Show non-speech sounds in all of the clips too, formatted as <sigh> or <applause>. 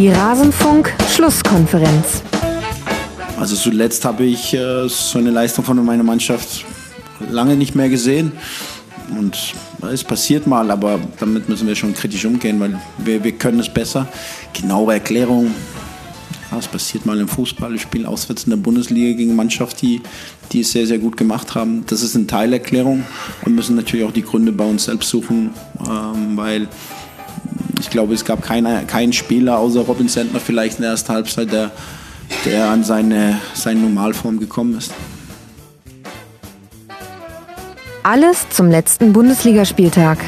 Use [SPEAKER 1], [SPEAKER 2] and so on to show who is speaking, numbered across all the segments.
[SPEAKER 1] Die Rasenfunk-Schlusskonferenz.
[SPEAKER 2] Also zuletzt habe ich äh, so eine Leistung von meiner Mannschaft lange nicht mehr gesehen. Und es passiert mal, aber damit müssen wir schon kritisch umgehen, weil wir, wir können es besser. Genaue Erklärung, ja, es passiert mal im Fußball. Wir spielen auswärts in der Bundesliga gegen Mannschaft, die, die es sehr, sehr gut gemacht haben. Das ist eine Teilerklärung. Wir müssen natürlich auch die Gründe bei uns selbst suchen, ähm, weil ich glaube, es gab keine, keinen Spieler außer Robin Sentner vielleicht in der ersten Halbzeit, der, der an seine, seine Normalform gekommen ist.
[SPEAKER 1] Alles zum letzten Bundesligaspieltag.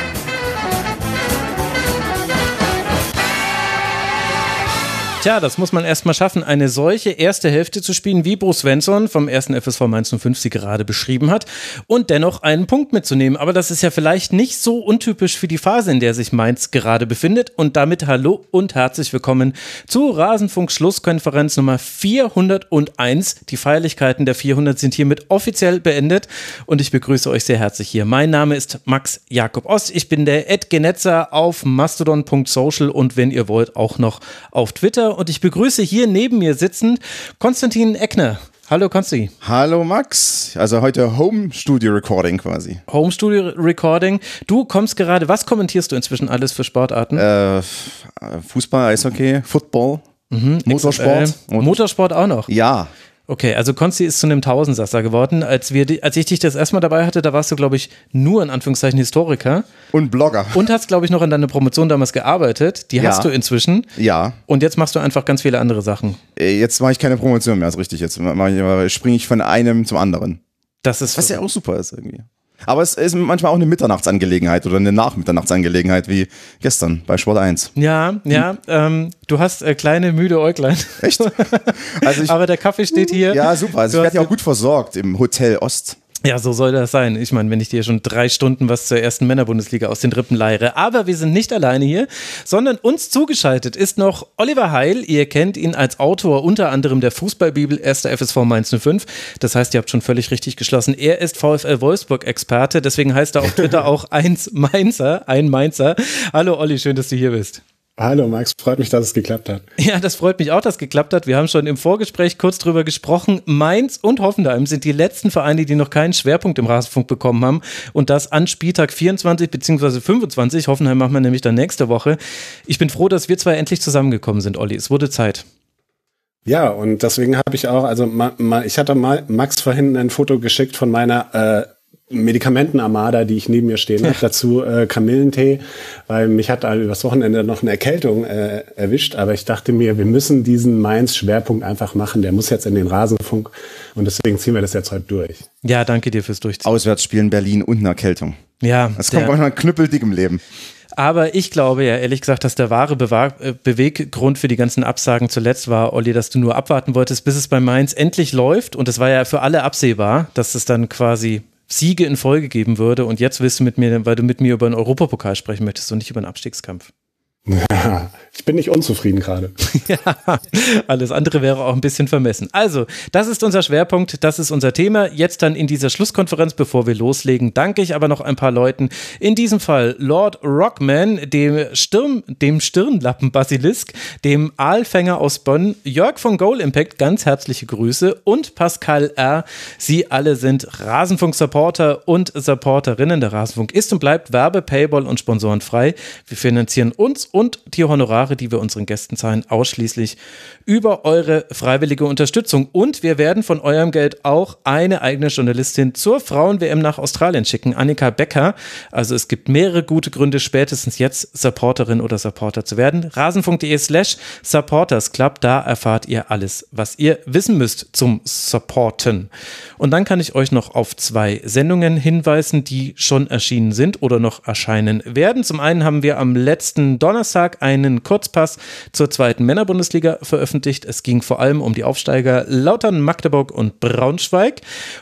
[SPEAKER 3] Tja, das muss man erstmal schaffen, eine solche erste Hälfte zu spielen, wie Bruce Svensson vom ersten FSV Mainz 05 sie gerade beschrieben hat und dennoch einen Punkt mitzunehmen. Aber das ist ja vielleicht nicht so untypisch für die Phase, in der sich Mainz gerade befindet. Und damit hallo und herzlich willkommen zu Rasenfunk Schlusskonferenz Nummer 401. Die Feierlichkeiten der 400 sind hiermit offiziell beendet und ich begrüße euch sehr herzlich hier. Mein Name ist Max Jakob Ost. Ich bin der Ed Genetzer auf mastodon.social und wenn ihr wollt auch noch auf Twitter und ich begrüße hier neben mir sitzend Konstantin Eckner. Hallo Konsti.
[SPEAKER 4] Hallo Max. Also heute Home Studio Recording quasi.
[SPEAKER 3] Home Studio Recording. Du kommst gerade, was kommentierst du inzwischen alles für Sportarten?
[SPEAKER 4] Äh, Fußball, Eishockey, Football,
[SPEAKER 3] mhm,
[SPEAKER 4] Motorsport.
[SPEAKER 3] Äh, Motorsport auch noch?
[SPEAKER 4] Ja.
[SPEAKER 3] Okay, also Konsti ist zu einem Tausendsasser geworden. Als, wir, als ich dich das erstmal dabei hatte, da warst du, glaube ich, nur in Anführungszeichen Historiker.
[SPEAKER 4] Und Blogger.
[SPEAKER 3] Und hast, glaube ich, noch an deiner Promotion damals gearbeitet. Die
[SPEAKER 4] Ja.
[SPEAKER 3] hast du inzwischen.
[SPEAKER 4] Ja.
[SPEAKER 3] Und jetzt machst du einfach ganz viele andere Sachen.
[SPEAKER 4] Äh, Jetzt mache ich keine Promotion mehr, ist richtig. Jetzt springe ich von einem zum anderen.
[SPEAKER 3] Das ist
[SPEAKER 4] Was ja auch super ist irgendwie. Aber es ist manchmal auch eine Mitternachtsangelegenheit oder eine Nachmitternachtsangelegenheit, wie gestern bei Sport 1.
[SPEAKER 3] Ja, ja, ähm, du hast äh, kleine, müde Äuglein.
[SPEAKER 4] Echt? <laughs> Also ich,
[SPEAKER 3] Aber der Kaffee steht hier.
[SPEAKER 4] ja, super. Also ich werde ja auch gut versorgt im Hotel Ost.
[SPEAKER 3] Ja, so soll das sein. Ich meine, wenn ich dir schon drei Stunden was zur ersten Männerbundesliga aus den Rippen leiere. Aber wir sind nicht alleine hier, sondern uns zugeschaltet ist noch Oliver Heil. Ihr kennt ihn als Autor unter anderem der Fußballbibel 1. FSV Mainz 05. Das heißt, ihr habt schon völlig richtig geschlossen. Er ist VfL Wolfsburg-Experte. Deswegen heißt er auf Twitter <laughs> auch 1 Mainzer, ein Mainzer. Hallo Olli, schön, dass du hier bist.
[SPEAKER 5] Hallo Max, freut mich, dass es geklappt hat.
[SPEAKER 3] Ja, das freut mich auch, dass es geklappt hat. Wir haben schon im Vorgespräch kurz drüber gesprochen. Mainz und Hoffenheim sind die letzten Vereine, die noch keinen Schwerpunkt im Rasenfunk bekommen haben. Und das an Spieltag 24 bzw. 25. Hoffenheim machen wir nämlich dann nächste Woche. Ich bin froh, dass wir zwei endlich zusammengekommen sind, Olli. Es wurde Zeit.
[SPEAKER 5] Ja, und deswegen habe ich auch, also ma, ma, ich hatte mal Max vorhin ein Foto geschickt von meiner äh, Medikamentenarmada, die ich neben mir stehen habe, <laughs> dazu äh, Kamillentee, weil mich hat halt übers Wochenende noch eine Erkältung äh, erwischt, aber ich dachte mir, wir müssen diesen Mainz-Schwerpunkt einfach machen, der muss jetzt in den Rasenfunk und deswegen ziehen wir das jetzt heute durch.
[SPEAKER 3] Ja, danke dir fürs Durchziehen.
[SPEAKER 4] Auswärtsspielen Berlin und eine Erkältung.
[SPEAKER 3] Ja,
[SPEAKER 4] Das kommt
[SPEAKER 3] der-
[SPEAKER 4] manchmal knüppeldick im Leben.
[SPEAKER 3] Aber ich glaube ja ehrlich gesagt, dass der wahre äh, Beweggrund für die ganzen Absagen zuletzt war, Olli, dass du nur abwarten wolltest, bis es bei Mainz endlich läuft. Und es war ja für alle absehbar, dass es dann quasi Siege in Folge geben würde. Und jetzt willst du mit mir, weil du mit mir über einen Europapokal sprechen möchtest und nicht über einen Abstiegskampf. <laughs>
[SPEAKER 5] ich bin nicht unzufrieden gerade. <laughs>
[SPEAKER 3] Ja, alles andere wäre auch ein bisschen vermessen. Also, das ist unser Schwerpunkt, das ist unser Thema. Jetzt dann in dieser Schlusskonferenz, bevor wir loslegen, danke ich aber noch ein paar Leuten. In diesem Fall Lord Rockman, dem Stirn, dem Stirnlappen-Basilisk, dem Aalfänger aus Bonn, Jörg von Goal Impact, ganz herzliche Grüße und Pascal R. Sie alle sind Rasenfunk-Supporter und Supporterinnen. Der Rasenfunk ist und bleibt Werbe, Paywall und Sponsoren frei. Wir finanzieren uns und die Honorare, die wir unseren Gästen zahlen, ausschließlich über eure freiwillige Unterstützung. Und wir werden von eurem Geld auch eine eigene Journalistin zur Frauen-WM nach Australien schicken, Annika Becker. Also es gibt mehrere gute Gründe, spätestens jetzt Supporterin oder Supporter zu werden. Rasenfunk.de slash Supporters Club, da erfahrt ihr alles, was ihr wissen müsst zum Supporten. Und dann kann ich euch noch auf zwei Sendungen hinweisen, die schon erschienen sind oder noch erscheinen werden. Zum einen haben wir am letzten Donnerstag einen Kurzpass zur zweiten Männerbundesliga veröffentlicht. Es ging vor allem um die Aufsteiger Lautern, Magdeburg und Braunschweig.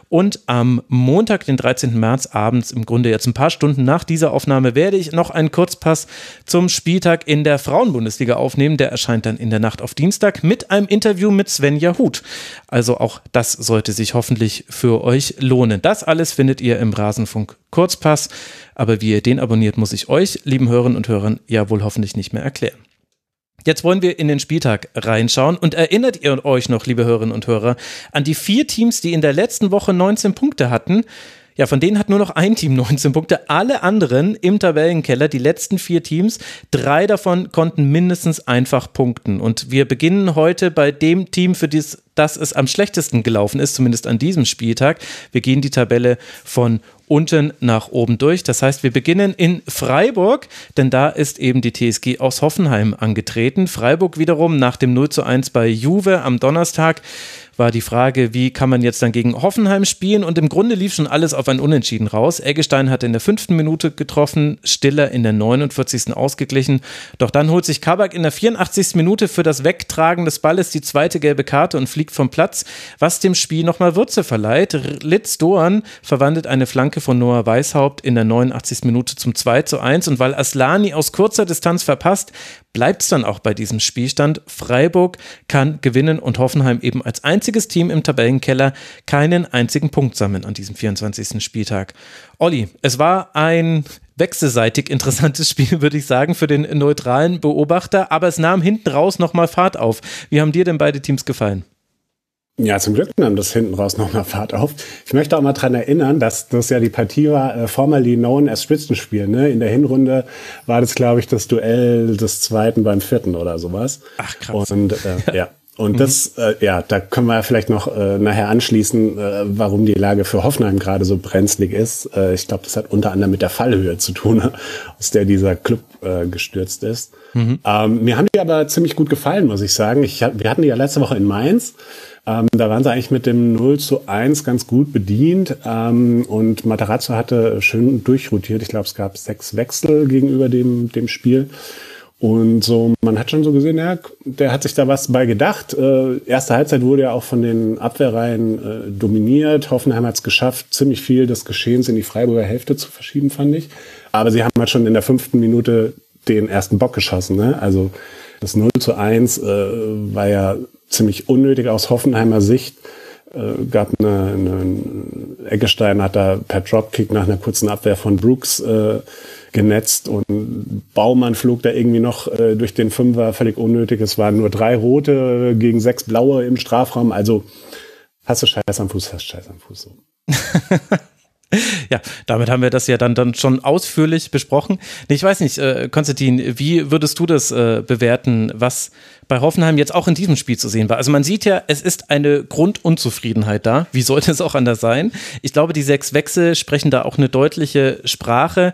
[SPEAKER 3] Und am Montag, den 13. März abends, im Grunde jetzt ein paar Stunden nach dieser Aufnahme, werde ich noch einen Kurzpass zum Spieltag in der Frauenbundesliga aufnehmen. Der erscheint dann in der Nacht auf Dienstag mit einem Interview mit Svenja Huth. Also auch das sollte sich hoffentlich für euch lohnen. Das alles findet ihr im Rasenfunk Kurzpass. Aber wie ihr den abonniert, muss ich euch, lieben Hörerinnen und Hörern, ja wohl hoffentlich nicht mehr erklären. Jetzt wollen wir in den Spieltag reinschauen und erinnert ihr euch noch, liebe Hörerinnen und Hörer, an die vier Teams, die in der letzten Woche 19 Punkte hatten? Ja, von denen hat nur noch ein Team <laughs> 19 Punkte. Alle anderen im Tabellenkeller, die letzten vier Teams, drei davon konnten mindestens einfach punkten. Und wir beginnen heute bei dem Team, für das, das es am schlechtesten gelaufen ist, zumindest an diesem Spieltag. Wir gehen die Tabelle von unten nach oben durch. Das heißt, wir beginnen in Freiburg, denn da ist eben die TSG aus Hoffenheim angetreten. Freiburg wiederum nach dem 0 zu 1 bei Juve am Donnerstag war die Frage, wie kann man jetzt dann gegen Hoffenheim spielen? Und im Grunde lief schon alles auf ein Unentschieden raus. Eggestein hat in der fünften Minute getroffen, Stiller in der 49. ausgeglichen. Doch dann holt sich Kabak in der 84. Minute für das Wegtragen des Balles die zweite gelbe Karte und fliegt vom Platz, was dem Spiel nochmal Würze verleiht. Litz Doan verwandelt eine Flanke von Noah Weishaupt in der 89. Minute zum 2 zu 1 und weil Aslani aus kurzer Distanz verpasst, bleibt es dann auch bei diesem Spielstand. Freiburg kann gewinnen und Hoffenheim eben als einziges Team im Tabellenkeller keinen einzigen Punkt sammeln an diesem 24. Spieltag. Olli, es war ein wechselseitig interessantes <laughs> Spiel, würde ich sagen, für den neutralen Beobachter, aber es nahm hinten raus nochmal Fahrt auf. Wie haben dir denn beide Teams gefallen?
[SPEAKER 5] Ja, zum Glück nahm das hinten raus nochmal Fahrt auf. Ich möchte auch mal dran erinnern, dass das ja die Partie war, äh, formerly known as Spitzenspiel. Ne? In der Hinrunde war das, glaube ich, das Duell des Zweiten beim Vierten oder sowas.
[SPEAKER 3] Ach, krass.
[SPEAKER 5] Und äh, <laughs> ja. Und mhm. das, äh, ja, da können wir vielleicht noch äh, nachher anschließen, äh, warum die Lage für Hoffenheim gerade so brenzlig ist. Äh, ich glaube, das hat unter anderem mit der Fallhöhe zu tun, <laughs> aus der dieser Club äh, gestürzt ist. Mhm. Ähm, mir haben die aber ziemlich gut gefallen, muss ich sagen. Ich, wir hatten die ja letzte Woche in Mainz. Ähm, da waren sie eigentlich mit dem 0 zu 1 ganz gut bedient ähm, und Matarazzo hatte schön durchrotiert. Ich glaube, es gab sechs Wechsel gegenüber dem, dem Spiel. Und so, man hat schon so gesehen, ja, der hat sich da was bei gedacht. Äh, erste Halbzeit wurde ja auch von den Abwehrreihen äh, dominiert. Hoffenheim hat es geschafft, ziemlich viel des Geschehens in die Freiburger Hälfte zu verschieben, fand ich. Aber sie haben halt schon in der fünften Minute den ersten Bock geschossen. Ne? Also das 0 zu 1 äh, war ja ziemlich unnötig aus Hoffenheimer Sicht. Äh, gab eine, eine Eggestein hat da per Dropkick nach einer kurzen Abwehr von Brooks äh, genetzt und Baumann flog da irgendwie noch äh, durch den Fünfer völlig unnötig. Es waren nur drei rote gegen sechs blaue im Strafraum. Also hast du Scheiß am Fuß, hast Scheiß am Fuß. So. <laughs>
[SPEAKER 3] Ja, damit haben wir das ja dann, dann schon ausführlich besprochen. Ich weiß nicht, äh, Konstantin, wie würdest du das äh, bewerten, was bei Hoffenheim jetzt auch in diesem Spiel zu sehen war? Also man sieht ja, es ist eine Grundunzufriedenheit da. Wie sollte es auch anders sein? Ich glaube, die sechs Wechsel sprechen da auch eine deutliche Sprache.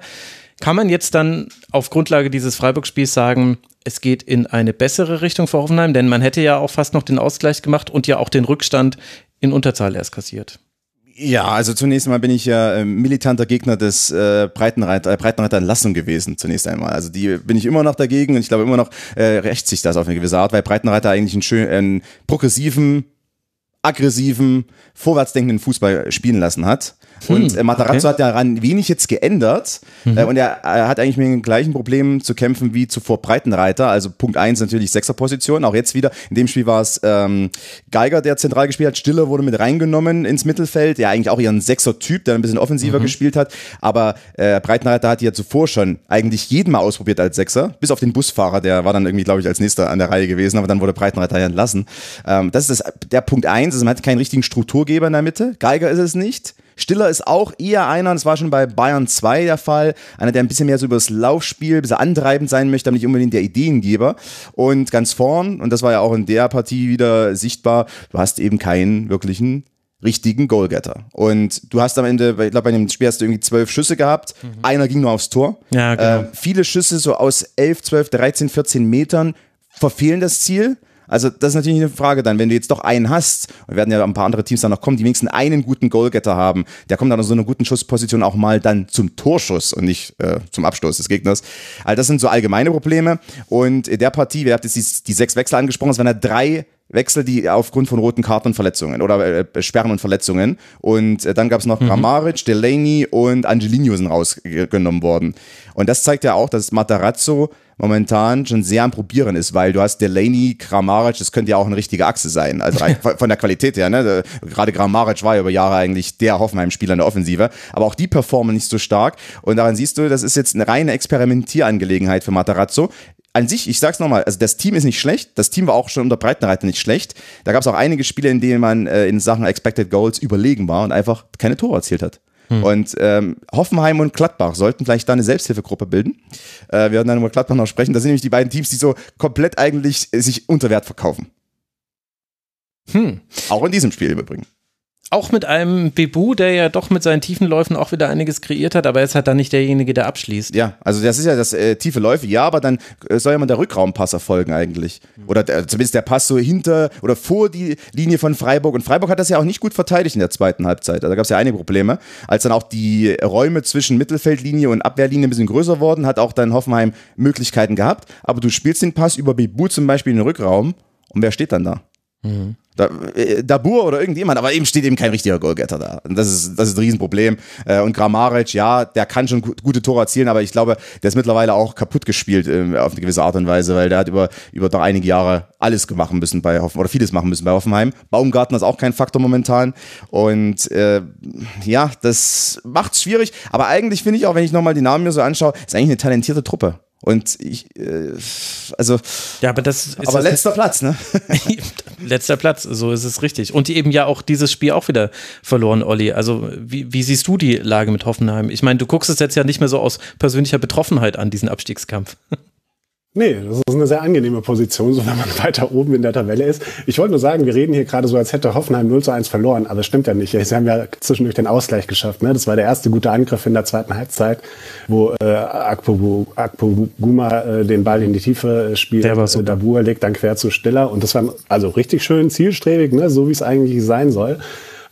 [SPEAKER 3] Kann man jetzt dann auf Grundlage dieses Freiburg-Spiels sagen, es geht in eine bessere Richtung für Hoffenheim? Denn man hätte ja auch fast noch den Ausgleich gemacht und ja auch den Rückstand in Unterzahl erst kassiert.
[SPEAKER 4] Ja, also zunächst einmal bin ich ja äh, militanter Gegner des äh, Breitenreiter, äh, Breitenreiter Entlassung gewesen, zunächst einmal. Also die bin ich immer noch dagegen und ich glaube immer noch äh, rächt sich das auf eine gewisse Art, weil Breitenreiter eigentlich einen schönen, einen progressiven, aggressiven, vorwärtsdenkenden Fußball spielen lassen hat. Und hm, äh, Matarazzo okay. hat daran wenig jetzt geändert. Mhm. Äh, und er, er, hat eigentlich mit den gleichen Problemen zu kämpfen wie zuvor Breitenreiter. Also Punkt eins natürlich Sechserposition. Auch jetzt wieder. In dem Spiel war es ähm, Geiger, der zentral gespielt hat. Stiller wurde mit reingenommen ins Mittelfeld. Der eigentlich auch eher ein Sechser-Typ, der ein bisschen offensiver mhm. gespielt hat. Aber äh, Breitenreiter hat ja zuvor schon eigentlich jeden mal ausprobiert als Sechser. Bis auf den Busfahrer, der war dann irgendwie, glaube ich, als nächster an der Reihe gewesen. Aber dann wurde Breitenreiter ja entlassen. Ähm, das ist das, der Punkt eins. Also man hat keinen richtigen Strukturgeber in der Mitte. Geiger ist es nicht. Stiller ist auch eher einer, das war schon bei Bayern 2 der Fall, einer, der ein bisschen mehr so über das Laufspiel, ein bisschen antreibend sein möchte, aber nicht unbedingt der Ideengeber. Und ganz vorn, und das war ja auch in der Partie wieder sichtbar, du hast eben keinen wirklichen richtigen Goalgetter. Und du hast am Ende, ich glaube, bei dem Spiel hast du irgendwie zwölf Schüsse gehabt. Mhm. Einer ging nur aufs Tor.
[SPEAKER 3] Ja, genau.
[SPEAKER 4] Äh, viele Schüsse so aus 11, 12, 13, 14 Metern verfehlen das Ziel. Also das ist natürlich eine Frage dann, wenn du jetzt doch einen hast, wir werden ja ein paar andere Teams dann noch kommen, die wenigstens einen guten Goalgetter haben, der kommt dann aus so einer guten Schussposition auch mal dann zum Torschuss und nicht äh, zum Abstoß des Gegners. Also das sind so allgemeine Probleme und in der Partie, wir haben jetzt die, die sechs Wechsel angesprochen, es waren ja drei Wechsel, die aufgrund von roten Karten und Verletzungen oder äh, Sperren und Verletzungen. Und äh, dann gab es noch mhm. Kramaric, Delaney und Angelino sind rausgenommen worden. Und das zeigt ja auch, dass Matarazzo momentan schon sehr am Probieren ist, weil du hast Delaney, Kramaric, das könnte ja auch eine richtige Achse sein, also <laughs> von der Qualität her. Ne? Gerade Kramaric war ja über Jahre eigentlich der Hoffenheim-Spieler in der Offensive, aber auch die performen nicht so stark und daran siehst du, das ist jetzt eine reine Experimentierangelegenheit für Matarazzo an sich, ich sag's nochmal, also das Team ist nicht schlecht, das Team war auch schon unter Breitenreiter nicht schlecht. Da gab es auch einige Spiele, in denen man äh, in Sachen Expected Goals überlegen war und einfach keine Tore erzielt hat. Hm. Und ähm, Hoffenheim und Gladbach sollten vielleicht da eine Selbsthilfegruppe bilden. Äh, wir werden dann über Gladbach noch sprechen. Das sind nämlich die beiden Teams, die so komplett eigentlich sich unter Wert verkaufen. Hm. Auch in diesem Spiel im Übrigen.
[SPEAKER 3] Auch mit einem Bebu, der ja doch mit seinen tiefen Läufen auch wieder einiges kreiert hat, aber er ist halt dann nicht derjenige, der abschließt.
[SPEAKER 4] Ja, also das ist ja das äh, tiefe Läufe, ja, aber dann äh, soll ja mal der Rückraumpass erfolgen eigentlich. Oder der, zumindest der Pass so hinter oder vor die Linie von Freiburg. Und Freiburg hat das ja auch nicht gut verteidigt in der zweiten Halbzeit. Also da gab es ja einige Probleme. Als dann auch die Räume zwischen Mittelfeldlinie und Abwehrlinie ein bisschen größer wurden, hat auch dann Hoffenheim Möglichkeiten gehabt. Aber du spielst den Pass über Bebu zum Beispiel in den Rückraum und wer steht dann da? Mhm. Da, äh, Dabur oder irgendjemand, aber eben steht eben kein richtiger Goalgetter da. Und das ist, das ist ein Riesenproblem. Äh, und Grammaric, ja, der kann schon gute Tore erzielen, aber ich glaube, der ist mittlerweile auch kaputt gespielt äh, auf eine gewisse Art und Weise, weil der hat über, über doch einige Jahre alles machen müssen bei Hoffenheim oder vieles machen müssen bei Hoffenheim. Baumgarten ist auch kein Faktor momentan. Und äh, ja, das macht es schwierig. Aber eigentlich finde ich auch, wenn ich nochmal die Namen mir so anschaue, ist eigentlich eine talentierte Truppe. Und ich, äh, also.
[SPEAKER 3] Ja, aber das ist.
[SPEAKER 4] Aber das letzter Platz, ne? <laughs>
[SPEAKER 3] letzter Platz, so ist es richtig. Und eben ja auch dieses Spiel auch wieder verloren, Olli. Also, wie, wie siehst du die Lage mit Hoffenheim? Ich meine, du guckst es jetzt ja nicht mehr so aus persönlicher Betroffenheit an, diesen Abstiegskampf.
[SPEAKER 5] Nee, das ist eine sehr angenehme Position, so wenn man <laughs> weiter oben in der Tabelle ist. Ich wollte nur sagen, wir reden hier gerade so, als hätte Hoffenheim 0 zu 1 verloren, aber das stimmt ja nicht. Sie haben ja zwischendurch den Ausgleich geschafft. Ne? Das war der erste gute Angriff in der zweiten Halbzeit, wo äh, Akpo, Akpo Guma äh, den Ball in die Tiefe äh, spielt. Der war so. Dabur legt dann quer zu Stiller und das war also richtig schön zielstrebig, ne? so wie es eigentlich sein soll.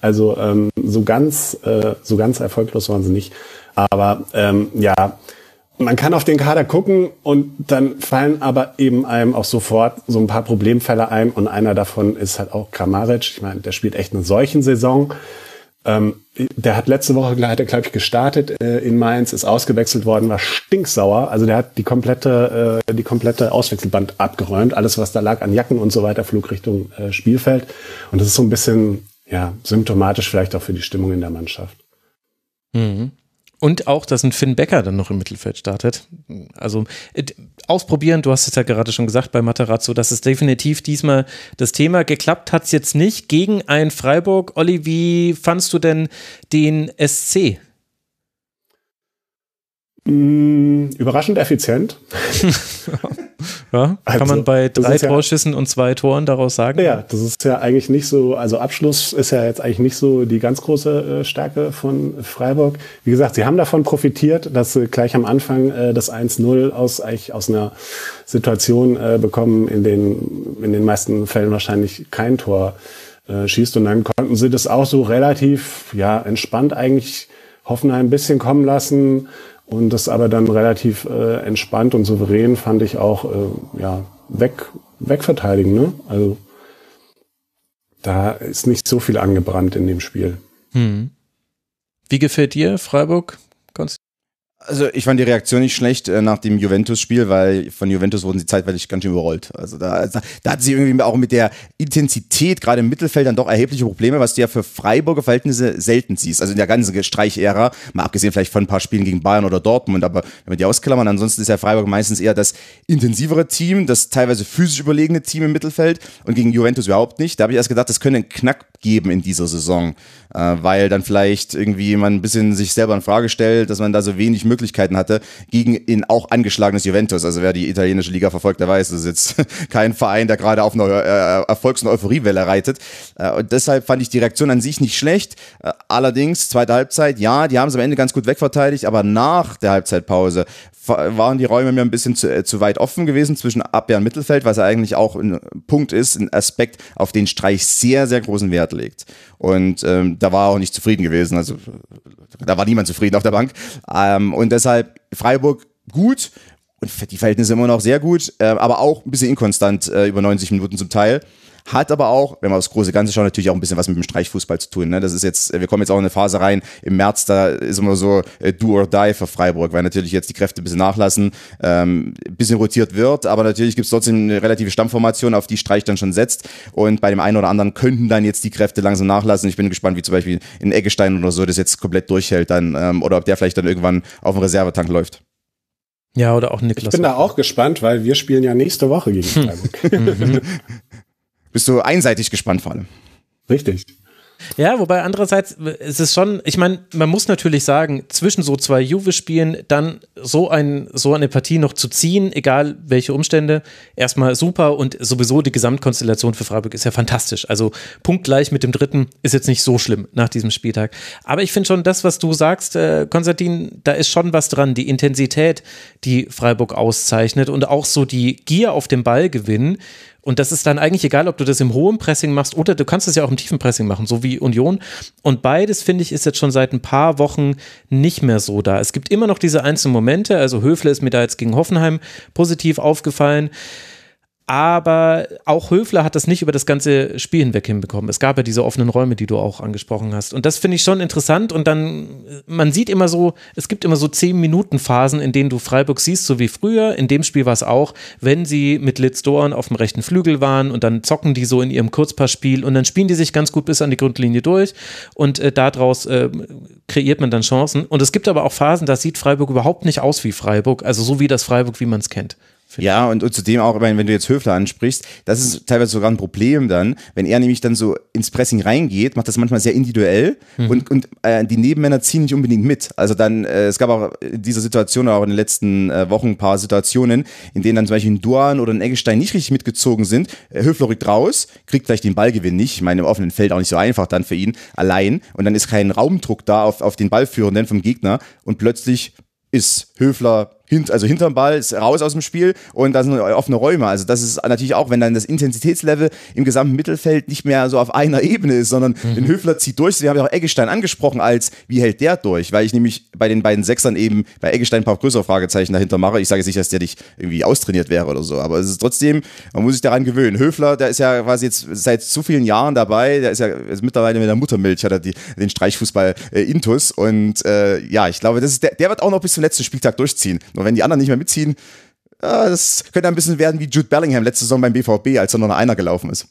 [SPEAKER 5] Also ähm, so ganz, äh, so ganz erfolglos waren sie nicht. Aber ähm, ja, man kann auf den Kader gucken und dann fallen aber eben einem auch sofort so ein paar Problemfälle ein und einer davon ist halt auch Kramaric. Ich meine, der spielt echt eine solchen Saison. Ähm, der hat letzte Woche, hat er, glaube ich, gestartet äh, in Mainz, ist ausgewechselt worden, war stinksauer. Also der hat die komplette, äh, die komplette Auswechselband abgeräumt. Alles, was da lag an Jacken und so weiter, flog Richtung äh, Spielfeld. Und das ist so ein bisschen, ja, symptomatisch vielleicht auch für die Stimmung in der Mannschaft.
[SPEAKER 3] Mhm. Und auch, dass ein Finn Becker dann noch im Mittelfeld startet. Also äh, ausprobieren, du hast es ja gerade schon gesagt bei Materazzo, das ist definitiv diesmal das Thema. Geklappt hat es jetzt nicht gegen ein Freiburg. Olli, wie fandst du denn den SC?
[SPEAKER 5] Mm, überraschend effizient. <laughs>
[SPEAKER 3] ja, kann also, man bei drei Torschüssen ja, und zwei Toren daraus sagen?
[SPEAKER 5] Ja, das ist ja eigentlich nicht so, also Abschluss ist ja jetzt eigentlich nicht so die ganz große äh, Stärke von Freiburg. Wie gesagt, sie haben davon profitiert, dass sie gleich am Anfang äh, das 1-0 aus, eigentlich aus einer Situation äh, bekommen, in den, in den meisten Fällen wahrscheinlich kein Tor äh, schießt. Und dann konnten sie das auch so relativ, ja, entspannt eigentlich Hoffenheim ein bisschen kommen lassen und das aber dann relativ äh, entspannt und souverän fand ich auch äh, ja, weg, wegverteidigen. Ne? Also da ist nicht so viel angebrannt in dem Spiel. Hm.
[SPEAKER 3] Wie gefällt dir Freiburg?
[SPEAKER 4] Also ich fand die Reaktion nicht schlecht äh, nach dem Juventus-Spiel, weil von Juventus wurden sie zeitweilig ganz schön überrollt. Also da, da, da hatten sie irgendwie auch mit der Intensität, gerade im Mittelfeld, dann doch erhebliche Probleme, was du ja für Freiburger Verhältnisse selten siehst. Also in der ganzen Streich-Ära, mal abgesehen vielleicht von ein paar Spielen gegen Bayern oder Dortmund, aber wenn wir die ausklammern, ansonsten ist ja Freiburg meistens eher das intensivere Team, das teilweise physisch überlegene Team im Mittelfeld und gegen Juventus überhaupt nicht. Da habe ich erst gedacht, das könnte einen Knack geben in dieser Saison, äh, weil dann vielleicht irgendwie man ein bisschen sich selber in Frage stellt, dass man da so wenig Möglichkeiten hatte gegen in auch angeschlagenes Juventus. Also wer die italienische Liga verfolgt, der weiß, das ist jetzt <laughs> kein Verein, der gerade auf einer äh, Erfolgs- und Euphoriewelle reitet. Äh, und deshalb fand ich die Reaktion an sich nicht schlecht. Äh, allerdings, zweite Halbzeit, ja, die haben es am Ende ganz gut wegverteidigt, aber nach der Halbzeitpause waren die Räume mir ein bisschen zu, äh, zu weit offen gewesen zwischen Abwehr und Mittelfeld, was ja eigentlich auch ein Punkt ist, ein Aspekt, auf den Streich sehr, sehr großen Wert legt. Und ähm, da war auch nicht zufrieden gewesen. Also da war niemand zufrieden auf der Bank. Ähm, und deshalb Freiburg gut und die Verhältnisse immer noch sehr gut, äh, aber auch ein bisschen inkonstant äh, über 90 Minuten zum Teil. Hat aber auch, wenn man das große Ganze schaut, natürlich auch ein bisschen was mit dem Streichfußball zu tun. Ne? Das ist jetzt, wir kommen jetzt auch in eine Phase rein, im März, da ist immer so äh, do or die für Freiburg, weil natürlich jetzt die Kräfte ein bisschen nachlassen, ähm, ein bisschen rotiert wird, aber natürlich gibt es trotzdem eine relative Stammformation, auf die Streich dann schon setzt. Und bei dem einen oder anderen könnten dann jetzt die Kräfte langsam nachlassen. Ich bin gespannt, wie zum Beispiel in Eggestein oder so das jetzt komplett durchhält dann, ähm, oder ob der vielleicht dann irgendwann auf den Reservetank läuft.
[SPEAKER 3] Ja, oder auch Niklas.
[SPEAKER 5] Ich bin da auch gespannt, weil wir spielen ja nächste Woche gegen Freiburg. <laughs>
[SPEAKER 4] Bist du einseitig gespannt vor allem?
[SPEAKER 5] Richtig.
[SPEAKER 3] Ja, wobei andererseits ist es schon, ich meine, man muss natürlich sagen, zwischen so zwei Juve-Spielen dann so, ein, so eine Partie noch zu ziehen, egal welche Umstände, erstmal super und sowieso die Gesamtkonstellation für Freiburg ist ja fantastisch. Also punktgleich mit dem dritten ist jetzt nicht so schlimm nach diesem Spieltag. Aber ich finde schon das, was du sagst, äh, Konstantin, da ist schon was dran. Die Intensität, die Freiburg auszeichnet und auch so die Gier auf den Ball gewinnen und das ist dann eigentlich egal, ob du das im hohen Pressing machst oder du kannst es ja auch im tiefen Pressing machen, so wie Union. Und beides, finde ich, ist jetzt schon seit ein paar Wochen nicht mehr so da. Es gibt immer noch diese einzelnen Momente. Also Höfle ist mir da jetzt gegen Hoffenheim positiv aufgefallen. Aber auch Höfler hat das nicht über das ganze Spiel hinweg hinbekommen. Es gab ja diese offenen Räume, die du auch angesprochen hast. Und das finde ich schon interessant. Und dann, man sieht immer so, es gibt immer so 10 Minuten Phasen, in denen du Freiburg siehst, so wie früher. In dem Spiel war es auch, wenn sie mit Litz Dorn auf dem rechten Flügel waren und dann zocken die so in ihrem Kurzpassspiel und dann spielen die sich ganz gut bis an die Grundlinie durch. Und äh, daraus äh, kreiert man dann Chancen. Und es gibt aber auch Phasen, da sieht Freiburg überhaupt nicht aus wie Freiburg. Also so wie das Freiburg, wie man es kennt.
[SPEAKER 4] Ja, und, und zudem auch, wenn du jetzt Höfler ansprichst, das ist teilweise sogar ein Problem dann, wenn er nämlich dann so ins Pressing reingeht, macht das manchmal sehr individuell mhm. und, und äh, die Nebenmänner ziehen nicht unbedingt mit. Also dann, äh, es gab auch in dieser Situation, auch in den letzten äh, Wochen ein paar Situationen, in denen dann zum Beispiel ein Duan oder ein Eggestein nicht richtig mitgezogen sind. Äh, Höfler rückt raus, kriegt vielleicht den Ballgewinn nicht. Ich meine, im offenen Feld auch nicht so einfach dann für ihn allein. Und dann ist kein Raumdruck da auf, auf den Ballführenden vom Gegner und plötzlich ist Höfler hint, also hinterm Ball, ist raus aus dem Spiel und da sind offene Räume. Also das ist natürlich auch, wenn dann das Intensitätslevel im gesamten Mittelfeld nicht mehr so auf einer Ebene ist, sondern mhm. den Höfler zieht durch. Sie haben ja auch Eggestein angesprochen als, wie hält der durch? Weil ich nämlich bei den beiden Sechsern eben bei Eggestein ein paar größere Fragezeichen dahinter mache. Ich sage jetzt nicht, dass der nicht irgendwie austrainiert wäre oder so, aber es ist trotzdem, man muss sich daran gewöhnen. Höfler, der ist ja quasi jetzt seit zu vielen Jahren dabei, der ist ja ist mittlerweile mit der Muttermilch, hat er die, den Streichfußball äh, Intus und äh, ja, ich glaube, das ist der, der wird auch noch bis zum letzten Spieltag durchziehen. Nur wenn die anderen nicht mehr mitziehen, ja, das könnte ein bisschen werden wie Jude Bellingham letzte Saison beim BVB, als er nur noch einer gelaufen ist.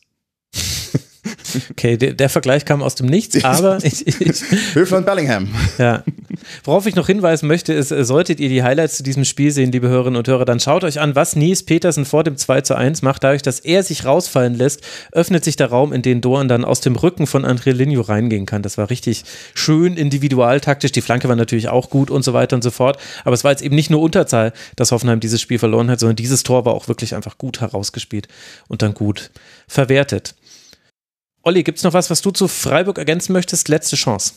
[SPEAKER 3] Okay, der, der, Vergleich kam aus dem Nichts, aber ich, ich, <laughs>
[SPEAKER 4] Höfler und Bellingham.
[SPEAKER 3] Ja. Worauf ich noch hinweisen möchte, ist, äh, solltet ihr die Highlights zu diesem Spiel sehen, liebe Hörerinnen und Hörer, dann schaut euch an, was Nies Petersen vor dem 2 zu 1 macht. Dadurch, dass er sich rausfallen lässt, öffnet sich der Raum, in den Doan dann aus dem Rücken von André Linio reingehen kann. Das war richtig schön individualtaktisch. Die Flanke war natürlich auch gut und so weiter und so fort. Aber es war jetzt eben nicht nur Unterzahl, dass Hoffenheim dieses Spiel verloren hat, sondern dieses Tor war auch wirklich einfach gut herausgespielt und dann gut verwertet. Olli, gibt es noch was, was du zu Freiburg ergänzen möchtest? Letzte Chance.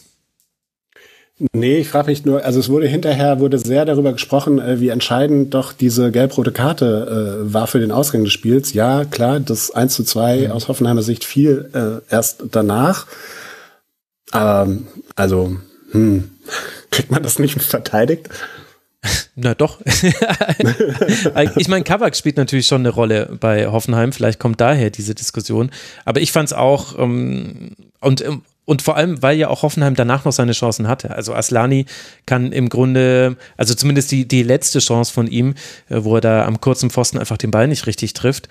[SPEAKER 5] Nee, ich frage mich nur, also es wurde hinterher wurde sehr darüber gesprochen, äh, wie entscheidend doch diese gelb-rote Karte äh, war für den Ausgang des Spiels. Ja, klar, das 1 zu 2 mhm. aus Hoffenheimer Sicht fiel äh, erst danach. Aber also, hm, <laughs> kriegt man das nicht verteidigt? <laughs>
[SPEAKER 3] Na doch. <laughs> ich meine, Kavak spielt natürlich schon eine Rolle bei Hoffenheim. Vielleicht kommt daher diese Diskussion. Aber ich fand es auch, ähm, und, ähm, und vor allem, weil ja auch Hoffenheim danach noch seine Chancen hatte. Also Aslani kann im Grunde, also zumindest die, die letzte Chance von ihm, äh, wo er da am kurzen Pfosten einfach den Ball nicht richtig trifft.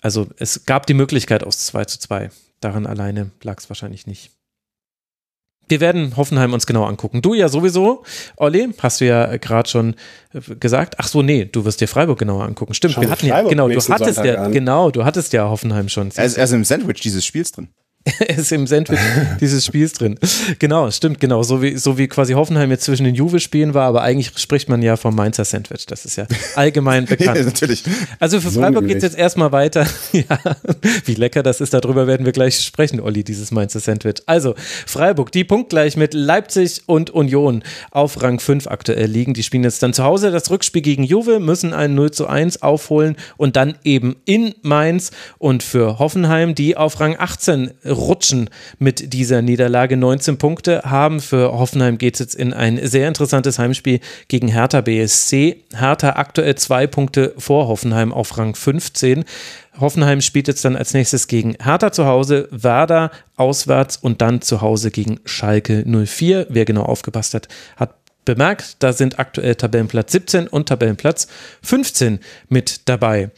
[SPEAKER 3] Also es gab die Möglichkeit aus 2 zu 2. Daran alleine lag es wahrscheinlich nicht. Wir werden Hoffenheim uns genau angucken. Du ja sowieso, Olli, hast du ja gerade schon äh, gesagt. Ach so, nee, du wirst dir Freiburg genauer angucken. Stimmt, Schauen wir hatten ja, genau, du hattest ja, genau, du hattest ja Hoffenheim schon.
[SPEAKER 4] Er ist, er ist im Sandwich dieses Spiels drin.
[SPEAKER 3] Er <laughs> ist im Sandwich <laughs> dieses Spiels drin. Genau, stimmt, genau. So wie, so wie quasi Hoffenheim jetzt zwischen den Juve-Spielen war, aber eigentlich spricht man ja vom Mainzer Sandwich. Das ist ja allgemein <laughs> bekannt. ja,
[SPEAKER 4] natürlich.
[SPEAKER 3] Also für so Freiburg geht es jetzt erstmal weiter. ja, wie lecker das ist, darüber werden wir gleich sprechen, Olli, dieses Mainzer Sandwich. Also, Freiburg, die punktgleich mit Leipzig und Union auf Rang 5 aktuell liegen. Die spielen jetzt dann zu Hause das Rückspiel gegen Juve, müssen ein 0 zu 1 aufholen und dann eben in Mainz. Und für Hoffenheim, die auf Rang 18 rutschen mit dieser Niederlage. 19 Punkte haben. Für Hoffenheim geht es jetzt in ein sehr interessantes Heimspiel gegen Hertha BSC. Hertha aktuell zwei Punkte vor Hoffenheim auf Rang 15. Hoffenheim spielt jetzt dann als nächstes gegen Hertha zu Hause, Werder auswärts und dann zu Hause gegen Schalke 04. Wer genau aufgepasst hat, hat bemerkt, da sind aktuell Tabellenplatz 17 und Tabellenplatz 15 mit dabei.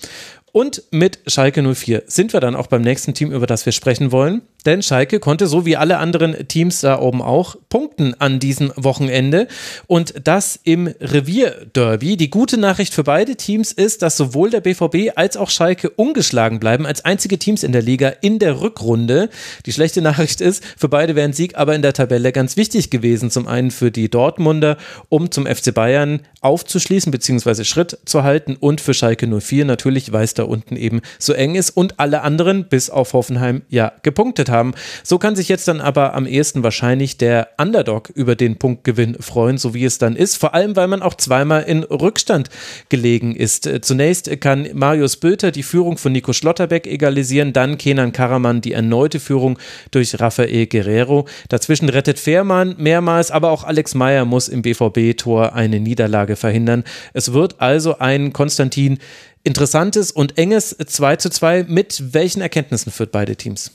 [SPEAKER 3] Und mit Schalke 04 sind wir dann auch beim nächsten Team, über das wir sprechen wollen. Denn Schalke konnte, so wie alle anderen Teams da oben auch, punkten an diesem Wochenende. Und das im Revierderby. Die gute Nachricht für beide Teams ist, dass sowohl der BVB als auch Schalke ungeschlagen bleiben, als einzige Teams in der Liga in der Rückrunde. Die schlechte Nachricht ist, für beide wäre ein Sieg aber in der Tabelle ganz wichtig gewesen. Zum einen für die Dortmunder, um zum FC Bayern aufzuschließen bzw. Schritt zu halten und für Schalke 04 natürlich, es da unten eben so eng ist und alle anderen bis auf Hoffenheim ja gepunktet haben. So kann sich jetzt dann aber am ehesten wahrscheinlich der Underdog über den Punktgewinn freuen, so wie es dann ist. Vor allem, weil man auch zweimal in Rückstand gelegen ist. Zunächst kann Marius Bülter die Führung von Nico Schlotterbeck egalisieren, dann Kenan Karaman die erneute Führung durch Rafael Guerrero. Dazwischen rettet Fährmann mehrmals, aber auch Alex Meyer muss im BVB-Tor eine Niederlage verhindern. Es wird also ein Konstantin interessantes und enges 2 zu 2. Mit welchen Erkenntnissen führt beide Teams?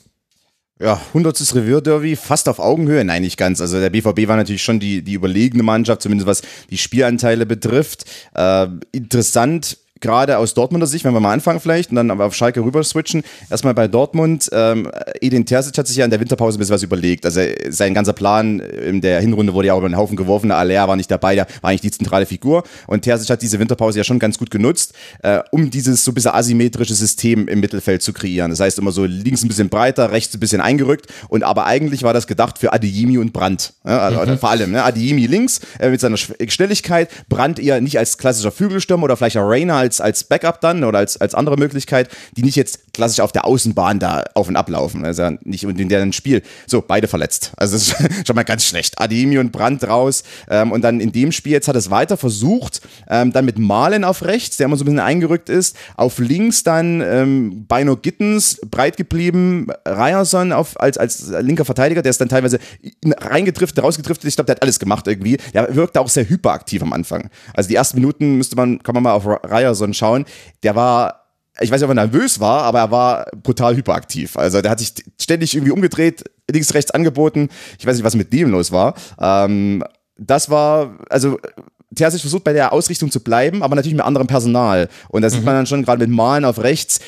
[SPEAKER 4] Ja, 100. Revierderby, fast auf Augenhöhe. Nein, nicht ganz. Also der BVB war natürlich schon die, die überlegene Mannschaft, zumindest was die Spielanteile betrifft. Äh, interessant gerade aus Dortmunder Sicht, wenn wir mal anfangen vielleicht und dann aber auf Schalke rüber switchen. Erstmal bei Dortmund. Ähm, Edin Terzic hat sich ja in der Winterpause ein bisschen was überlegt. Also sein ganzer Plan in der Hinrunde wurde ja auch über den Haufen geworfen. Aller war nicht dabei, der war eigentlich die zentrale Figur. Und Terzic hat diese Winterpause ja schon ganz gut genutzt, äh, um dieses so ein bisschen asymmetrische System im Mittelfeld zu kreieren. Das heißt immer so links ein bisschen breiter, rechts ein bisschen eingerückt. Und aber eigentlich war das gedacht für Adeyemi und Brandt. Ja, also mhm. Vor allem, ne? Adeyemi links äh, mit seiner Schnelligkeit, Brandt eher nicht als klassischer Flügelstürmer oder vielleicht auch Rainer als als, als Backup dann oder als, als andere Möglichkeit, die nicht jetzt klassisch auf der Außenbahn da auf und ab laufen. Also nicht in deren Spiel. So, beide verletzt. Also das ist <laughs> schon mal ganz schlecht. Ademi und Brandt raus. Ähm, und dann in dem Spiel jetzt hat es weiter versucht, ähm, dann mit Malen auf rechts, der immer so ein bisschen eingerückt ist. Auf links dann ähm, Bino Gittens, breit geblieben. Ryerson auf, als, als linker Verteidiger, der ist dann teilweise reingetrifft, rausgetrifft. Ich glaube, der hat alles gemacht irgendwie. Der wirkte auch sehr hyperaktiv am Anfang. Also die ersten Minuten müsste man, kann man mal auf Ryerson Amazon schauen, der war ich weiß nicht, ob er nervös war, aber er war brutal hyperaktiv. Also der hat sich ständig irgendwie umgedreht, links, rechts angeboten. Ich weiß nicht, was mit dem los war. Ähm, das war, also Terzic versucht bei der Ausrichtung zu bleiben, aber natürlich mit anderem Personal. Und da mhm. sieht man dann schon gerade mit Malen auf rechts,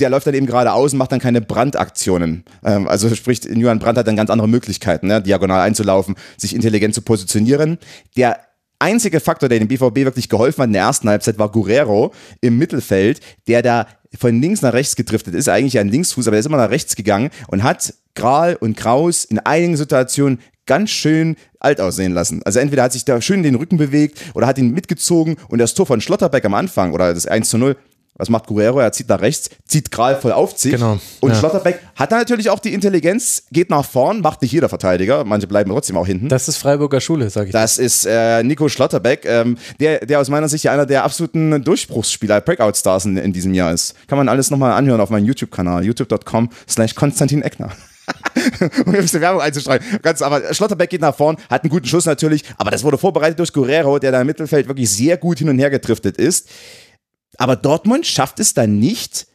[SPEAKER 4] der läuft dann eben geradeaus und macht dann keine Brandaktionen. Ähm, also sprich, Johann Brandt hat dann ganz andere Möglichkeiten, ne? diagonal einzulaufen, sich intelligent zu positionieren. Der einzige Faktor, der dem BVB wirklich geholfen hat in der ersten Halbzeit, war Guerrero im Mittelfeld, der da von links nach rechts gedriftet ist, eigentlich ein Linksfuß, aber der ist immer nach rechts gegangen und hat Gral und Kraus in einigen Situationen ganz schön alt aussehen lassen. Also entweder hat sich da schön den Rücken bewegt oder hat ihn mitgezogen und das Tor von Schlotterbeck am Anfang oder das 1 zu 0 was macht Guerrero? Er zieht nach rechts, zieht Kral voll auf sich. Genau. Und ja. Schlotterbeck hat da natürlich auch die Intelligenz, geht nach vorn, macht nicht jeder Verteidiger. Manche bleiben trotzdem auch hinten.
[SPEAKER 3] Das ist Freiburger Schule, sag ich.
[SPEAKER 4] Das mal. ist äh, Nico Schlotterbeck, ähm, der, der aus meiner Sicht ja einer der absoluten Durchbruchsspieler, Breakout-Stars in, in, diesem Jahr ist. Kann man alles nochmal anhören auf meinem YouTube-Kanal, youtube.com slash Konstantin Eckner. <laughs> um ein bisschen Werbung einzustreuen. Ganz, aber Schlotterbeck geht nach vorn, hat einen guten Schuss natürlich, aber das wurde vorbereitet durch Guerrero, der da im Mittelfeld wirklich sehr gut hin und her getriftet ist. Aber Dortmund schafft es dann nicht,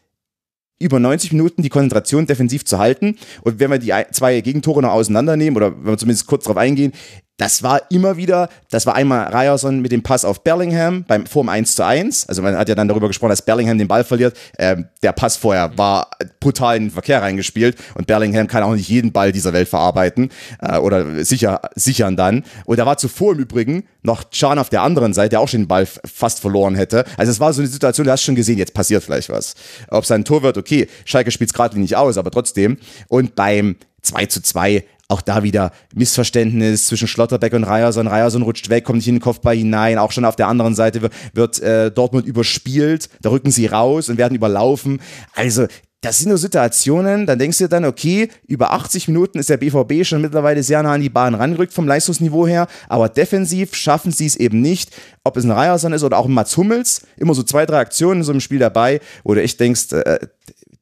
[SPEAKER 4] über 90 Minuten die Konzentration defensiv zu halten. Und wenn wir die zwei Gegentore noch auseinandernehmen oder wenn wir zumindest kurz darauf eingehen, das war immer wieder, das war einmal Ryerson mit dem Pass auf Bellingham beim Form 1 zu 1. Also man hat ja dann darüber gesprochen, dass Bellingham den Ball verliert. Ähm, der Pass vorher war brutal in den Verkehr reingespielt und Bellingham kann auch nicht jeden Ball dieser Welt verarbeiten äh, oder sicher, sichern dann. Und da war zuvor im Übrigen noch Can auf der anderen Seite, der auch schon den Ball fast verloren hätte. Also es war so eine Situation, du hast schon gesehen, jetzt passiert vielleicht was. Ob es ein Tor wird, okay, Schalke spielt es gerade nicht aus, aber trotzdem. Und beim 2 zu 2 auch da wieder Missverständnis zwischen Schlotterbeck und Ryerson. Ryerson rutscht weg, kommt nicht in den Kopfball hinein. Auch schon auf der anderen Seite wird, wird äh, Dortmund überspielt. Da rücken sie raus und werden überlaufen. Also das sind nur Situationen, dann denkst du dir dann, okay, über 80 Minuten ist der BVB schon mittlerweile sehr nah an die Bahn rangerückt vom Leistungsniveau her, aber defensiv schaffen sie es eben nicht, ob es ein Ryerson ist oder auch ein Mats Hummels, immer so zwei, drei Aktionen in so einem Spiel dabei, wo du echt denkst, äh,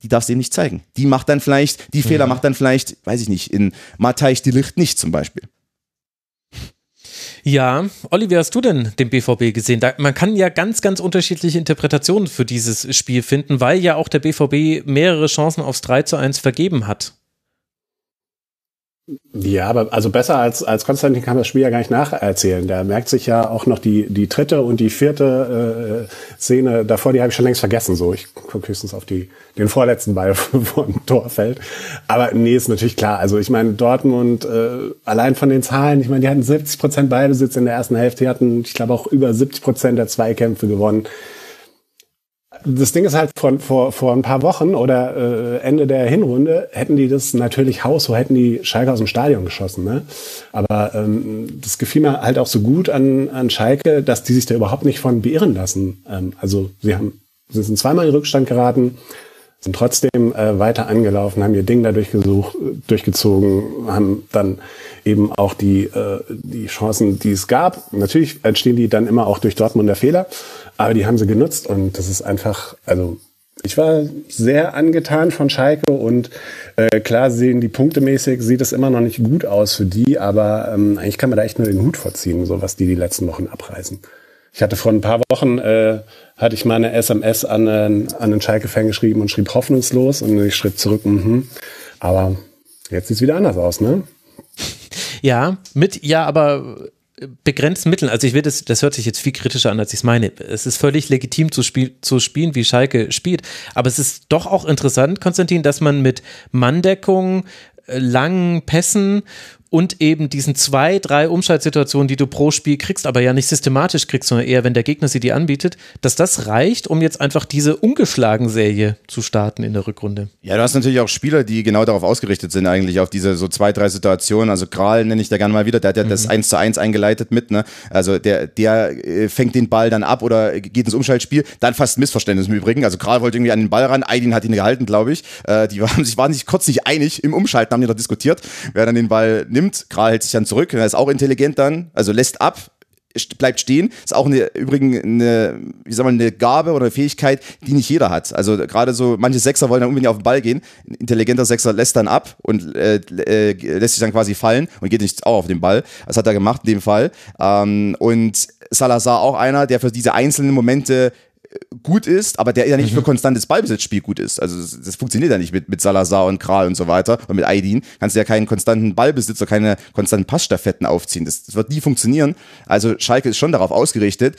[SPEAKER 4] die darfst du ihm nicht zeigen. Die macht dann vielleicht, die mhm. Fehler macht dann vielleicht, weiß ich nicht, in Matthijs die Licht nicht zum Beispiel.
[SPEAKER 3] Ja, Olli, wie hast du denn den BVB gesehen? Da, man kann ja ganz, ganz unterschiedliche Interpretationen für dieses Spiel finden, weil ja auch der BVB mehrere Chancen aufs 3 zu 1 vergeben hat.
[SPEAKER 5] Ja, aber also besser als, als Konstantin kann das Spiel ja gar nicht nacherzählen. Der merkt sich ja auch noch die, die dritte und die vierte äh, Szene davor, die habe ich schon längst vergessen. So, ich gucke höchstens auf die, den vorletzten Ball vom Tor fällt. Aber nee, ist natürlich klar. Also ich meine, Dortmund, äh, allein von den Zahlen, ich meine, die hatten 70 Prozent Ballbesitz in der ersten Hälfte, die hatten, ich glaube, auch über 70 Prozent der Zweikämpfe gewonnen das Ding ist halt vor, vor, vor ein paar Wochen oder äh, Ende der Hinrunde hätten die das natürlich Haus, so hätten die Schalke aus dem Stadion geschossen. Ne? Aber ähm, das gefiel mir halt auch so gut an, an Schalke, dass die sich da überhaupt nicht von beirren lassen. Ähm, also sie haben sie sind zweimal in Rückstand geraten, sind trotzdem äh, weiter angelaufen, haben ihr Ding da durchgesucht, durchgezogen, haben dann eben auch die, äh, die Chancen, die es gab. Natürlich entstehen die dann immer auch durch Dortmunder Fehler. Aber die haben sie genutzt und das ist einfach, also ich war sehr angetan von Schalke und äh, klar sehen die punktemäßig sieht es immer noch nicht gut aus für die, aber ähm, eigentlich kann man da echt nur den Hut vorziehen, so was die die letzten Wochen abreißen. Ich hatte vor ein paar Wochen äh, hatte ich mal eine SMS an, an einen Schalke-Fan geschrieben und schrieb hoffnungslos und ich schrieb zurück, mhm. aber jetzt sieht's wieder anders aus, ne?
[SPEAKER 3] Ja, mit, ja, aber begrenzten Mitteln. Also ich will das, das hört sich jetzt viel kritischer an, als ich es meine. Es ist völlig legitim zu, spiel, zu spielen, wie Schalke spielt. Aber es ist doch auch interessant, Konstantin, dass man mit Manndeckung, äh, langen Pässen und eben diesen zwei, drei Umschaltsituationen, die du pro Spiel kriegst, aber ja nicht systematisch kriegst, sondern eher, wenn der Gegner sie dir anbietet, dass das reicht, um jetzt einfach diese ungeschlagen Serie zu starten in der Rückrunde.
[SPEAKER 4] Ja, du hast natürlich auch Spieler, die genau darauf ausgerichtet sind, eigentlich auf diese so zwei, drei Situationen. Also Kral nenne ich da gerne mal wieder, der hat ja mhm. das 1 zu 1 eingeleitet mit, ne? Also der, der äh, fängt den Ball dann ab oder geht ins Umschaltspiel, dann fast ein Missverständnis im Übrigen. Also Kral wollte irgendwie an den Ball ran, Aydin hat ihn gehalten, glaube ich. Äh, die waren sich, waren sich kurz nicht einig im Umschalten, haben die noch diskutiert, wer dann den Ball nimmt nimmt. Kral hält sich dann zurück, er ist auch intelligent dann, also lässt ab, bleibt stehen. Ist auch eine, übrigens eine, wie sagen wir, eine Gabe oder eine Fähigkeit, die nicht jeder hat. Also gerade so, manche Sechser wollen dann unbedingt auf den Ball gehen. Ein intelligenter Sechser lässt dann ab und äh, äh, lässt sich dann quasi fallen und geht nicht auch auf den Ball. Das hat er gemacht in dem Fall. Ähm, und Salazar auch einer, der für diese einzelnen Momente gut ist, aber der ja nicht mhm. für konstantes Ballbesitzspiel gut ist. Also das, das, funktioniert ja nicht mit, mit Salazar und Kral und so weiter und mit Aydin. Kannst du ja keinen konstanten Ballbesitz oder keine konstanten Passstaffetten aufziehen. Das, das wird nie funktionieren. Also Schalke ist schon darauf ausgerichtet,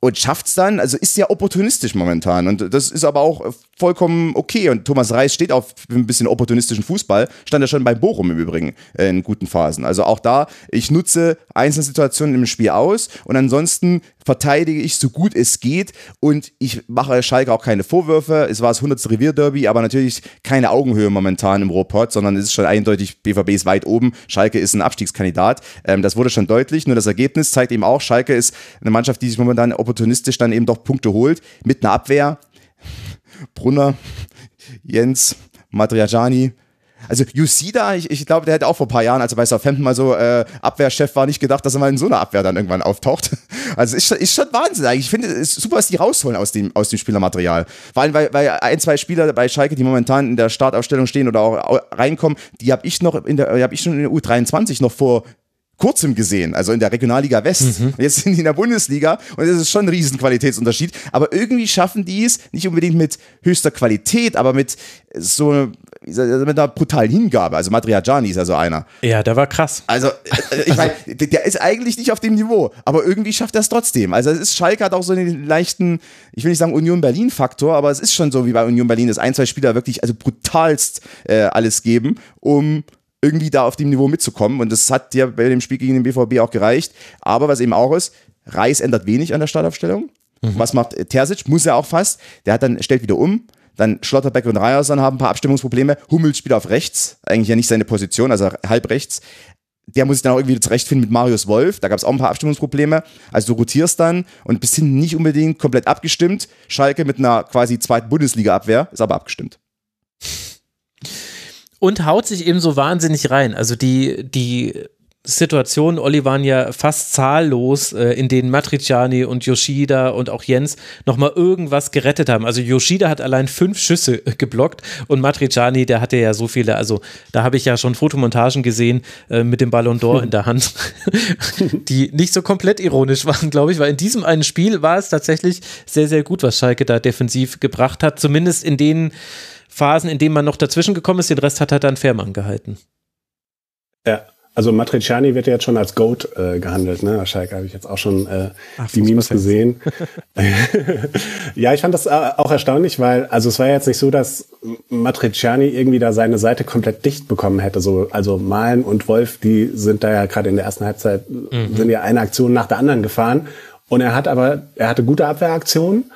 [SPEAKER 4] und schafft's dann, also ist ja opportunistisch momentan und das ist aber auch vollkommen okay und Thomas Reis steht auf ein bisschen opportunistischen Fußball, stand ja schon bei Bochum im Übrigen in guten Phasen. Also auch da, ich nutze einzelne Situationen im Spiel aus und ansonsten verteidige ich so gut es geht und ich mache Schalke auch keine Vorwürfe. Es war das 100. Revierderby, aber natürlich keine Augenhöhe momentan im Ruhrpott, sondern es ist schon eindeutig, BVB ist weit oben, Schalke ist ein Abstiegskandidat. Ähm, das wurde schon deutlich, nur das Ergebnis zeigt eben auch, Schalke ist eine Mannschaft, die sich momentan opportunistisch dann eben doch Punkte holt, mit einer Abwehr. Brunner, Jens, Matriajani, also Yusida, ich, ich glaube, der hätte auch vor ein paar Jahren, als er bei Southampton mal so äh, Abwehrchef war, nicht gedacht, dass er mal in so einer Abwehr dann irgendwann auftaucht. <laughs> Also ist, ist schon Wahnsinn eigentlich. Ich finde es ist super, dass die rausholen aus dem, aus dem Spielermaterial. Vor allem, weil, weil ein, zwei Spieler bei Schalke, die momentan in der Startaufstellung stehen oder auch reinkommen, die habe ich noch in der, habe ich schon in der U23 noch vor kurzem gesehen, also in der Regionalliga West. Mhm. Jetzt sind die in der Bundesliga und das ist schon ein riesen Qualitätsunterschied. Aber irgendwie schaffen die es, nicht unbedingt mit höchster Qualität, aber mit so mit einer brutalen Hingabe. Also Matriajani ist ja so einer.
[SPEAKER 3] Ja, der war krass.
[SPEAKER 4] Also, äh, ich meine, der ist eigentlich nicht auf dem Niveau, aber irgendwie schafft er es trotzdem. Also, es ist, Schalke hat auch so einen leichten, ich will nicht sagen Union Berlin-Faktor, aber es ist schon so wie bei Union Berlin, dass ein, zwei Spieler wirklich also brutalst äh, alles geben, um irgendwie da auf dem Niveau mitzukommen. Und das hat ja bei dem Spiel gegen den BVB auch gereicht. Aber was eben auch ist, Reis ändert wenig an der Startaufstellung. Mhm. Was macht Terzic? Muss er auch fast. Der hat dann, stellt wieder um. Dann Schlotterbeck und Ryerson haben ein paar Abstimmungsprobleme. Hummels spielt auf rechts. Eigentlich ja nicht seine Position, also halb rechts. Der muss sich dann auch irgendwie zurechtfinden mit Marius Wolf. Da gab es auch ein paar Abstimmungsprobleme. Also du rotierst dann und bist hinten nicht unbedingt komplett abgestimmt. Schalke mit einer quasi zweiten Bundesliga-Abwehr ist aber abgestimmt
[SPEAKER 3] und haut sich eben so wahnsinnig rein. Also die, die Situationen, Olli, waren ja fast zahllos, äh, in denen Matriciani und Yoshida und auch Jens nochmal irgendwas gerettet haben. Also Yoshida hat allein fünf Schüsse äh, geblockt und Matriciani, der hatte ja so viele, also da habe ich ja schon Fotomontagen gesehen äh, mit dem Ballon d'Or in der Hand, <laughs> die nicht so komplett ironisch waren, glaube ich, weil in diesem einen Spiel war es tatsächlich sehr, sehr gut, was Schalke da defensiv gebracht hat, zumindest in denen Phasen, in denen man noch dazwischen gekommen ist. Den Rest hat er dann Fährmann gehalten.
[SPEAKER 5] Ja. Also Matriciani wird ja jetzt schon als Goat äh, gehandelt, ne? Schalke habe ich jetzt auch schon äh,
[SPEAKER 3] Ach,
[SPEAKER 5] die Memes gesehen. <laughs> ja, ich fand das äh, auch erstaunlich, weil also es war ja jetzt nicht so, dass Matriciani irgendwie da seine Seite komplett dicht bekommen hätte. So, also Malen und Wolf, die sind da ja gerade in der ersten Halbzeit mhm. sind ja eine Aktion nach der anderen gefahren und er hat aber er hatte gute Abwehraktionen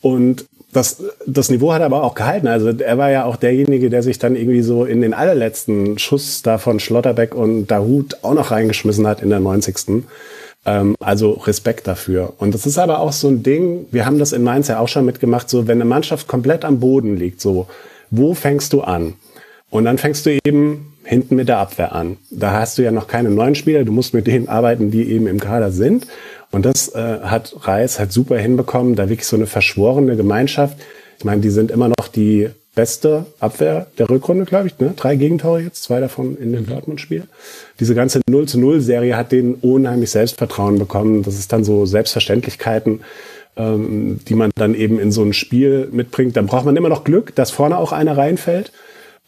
[SPEAKER 5] und das, das Niveau hat aber auch gehalten. Also er war ja auch derjenige, der sich dann irgendwie so in den allerletzten Schuss da von Schlotterbeck und Dahut auch noch reingeschmissen hat in der 90. Ähm, also Respekt dafür. Und das ist aber auch so ein Ding, wir haben das in Mainz ja auch schon mitgemacht, so wenn eine Mannschaft komplett am Boden liegt, so, wo fängst du an? Und dann fängst du eben hinten mit der Abwehr an. Da hast du ja noch keine neuen Spieler, du musst mit denen arbeiten, die eben im Kader sind. Und das äh, hat Reis halt super hinbekommen, da wirklich so eine verschworene Gemeinschaft. Ich meine, die sind immer noch die beste Abwehr der Rückrunde, glaube ich. Ne? Drei Gegentore jetzt, zwei davon in dem mhm. Dortmund-Spiel. Diese ganze 0 zu 0 Serie hat denen unheimlich Selbstvertrauen bekommen. Das ist dann so Selbstverständlichkeiten, ähm, die man dann eben in so ein Spiel mitbringt. Da braucht man immer noch Glück, dass vorne auch einer reinfällt.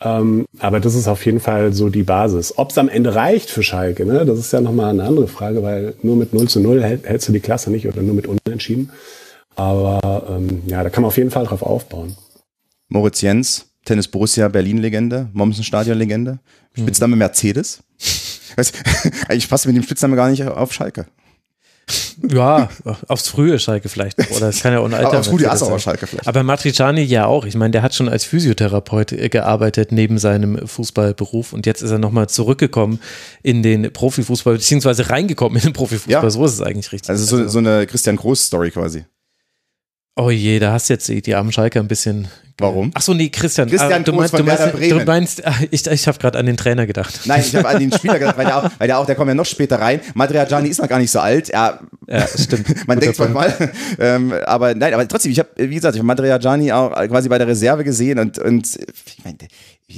[SPEAKER 5] Ähm, aber das ist auf jeden Fall so die Basis. Ob es am Ende reicht für Schalke, ne? das ist ja nochmal eine andere Frage, weil nur mit 0 zu 0 hält, hältst du die Klasse nicht oder nur mit Unentschieden. Aber ähm, ja, da kann man auf jeden Fall drauf aufbauen.
[SPEAKER 4] Moritz Jens, Tennis Borussia Berlin-Legende, Mommsen-Stadion-Legende, Spitzname Mercedes. <laughs> Eigentlich <laughs> passt mit dem Spitzname gar nicht auf Schalke.
[SPEAKER 3] Ja, aufs frühe Schalke vielleicht. Oder es kann ja auch ein alter
[SPEAKER 4] Aufs Rudi Assauer Schalke vielleicht.
[SPEAKER 3] Aber Matriciani ja auch. Ich meine, der hat schon als Physiotherapeut äh, gearbeitet neben seinem Fußballberuf und jetzt ist er nochmal zurückgekommen in den Profifußball, beziehungsweise reingekommen in den Profifußball. Ja. So ist es eigentlich richtig.
[SPEAKER 4] Also so, also so eine Christian Groß-Story quasi.
[SPEAKER 3] Oh je, da hast jetzt die, armen Schalke ein bisschen.
[SPEAKER 4] Warum?
[SPEAKER 3] Ach so, nee, Christian.
[SPEAKER 4] Christian ah, du, meinst,
[SPEAKER 3] du, meinst, du meinst, ah, ich, ich habe gerade an den Trainer gedacht.
[SPEAKER 4] Nein, ich habe an den <laughs> Spieler gedacht, weil der auch, weil der auch, der kommt ja noch später rein. Madriajani ist noch gar nicht so alt. Er,
[SPEAKER 3] ja, stimmt. <laughs>
[SPEAKER 4] man denkt manchmal. <laughs> Ähm, aber nein, aber trotzdem, ich habe, wie gesagt, ich habe Madriajani auch quasi bei der Reserve gesehen und, und ich meine,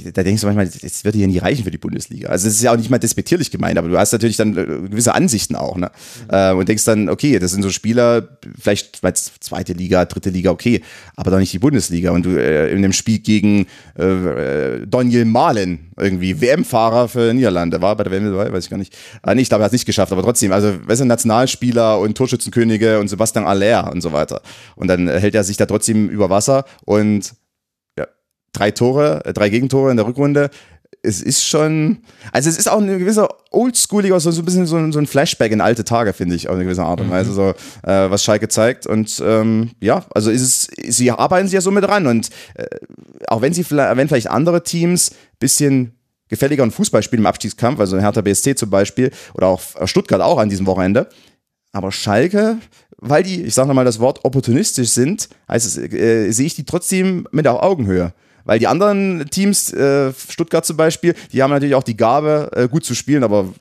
[SPEAKER 4] da denkst du manchmal, das wird hier nie reichen für die Bundesliga. Also es ist ja auch nicht mal despektierlich gemeint, aber du hast natürlich dann äh, gewisse Ansichten auch, ne? Mhm. und denkst dann, okay, das sind so Spieler, vielleicht zweite Liga, dritte Liga, okay, aber doch nicht die Bundesliga. Und du äh, in dem Spiel gegen äh, äh Daniel Malen, irgendwie WM-Fahrer für Niederlande, war bei der WM dabei, weiß ich gar nicht. Ah, nee, ich glaube, er hat es nicht geschafft, aber trotzdem, also weißt du, Nationalspieler und Torschützenkönige und Sebastian Aller und so weiter. Und dann hält er sich da trotzdem über Wasser und drei Tore, äh, drei Gegentore in der Rückrunde. Es ist schon, also es ist auch eine gewisse oldschooliger, so, so ein bisschen so ein, so ein Flashback in alte Tage, finde ich, auf eine gewisse Art und Weise, mhm. so, äh, was Schalke zeigt. Und ähm, ja, also ist es, sie arbeiten sich ja so mit ran. Und äh, auch wenn sie wenn vielleicht andere Teams bisschen gefälliger und Fußball spielen im Abstiegskampf, also Hertha BSC zum Beispiel, oder auch Stuttgart auch an diesem Wochenende. Aber Schalke, weil die, ich sage nochmal das Wort opportunistisch sind, heißt es, äh, sehe ich die trotzdem mit auf Augenhöhe. Weil die anderen Teams, äh, Stuttgart zum Beispiel, die haben natürlich auch die Gabe, äh, gut zu spielen, aber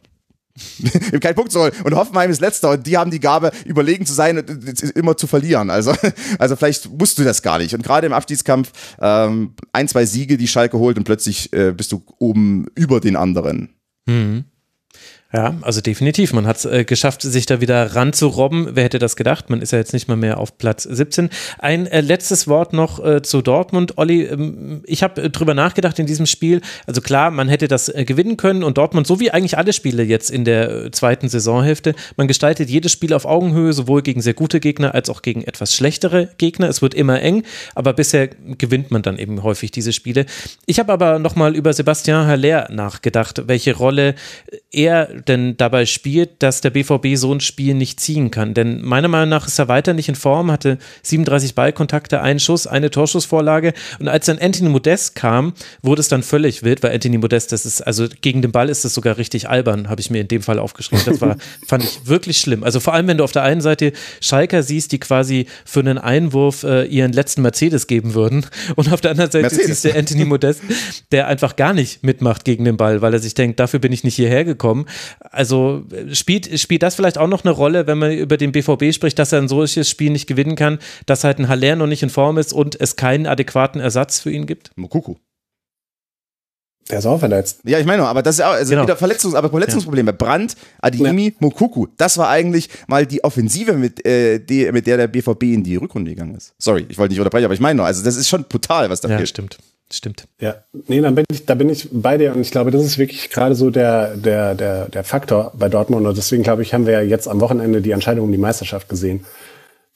[SPEAKER 4] <laughs> kein Punkt zu holen. Und Hoffenheim ist letzter und die haben die Gabe, überlegen zu sein und immer zu verlieren. Also, <laughs> also vielleicht musst du das gar nicht. Und gerade im Abstiegskampf ähm, ein, zwei Siege, die Schalke holt und plötzlich äh, bist du oben über den anderen.
[SPEAKER 3] Mhm. Ja, also definitiv. Man hat es äh, geschafft, sich da wieder ranzurobben. Wer hätte das gedacht? Man ist ja jetzt nicht mal mehr auf Platz 17. Ein äh, letztes Wort noch äh, zu Dortmund. Olli, ähm, ich habe äh, drüber nachgedacht in diesem Spiel. Also klar, man hätte das äh, gewinnen können und Dortmund, so wie eigentlich alle Spiele jetzt in der äh, zweiten Saisonhälfte, man gestaltet jedes Spiel auf Augenhöhe, sowohl gegen sehr gute Gegner als auch gegen etwas schlechtere Gegner. Es wird immer eng, aber bisher gewinnt man dann eben häufig diese Spiele. Ich habe aber nochmal über Sebastian Haller nachgedacht, welche Rolle er denn dabei spielt, dass der BVB so ein Spiel nicht ziehen kann. Denn meiner Meinung nach ist er weiter nicht in Form, hatte 37 Ballkontakte, einen Schuss, eine Torschussvorlage. Und als dann Anthony Modest kam, wurde es dann völlig wild, weil Anthony Modest, das ist, also gegen den Ball ist das sogar richtig albern, habe ich mir in dem Fall aufgeschrieben. Das war, <laughs> fand ich wirklich schlimm. Also vor allem, wenn du auf der einen Seite Schalker siehst, die quasi für einen Einwurf äh, ihren letzten Mercedes geben würden. Und auf der anderen Seite Mercedes. siehst du Anthony Modest, der einfach gar nicht mitmacht gegen den Ball, weil er sich denkt, dafür bin ich nicht hierher gekommen. Also spielt, spielt das vielleicht auch noch eine Rolle, wenn man über den BVB spricht, dass er ein solches Spiel nicht gewinnen kann, dass halt ein Haller noch nicht in Form ist und es keinen adäquaten Ersatz für ihn gibt?
[SPEAKER 4] Mokuku.
[SPEAKER 5] Der ist auch verletzt.
[SPEAKER 4] Ja, ich meine, aber das ist auch, also genau. wieder Verletzungs-, aber Verletzungsprobleme. Ja. Brandt, Adiemi, ja. Mokuku. Das war eigentlich mal die Offensive, mit, äh, die, mit der der BVB in die Rückrunde gegangen ist. Sorry, ich wollte nicht unterbrechen, aber ich meine nur, also das ist schon brutal, was da
[SPEAKER 3] ja,
[SPEAKER 4] fehlt.
[SPEAKER 3] stimmt. Stimmt.
[SPEAKER 5] Ja, nee, dann bin ich, da bin ich bei dir und ich glaube, das ist wirklich gerade so der, der, der, der Faktor bei Dortmund und deswegen glaube ich, haben wir ja jetzt am Wochenende die Entscheidung um die Meisterschaft gesehen.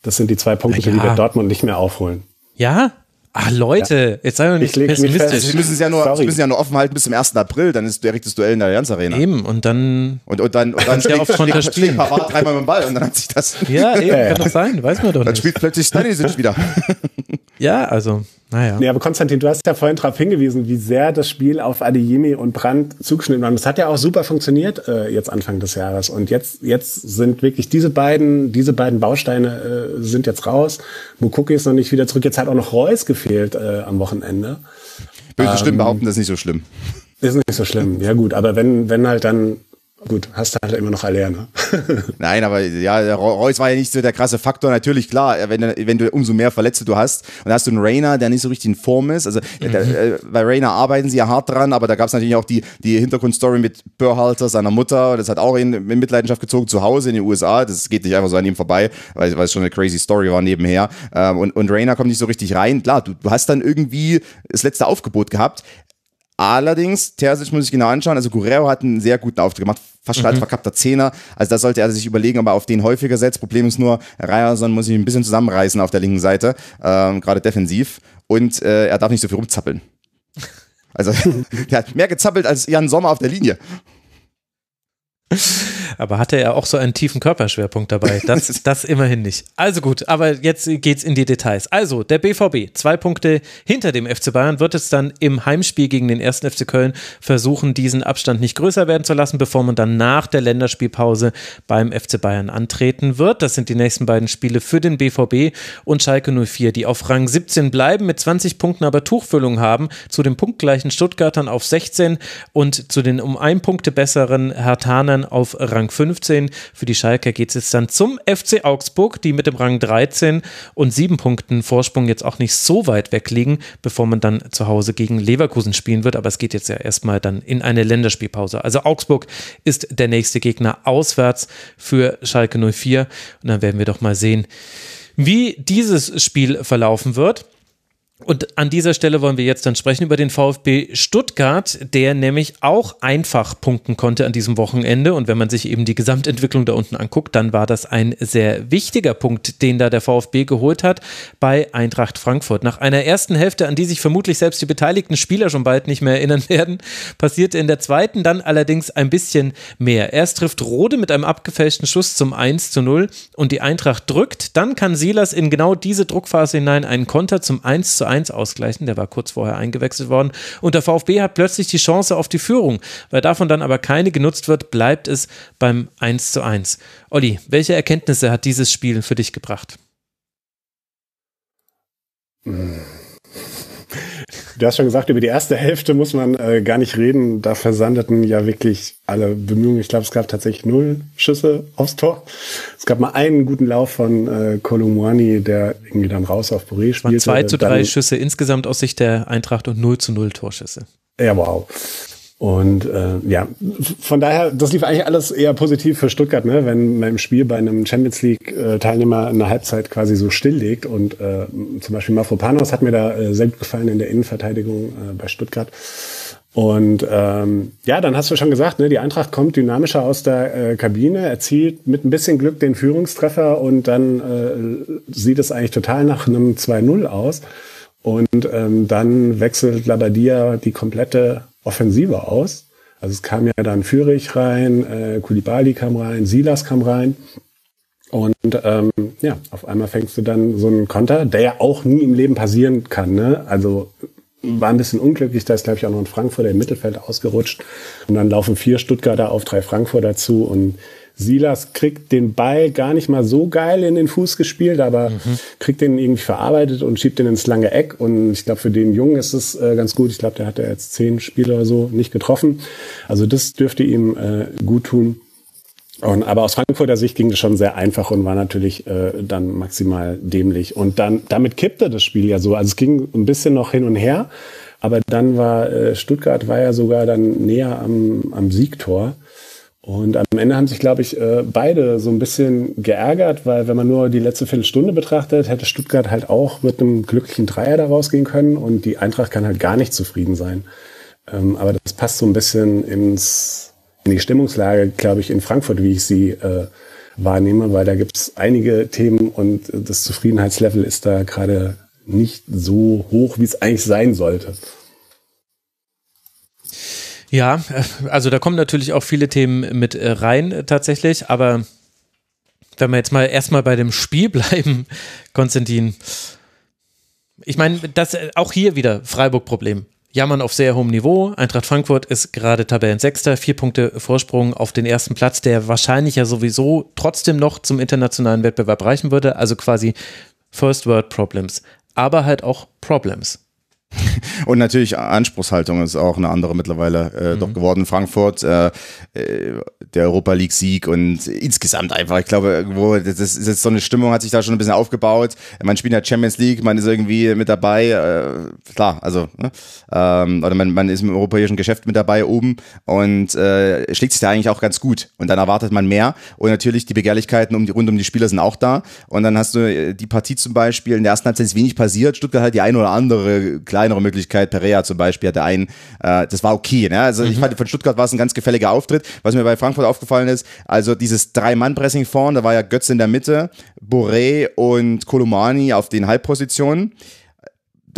[SPEAKER 5] Das sind die zwei Punkte, ja. die wir Dortmund nicht mehr aufholen.
[SPEAKER 3] Ja? Ach Leute, ja. jetzt sei doch nicht pessimistisch.
[SPEAKER 4] Sie müssen es ja nur, müssen ja nur offen halten bis zum 1. April, dann ist direkt das Duell in der Allianz Arena.
[SPEAKER 3] Eben, und dann.
[SPEAKER 4] Und, und dann, und dann
[SPEAKER 3] ja auf Konter spielen.
[SPEAKER 4] Pavard dreimal mit dem Ball und dann hat sich das.
[SPEAKER 3] Ja, eben, ja, kann doch sein, weiß man doch
[SPEAKER 4] nicht. Dann spielt plötzlich Stanisic <laughs> wieder.
[SPEAKER 3] Ja, also, naja.
[SPEAKER 5] Nee, aber Konstantin, du hast ja vorhin darauf hingewiesen, wie sehr das Spiel auf Adeyemi und Brandt zugeschnitten war. Das hat ja auch super funktioniert äh, jetzt Anfang des Jahres. Und jetzt, jetzt sind wirklich diese beiden, diese beiden Bausteine äh, sind jetzt raus. Mukuki ist noch nicht wieder zurück. Jetzt hat auch noch Reus gefehlt äh, am Wochenende.
[SPEAKER 4] Böse ähm, Stimmen behaupten, das ist nicht so schlimm.
[SPEAKER 5] Ist nicht so schlimm. Ja gut, aber wenn, wenn halt dann Gut, hast du halt immer noch Aller, ne? <laughs>
[SPEAKER 4] Nein, aber ja, Reus war ja nicht so der krasse Faktor. Natürlich, klar, wenn, wenn du umso mehr Verletzte du hast und hast du einen Rainer, der nicht so richtig in Form ist. Also mhm. der, äh, bei Rainer arbeiten sie ja hart dran, aber da gab es natürlich auch die, die Hintergrundstory mit Burhalter, seiner Mutter. Das hat auch in, in Mitleidenschaft gezogen zu Hause in den USA. Das geht nicht einfach so an ihm vorbei, weil, weil es schon eine crazy Story war nebenher. Ähm, und, und Rainer kommt nicht so richtig rein. Klar, du, du hast dann irgendwie das letzte Aufgebot gehabt. Allerdings, Terzic muss ich genau anschauen. Also Guerrero hat einen sehr guten Auftritt gemacht, fast schon mhm. als verkappter Zehner. Also da sollte er sich überlegen, ob er auf den häufiger setzt. Problem ist nur, Ryerson muss sich ein bisschen zusammenreißen auf der linken Seite, ähm, gerade defensiv. Und äh, er darf nicht so viel rumzappeln. Also <laughs> der hat mehr gezappelt als Jan Sommer auf der Linie.
[SPEAKER 3] Aber hatte er auch so einen tiefen Körperschwerpunkt dabei? Das, <laughs> das immerhin nicht. Also gut, aber jetzt geht's in die Details. Also, der BVB, zwei Punkte hinter dem FC Bayern, wird es dann im Heimspiel gegen den ersten FC Köln versuchen, diesen Abstand nicht größer werden zu lassen, bevor man dann nach der Länderspielpause beim FC Bayern antreten wird. Das sind die nächsten beiden Spiele für den BVB und Schalke 04, die auf Rang 17 bleiben, mit 20 Punkten aber Tuchfüllung haben, zu den punktgleichen Stuttgartern auf 16 und zu den um ein Punkte besseren Hertanern auf Rang Rang 15. Für die Schalker geht es jetzt dann zum FC Augsburg, die mit dem Rang 13 und sieben Punkten Vorsprung jetzt auch nicht so weit weg liegen, bevor man dann zu Hause gegen Leverkusen spielen wird. Aber es geht jetzt ja erstmal dann in eine Länderspielpause. Also Augsburg ist der nächste Gegner auswärts für Schalke 04. Und dann werden wir doch mal sehen, wie dieses Spiel verlaufen wird. Und an dieser Stelle wollen wir jetzt dann sprechen über den VfB Stuttgart, der nämlich auch einfach punkten konnte an diesem Wochenende. Und wenn man sich eben die Gesamtentwicklung da unten anguckt, dann war das ein sehr wichtiger Punkt, den da der VfB geholt hat bei Eintracht Frankfurt. Nach einer ersten Hälfte, an die sich vermutlich selbst die beteiligten Spieler schon bald nicht mehr erinnern <laughs> werden, passierte in der zweiten dann allerdings ein bisschen mehr. Erst trifft Rode mit einem abgefälschten Schuss zum 1 zu 0 und die Eintracht drückt. Dann kann Silas in genau diese Druckphase hinein einen Konter zum 1 zu 1 ausgleichen. Der war kurz vorher eingewechselt worden. Und der VfB hat plötzlich die Chance auf die Führung. Weil davon dann aber keine genutzt wird, bleibt es beim 1 zu 1. Olli, welche Erkenntnisse hat dieses Spiel für dich gebracht?
[SPEAKER 5] Hm. Du hast schon gesagt, über die erste Hälfte muss man äh, gar nicht reden. Da versandeten ja wirklich alle Bemühungen. Ich glaube, es gab tatsächlich null Schüsse aufs Tor. Es gab mal einen guten Lauf von äh, Kolumwani, der irgendwie dann raus auf Boré spielte.
[SPEAKER 3] Zwei zu drei Schüsse insgesamt aus Sicht der Eintracht und 0 zu 0 Torschüsse.
[SPEAKER 5] Ja, wow. Und äh, ja, von daher, das lief eigentlich alles eher positiv für Stuttgart, ne? wenn man im Spiel bei einem Champions League-Teilnehmer in der Halbzeit quasi so stilllegt. Und äh, zum Beispiel Mafropanos hat mir da äh, sehr gut gefallen in der Innenverteidigung äh, bei Stuttgart. Und ähm, ja, dann hast du schon gesagt, ne, die Eintracht kommt dynamischer aus der äh, Kabine, erzielt mit ein bisschen Glück den Führungstreffer und dann äh, sieht es eigentlich total nach einem 2-0 aus. Und ähm, dann wechselt Labadia die komplette Offensive aus. Also es kam ja dann Fürich rein, äh, Kulibali kam rein, Silas kam rein. Und ähm, ja, auf einmal fängst du dann so einen Konter, der ja auch nie im Leben passieren kann. Ne? Also war ein bisschen unglücklich, da ist, glaube ich, auch noch ein Frankfurter im Mittelfeld ausgerutscht. Und dann laufen vier Stuttgarter auf drei Frankfurter zu und Silas kriegt den Ball gar nicht mal so geil in den Fuß gespielt, aber mhm. kriegt den irgendwie verarbeitet und schiebt den ins lange Eck. Und ich glaube, für den Jungen ist es äh, ganz gut. Ich glaube, der hat ja jetzt zehn Spiele oder so nicht getroffen. Also das dürfte ihm äh, gut tun. Und, aber aus Frankfurter Sicht ging das schon sehr einfach und war natürlich äh, dann maximal dämlich. Und dann damit kippte das Spiel ja so. Also es ging ein bisschen noch hin und her, aber dann war äh, Stuttgart war ja sogar dann näher am, am Siegtor. Und am Ende haben sich, glaube ich, äh, beide so ein bisschen geärgert, weil wenn man nur die letzte Viertelstunde betrachtet, hätte Stuttgart halt auch mit einem glücklichen Dreier da rausgehen können und die Eintracht kann halt gar nicht zufrieden sein. Ähm, aber das passt so ein bisschen ins, in die Stimmungslage, glaube ich, in Frankfurt, wie ich sie äh, wahrnehme, weil da gibt es einige Themen und das Zufriedenheitslevel ist da gerade nicht so hoch, wie es eigentlich sein sollte.
[SPEAKER 3] Ja, also da kommen natürlich auch viele Themen mit äh, rein tatsächlich, aber wenn wir jetzt mal erstmal bei dem Spiel <laughs> bleiben, Konstantin, ich meine, das äh, auch hier wieder Freiburg-Problem. Jammern auf sehr hohem Niveau. Eintracht Frankfurt ist gerade Tabellensechster, vier Punkte Vorsprung auf den ersten Platz, der wahrscheinlich ja sowieso trotzdem noch zum internationalen Wettbewerb reichen würde. Also quasi First World Problems, aber halt auch Problems. <laughs>
[SPEAKER 4] Und natürlich Anspruchshaltung ist auch eine andere mittlerweile äh, mhm. doch geworden. Frankfurt, äh, äh, der Europa League Sieg und insgesamt einfach, ich glaube, irgendwo, das ist jetzt so eine Stimmung, hat sich da schon ein bisschen aufgebaut. Man spielt in der Champions League, man ist irgendwie mit dabei, äh, klar, also, ne? ähm, oder man, man ist im europäischen Geschäft mit dabei oben und äh, schlägt sich da eigentlich auch ganz gut. Und dann erwartet man mehr. Und natürlich die Begehrlichkeiten um die, rund um die Spieler sind auch da. Und dann hast du äh, die Partie zum Beispiel, in der ersten Halbzeit ist wenig passiert, Stuttgart hat die eine oder andere klar kleinere Möglichkeit. Perea zum Beispiel hatte einen, äh, das war okay. Ne? Also mhm. ich fand, von Stuttgart war es ein ganz gefälliger Auftritt. Was mir bei Frankfurt aufgefallen ist, also dieses Drei-Mann-Pressing vorne, da war ja Götze in der Mitte, Boré und Kolomani auf den Halbpositionen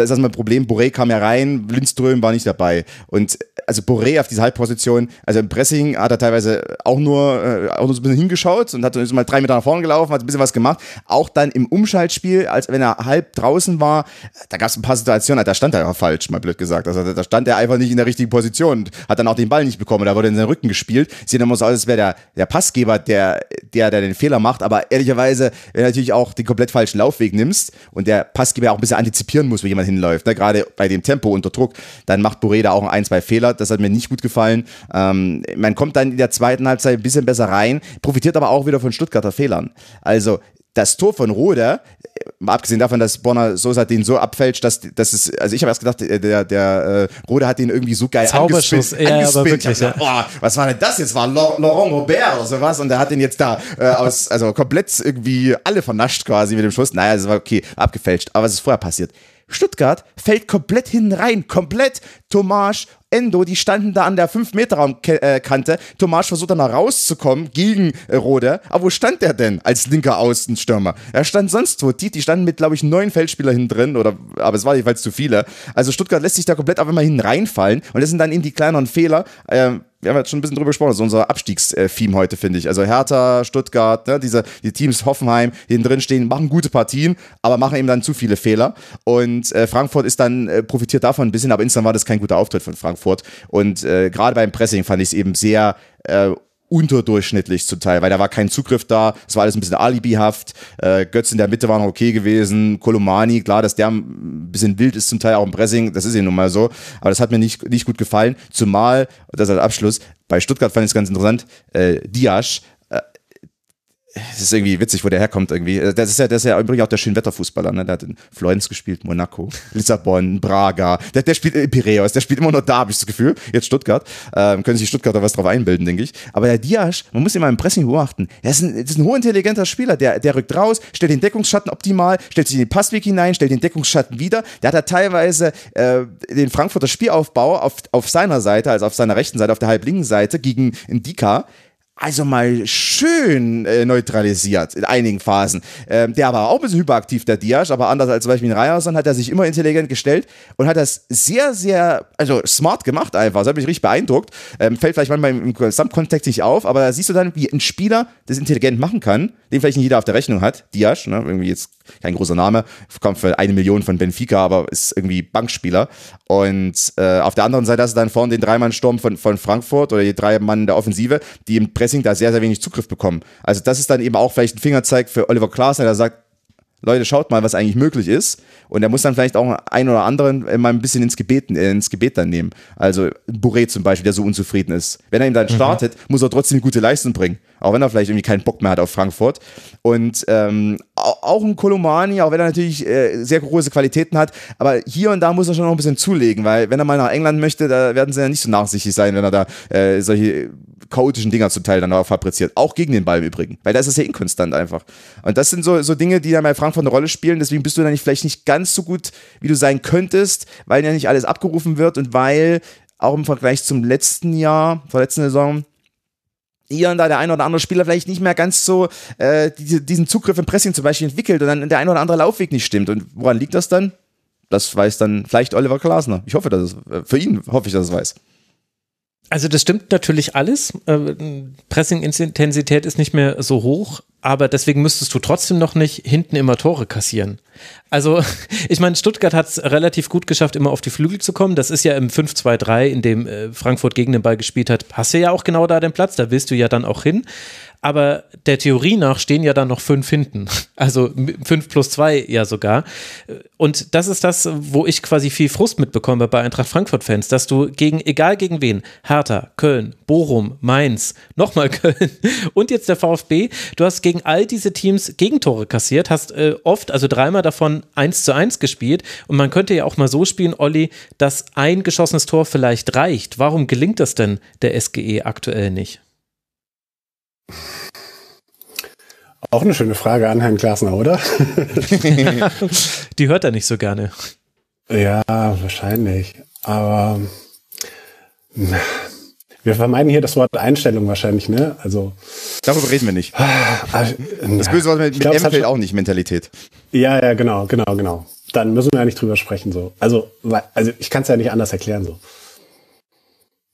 [SPEAKER 4] das ist erstmal ein Problem. Boré kam ja rein, Lindström war nicht dabei. Und also Boré auf diese Halbposition, also im Pressing hat er teilweise auch nur, äh, auch nur so ein bisschen hingeschaut und hat so mal drei Meter nach vorne gelaufen, hat ein bisschen was gemacht. Auch dann im Umschaltspiel, als wenn er halb draußen war, da gab es ein paar Situationen, da stand er einfach falsch, mal blöd gesagt. Also da stand er einfach nicht in der richtigen Position und hat dann auch den Ball nicht bekommen. Da wurde in seinen Rücken gespielt. Sieht immer so aus, als wäre der, der Passgeber, der, der, der den Fehler macht. Aber ehrlicherweise, wenn du natürlich auch den komplett falschen Laufweg nimmst und der Passgeber auch ein bisschen antizipieren muss, wie jemand hinläuft, ne? gerade bei dem Tempo unter Druck, dann macht Boré da auch ein, zwei Fehler. Das hat mir nicht gut gefallen. Ähm, man kommt dann in der zweiten Halbzeit ein bisschen besser rein, profitiert aber auch wieder von Stuttgarter Fehlern. Also das Tor von Rode, mal abgesehen davon, dass Bonner Sosa den so abfälscht, dass, dass es, also ich habe erst gedacht, der, der äh, Rode hat den irgendwie so geil angespinnt.
[SPEAKER 3] ja, aber wirklich,
[SPEAKER 4] gedacht, ja. oh, was war denn das jetzt? War Laurent Robert oder sowas und der hat den jetzt da äh, aus, also komplett irgendwie alle vernascht quasi mit dem Schuss. Naja, das war okay, abgefälscht. Aber was ist vorher passiert? Stuttgart fällt komplett hinten rein, komplett. Tomasch, Endo, die standen da an der 5-Meter-Kante. Tomasch versucht dann da rauszukommen gegen äh, Rode. Aber wo stand der denn als linker Außenstürmer? Er stand sonst wo. Die, die standen mit, glaube ich, neun Feldspieler hinten drin, oder, aber es war jedenfalls zu viele. Also Stuttgart lässt sich da komplett auf einmal hinten reinfallen. Und das sind dann eben die kleineren Fehler. Ähm, wir haben jetzt schon ein bisschen drüber gesprochen, das ist unser Abstiegstheme heute, finde ich. Also Hertha, Stuttgart, ne, diese, die Teams Hoffenheim, die drin stehen, machen gute Partien, aber machen eben dann zu viele Fehler. Und äh, Frankfurt ist dann, äh, profitiert davon ein bisschen, aber insgesamt war das kein guter Auftritt von Frankfurt. Und äh, gerade beim Pressing fand ich es eben sehr äh, unterdurchschnittlich zum Teil, weil da war kein Zugriff da, es war alles ein bisschen alibihaft, äh, Götz in der Mitte war noch okay gewesen, Kolomani, klar, dass der ein bisschen wild ist zum Teil auch im Pressing, das ist ja nun mal so, aber das hat mir nicht, nicht gut gefallen, zumal, das als Abschluss, bei Stuttgart fand ich es ganz interessant, äh, Diasch es ist irgendwie witzig, wo der herkommt irgendwie. Äh, das ist ja, das ist ja übrigens auch der Schönwetterfußballer, ne? Der hat in Florenz gespielt, Monaco, <laughs> Lissabon, Braga. Der, der spielt in Piräus, der spielt immer nur da, habe ich das Gefühl. Jetzt Stuttgart. Ähm, können sich Stuttgarter was drauf einbilden, denke ich. Aber der Diasch, man muss ihn mal im Pressing beobachten. Er ist ein, das ist ein hochintelligenter Spieler. Der, der rückt raus, stellt den Deckungsschatten optimal, stellt sich in den Passweg hinein, stellt den Deckungsschatten wieder. Der hat da teilweise äh, den Frankfurter Spielaufbau auf, auf seiner Seite, also auf seiner rechten Seite, auf der halblinken Seite gegen Indika also mal schön äh, neutralisiert in einigen Phasen. Ähm, der war auch ein bisschen hyperaktiv, der Diaz, aber anders als zum Beispiel in Ryerson hat er sich immer intelligent gestellt und hat das sehr, sehr, also smart gemacht einfach. Das hat mich richtig beeindruckt. Ähm, fällt vielleicht manchmal im Gesamtkontext nicht auf, aber da siehst du dann, wie ein Spieler das intelligent machen kann, den vielleicht nicht jeder auf der Rechnung hat. Diaz, ne, irgendwie jetzt kein großer Name, kommt für eine Million von Benfica, aber ist irgendwie Bankspieler. Und äh, auf der anderen Seite hast du dann vorne den Dreimann-Sturm von, von Frankfurt oder die drei Mann der Offensive, die im Pressing da sehr, sehr wenig Zugriff bekommen. Also das ist dann eben auch vielleicht ein Fingerzeig für Oliver Klaasner, der sagt, Leute, schaut mal, was eigentlich möglich ist. Und er muss dann vielleicht auch einen oder anderen mal ein bisschen ins Gebet, äh, ins Gebet dann nehmen. Also Bourré zum Beispiel, der so unzufrieden ist. Wenn er ihn dann mhm. startet, muss er trotzdem eine gute Leistung bringen. Auch wenn er vielleicht irgendwie keinen Bock mehr hat auf Frankfurt. Und ähm, auch ein Kolomani, auch wenn er natürlich äh, sehr große Qualitäten hat, aber hier und da muss er schon noch ein bisschen zulegen, weil wenn er mal nach England möchte, da werden sie ja nicht so nachsichtig sein, wenn er da äh, solche chaotischen Dinger zum Teil dann auch fabriziert. Auch gegen den Ball im Übrigen, weil da ist es ja inkonstant einfach. Und das sind so, so Dinge, die dann bei Frankfurt eine Rolle spielen, deswegen bist du dann vielleicht nicht ganz so gut, wie du sein könntest, weil ja nicht alles abgerufen wird und weil auch im Vergleich zum letzten Jahr, vor letzten Saison, hier und da der ein oder andere Spieler vielleicht nicht mehr ganz so äh, die, diesen Zugriff im Pressing zum Beispiel entwickelt und dann der ein oder andere Laufweg nicht stimmt. Und woran liegt das dann? Das weiß dann vielleicht Oliver Glasner. Ich hoffe, dass es, äh, für ihn hoffe ich, dass es weiß.
[SPEAKER 3] Also das stimmt natürlich alles. Äh, Pressing-Intensität ist nicht mehr so hoch, aber deswegen müsstest du trotzdem noch nicht hinten immer Tore kassieren. Also, <laughs> ich meine, Stuttgart hat es relativ gut geschafft, immer auf die Flügel zu kommen. Das ist ja im 5-2-3, in dem äh, Frankfurt gegen den Ball gespielt hat, hast du ja auch genau da den Platz, da willst du ja dann auch hin aber der Theorie nach stehen ja dann noch fünf hinten. <laughs> Also fünf plus zwei ja sogar. Und das ist das, wo ich quasi viel Frust mitbekomme bei Eintracht Frankfurt-Fans, dass du gegen, egal gegen wen, Hertha, Köln, Bochum, Mainz, nochmal <laughs> Köln und jetzt der VfB, du hast gegen all diese Teams Gegentore kassiert, hast äh, oft, also dreimal davon eins zu eins gespielt und man könnte ja auch mal so spielen, Olli, dass ein geschossenes Tor vielleicht reicht. Warum gelingt das denn der SGE aktuell nicht?
[SPEAKER 5] Auch eine schöne Frage an Herrn Glasner, oder? <laughs>
[SPEAKER 3] Die hört er nicht so gerne.
[SPEAKER 5] Ja, wahrscheinlich. Aber wir vermeiden hier das Wort Einstellung wahrscheinlich, ne? Also
[SPEAKER 4] darüber reden wir nicht.
[SPEAKER 5] Ah,
[SPEAKER 4] das böse Wort mit, mit glaub, M fällt auch nicht Mentalität.
[SPEAKER 5] Ja, ja, genau, genau, genau. Dann müssen wir ja nicht drüber sprechen so. Also, also ich kann es ja nicht anders erklären so.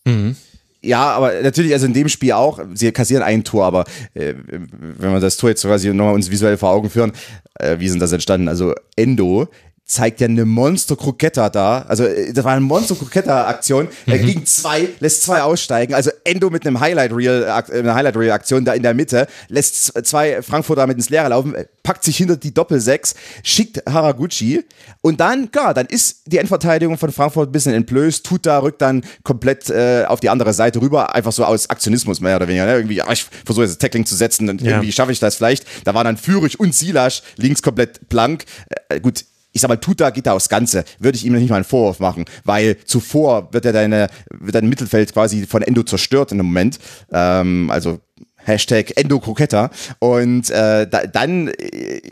[SPEAKER 4] Mhm. Ja, aber natürlich, also in dem Spiel auch, sie kassieren ein Tor, aber äh, wenn wir das Tor jetzt quasi nochmal uns visuell vor Augen führen, äh, wie sind das entstanden? Also Endo zeigt ja eine Monster Kroketta da. Also äh, das war eine Monster Kroketta Aktion. Er mhm. ging zwei, lässt zwei aussteigen. Also Endo mit einem Highlight Reel, äh, eine Highlight Reel Aktion da in der Mitte, lässt zwei Frankfurter mit ins Leere laufen, packt sich hinter die Doppelsechs, schickt Haraguchi und dann, klar, dann ist die Endverteidigung von Frankfurt ein bisschen entblößt, tut da, rückt dann komplett äh, auf die andere Seite rüber, einfach so aus Aktionismus mehr oder weniger. Ne? Irgendwie, ach, ich versuche jetzt das Tackling zu setzen und ja. irgendwie schaffe ich das vielleicht. Da war dann Führig und Silas links komplett blank. Äh, gut, ich sag mal, Tuta geht da aufs Ganze, würde ich ihm nicht mal einen Vorwurf machen, weil zuvor wird er deine, wird dein Mittelfeld quasi von Endo zerstört in dem Moment. Ähm, also Hashtag Endo Kroketta. Und äh, da, dann äh,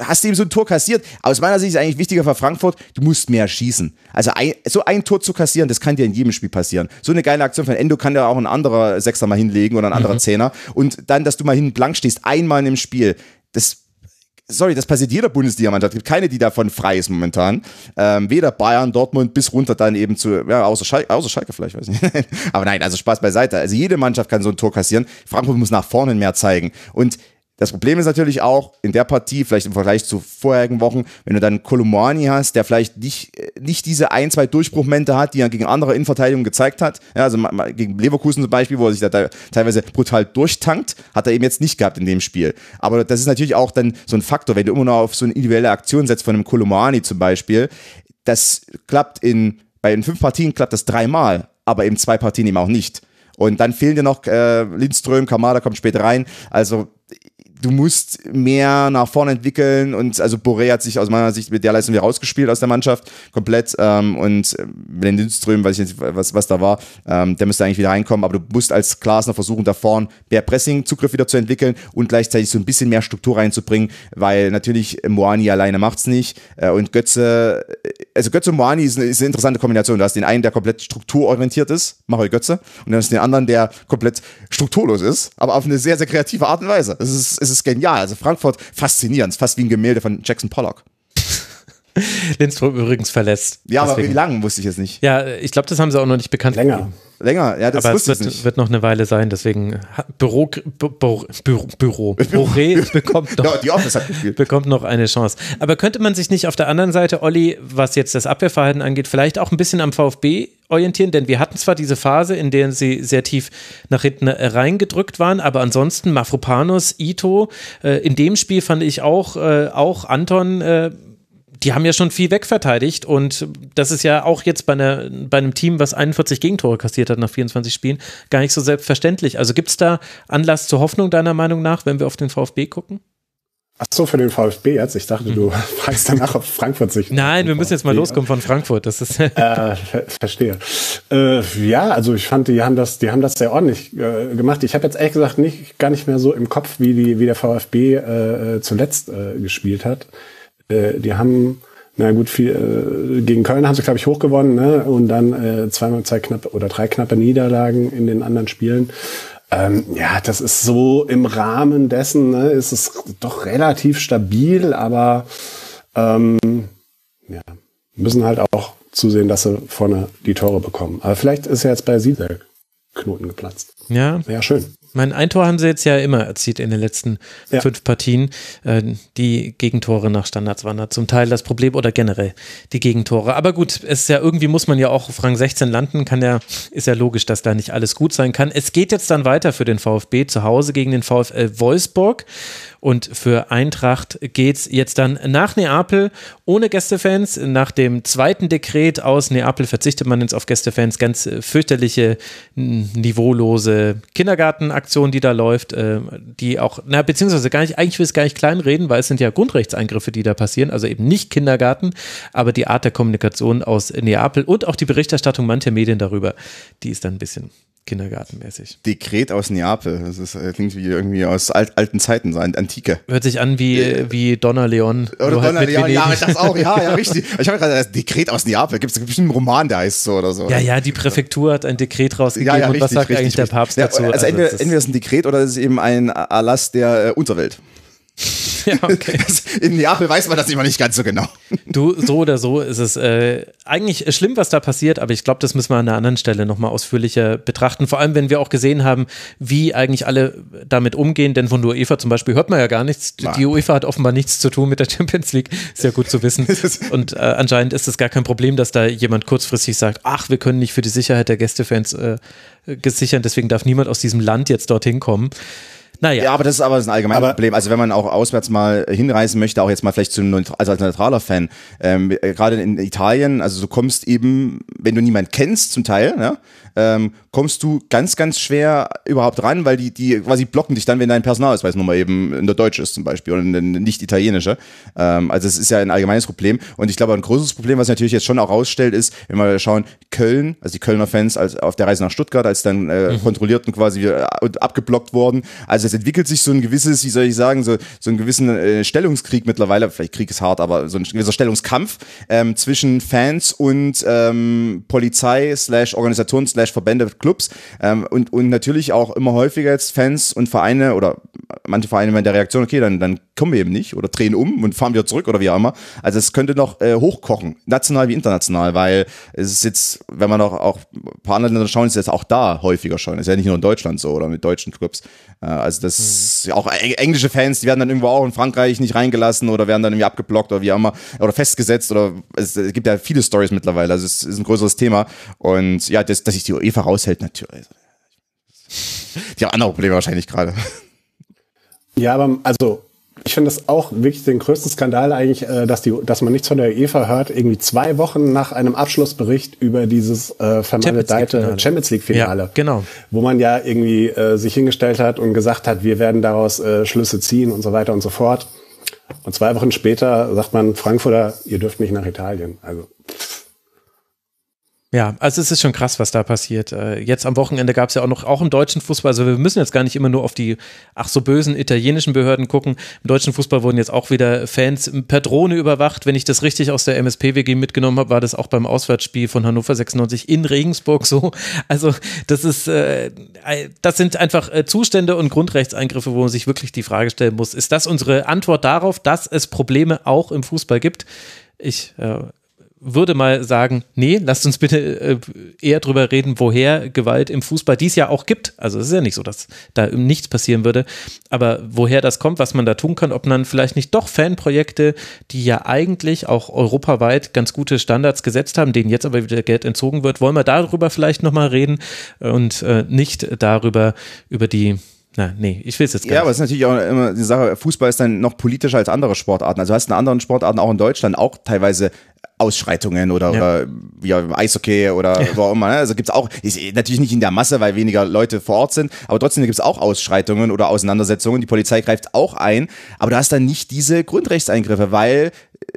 [SPEAKER 4] hast du ihm so ein Tor kassiert. Aus meiner Sicht ist eigentlich wichtiger für Frankfurt, du musst mehr schießen. Also ein, so ein Tor zu kassieren, das kann dir in jedem Spiel passieren. So eine geile Aktion von Endo kann dir auch ein anderer Sechser mal hinlegen oder ein anderer mhm. Zehner. Und dann, dass du mal hinten blank stehst, einmal im Spiel, das sorry, das passiert jeder Bundesliga-Mannschaft. Es gibt keine, die davon frei ist momentan. Ähm, weder Bayern, Dortmund bis runter dann eben zu, ja, außer, Schalke, außer Schalke vielleicht, weiß ich nicht. <laughs> Aber nein, also Spaß beiseite. Also jede Mannschaft kann so ein Tor kassieren. Frankfurt muss nach vorne mehr zeigen. Und das Problem ist natürlich auch in der Partie, vielleicht im Vergleich zu vorherigen Wochen, wenn du dann Kolumani hast, der vielleicht nicht, äh, nicht diese ein, zwei Durchbruchmomente hat, die er gegen andere Innenverteidigungen gezeigt hat. Ja, also gegen Leverkusen zum Beispiel, wo er sich da teilweise brutal durchtankt, hat er eben jetzt nicht gehabt in dem Spiel. Aber das ist natürlich auch dann so ein Faktor, wenn du immer noch auf so eine individuelle Aktion setzt von einem Kolumani zum Beispiel. Das klappt in, bei den fünf Partien klappt das dreimal, aber in zwei Partien eben auch nicht. Und dann fehlen dir noch äh, Lindström, Kamada kommt später rein. Also du musst mehr nach vorne entwickeln und also Boré hat sich aus meiner Sicht mit der Leistung wieder rausgespielt aus der Mannschaft komplett ähm, und äh, den Lindström, weiß ich nicht, was, was da war, ähm, der müsste eigentlich wieder reinkommen, aber du musst als Glasner versuchen, da vorne mehr Pressing-Zugriff wieder zu entwickeln und gleichzeitig so ein bisschen mehr Struktur reinzubringen, weil natürlich Moani alleine macht's nicht äh, und Götze, äh, also Götze und Moani ist eine, ist eine interessante Kombination, du hast den einen, der komplett strukturorientiert ist, Mario Götze und dann hast du den anderen, der komplett strukturlos ist, aber auf eine sehr, sehr kreative Art und Weise. Es ist, es ist genial. Also Frankfurt faszinierend, fast wie ein Gemälde von Jackson Pollock. <laughs>
[SPEAKER 3] Lindström übrigens verletzt.
[SPEAKER 4] Ja, deswegen. aber wie lange wusste ich jetzt nicht.
[SPEAKER 3] Ja, ich glaube, das haben sie auch noch nicht bekannt.
[SPEAKER 5] Länger.
[SPEAKER 4] Länger, ja, das
[SPEAKER 3] aber es wird, wird, noch eine Weile sein, deswegen Büro, Büro, <laughs> Büro, Büro, Boré bekommt <laughs> noch,
[SPEAKER 4] die Office hat gespielt.
[SPEAKER 3] bekommt noch eine Chance. Aber könnte man sich nicht auf der anderen Seite, Olli, was jetzt das Abwehrverhalten angeht, vielleicht auch ein bisschen am VfB orientieren? Denn wir hatten zwar diese Phase, in der sie sehr tief nach hinten reingedrückt waren, aber ansonsten Mafropanos, Ito, äh, in dem Spiel fand ich auch, äh, auch Anton, äh, die haben ja schon viel wegverteidigt und das ist ja auch jetzt bei, einer, bei einem Team, was 41 Gegentore kassiert hat nach 24 Spielen, gar nicht so selbstverständlich. Also gibt es da Anlass zur Hoffnung deiner Meinung nach, wenn wir auf den VfB gucken?
[SPEAKER 5] Ach so, für den VfB jetzt? Ich dachte, du <laughs> fragst danach, ob Frankfurt sich.
[SPEAKER 3] Nein, wir müssen jetzt mal loskommen von Frankfurt. Das ist.
[SPEAKER 5] äh, ver verstehe. Äh, ja, also ich fand, die haben das, die haben das sehr ordentlich äh, gemacht. Ich habe jetzt ehrlich gesagt nicht, gar nicht mehr so im Kopf, wie die, wie der VfB äh, zuletzt äh, gespielt hat. Äh, die haben, na gut, viel, äh, gegen Köln haben sie, glaube ich, hochgewonnen, ne? Und dann äh, zweimal zwei knappe oder drei knappe Niederlagen in den anderen Spielen. Ähm, ja, das ist so im Rahmen dessen, ne, ist es doch relativ stabil, aber ähm, ja, müssen halt auch zusehen, dass sie vorne die Tore bekommen. Aber vielleicht ist ja jetzt bei Sie der Knoten geplatzt.
[SPEAKER 3] Ja.
[SPEAKER 5] Ja, schön.
[SPEAKER 3] Mein ein Tor haben sie jetzt ja immer erzielt in den letzten ja. fünf Partien. Äh, die Gegentore nach Standards waren da zum Teil das Problem oder generell die Gegentore. Aber gut, es ist ja irgendwie muss man ja auch auf Rang 16 landen, kann ja, ist ja logisch, dass da nicht alles gut sein kann. Es geht jetzt dann weiter für den VfB zu Hause gegen den VfL Wolfsburg. Und für Eintracht geht es jetzt dann nach Neapel ohne Gästefans. Nach dem zweiten Dekret aus Neapel verzichtet man jetzt auf Gästefans. Ganz äh, fürchterliche, niveaulose Kindergartenaktion, die da läuft, äh, die auch, na, beziehungsweise gar nicht, eigentlich will es gar nicht kleinreden, weil es sind ja Grundrechtseingriffe, die da passieren, also eben nicht Kindergarten, aber die Art der Kommunikation aus Neapel und auch die Berichterstattung mancher Medien darüber, die ist dann ein bisschen kindergartenmäßig.
[SPEAKER 4] Dekret aus Neapel. Das ist, äh, klingt wie irgendwie aus alt, alten Zeiten, so Antike.
[SPEAKER 3] Hört sich an wie, äh, wie Donna Leon.
[SPEAKER 4] Oder Donna halt Leon, ja, das auch, ja, ja, <laughs> richtig. Ich habe gerade das Dekret aus Neapel. Gibt es einen Roman, der heißt so oder so.
[SPEAKER 3] Ja, ja, die Präfektur hat ein Dekret rausgegeben. Ja, ja, richtig, und was sagt richtig, eigentlich richtig. der Papst dazu?
[SPEAKER 4] Also, also entweder, entweder ist ein Dekret oder es ist eben ein Erlass der äh, Unterwelt. <laughs> ja, okay. In Neapel weiß man das immer nicht ganz so genau.
[SPEAKER 3] Du, so oder so ist es äh, eigentlich schlimm, was da passiert, aber ich glaube, das müssen wir an einer anderen Stelle nochmal ausführlicher betrachten. Vor allem, wenn wir auch gesehen haben, wie eigentlich alle damit umgehen, denn von der UEFA zum Beispiel hört man ja gar nichts. Nein. Die UEFA hat offenbar nichts zu tun mit der Champions League. Ist ja gut zu wissen. <laughs> Und äh, anscheinend ist es gar kein Problem, dass da jemand kurzfristig sagt, ach, wir können nicht für die Sicherheit der Gästefans äh, gesichern, deswegen darf niemand aus diesem Land jetzt dorthin kommen.
[SPEAKER 4] Naja. Ja, aber das ist aber ein allgemeines Problem. Also wenn man auch auswärts mal hinreisen möchte, auch jetzt mal vielleicht zum, also als neutraler Fan, ähm, gerade in Italien, also du kommst eben, wenn du niemanden kennst zum Teil, ja, ähm, kommst du ganz, ganz schwer überhaupt ran, weil die, die quasi blocken dich dann, wenn dein Personalausweisnummer eben in der Deutsch ist zum Beispiel oder eine nicht italienische. Ähm, also es ist ja ein allgemeines Problem. Und ich glaube, ein großes Problem, was natürlich jetzt schon auch rausstellt, ist, wenn wir schauen, Köln, also die Kölner Fans als auf der Reise nach Stuttgart, als dann äh, mhm. kontrolliert und quasi äh, abgeblockt worden. Also es entwickelt sich so ein gewisses, wie soll ich sagen, so, so einen gewissen äh, Stellungskrieg mittlerweile, vielleicht Krieg ist hart, aber so ein gewisser Stellungskampf ähm, zwischen Fans und ähm, Polizei slash Organisation slash Verbände, Clubs ähm, und, und natürlich auch immer häufiger jetzt Fans und Vereine oder manche Vereine mit der Reaktion, okay, dann, dann kommen wir eben nicht oder drehen um und fahren wieder zurück oder wie auch immer. Also es könnte noch äh, hochkochen, national wie international, weil es ist jetzt, wenn man auch, auch ein paar andere Länder schauen, ist es jetzt auch da häufiger schon. Ist ja nicht nur in Deutschland so oder mit deutschen Clubs. Äh, also das mhm. auch englische Fans, die werden dann irgendwo auch in Frankreich nicht reingelassen oder werden dann irgendwie abgeblockt oder wie auch immer oder festgesetzt oder es, es gibt ja viele Stories mittlerweile. Also es ist ein größeres Thema und ja, das, dass sich die UEFA raushält natürlich. Die haben andere Probleme wahrscheinlich gerade.
[SPEAKER 5] Ja, aber also ich finde das auch wirklich den größten Skandal eigentlich, äh, dass, die, dass man nichts von der UEFA hört, irgendwie zwei Wochen nach einem Abschlussbericht über dieses äh, vermaledeite Champions League-Finale.
[SPEAKER 3] Ja, genau.
[SPEAKER 5] Wo man ja irgendwie äh, sich hingestellt hat und gesagt hat, wir werden daraus äh, Schlüsse ziehen und so weiter und so fort. Und zwei Wochen später sagt man, Frankfurter, ihr dürft nicht nach Italien. Also
[SPEAKER 3] ja, also es ist schon krass, was da passiert. Äh, jetzt am Wochenende gab es ja auch noch, auch im deutschen Fußball, also wir müssen jetzt gar nicht immer nur auf die ach so bösen italienischen Behörden gucken. Im deutschen Fußball wurden jetzt auch wieder Fans per Drohne überwacht. Wenn ich das richtig aus der MSPWG mitgenommen habe, war das auch beim Auswärtsspiel von Hannover 96 in Regensburg so. Also das ist, äh, das sind einfach äh, Zustände und Grundrechtseingriffe, wo man sich wirklich die Frage stellen muss, ist das unsere Antwort darauf, dass es Probleme auch im Fußball gibt? Ich äh, würde mal sagen, nee, lasst uns bitte äh, eher drüber reden, woher Gewalt im Fußball dies ja auch gibt. Also es ist ja nicht so, dass da nichts passieren würde, aber woher das kommt, was man da tun kann, ob man vielleicht nicht doch Fanprojekte, die ja eigentlich auch europaweit ganz gute Standards gesetzt haben, denen jetzt aber wieder Geld entzogen wird, wollen wir darüber vielleicht nochmal reden und äh, nicht darüber, über die Na, nee, ich will es jetzt gar
[SPEAKER 4] Ja,
[SPEAKER 3] nicht.
[SPEAKER 4] aber es ist natürlich auch immer die Sache, Fußball ist dann noch politischer als andere Sportarten. Also du hast in anderen Sportarten auch in Deutschland auch teilweise Ausschreitungen oder,
[SPEAKER 3] Ja.
[SPEAKER 4] oder ja, Eishockey oder wo auch immer. ne? Also gibt's auch, ist natürlich nicht in der Masse, weil weniger Leute vor Ort sind, aber trotzdem gibt's auch Ausschreitungen oder Auseinandersetzungen. Die Polizei greift auch ein, aber du hast dann nicht diese Grundrechtseingriffe, weil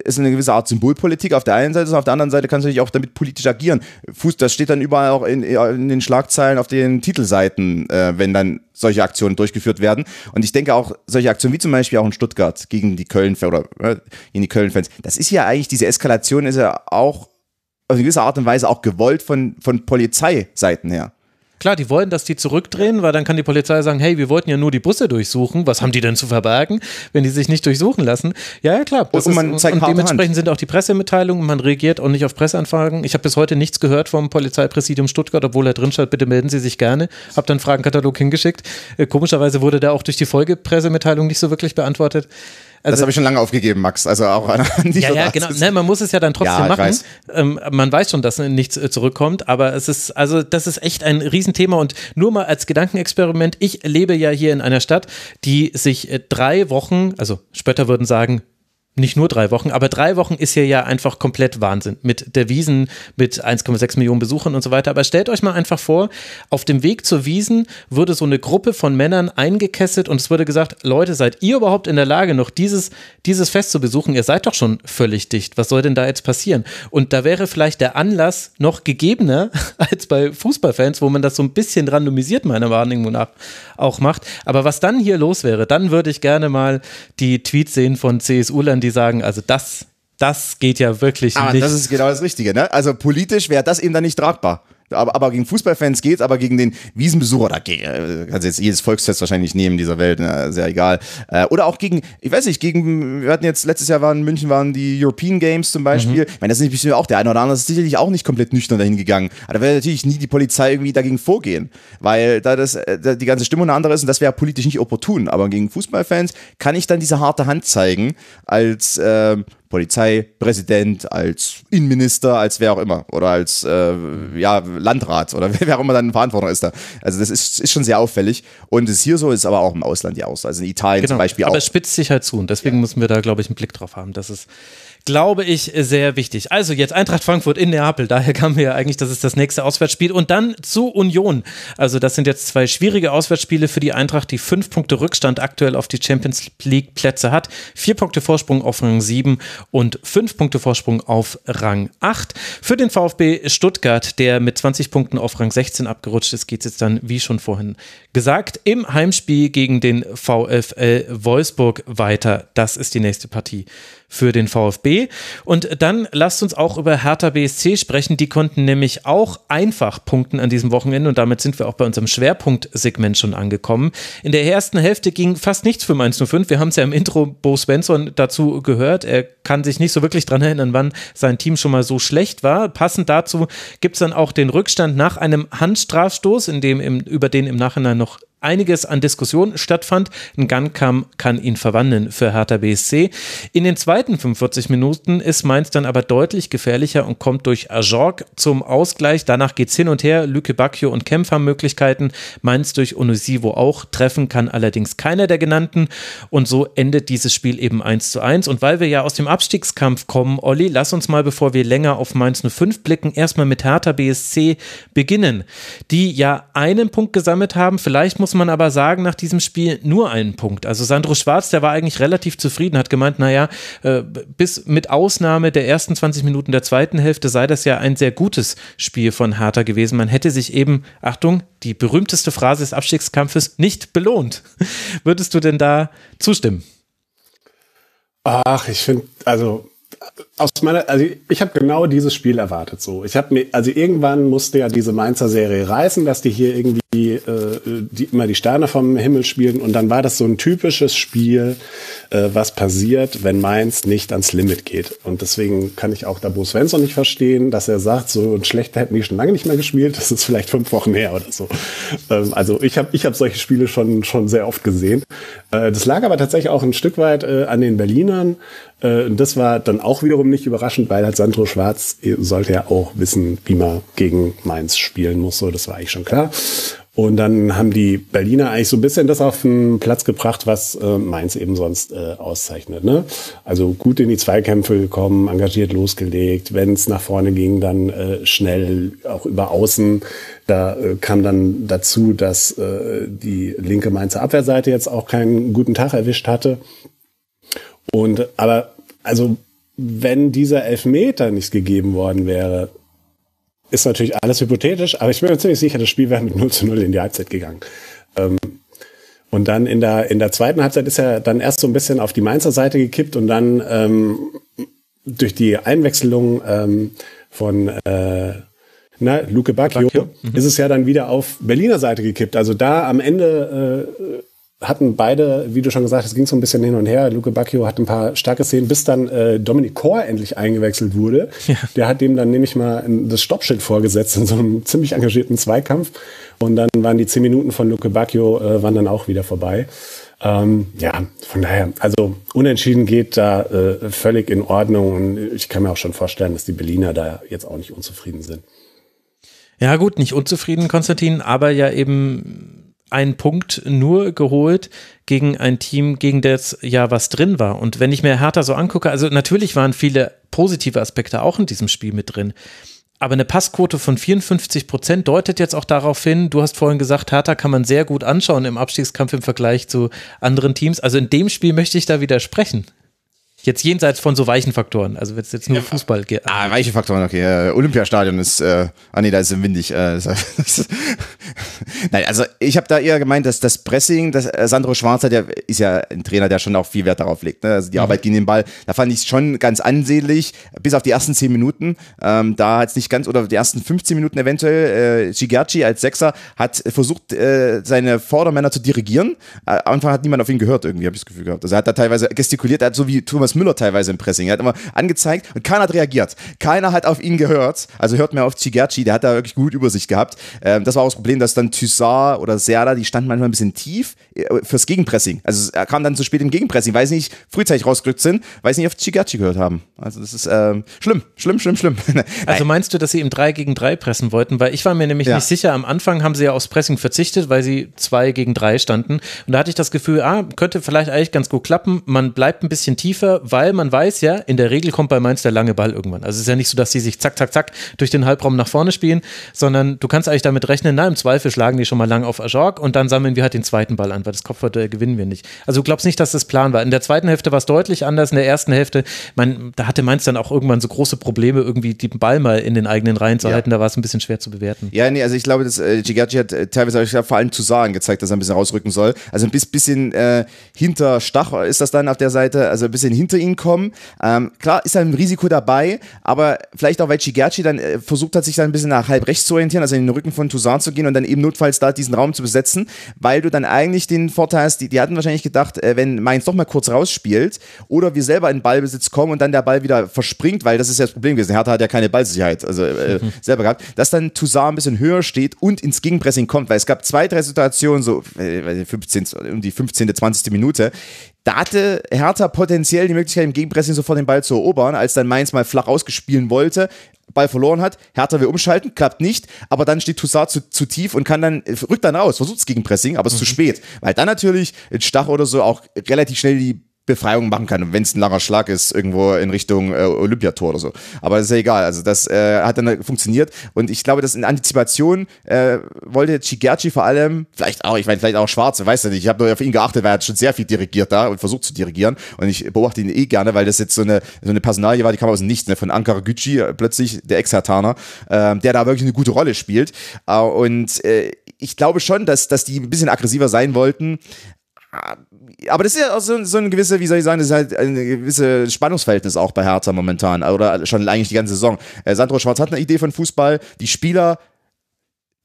[SPEAKER 4] es eine gewisse Art Symbolpolitik auf der einen Seite ist, und auf der anderen Seite kannst du natürlich auch damit politisch agieren. Fuß, das steht dann überall auch in, in den Schlagzeilen auf den Titelseiten, äh, wenn dann solche Aktionen durchgeführt werden. Und ich denke auch, solche Aktionen wie zum Beispiel auch in Stuttgart gegen die Köln oder äh, gegen die Köln-Fans, das ist ja eigentlich, diese Eskalation ist ja auch auf eine gewisse Art und Weise auch gewollt von, von Polizeiseiten her.
[SPEAKER 3] Klar, die wollen, dass die zurückdrehen, weil dann kann die Polizei sagen, hey, wir wollten ja nur die Busse durchsuchen. Was haben die denn zu verbergen, wenn die sich nicht durchsuchen lassen? Ja, ja, klar. Das
[SPEAKER 4] Und man
[SPEAKER 3] ist,
[SPEAKER 4] zeigt
[SPEAKER 3] und dementsprechend sind auch die Pressemitteilungen, man reagiert auch nicht auf Presseanfragen. Ich habe bis heute nichts gehört vom Polizeipräsidium Stuttgart, obwohl er drin steht, bitte melden Sie sich gerne. Hab dann einen Fragenkatalog hingeschickt. Äh, komischerweise wurde der auch durch die Folgepressemitteilung nicht so wirklich beantwortet.
[SPEAKER 4] Das
[SPEAKER 3] Also,
[SPEAKER 4] habe ich schon lange aufgegeben, Max. Also auch an, <laughs> dich.
[SPEAKER 3] ja, ja, genau. Ne, man muss es ja dann trotzdem
[SPEAKER 4] Ja,
[SPEAKER 3] machen.
[SPEAKER 4] weiß.
[SPEAKER 3] Ähm, man weiß schon, dass nichts äh, zurückkommt, aber es ist, also das ist echt ein Riesenthema und nur mal als Gedankenexperiment. Ich lebe ja hier in einer Stadt, die sich äh, drei Wochen, also Spötter würden sagen, nicht nur drei Wochen, aber drei Wochen ist hier ja einfach komplett Wahnsinn. Mit der Wiesen, mit 1,6 Millionen Besuchern und so weiter. Aber stellt euch mal einfach vor, auf dem Weg zur Wiesen würde so eine Gruppe von Männern eingekesselt und es würde gesagt, Leute, seid ihr überhaupt in der Lage, noch dieses, dieses Fest zu besuchen? Ihr seid doch schon völlig dicht. Was soll denn da jetzt passieren? Und da wäre vielleicht der Anlass noch gegebener <laughs> als bei Fußballfans, wo man das so ein bisschen randomisiert, meiner Wahrnehmung nach, auch macht. Aber was dann hier los wäre, dann würde ich gerne mal die Tweets sehen von CSU-Lern, die sagen, also das, das geht ja wirklich
[SPEAKER 4] Aber
[SPEAKER 3] nicht.
[SPEAKER 4] das ist genau das Richtige, ne? Also politisch wäre das eben dann nicht tragbar. Aber, aber gegen Fußballfans geht's, aber gegen den Wiesenbesucher, da gegen, äh, kannst du jetzt jedes Volksfest wahrscheinlich nehmen dieser Welt, ne? sehr egal. Äh, oder auch gegen, ich weiß nicht, gegen, wir hatten jetzt, letztes Jahr waren in München waren die European Games zum Beispiel. Ich meine, das ist bestimmt auch der eine oder andere, ist sicherlich auch nicht komplett nüchtern dahin gegangen. Aber da wäre natürlich nie die Polizei irgendwie dagegen vorgehen, weil da das, äh, da die ganze Stimmung eine andere ist und das wäre politisch nicht opportun. Aber gegen Fußballfans kann ich dann diese harte Hand zeigen als, ähm, Polizeipräsident, als Innenminister, als wer auch immer oder als äh, ja, Landrat oder <laughs> wer auch immer dann in Verantwortung ist da. Also das ist, ist schon sehr auffällig und es ist hier so, ist aber auch im Ausland ja auch so. Also in Italien zum Beispiel
[SPEAKER 3] Genau. aber
[SPEAKER 4] auch.
[SPEAKER 3] es spitzt sich halt zu und deswegen müssen wir da, glaube ich, einen Blick drauf haben. Das ist, glaube ich, sehr wichtig. Also jetzt Eintracht Frankfurt in Neapel, daher kamen wir ja eigentlich, das ist das nächste Auswärtsspiel und dann zu Union. Also das sind jetzt zwei schwierige Auswärtsspiele für die Eintracht, die fünf Punkte Rückstand aktuell auf die Champions League Plätze hat. Vier Punkte Vorsprung auf Rang 7 und fünf Punkte Vorsprung auf Rang 8. Für den VfB Stuttgart, der mit 20 Punkten auf Rang 16 abgerutscht ist, geht es jetzt dann, wie schon vorhin gesagt, im Heimspiel gegen den VfL Wolfsburg weiter. Das ist die nächste Partie für den VfB. Und dann lasst uns auch über Hertha BSC sprechen. Die konnten nämlich auch einfach punkten an diesem Wochenende und damit sind wir auch bei unserem Schwerpunktsegment schon angekommen. In der ersten Hälfte ging fast nichts für Mainz 05. Wir haben es ja im Intro Bo Svensson dazu gehört. Er kann sich nicht so wirklich dran erinnern, wann sein Team schon mal so schlecht war. Passend dazu gibt es dann auch den Rückstand nach einem Handstrafstoß, in dem im, über den im Nachhinein noch einiges an Diskussion stattfand. Ein Gunkamp kann ihn verwandeln für Hertha BSC. In den zweiten 45 Minuten ist Mainz dann aber deutlich gefährlicher und kommt durch Ajorg zum Ausgleich. Danach geht's hin und her. Lücke Bacchio und Kempf Möglichkeiten. Mainz durch Onosivo auch. Treffen kann allerdings keiner der genannten. Und so endet dieses Spiel eben 1 zu 1. Und weil wir ja aus dem Abstiegskampf kommen, Olli, lass uns mal, bevor wir länger auf Mainz 05 blicken, erstmal mit Hertha BSC beginnen, die ja einen Punkt gesammelt haben. Vielleicht muss man aber sagen, nach diesem Spiel nur einen Punkt. Also Sandro Schwarz, der war eigentlich relativ zufrieden, hat gemeint, naja, äh, bis mit Ausnahme der ersten 20 Minuten der zweiten Hälfte sei das ja ein sehr gutes Spiel von Hertha gewesen. Man hätte sich eben, Achtung, die berühmteste Phrase des Abstiegskampfes, nicht belohnt. <laughs> Würdest du denn da zustimmen?
[SPEAKER 5] Ach, ich finde, also aus meiner, also ich habe genau dieses Spiel erwartet. So, ich habe mir, also irgendwann musste ja diese Mainzer Serie reißen, dass die hier irgendwie äh, die, immer die Sterne vom Himmel spielen und dann war das so ein typisches Spiel, äh, was passiert, wenn Mainz nicht ans Limit geht. Und deswegen kann ich auch da Bo Svensson nicht verstehen, dass er sagt, so schlechter hätten die schon lange nicht mehr gespielt. Das ist vielleicht fünf Wochen her oder so. Ähm, also ich habe ich hab solche Spiele schon schon sehr oft gesehen. Äh, das lag aber tatsächlich auch ein Stück weit äh, an den Berlinern. Äh, und das war dann auch wiederum nicht überraschend, weil halt Sandro Schwarz äh, sollte ja auch wissen, wie man gegen Mainz spielen muss. So, das war eigentlich schon klar. Und dann haben die Berliner eigentlich so ein bisschen das auf den Platz gebracht, was äh, Mainz eben sonst äh, auszeichnet. Ne? Also gut in die Zweikämpfe gekommen, engagiert losgelegt. Wenn es nach vorne ging, dann äh, schnell auch über Außen. Da äh, kam dann dazu, dass äh, die linke Mainzer Abwehrseite jetzt auch keinen guten Tag erwischt hatte. Und aber also wenn dieser Elfmeter nicht gegeben worden wäre, ist natürlich alles hypothetisch, aber ich bin mir ziemlich sicher, das Spiel wäre mit 0 zu 0 in die Halbzeit gegangen. Ähm, und dann in der, in der zweiten Halbzeit ist er dann erst so ein bisschen auf die Mainzer Seite gekippt und dann ähm, durch die Einwechslung ähm, von äh, na, Luke Bacchio, Bacchio. Mhm. ist es ja dann wieder auf Berliner Seite gekippt. Also da am Ende äh, hatten beide, wie du schon gesagt hast, ging so ein bisschen hin und her. Luke Bacchio hat ein paar starke Szenen, bis dann äh, Dominik Kor endlich eingewechselt wurde. Ja. Der hat dem dann nämlich mal das Stoppschild vorgesetzt in so einem ziemlich engagierten Zweikampf. Und dann waren die zehn Minuten von Luke Bacchio äh, waren dann auch wieder vorbei. Ähm, ja, von daher, also unentschieden geht da äh, völlig in Ordnung. Und ich kann mir auch schon vorstellen, dass die Berliner da jetzt auch nicht unzufrieden sind.
[SPEAKER 3] Ja, gut, nicht unzufrieden, Konstantin, aber ja eben einen Punkt nur geholt gegen ein Team, gegen das ja was drin war. Und wenn ich mir Hertha so angucke, also natürlich waren viele positive Aspekte auch in diesem Spiel mit drin. Aber eine Passquote von 54 Prozent deutet jetzt auch darauf hin, du hast vorhin gesagt, Hertha kann man sehr gut anschauen im Abstiegskampf im Vergleich zu anderen Teams. Also in dem Spiel möchte ich da widersprechen. Jetzt jenseits von so weichen Faktoren, also wenn es jetzt nur ja, Fußball geht.
[SPEAKER 4] Ah, weiche Faktoren, okay. Äh, Olympiastadion ist, äh, ah nee, da ist es windig. Äh, <laughs> Nein, also ich habe da eher gemeint, dass das Pressing, das äh, Sandro Schwarzer, der ist ja ein Trainer, der schon auch viel Wert darauf legt. Ne? Also die mhm. Arbeit gegen den Ball, da fand ich es schon ganz ansehnlich, bis auf die ersten 10 Minuten. Ähm, da hat es nicht ganz, oder die ersten 15 Minuten eventuell, äh, Gigerci als Sechser hat versucht, äh, seine Vordermänner zu dirigieren. Äh, am Anfang hat niemand auf ihn gehört, irgendwie, habe ich das Gefühl gehabt. Also er hat da teilweise gestikuliert, er hat so wie Thomas Müller teilweise im Pressing. Er hat immer angezeigt und keiner hat reagiert. Keiner hat auf ihn gehört. Also hört mehr auf Cigerci, der hat da wirklich gut Übersicht gehabt. Ähm, das war auch das Problem, dass dann Thyssar oder Serda, die standen manchmal ein bisschen tief äh, fürs Gegenpressing. Also er kam dann zu spät im Gegenpressing, weil sie nicht frühzeitig rausgerückt sind, weil sie nicht auf Cigerci gehört haben. Also das ist ähm, schlimm, schlimm, schlimm, schlimm. <laughs>
[SPEAKER 3] also meinst du, dass sie im 3 gegen 3 pressen wollten? Weil ich war mir nämlich ja. nicht sicher, am Anfang haben sie ja aufs Pressing verzichtet, weil sie 2 gegen 3 standen. Und da hatte ich das Gefühl, ah, könnte vielleicht eigentlich ganz gut klappen. Man bleibt ein bisschen tiefer, weil man weiß ja, in der Regel kommt bei Mainz der lange Ball irgendwann. Also es ist ja nicht so, dass sie sich zack, zack, zack durch den Halbraum nach vorne spielen, sondern du kannst eigentlich damit rechnen, na, im Zweifel schlagen die schon mal lang auf Ajorg und dann sammeln wir halt den zweiten Ball an, weil das Kopfball gewinnen wir nicht. Also du glaubst nicht, dass das Plan war. In der zweiten Hälfte war es deutlich anders, in der ersten Hälfte, man, da hatte Mainz dann auch irgendwann so große Probleme, irgendwie den Ball mal in den eigenen Reihen zu ja. halten, da war es ein bisschen schwer zu bewerten.
[SPEAKER 4] Ja, nee, also ich glaube, dass äh, Gigaci hat äh, teilweise ich vor allem zu sagen gezeigt, dass er ein bisschen rausrücken soll. Also ein bisschen äh, hinter Stach ist das dann auf der Seite, also ein bisschen hinter ihn kommen. Ähm, klar ist da ein Risiko dabei, aber vielleicht auch, weil Chigerci dann äh, versucht hat, sich dann ein bisschen nach halb rechts zu orientieren, also in den Rücken von Toussaint zu gehen und dann eben notfalls da diesen Raum zu besetzen, weil du dann eigentlich den Vorteil hast, die, die hatten wahrscheinlich gedacht, äh, wenn Mainz doch mal kurz rausspielt oder wir selber in Ballbesitz kommen und dann der Ball wieder verspringt, weil das ist ja das Problem gewesen. Hertha hat ja keine Ballsicherheit also, äh, mhm. <laughs> selber gehabt, dass dann Toussaint ein bisschen höher steht und ins Gegenpressing kommt, weil es gab zwei, drei Situationen, so äh, 15, um die 15., 20. Minute, da hatte Hertha potenziell die Möglichkeit, im Gegenpressing sofort den Ball zu erobern, als dann Mainz mal flach ausgespielen wollte. Ball verloren hat, Hertha will umschalten, klappt nicht, aber dann steht Toussaint zu, zu tief und kann dann, rückt dann raus, versucht es gegen Pressing, aber es ist mhm. zu spät. Weil dann natürlich Stach oder so auch relativ schnell die Befreiung machen kann, wenn es ein langer Schlag ist, irgendwo in Richtung äh, Olympiator oder so. Aber ist ja egal. Also das äh, hat dann funktioniert. Und ich glaube, dass in Antizipation äh, wollte Chigerci vor allem, vielleicht auch, ich meine, vielleicht auch Schwarz, weiß ja nicht, ich habe nur auf ihn geachtet, weil er hat schon sehr viel dirigiert da und versucht zu dirigieren. Und ich beobachte ihn eh gerne, weil das jetzt so eine, so eine Personalie war, die kam aus dem Nichts, ne, von Ankara Gücü, äh, plötzlich der Ex-Hertaner, äh, der da wirklich eine gute Rolle spielt. Äh, und äh, ich glaube schon, dass, dass die ein bisschen aggressiver sein wollten aber das ist ja auch so, so ein gewisse, wie soll ich sagen, das ist halt ein gewisses Spannungsverhältnis auch bei Hertha momentan oder schon eigentlich die ganze Saison. Äh, Sandro Schwarz hat eine Idee von Fußball, die Spieler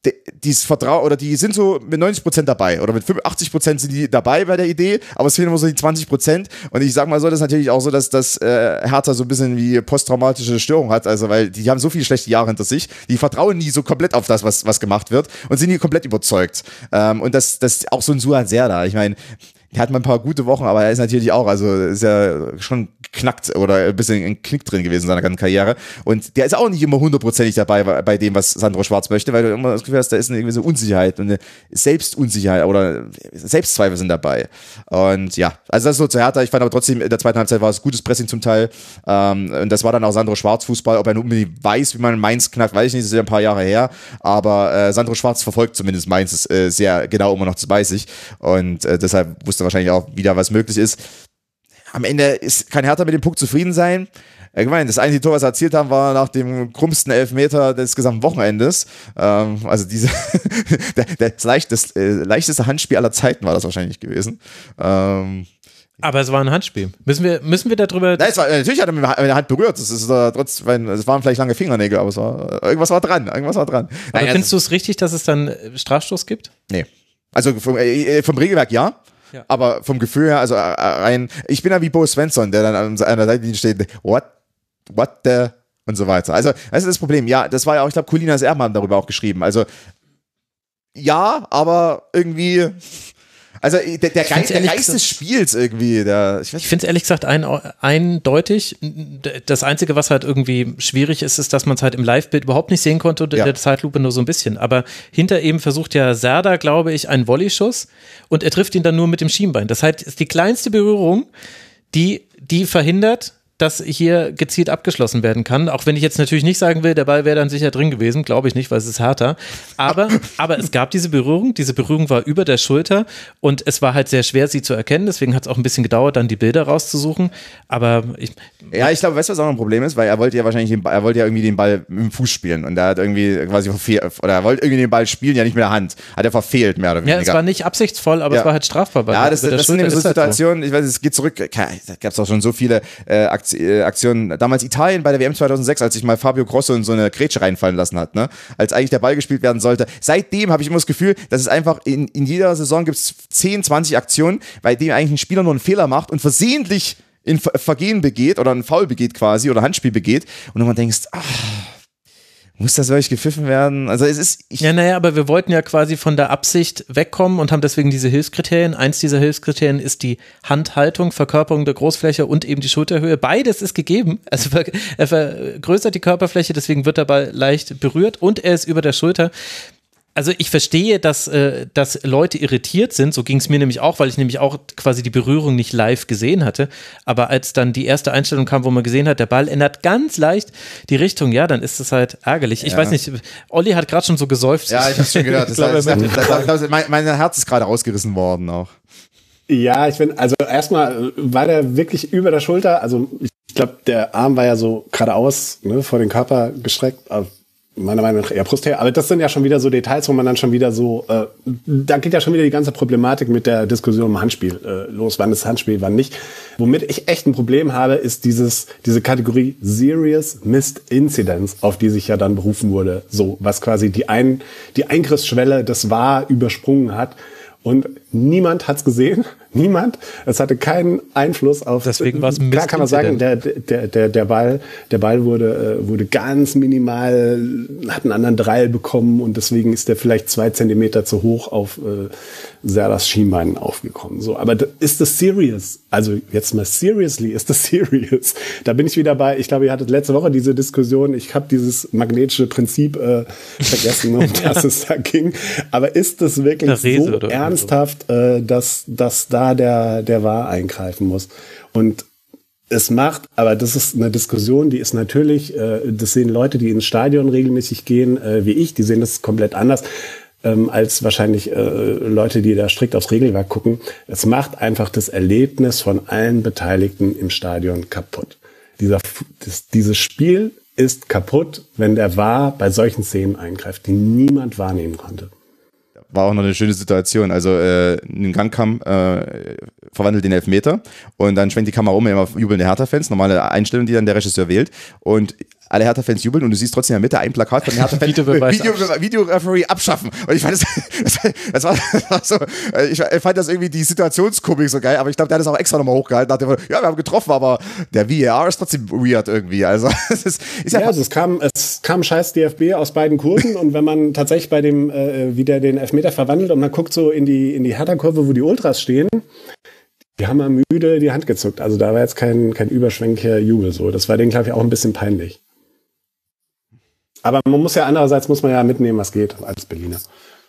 [SPEAKER 4] die, dieses Vertrauen oder die sind so mit 90 Prozent dabei oder mit 85 Prozent sind die dabei bei der Idee, aber es fehlen immer so die 20 Prozent. Und ich sag mal so, das ist natürlich auch so, dass das äh, Hertha so ein bisschen wie posttraumatische Störung hat, also weil die, haben so viele schlechte Jahre hinter sich, die vertrauen nie so komplett auf das, was, was gemacht wird und sind nie komplett überzeugt. Ähm, und das, das auch so ein Suan Serda, ich meine, er hat mal ein paar gute Wochen, aber er ist natürlich auch, also ist ja schon knackt oder ein bisschen ein Knick drin gewesen in seiner ganzen Karriere. Und der ist auch nicht immer hundertprozentig dabei bei dem, was Sandro Schwarz möchte, weil du immer das Gefühl hast, da ist eine gewisse Unsicherheit und eine Selbstunsicherheit oder Selbstzweifel sind dabei. Und ja, also das ist so zu Hertha. Ich fand aber trotzdem, in der zweiten Halbzeit war es gutes Pressing zum Teil. Ähm, und das war dann auch Sandro Schwarz Fußball. Ob er nun unbedingt weiß, wie man Mainz knackt, weiß ich nicht, das ist ja ein paar Jahre her. Aber äh, Sandro Schwarz verfolgt zumindest Mainz äh, sehr genau immer noch, das weiß ich. Und äh, deshalb wusste wahrscheinlich auch wieder, was möglich ist. Am Ende ist, kann Hertha mit dem Punkt zufrieden sein. Ich meine, das einzige Tor, was wir erzielt haben, war nach dem krummsten Elfmeter des gesamten Wochenendes. Ähm, also diese, das, leicht, das äh, leichteste Handspiel aller Zeiten war das wahrscheinlich gewesen. Ähm,
[SPEAKER 3] aber es war ein Handspiel. Müssen wir, müssen wir darüber.
[SPEAKER 4] Nein, es war, natürlich hat er mit der Hand berührt. Das ist äh, trotz, es waren vielleicht lange Fingernägel, aber es war, irgendwas war dran. Irgendwas war dran.
[SPEAKER 3] Aber Nein, findest also, du es richtig, dass es dann Strafstoß gibt?
[SPEAKER 4] Nee. Also vom, äh, vom Regelwerk ja. Ja. Aber vom Gefühl her, also äh, rein, ich bin ja wie Bo Svensson, der dann an einer Seite steht, what, what the, und so weiter. Also, das ist das Problem. Ja, das war ja auch, ich glaube, Colinas Erben haben darüber auch geschrieben. Also, ja, aber irgendwie, also der, der, Geist, der Geist des Spiels irgendwie. Der,
[SPEAKER 3] ich, ich finde es ehrlich gesagt ein, eindeutig. Das Einzige, was halt irgendwie schwierig ist, ist, dass man es halt im Live-Bild überhaupt nicht sehen konnte und ja. in der Zeitlupe nur so ein bisschen. Aber hinter eben versucht ja Serda, glaube ich, einen Volley-Schuss und er trifft ihn dann nur mit dem Schienbein. Das heißt, ist die kleinste Berührung, die, die verhindert, dass hier gezielt abgeschlossen werden kann. Auch wenn ich jetzt natürlich nicht sagen will, der Ball wäre dann sicher drin gewesen, glaube ich nicht, weil es ist härter. Aber, <laughs> aber es gab diese Berührung, diese Berührung war über der Schulter und es war halt sehr schwer, sie zu erkennen. Deswegen hat es auch ein bisschen gedauert, dann die Bilder rauszusuchen. Aber ich.
[SPEAKER 4] Ja, ich glaube, weißt du, was auch ein Problem ist? Weil er wollte ja wahrscheinlich, den, er wollte ja irgendwie den Ball mit dem Fuß spielen und er hat irgendwie quasi verfehlt, oder er wollte irgendwie den Ball spielen, ja nicht mit der Hand. Hat er verfehlt, mehr oder weniger.
[SPEAKER 3] Ja, es war nicht absichtsvoll, aber ja. es war halt strafbar.
[SPEAKER 4] Ja, das, das, das sind eben so Situationen, halt so. ich weiß, es geht zurück, da gab es auch schon so viele äh, äh, Aktionen, damals Italien bei der WM 2006, als sich mal Fabio Grosso in so eine Grätsche reinfallen lassen hat, ne? als eigentlich der Ball gespielt werden sollte. Seitdem habe ich immer das Gefühl, dass es einfach in, in jeder Saison gibt es 10, 20 Aktionen, bei denen eigentlich ein Spieler nur einen Fehler macht und versehentlich in Vergehen begeht oder ein Foul begeht quasi oder Handspiel begeht und man denkst, ach, muss das wirklich gepfiffen werden? Also es ist.
[SPEAKER 3] ja, naja, aber wir wollten ja quasi von der Absicht wegkommen und haben deswegen diese Hilfskriterien. Eins dieser Hilfskriterien ist die Handhaltung, Verkörperung der Großfläche und eben die Schulterhöhe. Beides ist gegeben. Also er vergrößert die Körperfläche, deswegen wird der Ball leicht berührt und er ist über der Schulter also ich verstehe, dass, äh, dass Leute irritiert sind, so ging es mir nämlich auch, weil ich nämlich auch quasi die Berührung nicht live gesehen hatte. Aber als dann die erste Einstellung kam, wo man gesehen hat, der Ball ändert ganz leicht die Richtung, ja, dann ist das halt ärgerlich. Ich weiß nicht, Olli hat gerade schon so gesäuft.
[SPEAKER 4] Ja, ich habe schon gehört. <laughs> Das heißt, mein, mein Herz ist gerade ausgerissen worden auch.
[SPEAKER 5] Ja, ich bin, also erstmal war der wirklich über der Schulter, also ich glaube, der Arm war ja so geradeaus ne, vor den Körper gestreckt, meiner Meinung nach eher Brust. Aber das sind ja schon wieder so Details, wo man dann schon wieder so, äh, da geht ja schon wieder die ganze Problematik mit der Diskussion um Handspiel äh, los, wann ist Handspiel, wann nicht. Womit ich echt ein Problem habe, ist dieses, diese Kategorie Serious Missed Incidents, auf die sich ja dann berufen wurde. So, was quasi die, Ein die Eingriffsschwelle des War übersprungen hat. Und niemand hat's gesehen. <laughs> Niemand. Es hatte keinen Einfluss auf.
[SPEAKER 3] Deswegen war es
[SPEAKER 5] Klar kann man sagen, der, der, der, der Ball, der Ball wurde, äh, wurde ganz minimal, hat einen anderen Dreil bekommen und deswegen ist der vielleicht zwei Zentimeter zu hoch auf äh, Serdas Schienbein aufgekommen. So, aber ist das serious? Also jetzt mal seriously, ist das <laughs> serious? Da bin ich wieder bei, ich glaube, ihr hattet letzte Woche diese Diskussion, ich habe dieses magnetische Prinzip äh, vergessen, um <laughs> das es da ging. Aber ist das wirklich so ernsthaft, äh, dass, dass da da der, der wahr eingreifen muss. Und es macht, aber das ist eine Diskussion, die ist natürlich, äh, das sehen Leute, die ins Stadion regelmäßig gehen, äh, wie ich, die sehen das komplett anders ähm, als wahrscheinlich äh, Leute, die da strikt aufs Regelwerk gucken. Es macht einfach das Erlebnis von allen Beteiligten im Stadion kaputt. Dieser, das, dieses Spiel ist kaputt, wenn der Wahr bei solchen Szenen eingreift, die niemand wahrnehmen konnte
[SPEAKER 4] war auch noch eine schöne Situation. Also äh, Gangkamm äh, verwandelt den Elfmeter und dann schwenkt die Kamera um, immer jubelnde Hertha-Fans, normale Einstellung, die dann der Regisseur wählt. Und alle Hertha-Fans jubeln und du siehst trotzdem in der Mitte ein Plakat von Hertha-Fans.
[SPEAKER 3] Videobeweis
[SPEAKER 4] Video, Videoreferee abschaffen. Und ich fand das, <laughs> das, war, das war so, ich fand das irgendwie die Situationskomik so geil, aber ich glaube, der hat das auch extra nochmal hochgehalten, nach dem, ja, wir haben getroffen, aber der VAR ist trotzdem weird irgendwie. Also, <laughs> es ist, ist
[SPEAKER 5] ja, ja also es kam, es kam scheiß DFB aus beiden Kurven und wenn man tatsächlich bei dem äh, wieder den Elfmeter verwandelt und man guckt so in die, in die Hertha-Kurve, wo die Ultras stehen, die haben mal müde die Hand gezuckt. Also da war jetzt kein, kein überschwänglicher Jubel so. Das war denen, glaube ich, auch ein bisschen peinlich. Aber man muss ja andererseits muss man ja mitnehmen, was geht als Berliner.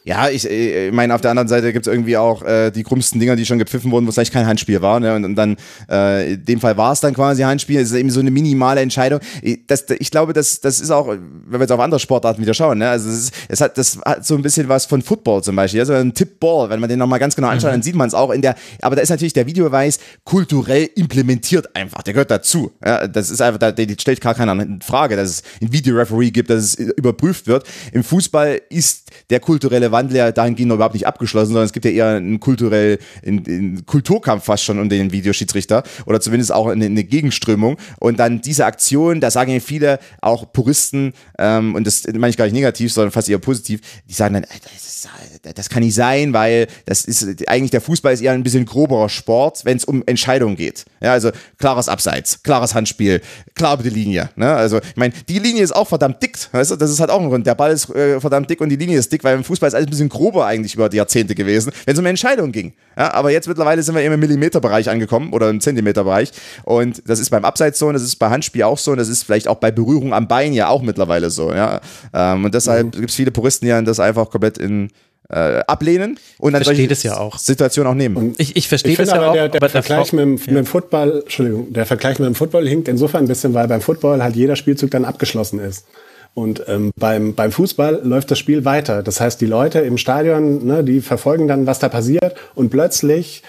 [SPEAKER 4] Ja, ich, äh, ich meine, auf der anderen Seite gibt es irgendwie auch äh, die krummsten Dinger, die schon gepfiffen wurden, wo es eigentlich kein Handspiel war. Ne? Und, und dann, äh, in dem Fall war es dann quasi Handspiel. Es ist eben so eine minimale Entscheidung. Ich, das, ich glaube, das, das ist auch, wenn wir jetzt auf andere Sportarten wieder schauen, ne? also es, ist, es hat, das hat so ein bisschen was von Football zum Beispiel. Also ein Tippball, wenn man den nochmal ganz genau anschaut, mhm. dann sieht man es auch in der, aber da ist natürlich der Videobeweis kulturell implementiert einfach. Der gehört dazu. Ja? Das ist einfach, der, der stellt gar keiner in Frage, dass es ein Videoreferee gibt, dass es überprüft wird. Im Fußball ist der kulturelle Wandel ja dahingehend noch überhaupt nicht abgeschlossen, sondern es gibt ja eher einen kulturell, einen, Kulturkampf fast schon um den Videoschiedsrichter oder zumindest auch eine, eine Gegenströmung. Und dann diese Aktion, da sagen ja viele, auch Puristen, ähm, und das meine ich gar nicht negativ, sondern fast eher positiv, die sagen dann, das, das kann nicht sein, weil das ist eigentlich der Fußball ist eher ein bisschen groberer Sport, wenn es um Entscheidungen geht. Ja, also klares Abseits, klares Handspiel, klar die Linie. Ne? Also ich meine, die Linie ist auch verdammt dick. Weißt du? Das ist halt auch ein Grund. Der Ball ist äh, verdammt dick und die Linie ist dick, weil im Fußball ist alles ein bisschen grober eigentlich über die Jahrzehnte gewesen, wenn es um Entscheidungen ging. Ja, aber jetzt mittlerweile sind wir eben im Millimeterbereich angekommen oder im Zentimeterbereich und das ist beim Abseits so und das ist bei Handspiel auch so und das ist vielleicht auch bei Berührung am Bein ja auch mittlerweile so. Ja? Ähm, und deshalb mhm. gibt es viele Puristen, die das einfach komplett in äh, ablehnen und dann
[SPEAKER 3] solche ja auch.
[SPEAKER 4] Situationen auch nehmen.
[SPEAKER 3] Und ich, ich verstehe das ja auch.
[SPEAKER 5] Der, der Vergleich mit, dem, ja. mit dem Football, Entschuldigung, der Vergleich mit dem Football hinkt insofern ein bisschen, weil beim Football halt jeder Spielzug dann abgeschlossen ist. Und ähm, beim, beim Fußball läuft das Spiel weiter. Das heißt, die Leute im Stadion, ne, die verfolgen dann, was da passiert und plötzlich,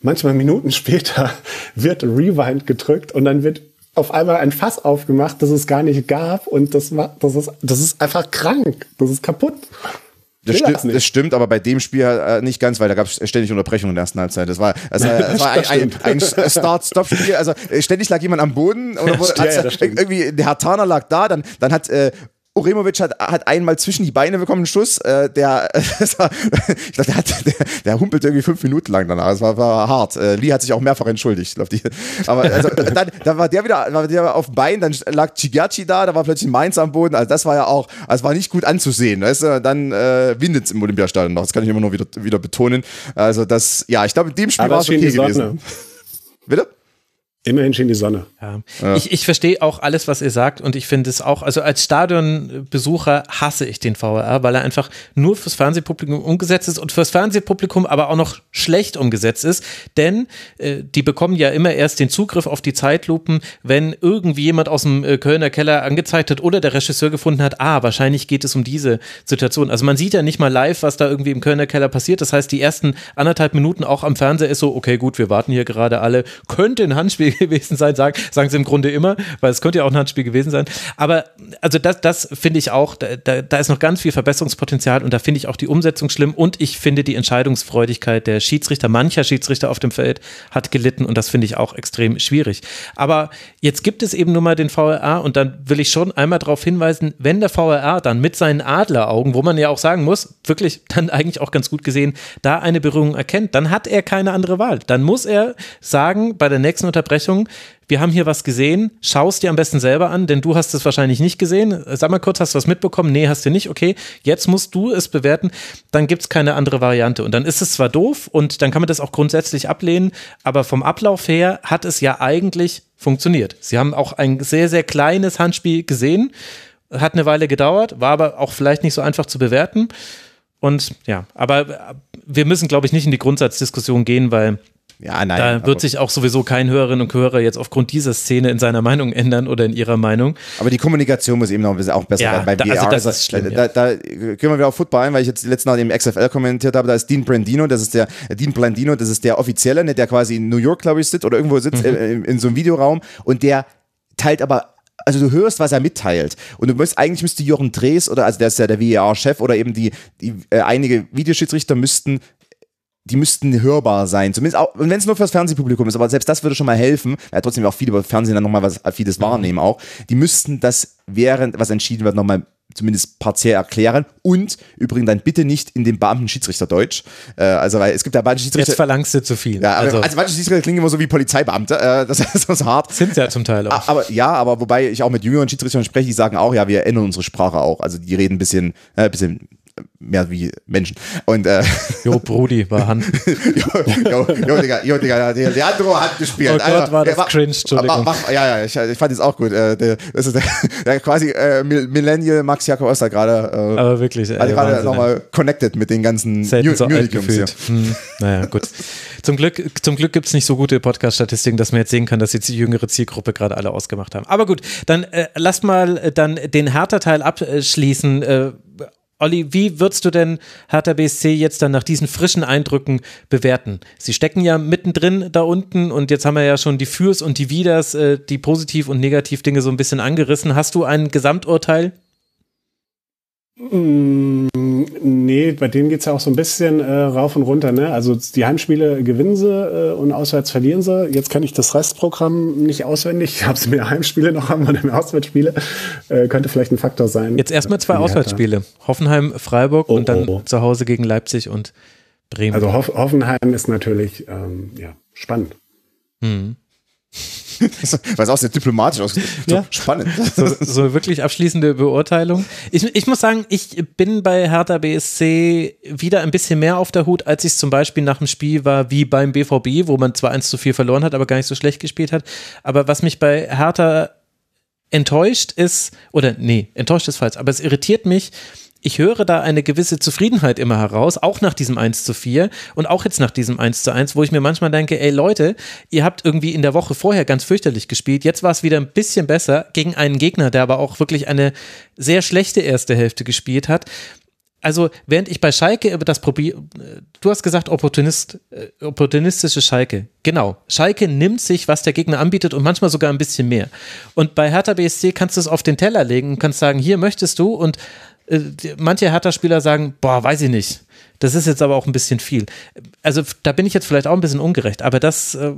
[SPEAKER 5] manchmal Minuten <laughs> später, wird Rewind gedrückt und dann wird auf einmal ein Fass aufgemacht, das es gar nicht gab und das, das, ist, das ist einfach krank, das ist kaputt.
[SPEAKER 4] Das, sti das, stimmt, aber bei dem Spiel äh, nicht ganz, weil da gab es ständig Unterbrechungen in der ersten Halbzeit. Das war, also, das war ein, ein, ein Start-Stop-Spiel. Also äh, ständig lag jemand am Boden oder wo, ja, ja, irgendwie der Herr Tarner lag da, dann, dann hat äh, Uremovic hat, hat einmal zwischen die Beine bekommen einen Schuss. Äh, der, <laughs> war, ich glaube, der, hat, der, der humpelt irgendwie fünf Minuten lang danach. Das war, war hart. Äh, Lee hat sich auch mehrfach entschuldigt. Glaub, die, aber also, dann, dann war der wieder war der auf dem Bein, dann lag Chigachi da, da war plötzlich Mainz am Boden. Also das war ja auch, also war nicht gut anzusehen. Weißt du? Dann äh, windet es im Olympiastadion noch. Das kann ich immer nur wieder, wieder betonen. Also das, ja, ich glaube, in dem Spiel war es okay gewesen.
[SPEAKER 5] Bitte? Immerhin schien die Sonne.
[SPEAKER 3] Ja. ja. Ich, ich verstehe auch alles, was ihr sagt und ich finde es auch, also als Stadionbesucher hasse ich den VR, weil er einfach nur fürs Fernsehpublikum umgesetzt ist und fürs Fernsehpublikum aber auch noch schlecht umgesetzt ist, denn äh, die bekommen ja immer erst den Zugriff auf die Zeitlupen, wenn irgendwie jemand aus dem äh, Kölner Keller angezeigt hat oder der Regisseur gefunden hat, ah, wahrscheinlich geht es um diese Situation. Also man sieht ja nicht mal live, was da irgendwie im Kölner Keller passiert. Das heißt, die ersten anderthalb Minuten auch am Fernseher ist so, okay, gut, wir warten hier gerade alle, könnte ein Handspiel gewesen sein, sagen, sagen sie im Grunde immer, weil es könnte ja auch ein Handspiel gewesen sein. Aber also das, das finde ich auch, da, da ist noch ganz viel Verbesserungspotenzial und da finde ich auch die Umsetzung schlimm und ich finde die Entscheidungsfreudigkeit der Schiedsrichter, mancher Schiedsrichter auf dem Feld hat gelitten und das finde ich auch extrem schwierig. Aber jetzt gibt es eben nur mal den VRA und dann will ich schon einmal darauf hinweisen, wenn der VRA dann mit seinen Adleraugen, wo man ja auch sagen muss, wirklich dann eigentlich auch ganz gut gesehen, da eine Berührung erkennt, dann hat er keine andere Wahl. Dann muss er sagen, bei der nächsten Unterbrechung, Unterbrechung. Wir haben hier was gesehen. Schau es dir am besten selber an, denn du hast es wahrscheinlich nicht gesehen. Sag mal kurz, hast du was mitbekommen? Nee, hast du nicht. Okay, jetzt musst du es bewerten. Dann gibt es keine andere Variante. Und dann ist es zwar doof und dann kann man das auch grundsätzlich ablehnen, aber vom Ablauf her hat es ja eigentlich funktioniert. Sie haben auch ein sehr, sehr kleines Handspiel gesehen. Hat eine Weile gedauert, war aber auch vielleicht nicht so einfach zu bewerten. Und ja, aber wir müssen, glaube ich, nicht in die Grundsatzdiskussion gehen, weil ja, nein. Da wird sich auch sowieso kein Hörerinnen und Hörer jetzt aufgrund dieser Szene in seiner Meinung ändern oder in ihrer Meinung.
[SPEAKER 4] Aber die Kommunikation muss eben noch ein bisschen auch besser ja, werden. Beim
[SPEAKER 3] da, also das ist schlimm,
[SPEAKER 4] da, da, da, können wir wieder auf Football ein, weil ich jetzt die letzten Mal im XFL kommentiert habe. Da ist Dean Brandino, das ist der Dean Blandino, das ist der Offizielle, ne, der quasi in New York, glaube ich, sitzt oder irgendwo sitzt mhm. in, in so einem Videoraum und der teilt aber also du hörst, was er mitteilt. Und du musst, eigentlich müsste Jochen Drees oder, also der ist ja der VAR-Chef oder eben die, die äh, einige Videoschiedsrichter müssten die müssten hörbar sein. Zumindest auch, und wenn es nur fürs Fernsehpublikum ist, aber selbst das würde schon mal helfen, weil trotzdem auch viele über Fernsehen dann nochmal was, vieles wahrnehmen auch. Die müssten das, während was entschieden wird, nochmal zumindest partiell erklären und übrigens dann bitte nicht in dem Beamten-Schiedsrichterdeutsch. Äh, also, weil es gibt ja manche Schiedsrichter.
[SPEAKER 3] Jetzt verlangst du zu viel.
[SPEAKER 4] Ja, also, also manche Schiedsrichter klingen immer so wie Polizeibeamte. Äh, <laughs> das ist so hart.
[SPEAKER 3] Sind sie ja zum Teil auch.
[SPEAKER 4] Aber ja, aber wobei ich auch mit jüngeren Schiedsrichtern spreche, die sagen auch, ja, wir ändern unsere Sprache auch. Also die reden ein bisschen, äh, bisschen mehr wie Menschen. Und, äh,
[SPEAKER 3] jo, Brudi war Hand. <laughs>
[SPEAKER 4] jo, jo, jo, Digga, jo, Digga, der Leandro hat gespielt.
[SPEAKER 3] Oh Gott,
[SPEAKER 4] Alter,
[SPEAKER 3] war das
[SPEAKER 4] mach,
[SPEAKER 3] cringe, Entschuldigung.
[SPEAKER 4] Mach, ja, ja, ich, ich fand es auch gut. Äh, der, das ist der, <laughs> der quasi äh, Millennial Max Jakob Oster gerade. Äh,
[SPEAKER 3] Aber wirklich.
[SPEAKER 4] Also gerade nochmal connected mit den ganzen
[SPEAKER 3] Selten so alt gefühlt. Hm, naja, gut. Zum Glück, zum Glück gibt es nicht so gute Podcast-Statistiken, dass man jetzt sehen kann, dass jetzt die jüngere Zielgruppe gerade alle ausgemacht haben. Aber gut, dann äh, lasst mal äh, dann den Hertha-Teil abschließen. Olli, wie würdest du denn Hertha BSC jetzt dann nach diesen frischen Eindrücken bewerten? Sie stecken ja mittendrin da unten und jetzt haben wir ja schon die Fürs und die Widers, äh, die Positiv- und Negativ-Dinge so ein bisschen angerissen. Hast du ein Gesamturteil?
[SPEAKER 5] Mm, nee, bei denen geht's ja auch so ein bisschen äh, rauf und runter. Ne? Also die Heimspiele gewinnen sie äh, und auswärts verlieren sie. Jetzt kann ich das Restprogramm nicht auswendig. Ich habe sie mehr Heimspiele noch haben oder mehr Auswärtsspiele. Äh, könnte vielleicht ein Faktor sein.
[SPEAKER 3] Jetzt erstmal zwei Auswärtsspiele. Hoffenheim, Freiburg oh, und dann oh, oh. zu Hause gegen Leipzig und Bremen.
[SPEAKER 5] Also Hoff Hoffenheim ist natürlich ähm, ja, spannend. Mhm.
[SPEAKER 4] Was auch sehr diplomatisch aus. Ja. Spannend.
[SPEAKER 3] So, so, wirklich abschließende Beurteilung. Ich, ich muss sagen, ich bin bei Hertha BSC wieder ein bisschen mehr auf der Hut, als ich es zum Beispiel nach dem Spiel war wie beim BVB, wo man zwar 1 zu 4 verloren hat, aber gar nicht so schlecht gespielt hat. Aber was mich bei Hertha enttäuscht ist, oder nee, enttäuscht ist falsch, aber es irritiert mich, ich höre da eine gewisse Zufriedenheit immer heraus, auch nach diesem 1 zu 4 und auch jetzt nach diesem 1 zu 1, wo ich mir manchmal denke, ey Leute, ihr habt irgendwie in der Woche vorher ganz fürchterlich gespielt, jetzt war es wieder ein bisschen besser gegen einen Gegner, der aber auch wirklich eine sehr schlechte erste Hälfte gespielt hat. Also, während ich bei Schalke das probiere, du hast gesagt, Opportunist, äh, opportunistische Schalke. Genau. Schalke nimmt sich, was der Gegner anbietet und manchmal sogar ein bisschen mehr. Und bei Hertha BSC kannst du es auf den Teller legen und kannst sagen, hier möchtest du und äh, manche Hertha-Spieler sagen, boah, weiß ich nicht. Das ist jetzt aber auch ein bisschen viel. Also da bin ich jetzt vielleicht auch ein bisschen ungerecht, aber das, äh,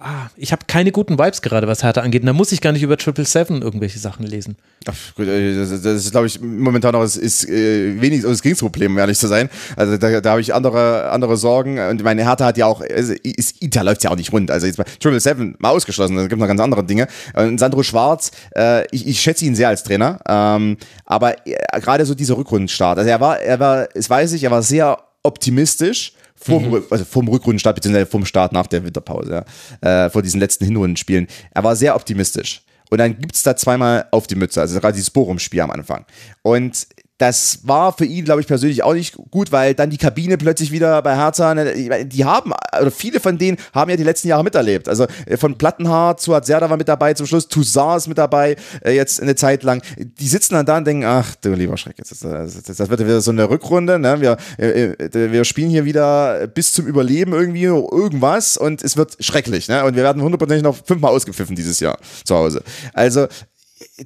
[SPEAKER 3] ah, ich habe keine guten Vibes gerade, was Hertha angeht. Und da muss ich gar nicht über Triple Seven irgendwelche Sachen lesen.
[SPEAKER 4] Ach, äh, das, ist, glaube ich, momentan noch ist, ist äh, wenig das Kriegsproblem, um ehrlich zu sein. Also da, da habe ich andere, andere Sorgen. Und meine Hertha hat ja auch, also, ist, Inter läuft ja auch nicht rund. Also jetzt bei Triple Seven mal ausgeschlossen, es gibt noch ganz andere Dinge. Und Sandro Schwarz, äh, ich, ich schätze ihn sehr als Trainer. Ähm, aber äh, gerade so dieser Rückrundenstart. Also er war, er war, es weiß ich, er war sehr optimistisch vom, mhm. also vom Rückrundenstart, beziehungsweise vom Start nach der Winterpause, ja, äh, vor diesen letzten Hinrundenspielen. Er war sehr optimistisch. Und dann gibt es da zweimal auf die Mütze, also gerade dieses Bochum-Spiel am Anfang. Und das war für ihn, glaube ich, persönlich auch nicht gut, weil dann die Kabine plötzlich wieder bei Hertha, ne, die haben, oder viele von denen haben ja die letzten Jahre miterlebt. Also äh, von Plattenhaar zu Hazerda war mit dabei, zum Schluss Toussaint ist mit dabei, äh, jetzt eine Zeit lang. Die sitzen dann da und denken, ach du lieber Schreck, das wird wieder so eine Rückrunde, ne? wir, äh, wir spielen hier wieder bis zum Überleben irgendwie irgendwas und es wird schrecklich. Ne? Und wir werden hundertprozentig noch fünfmal ausgepfiffen dieses Jahr zu Hause. Also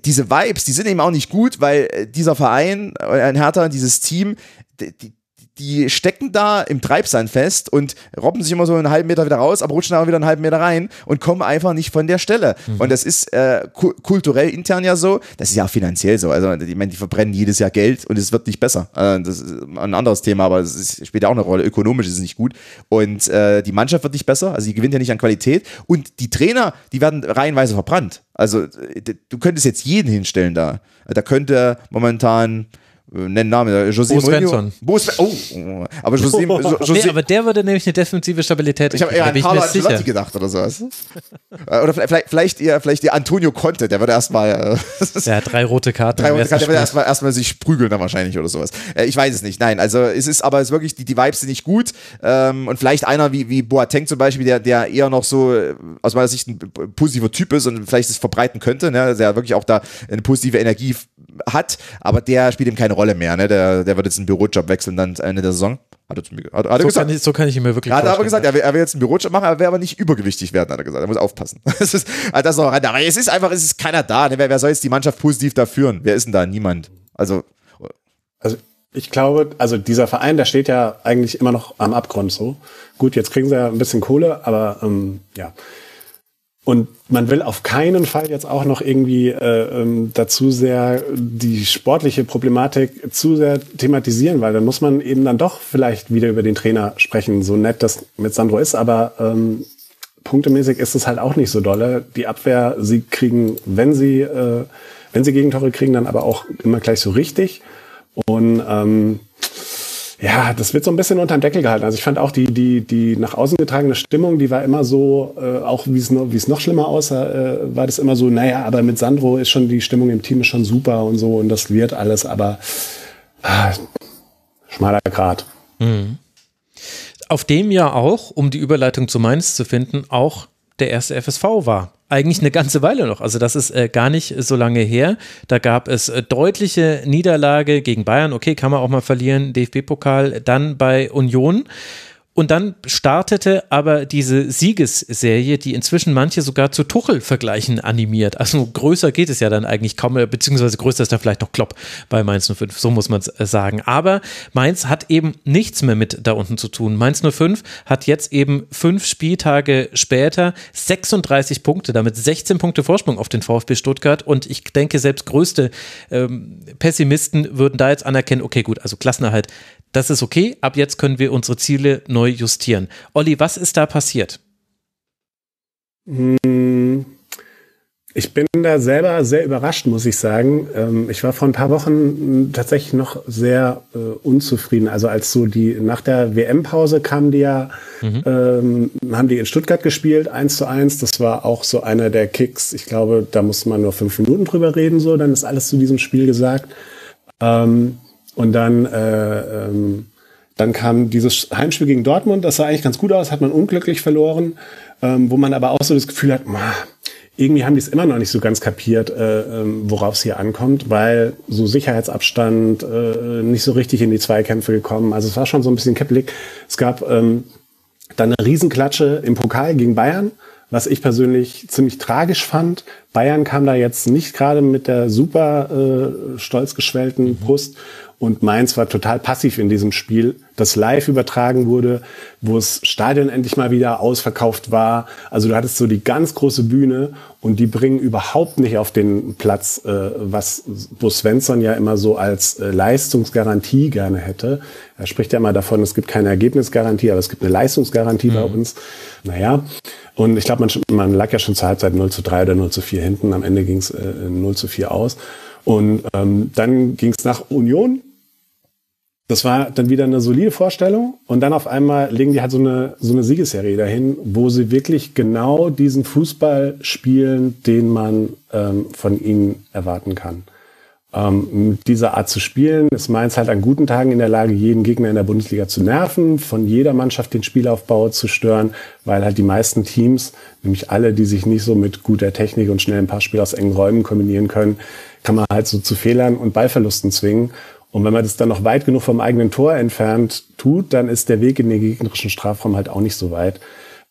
[SPEAKER 4] diese Vibes, die sind eben auch nicht gut, weil äh, dieser Verein, äh, ein Hertha, dieses Team, die, die stecken da im Treibsand fest und robben sich immer so einen halben Meter wieder raus, aber rutschen auch wieder einen halben Meter rein und kommen einfach nicht von der Stelle. Mhm. Und das ist äh, kulturell intern ja so, das ist ja auch finanziell so. Also, ich meine, die verbrennen jedes Jahr Geld und es wird nicht besser. Äh, das ist ein anderes Thema, aber es spielt ja auch eine Rolle. Ökonomisch ist es nicht gut. Und äh, die Mannschaft wird nicht besser, also die gewinnt ja nicht an Qualität. Und die Trainer, die werden reihenweise verbrannt. Also, du könntest jetzt jeden hinstellen da. Da könnte momentan nennen Namen, José
[SPEAKER 3] Bo Svensson.
[SPEAKER 4] Bo oh, oh, aber José, <laughs>
[SPEAKER 3] José nee, aber der würde nämlich eine defensive Stabilität
[SPEAKER 4] Ich habe eher an Paolo Ancelotti gedacht oder sowas. Äh, oder vielleicht, vielleicht, eher, vielleicht eher Antonio Conte, der würde erstmal.
[SPEAKER 3] Äh, <laughs> der hat drei rote Karten.
[SPEAKER 4] Drei rote Karten, der würde erstmal, erstmal sich prügeln dann wahrscheinlich oder sowas. Ich weiß es nicht. Nein, also es ist aber es ist wirklich, die, die Vibes sind nicht gut. Ähm, und vielleicht einer wie, wie Boateng zum Beispiel, der, der eher noch so aus meiner Sicht ein positiver Typ ist und vielleicht es verbreiten könnte, ne? der wirklich auch da eine positive Energie hat, aber der spielt ihm keine Rolle mehr. Ne? Der, der wird jetzt einen Bürojob wechseln dann Ende der Saison. Hat er, zu mir, hat, hat
[SPEAKER 3] so,
[SPEAKER 4] gesagt.
[SPEAKER 3] Kann ich, so kann ich ihn mir wirklich
[SPEAKER 4] Hat er aber gesagt, er will, er will jetzt einen Bürojob machen, er will aber nicht übergewichtig werden, hat er gesagt. Er muss aufpassen. <laughs> das ist, also das ist auch, aber es ist einfach, es ist keiner da. Ne? Wer, wer soll jetzt die Mannschaft positiv da führen? Wer ist denn da? Niemand. Also.
[SPEAKER 5] Also ich glaube, also dieser Verein, der steht ja eigentlich immer noch am Abgrund so. Gut, jetzt kriegen sie ja ein bisschen Kohle, aber ähm, ja. Und man will auf keinen Fall jetzt auch noch irgendwie äh, ähm, dazu sehr die sportliche Problematik zu sehr thematisieren, weil dann muss man eben dann doch vielleicht wieder über den Trainer sprechen, so nett das mit Sandro ist, aber ähm, punktemäßig ist es halt auch nicht so dolle. Die Abwehr, sie kriegen, wenn sie, äh, wenn sie Gegentore kriegen, dann aber auch immer gleich so richtig. Und ähm, ja, das wird so ein bisschen unter dem Deckel gehalten. Also ich fand auch die, die, die nach außen getragene Stimmung, die war immer so, äh, auch wie es noch, es noch schlimmer aussah, äh, war das immer so, naja, aber mit Sandro ist schon die Stimmung im Team ist schon super und so und das wird alles, aber ah, schmaler Grad. Mhm.
[SPEAKER 3] Auf dem ja auch, um die Überleitung zu Mainz zu finden, auch der erste FSV war eigentlich eine ganze Weile noch. Also das ist äh, gar nicht so lange her. Da gab es äh, deutliche Niederlage gegen Bayern. Okay, kann man auch mal verlieren. DFB-Pokal. Dann bei Union. Und dann startete aber diese Siegesserie, die inzwischen manche sogar zu Tuchel-Vergleichen animiert. Also größer geht es ja dann eigentlich kaum, beziehungsweise größer ist dann vielleicht noch Klopp bei Mainz 05, so muss man es äh, sagen. Aber Mainz hat eben nichts mehr mit da unten zu tun. Mainz 05 hat jetzt eben fünf Spieltage später 36 Punkte, damit 16 Punkte Vorsprung auf den VfB Stuttgart. Und ich denke, selbst größte ähm, Pessimisten würden da jetzt anerkennen, okay, gut, also Klassenerhalt, das ist okay, ab jetzt können wir unsere Ziele neu justieren. Olli, was ist da passiert?
[SPEAKER 5] Hm, ich bin da selber sehr überrascht, muss ich sagen. Ähm, ich war vor ein paar Wochen tatsächlich noch sehr äh, unzufrieden. Also als so die nach der WM-Pause kamen die ja, mhm. ähm, haben die in Stuttgart gespielt, eins zu eins. Das war auch so einer der Kicks. Ich glaube, da muss man nur fünf Minuten drüber reden, so, dann ist alles zu diesem Spiel gesagt. Ähm, und dann, äh, dann kam dieses Heimspiel gegen Dortmund, das sah eigentlich ganz gut aus, hat man unglücklich verloren, ähm, wo man aber auch so das Gefühl hat, ma, irgendwie haben die es immer noch nicht so ganz kapiert, äh, ähm, worauf es hier ankommt, weil so Sicherheitsabstand äh, nicht so richtig in die Zweikämpfe gekommen. Also es war schon so ein bisschen kippelig. Es gab ähm, dann eine Riesenklatsche im Pokal gegen Bayern, was ich persönlich ziemlich tragisch fand. Bayern kam da jetzt nicht gerade mit der super äh, stolz geschwellten Brust und Mainz war total passiv in diesem Spiel, das live übertragen wurde, wo das Stadion endlich mal wieder ausverkauft war. Also du hattest so die ganz große Bühne und die bringen überhaupt nicht auf den Platz, äh, was wo Svensson ja immer so als äh, Leistungsgarantie gerne hätte. Er spricht ja immer davon, es gibt keine Ergebnisgarantie, aber es gibt eine Leistungsgarantie mhm. bei uns. Naja, und ich glaube, man, man lag ja schon zur Halbzeit 0 zu 3 oder 0 zu 4 hinten. Am Ende ging es äh, 0 zu 4 aus. Und ähm, dann ging es nach Union das war dann wieder eine solide Vorstellung und dann auf einmal legen die halt so eine, so eine Siegesserie dahin, wo sie wirklich genau diesen Fußball spielen, den man ähm, von ihnen erwarten kann. Ähm, mit dieser Art zu spielen ist Mainz halt an guten Tagen in der Lage, jeden Gegner in der Bundesliga zu nerven, von jeder Mannschaft den Spielaufbau zu stören, weil halt die meisten Teams, nämlich alle, die sich nicht so mit guter Technik und schnellem Passspiel aus engen Räumen kombinieren können, kann man halt so zu Fehlern und Ballverlusten zwingen. Und wenn man das dann noch weit genug vom eigenen Tor entfernt tut, dann ist der Weg in den gegnerischen Strafraum halt auch nicht so weit.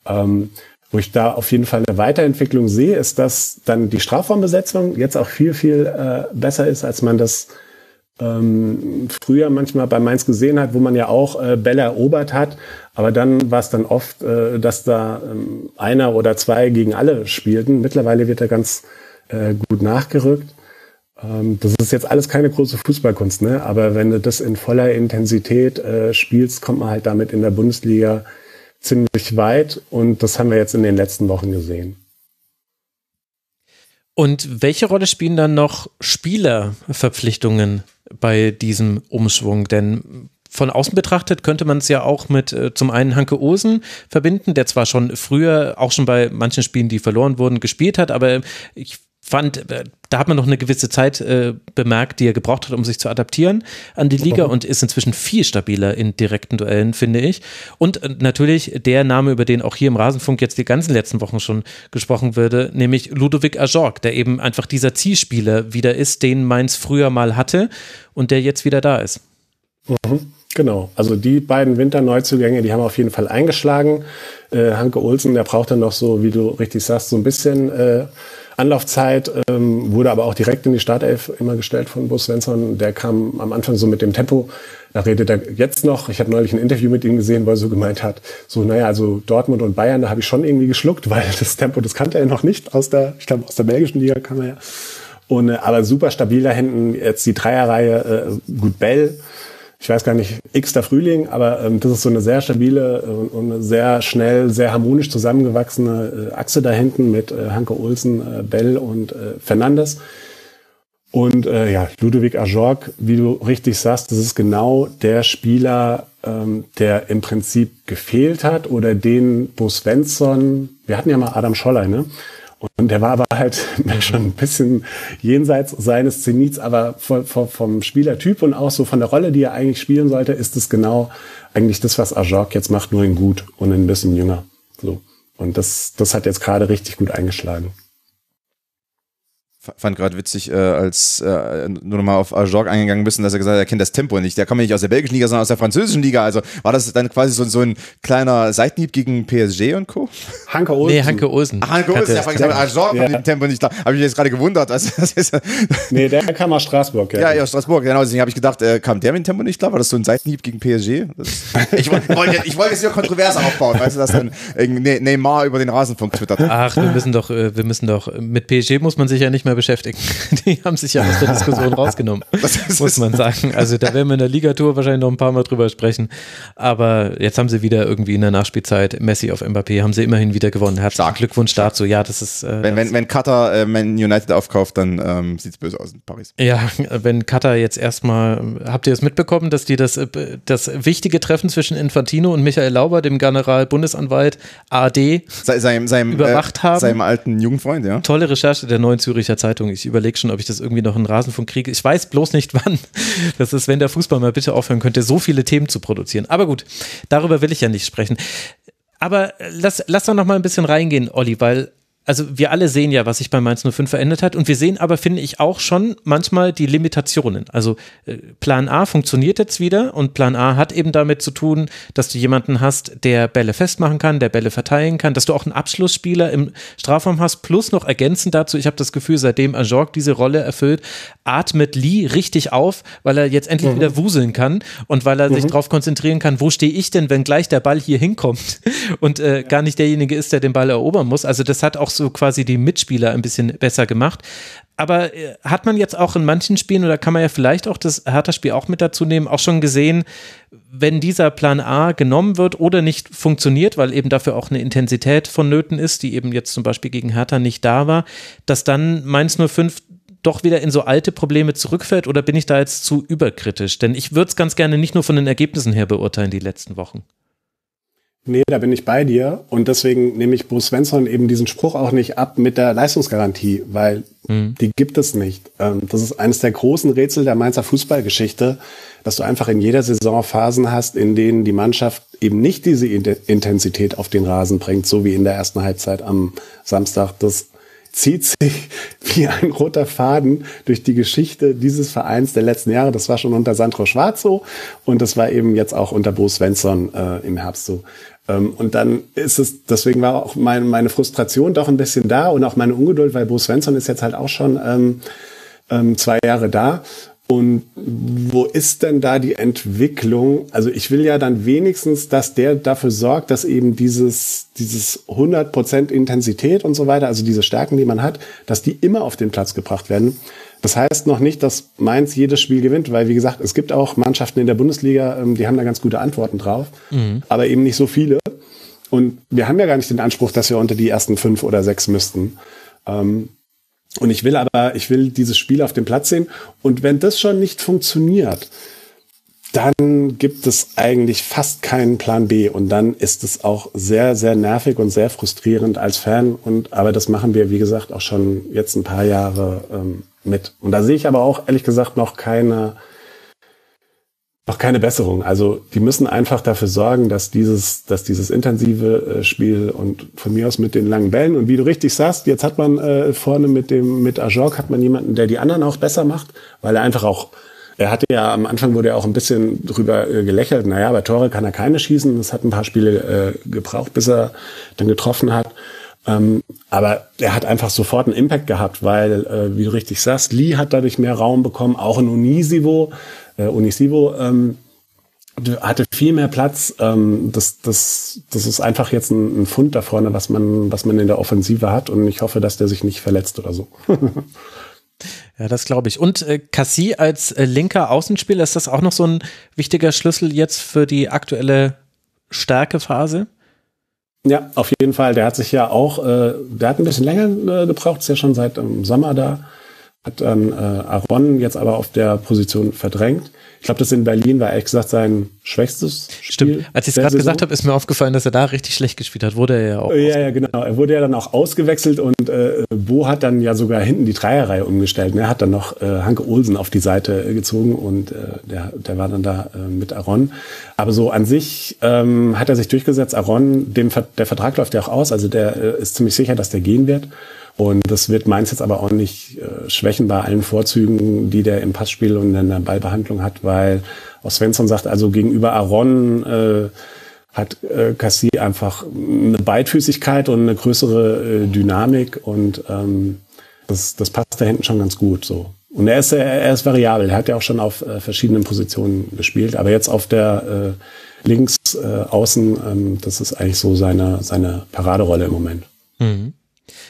[SPEAKER 5] Ähm, wo ich da auf jeden Fall eine Weiterentwicklung sehe, ist, dass dann die Strafraumbesetzung jetzt auch viel, viel äh, besser ist, als man das ähm, früher manchmal bei Mainz gesehen hat, wo man ja auch äh, Bälle erobert hat. Aber dann war es dann oft, äh, dass da ähm, einer oder zwei gegen alle spielten. Mittlerweile wird er ganz äh, gut nachgerückt. Ähm, das ist jetzt alles keine große Fußballkunst, ne? aber wenn du das in voller Intensität äh, spielst, kommt man halt damit in der Bundesliga ziemlich weit und das haben wir jetzt in den letzten Wochen gesehen.
[SPEAKER 3] Und welche Rolle spielen dann noch Spielerverpflichtungen bei diesem Umschwung? Denn von außen betrachtet könnte man es ja auch mit äh, zum einen Hanke Osen verbinden, der zwar schon früher, auch schon bei manchen Spielen, die verloren wurden, gespielt hat, aber ich fand, äh, da hat man noch eine gewisse Zeit äh, bemerkt, die er gebraucht hat, um sich zu adaptieren an die Liga und ist inzwischen viel stabiler in direkten Duellen, finde ich. Und äh, natürlich der Name, über den auch hier im Rasenfunk jetzt die ganzen letzten Wochen schon gesprochen würde, nämlich Ludovic Ajorg, der eben einfach dieser Zielspieler wieder ist, den Mainz früher mal hatte und der jetzt wieder da ist.
[SPEAKER 5] Mhm. Genau, also die beiden Winterneuzugänge, die haben auf jeden Fall eingeschlagen. Äh, Hanke Olsen, der braucht dann noch so, wie du richtig sagst, so ein bisschen äh, Anlaufzeit, ähm, wurde aber auch direkt in die Startelf immer gestellt von Bus Svensson. Der kam am Anfang so mit dem Tempo, da redet er jetzt noch. Ich habe neulich ein Interview mit ihm gesehen, wo er so gemeint hat, so, naja, also Dortmund und Bayern, da habe ich schon irgendwie geschluckt, <laughs> weil das Tempo, das kannte er noch nicht aus der, ich glaube, aus der belgischen Liga kam er ja. Und, äh, aber super stabil da hinten, jetzt die Dreierreihe, äh, gut Bell, ich weiß gar nicht, x-ter Frühling, aber ähm, das ist so eine sehr stabile äh, und eine sehr schnell, sehr harmonisch zusammengewachsene äh, Achse da hinten mit äh, Hanke Olsen, äh, Bell und äh, Fernandes. Und äh, ja, Ludovic Ajorg, wie du richtig sagst, das ist genau der Spieler, ähm, der im Prinzip gefehlt hat oder den Bo Svensson, wir hatten ja mal Adam Scholler, ne? Und der war aber halt <laughs> schon ein bisschen jenseits seines Zenits, aber vom, vom Spielertyp und auch so von der Rolle, die er eigentlich spielen sollte, ist es genau eigentlich das, was Ajorg jetzt macht, nur in gut und ein bisschen jünger. So. Und das, das hat jetzt gerade richtig gut eingeschlagen
[SPEAKER 4] fand gerade witzig, äh, als äh, nur nochmal auf Ajorg eingegangen bist, dass er gesagt hat, er kennt das Tempo nicht. Der kommt ja nicht aus der belgischen Liga, sondern aus der französischen Liga. Also war das dann quasi so, so ein kleiner Seitenhieb gegen PSG und Co.?
[SPEAKER 3] Hanke Olsen. Nee, Hanke Olsen.
[SPEAKER 4] Ach, Hanke Olsen, ja, ja. Ajorg ja. mit dem Tempo nicht da. Habe ich jetzt gerade gewundert. Also, das ist, <laughs>
[SPEAKER 5] nee, der kam aus Straßburg.
[SPEAKER 4] Ja, ja, ja aus Straßburg, genau. Deswegen habe ich gedacht, äh, kam der mit dem Tempo nicht klar? War das so ein Seitenhieb gegen PSG? Das, ich wollte ich wollt jetzt wieder Kontroverse aufbauen, weißt du, dass dann ne-, Neymar über den Rasenfunk twittert.
[SPEAKER 3] Ach, wir müssen doch, äh, wir müssen doch, mit PSG muss man sich ja nicht mehr beschäftigen. <laughs> die haben sich ja aus der Diskussion <laughs> rausgenommen, muss man sagen. Also da werden wir in der Ligatour wahrscheinlich noch ein paar Mal drüber sprechen. Aber jetzt haben sie wieder irgendwie in der Nachspielzeit Messi auf Mbappé, haben sie immerhin wieder gewonnen. Herzlichen Glückwunsch dazu. Ja, das ist.
[SPEAKER 4] Äh, wenn, wenn, wenn Qatar äh, Man United aufkauft, dann ähm, sieht es böse aus in Paris.
[SPEAKER 3] Ja, wenn Qatar jetzt erstmal, habt ihr es mitbekommen, dass die das, äh, das wichtige Treffen zwischen Infantino und Michael Lauber, dem Generalbundesanwalt AD,
[SPEAKER 4] seinem, seinem,
[SPEAKER 3] überwacht äh, haben?
[SPEAKER 4] Seinem alten Jugendfreund, ja.
[SPEAKER 3] Tolle Recherche der Neuen Züricher Zeitung. Ich überlege schon, ob ich das irgendwie noch in Rasenfunk kriege. Ich weiß bloß nicht <laughs> wann. Das ist, wenn der Fußball mal bitte aufhören könnte, so viele Themen zu produzieren. Aber gut, darüber will ich ja nicht sprechen. Aber lass, lass doch noch mal ein bisschen reingehen, Olli, weil also wir alle sehen ja, was sich bei Mainz 05 verändert hat und wir sehen aber, finde ich, auch schon manchmal die Limitationen. Also äh, Plan A funktioniert jetzt wieder und Plan A hat eben damit zu tun, dass du jemanden hast, der Bälle festmachen kann, der Bälle verteilen kann, dass du auch einen Abschlussspieler im Strafraum hast, plus noch ergänzend dazu, ich habe das Gefühl, seitdem Ajorg diese Rolle erfüllt, atmet Lee richtig auf, weil er jetzt endlich mhm. wieder wuseln kann und weil er mhm. sich darauf konzentrieren kann, wo stehe ich denn, wenn gleich der Ball hier hinkommt <laughs> und äh, ja. gar nicht derjenige ist, der den Ball erobern muss. Also das hat auch so quasi die Mitspieler ein bisschen besser gemacht. Aber äh, hat man jetzt auch in manchen Spielen, oder kann man ja vielleicht auch das Hertha-Spiel auch mit dazu nehmen, auch schon gesehen, wenn dieser Plan A genommen wird oder nicht funktioniert, weil eben dafür auch eine Intensität vonnöten ist, die eben jetzt zum Beispiel gegen Hertha nicht da war, dass dann Mainz 05 doch wieder in so alte Probleme zurückfällt oder bin ich da jetzt zu überkritisch? Denn ich würde es ganz gerne nicht nur von den Ergebnissen her beurteilen, die letzten Wochen.
[SPEAKER 5] Nee, da bin ich bei dir. Und deswegen nehme ich Bruce Svensson eben diesen Spruch auch nicht ab mit der Leistungsgarantie, weil mhm. die gibt es nicht. Ähm, das ist eines der großen Rätsel der Mainzer Fußballgeschichte, dass du einfach in jeder Saison Phasen hast, in denen die Mannschaft eben nicht diese Intensität auf den Rasen bringt, so wie in der ersten Halbzeit am Samstag. Das zieht sich <laughs> wie ein roter Faden durch die Geschichte dieses Vereins der letzten Jahre. Das war schon unter Sandro Schwarz so und das war eben jetzt auch unter Bo Svensson äh, im Herbst so. Ähm, und dann ist es, deswegen war auch meine, meine Frustration doch ein bisschen da und auch meine Ungeduld, weil Bo Svensson ist jetzt halt auch schon ähm, ähm, zwei Jahre da. Und wo ist denn da die Entwicklung? Also ich will ja dann wenigstens, dass der dafür sorgt, dass eben dieses, dieses 100% Intensität und so weiter, also diese Stärken, die man hat, dass die immer auf den Platz gebracht werden. Das heißt noch nicht, dass Mainz jedes Spiel gewinnt, weil wie gesagt, es gibt auch Mannschaften in der Bundesliga, ähm, die haben da ganz gute Antworten drauf, mhm. aber eben nicht so viele. Und wir haben ja gar nicht den Anspruch, dass wir unter die ersten fünf oder sechs müssten. Ähm, und ich will aber, ich will dieses Spiel auf dem Platz sehen. Und wenn das schon nicht funktioniert, dann gibt es eigentlich fast keinen Plan B. Und dann ist es auch sehr, sehr nervig und sehr frustrierend als Fan. Und, aber das machen wir, wie gesagt, auch schon jetzt ein paar Jahre ähm, mit. Und da sehe ich aber auch, ehrlich gesagt, noch keine, noch keine Besserung. Also die müssen einfach dafür sorgen, dass dieses, dass dieses intensive äh, Spiel und von mir aus mit den langen Bällen und wie du richtig sagst, jetzt hat man äh, vorne mit dem mit Ajork hat man jemanden, der die anderen auch besser macht, weil er einfach auch er hatte ja am Anfang wurde er auch ein bisschen drüber äh, gelächelt. Naja, bei Tore kann er keine schießen. Das hat ein paar Spiele äh, gebraucht, bis er dann getroffen hat. Ähm, aber er hat einfach sofort einen Impact gehabt, weil, äh, wie du richtig sagst, Lee hat dadurch mehr Raum bekommen, auch in Unisivo, äh, Unisivo ähm, hatte viel mehr Platz. Ähm, das, das, das ist einfach jetzt ein, ein Fund da vorne, was man, was man in der Offensive hat und ich hoffe, dass der sich nicht verletzt oder so. <laughs>
[SPEAKER 3] Ja, das glaube ich. Und äh, Cassie als äh, linker Außenspieler, ist das auch noch so ein wichtiger Schlüssel jetzt für die aktuelle Stärkephase?
[SPEAKER 5] Ja, auf jeden Fall. Der hat sich ja auch, äh, der hat ein bisschen länger äh, gebraucht, ist ja schon seit ähm, Sommer da. Hat dann äh, Aaron jetzt aber auf der Position verdrängt. Ich glaube, das in Berlin war ehrlich gesagt sein schwächstes Spiel.
[SPEAKER 3] Stimmt. Als ich es gerade gesagt habe, ist mir aufgefallen, dass er da richtig schlecht gespielt hat. Wurde er ja auch.
[SPEAKER 5] Ja, ja, genau. Er wurde ja dann auch ausgewechselt und äh, Bo hat dann ja sogar hinten die Dreierreihe umgestellt. Er hat dann noch äh, Hanke Olsen auf die Seite äh, gezogen und äh, der, der war dann da äh, mit Aaron. Aber so an sich ähm, hat er sich durchgesetzt. Aaron, dem, der Vertrag läuft ja auch aus, also der äh, ist ziemlich sicher, dass der gehen wird. Und das wird Mainz jetzt aber auch nicht äh, schwächen bei allen Vorzügen, die der im Passspiel und in der Ballbehandlung hat, weil auch Svensson sagt, also gegenüber Aaron äh, hat äh, Cassie einfach eine Beidfüßigkeit und eine größere äh, Dynamik und ähm, das, das passt da hinten schon ganz gut so. Und er ist, er ist variabel. Er hat ja auch schon auf äh, verschiedenen Positionen gespielt, aber jetzt auf der äh, links äh, außen, ähm, das ist eigentlich so seine, seine Paraderolle im Moment.
[SPEAKER 3] Mhm.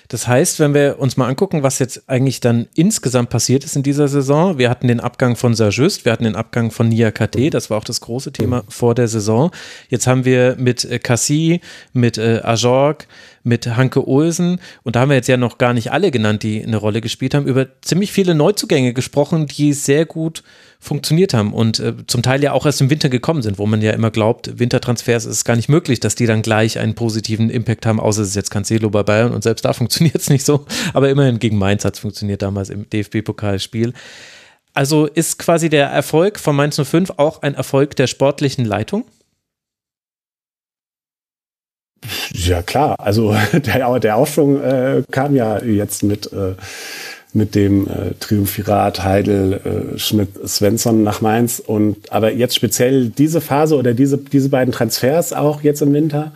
[SPEAKER 3] Das heißt, wenn wir uns mal angucken, was jetzt eigentlich dann insgesamt passiert ist in dieser Saison, wir hatten den Abgang von Sajust, wir hatten den Abgang von Nia KT, das war auch das große Thema vor der Saison. Jetzt haben wir mit äh, Cassie, mit äh, Ajorg, mit Hanke Olsen und da haben wir jetzt ja noch gar nicht alle genannt, die eine Rolle gespielt haben, über ziemlich viele Neuzugänge gesprochen, die sehr gut funktioniert haben und äh, zum Teil ja auch erst im Winter gekommen sind, wo man ja immer glaubt, Wintertransfers ist gar nicht möglich, dass die dann gleich einen positiven Impact haben, außer es ist jetzt Cancelo bei Bayern und selbst da <laughs> funktioniert es nicht so, aber immerhin gegen Mainz hat es funktioniert damals im DFB-Pokalspiel. Also ist quasi der Erfolg von Mainz 05 auch ein Erfolg der sportlichen Leitung?
[SPEAKER 5] Ja klar, also <laughs> der, der Aufschwung äh, kam ja jetzt mit, äh, mit dem äh, Triumphirat Heidel, äh, Schmidt, Svensson nach Mainz. Und aber jetzt speziell diese Phase oder diese, diese beiden Transfers auch jetzt im Winter,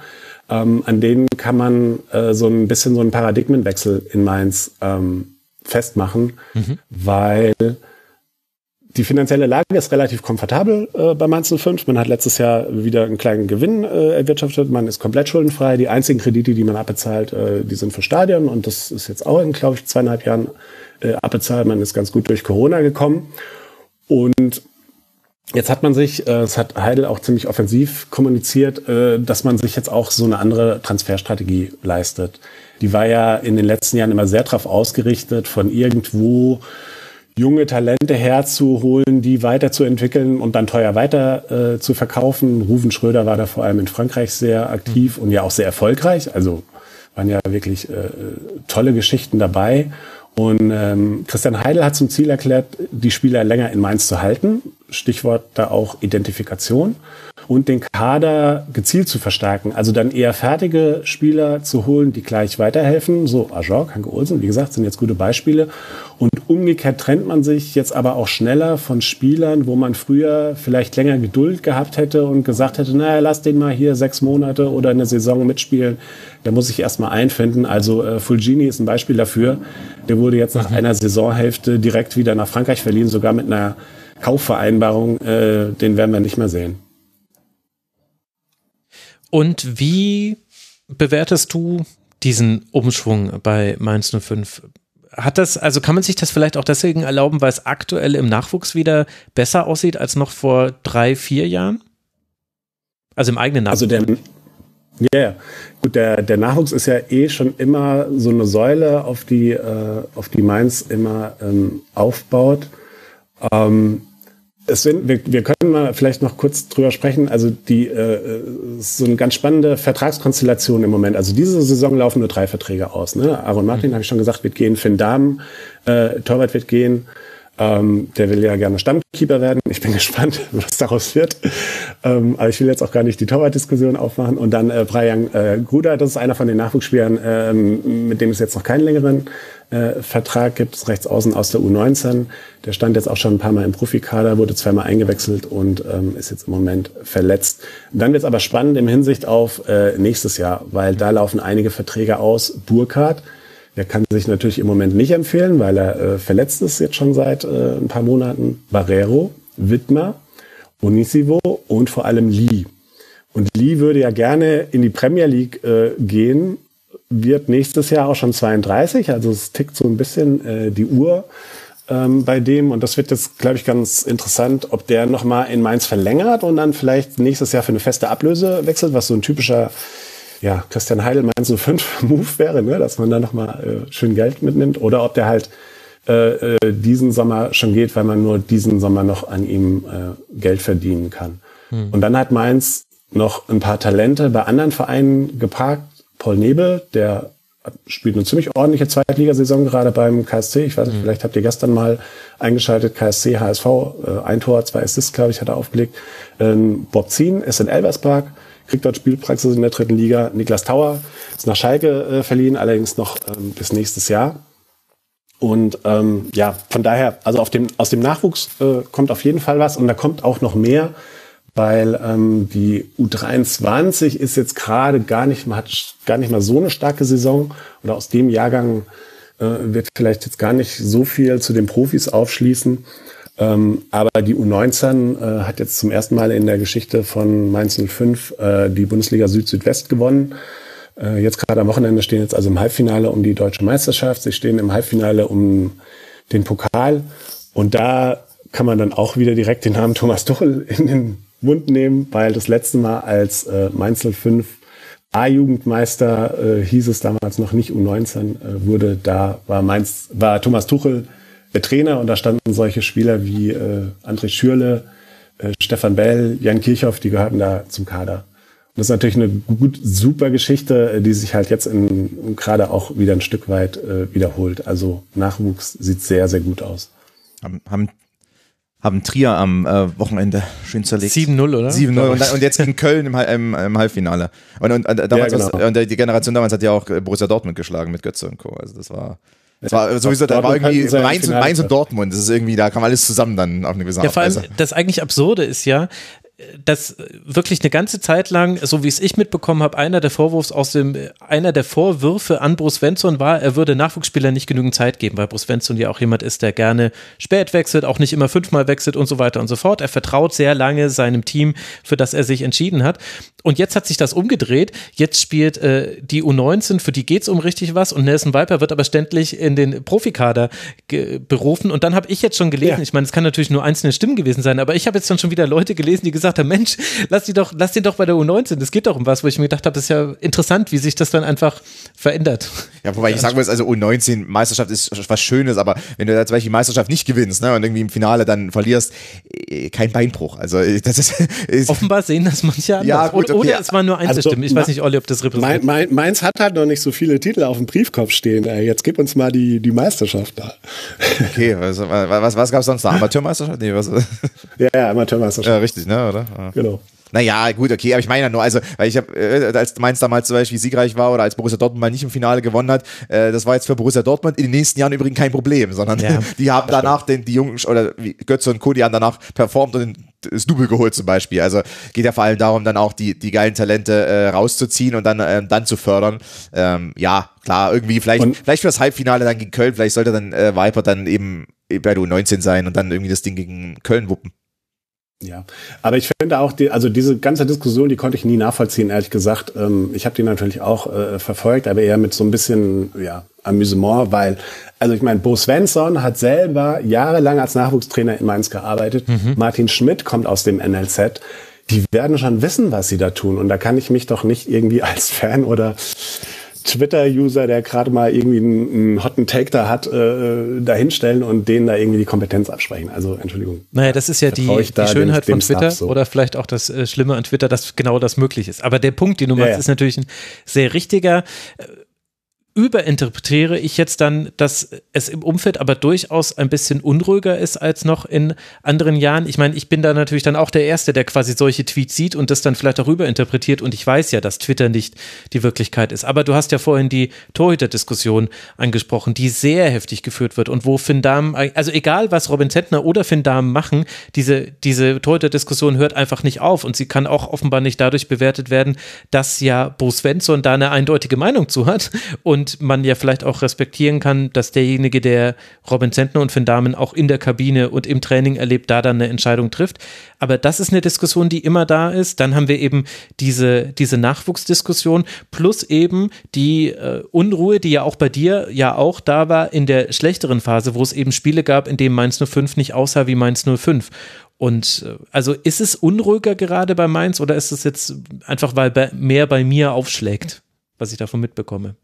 [SPEAKER 5] ähm, an denen kann man äh, so ein bisschen so einen Paradigmenwechsel in Mainz ähm, festmachen, mhm. weil die finanzielle Lage ist relativ komfortabel äh, bei Mainz 05. Man hat letztes Jahr wieder einen kleinen Gewinn äh, erwirtschaftet. Man ist komplett schuldenfrei. Die einzigen Kredite, die man abbezahlt, äh, die sind für Stadion. Und das ist jetzt auch in, glaube ich, zweieinhalb Jahren äh, abbezahlt. Man ist ganz gut durch Corona gekommen. Und jetzt hat man sich, äh, es hat Heidel auch ziemlich offensiv kommuniziert, äh, dass man sich jetzt auch so eine andere Transferstrategie leistet. Die war ja in den letzten Jahren immer sehr darauf ausgerichtet, von irgendwo junge Talente herzuholen, die weiterzuentwickeln und dann teuer weiter äh, zu verkaufen. Ruven Schröder war da vor allem in Frankreich sehr aktiv und ja auch sehr erfolgreich. Also waren ja wirklich tolle Geschichten dabei. Und ähm, Christian Heidel hat zum Ziel erklärt, die Spieler länger in Mainz zu halten. Stichwort da auch Identifikation und den Kader gezielt zu verstärken. Also dann eher fertige Spieler zu holen, die gleich weiterhelfen. So Ajor, Hanke Olsen, wie gesagt, sind jetzt gute Beispiele. Und umgekehrt trennt man sich jetzt aber auch schneller von Spielern, wo man früher vielleicht länger Geduld gehabt hätte und gesagt hätte, naja, lass den mal hier sechs Monate oder eine Saison mitspielen. Der muss sich erstmal einfinden. Also äh, Fulgini ist ein Beispiel dafür. Der wurde jetzt nach einer Saisonhälfte direkt wieder nach Frankreich verliehen, sogar mit einer Kaufvereinbarung. Äh, den werden wir nicht mehr sehen.
[SPEAKER 3] Und wie bewertest du diesen Umschwung bei Mainz 05? Hat das, also kann man sich das vielleicht auch deswegen erlauben, weil es aktuell im Nachwuchs wieder besser aussieht als noch vor drei, vier Jahren? Also im eigenen
[SPEAKER 5] Nachwuchs. Also der, ja, yeah. gut, der, der Nachwuchs ist ja eh schon immer so eine Säule, auf die, äh, auf die Mainz immer ähm, aufbaut. Ähm, es sind, wir, wir können mal vielleicht noch kurz drüber sprechen. Also die äh, so eine ganz spannende Vertragskonstellation im Moment. Also diese Saison laufen nur drei Verträge aus. Ne? Aaron Martin, mhm. habe ich schon gesagt, wird gehen. Finn Dahmen, äh, Torwart wird gehen. Ähm, der will ja gerne Stammkeeper werden. Ich bin <laughs> gespannt, was daraus wird. Ähm, aber ich will jetzt auch gar nicht die Torwart-Diskussion aufmachen. Und dann äh, Brian äh, Gruder, das ist einer von den Nachwuchsspielern, ähm, mit dem es jetzt noch keinen längeren äh, Vertrag gibt, rechts außen aus der U19. Der stand jetzt auch schon ein paar Mal im Profikader, wurde zweimal eingewechselt und ähm, ist jetzt im Moment verletzt. Dann wird es aber spannend im Hinsicht auf äh, nächstes Jahr, weil da laufen einige Verträge aus. Burkhardt, der kann sich natürlich im Moment nicht empfehlen, weil er äh, verletzt ist jetzt schon seit äh, ein paar Monaten. Barrero, Wittmer, Onisivo und vor allem Lee. Und Lee würde ja gerne in die Premier League äh, gehen, wird nächstes Jahr auch schon 32, also es tickt so ein bisschen äh, die Uhr ähm, bei dem. Und das wird jetzt, glaube ich, ganz interessant, ob der nochmal in Mainz verlängert und dann vielleicht nächstes Jahr für eine feste Ablöse wechselt, was so ein typischer ja, Christian Heidel Mainz 05 <laughs> Move wäre, ne? dass man da nochmal äh, schön Geld mitnimmt. Oder ob der halt äh, äh, diesen Sommer schon geht, weil man nur diesen Sommer noch an ihm äh, Geld verdienen kann. Hm. Und dann hat Mainz noch ein paar Talente bei anderen Vereinen geparkt, Paul Nebel, der spielt eine ziemlich ordentliche Zweitligasaison gerade beim KSC. Ich weiß nicht, mhm. vielleicht habt ihr gestern mal eingeschaltet, KSC, HSV, äh, ein Tor, zwei Assists, glaube ich, hat er aufgelegt. Ähm, Bob Zien ist in Elversberg, kriegt dort Spielpraxis in der dritten Liga. Niklas Tauer ist nach Schalke äh, verliehen, allerdings noch ähm, bis nächstes Jahr. Und ähm, ja, von daher, also auf dem, aus dem Nachwuchs äh, kommt auf jeden Fall was und da kommt auch noch mehr weil ähm, die U23 ist jetzt gerade gar nicht mal, hat gar nicht mal so eine starke Saison oder aus dem Jahrgang äh, wird vielleicht jetzt gar nicht so viel zu den Profis aufschließen. Ähm, aber die U19 äh, hat jetzt zum ersten Mal in der Geschichte von Mainz 05 äh, die Bundesliga Süd-Südwest gewonnen. Äh, jetzt gerade am Wochenende stehen jetzt also im Halbfinale um die deutsche Meisterschaft. Sie stehen im Halbfinale um den Pokal. Und da kann man dann auch wieder direkt den Namen Thomas Tuchel in den Mund nehmen, weil das letzte Mal als äh, Mainz 05 A-Jugendmeister äh, hieß es damals noch nicht U19 äh, wurde, da war Mainz, war Thomas Tuchel der Trainer und da standen solche Spieler wie äh, André Schürle, äh, Stefan Bell, Jan Kirchhoff, die gehörten da zum Kader. Und das ist natürlich eine gut, super Geschichte, äh, die sich halt jetzt in, gerade auch wieder ein Stück weit äh, wiederholt. Also Nachwuchs sieht sehr, sehr gut aus.
[SPEAKER 4] Haben, haben haben Trier am äh, Wochenende schön zerlegt.
[SPEAKER 3] 7-0, oder?
[SPEAKER 4] 7-0 und, und, jetzt gegen Köln im, im, im Halbfinale. Und, und, und damals ja, genau. und die Generation damals hat ja auch Borussia Dortmund geschlagen mit Götze und Co. Also das war. Das war sowieso, da war irgendwie Mainz und, Mainz und Dortmund. Das ist irgendwie, da kam alles zusammen dann auf eine gewisse
[SPEAKER 3] Art Ja, vor allem, das eigentlich Absurde ist ja, dass wirklich eine ganze Zeit lang, so wie es ich mitbekommen habe, einer der Vorwurfs aus dem, einer der Vorwürfe an Bruce Svensson war, er würde Nachwuchsspielern nicht genügend Zeit geben, weil Bruce Svensson ja auch jemand ist, der gerne spät wechselt, auch nicht immer fünfmal wechselt und so weiter und so fort. Er vertraut sehr lange seinem Team, für das er sich entschieden hat. Und jetzt hat sich das umgedreht. Jetzt spielt äh, die U19, für die geht es um richtig was und Nelson Viper wird aber ständig in den Profikader berufen. Und dann habe ich jetzt schon gelesen, ja. ich meine, es kann natürlich nur einzelne Stimmen gewesen sein, aber ich habe jetzt dann schon wieder Leute gelesen, die gesagt gesagt habe, Mensch, lass die doch, lass den doch bei der U19, das geht doch um was, wo ich mir gedacht habe, das ist ja interessant, wie sich das dann einfach verändert.
[SPEAKER 4] Ja, wobei ich sagen muss, also U19 Meisterschaft ist was Schönes, aber wenn du da zum Beispiel die Meisterschaft nicht gewinnst, ne, und irgendwie im Finale dann verlierst, eh, kein Beinbruch. Also das ist, <laughs>
[SPEAKER 3] ist Offenbar sehen das manche anders. Ja, gut, okay. Oder es waren nur Einzelstimmen. Also, ich weiß nicht, Olli, ob das repräsentiert.
[SPEAKER 5] Mainz hat halt noch nicht so viele Titel auf dem Briefkopf stehen. Jetzt gib uns mal die, die Meisterschaft da.
[SPEAKER 4] Okay, was, was, was gab es sonst noch? <laughs> Amateurmeisterschaft? Nee, was?
[SPEAKER 5] Ja, ja, Amateurmeisterschaft.
[SPEAKER 4] Ja, richtig, ne? Oder?
[SPEAKER 5] Ja. Genau.
[SPEAKER 4] Naja, gut, okay, aber ich meine ja nur, also, weil ich habe, äh, als Mainz damals zum Beispiel siegreich war oder als Borussia Dortmund mal nicht im Finale gewonnen hat, äh, das war jetzt für Borussia Dortmund in den nächsten Jahren übrigens kein Problem, sondern ja, <laughs> die haben danach den, die Jungen, oder wie Götze und Co., die haben danach performt und das Double geholt zum Beispiel. Also geht ja vor allem darum, dann auch die, die geilen Talente äh, rauszuziehen und dann, äh, dann zu fördern. Ähm, ja, klar, irgendwie vielleicht, und vielleicht für das Halbfinale dann gegen Köln, vielleicht sollte dann äh, Viper dann eben bei du 19 sein und dann irgendwie das Ding gegen Köln wuppen.
[SPEAKER 5] Ja, aber ich finde auch, die, also diese ganze Diskussion, die konnte ich nie nachvollziehen, ehrlich gesagt. Ähm, ich habe die natürlich auch äh, verfolgt, aber eher mit so ein bisschen ja, Amüsement, weil, also ich meine, Bo Svensson hat selber jahrelang als Nachwuchstrainer in Mainz gearbeitet. Mhm. Martin Schmidt kommt aus dem NLZ. Die werden schon wissen, was sie da tun. Und da kann ich mich doch nicht irgendwie <laughs> als Fan oder Twitter-User, der gerade mal irgendwie einen, einen hotten Take da hat, äh, da hinstellen und denen da irgendwie die Kompetenz absprechen. Also Entschuldigung.
[SPEAKER 3] Naja, das ist ja die, die Schönheit dem, von Twitter so. oder vielleicht auch das äh, Schlimme an Twitter, dass genau das möglich ist. Aber der Punkt, den du machst, ja, ja. ist natürlich ein sehr richtiger überinterpretiere ich jetzt dann, dass es im Umfeld aber durchaus ein bisschen unruhiger ist als noch in anderen Jahren? Ich meine, ich bin da natürlich dann auch der Erste, der quasi solche Tweets sieht und das dann vielleicht auch überinterpretiert und ich weiß ja, dass Twitter nicht die Wirklichkeit ist. Aber du hast ja vorhin die Torhüter-Diskussion angesprochen, die sehr heftig geführt wird und wo Finn Dahm, also egal was Robin Zentner oder Finn Dahm machen, diese, diese Torhüter-Diskussion hört einfach nicht auf und sie kann auch offenbar nicht dadurch bewertet werden, dass ja Bo Svensson da eine eindeutige Meinung zu hat und und man ja vielleicht auch respektieren kann, dass derjenige, der Robin Zentner und Finn Dahmen auch in der Kabine und im Training erlebt, da dann eine Entscheidung trifft. Aber das ist eine Diskussion, die immer da ist. Dann haben wir eben diese, diese Nachwuchsdiskussion plus eben die äh, Unruhe, die ja auch bei dir ja auch da war in der schlechteren Phase, wo es eben Spiele gab, in denen Mainz 05 nicht aussah wie Mainz 05. Und äh, also ist es unruhiger gerade bei Mainz oder ist es jetzt einfach, weil mehr bei mir aufschlägt, was ich davon mitbekomme?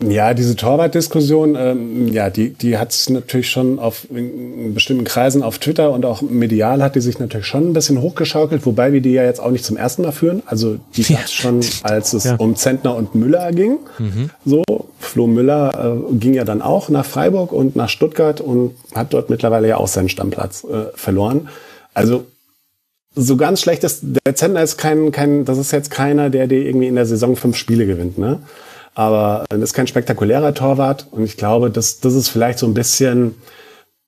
[SPEAKER 5] Ja, diese Torwart-Diskussion, ähm, ja, die, die hat es natürlich schon auf in bestimmten Kreisen auf Twitter und auch medial hat die sich natürlich schon ein bisschen hochgeschaukelt, wobei wir die ja jetzt auch nicht zum ersten Mal führen. Also die es schon, als es ja. um Zentner und Müller ging. Mhm. So, Flo Müller äh, ging ja dann auch nach Freiburg und nach Stuttgart und hat dort mittlerweile ja auch seinen Stammplatz äh, verloren. Also so ganz schlecht ist, der Zentner ist kein, kein, das ist jetzt keiner, der dir irgendwie in der Saison fünf Spiele gewinnt, ne? Aber das ist kein spektakulärer Torwart und ich glaube, das, das ist vielleicht so ein bisschen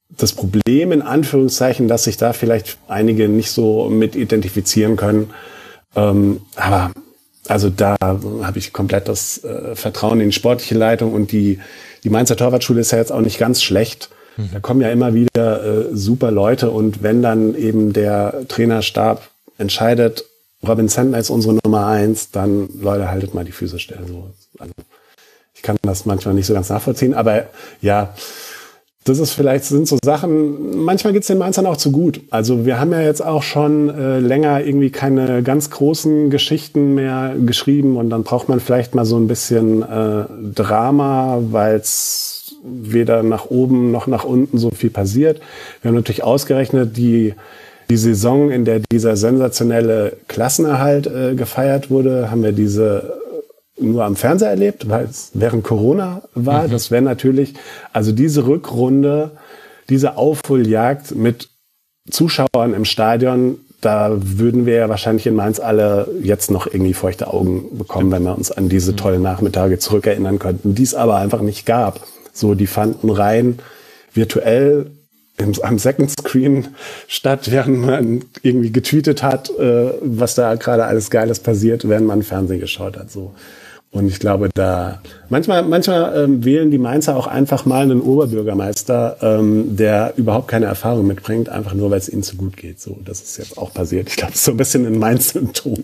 [SPEAKER 5] das Problem in Anführungszeichen, dass sich da vielleicht einige nicht so mit identifizieren können. Ähm, aber also da habe ich komplett das äh, Vertrauen in die sportliche Leitung und die, die Mainzer Torwartschule ist ja jetzt auch nicht ganz schlecht. Mhm. Da kommen ja immer wieder äh, super Leute und wenn dann eben der Trainerstab entscheidet, Robin Sentner ist unsere Nummer eins, dann Leute, haltet mal die Füße still. So. Also ich kann das manchmal nicht so ganz nachvollziehen, aber ja, das ist vielleicht, sind so Sachen, manchmal geht's den Mainzern auch zu gut. Also wir haben ja jetzt auch schon äh, länger irgendwie keine ganz großen Geschichten mehr geschrieben und dann braucht man vielleicht mal so ein bisschen äh, Drama, weil es weder nach oben noch nach unten so viel passiert. Wir haben natürlich ausgerechnet, die die Saison, in der dieser sensationelle Klassenerhalt äh, gefeiert wurde, haben wir diese äh, nur am Fernseher erlebt, weil es während Corona war. Mhm. Das wäre natürlich, also diese Rückrunde, diese Aufholjagd mit Zuschauern im Stadion, da würden wir ja wahrscheinlich in Mainz alle jetzt noch irgendwie feuchte Augen bekommen, wenn wir uns an diese mhm. tollen Nachmittage zurückerinnern könnten, die es aber einfach nicht gab. So, die fanden rein virtuell im, am Second Screen statt, während man irgendwie getweetet hat, äh, was da gerade alles Geiles passiert, während man Fernsehen geschaut hat. So. Und ich glaube, da manchmal, manchmal ähm, wählen die Mainzer auch einfach mal einen Oberbürgermeister, ähm, der überhaupt keine Erfahrung mitbringt, einfach nur, weil es ihnen zu gut geht. So, das ist jetzt auch passiert. Ich glaube, so ein bisschen ein Mainz-Symptom.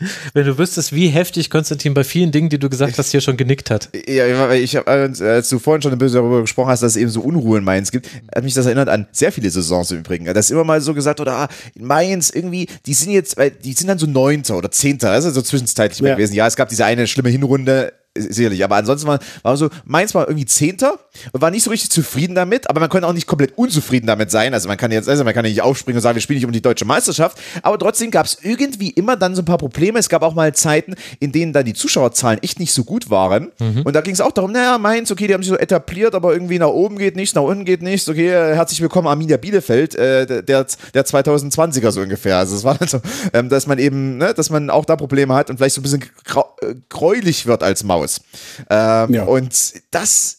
[SPEAKER 5] <laughs>
[SPEAKER 3] Wenn du wüsstest, wie heftig Konstantin bei vielen Dingen, die du gesagt hast, hier schon genickt hat.
[SPEAKER 4] Ja, ich habe, als du vorhin schon ein bisschen darüber gesprochen hast, dass es eben so Unruhe in Mainz gibt, hat mich das erinnert an sehr viele Saisons im Übrigen. Da ist immer mal so gesagt, oder ah, in Mainz irgendwie, die sind jetzt, die sind dann so Neunter oder Zehnter, also so zwischenzeitlich ja. gewesen. Ja, es gab diese eine schlimme Hinrunde sicherlich. Aber ansonsten war, war so, Mainz war irgendwie Zehnter und war nicht so richtig zufrieden damit, aber man konnte auch nicht komplett unzufrieden damit sein. Also man kann jetzt, also man kann nicht aufspringen und sagen, wir spielen nicht um die deutsche Meisterschaft. Aber trotzdem gab es irgendwie immer dann so ein paar Probleme. Es gab auch mal Zeiten, in denen dann die Zuschauerzahlen echt nicht so gut waren. Mhm. Und da ging es auch darum, naja, Mainz, okay, die haben sich so etabliert, aber irgendwie nach oben geht nichts, nach unten geht nichts. Okay, herzlich willkommen Arminia Bielefeld, äh, der, der 2020er so ungefähr. Also es war dann so, ähm, dass man eben, ne, dass man auch da Probleme hat und vielleicht so ein bisschen äh, gräulich wird als Maus. Ähm, ja. Und das,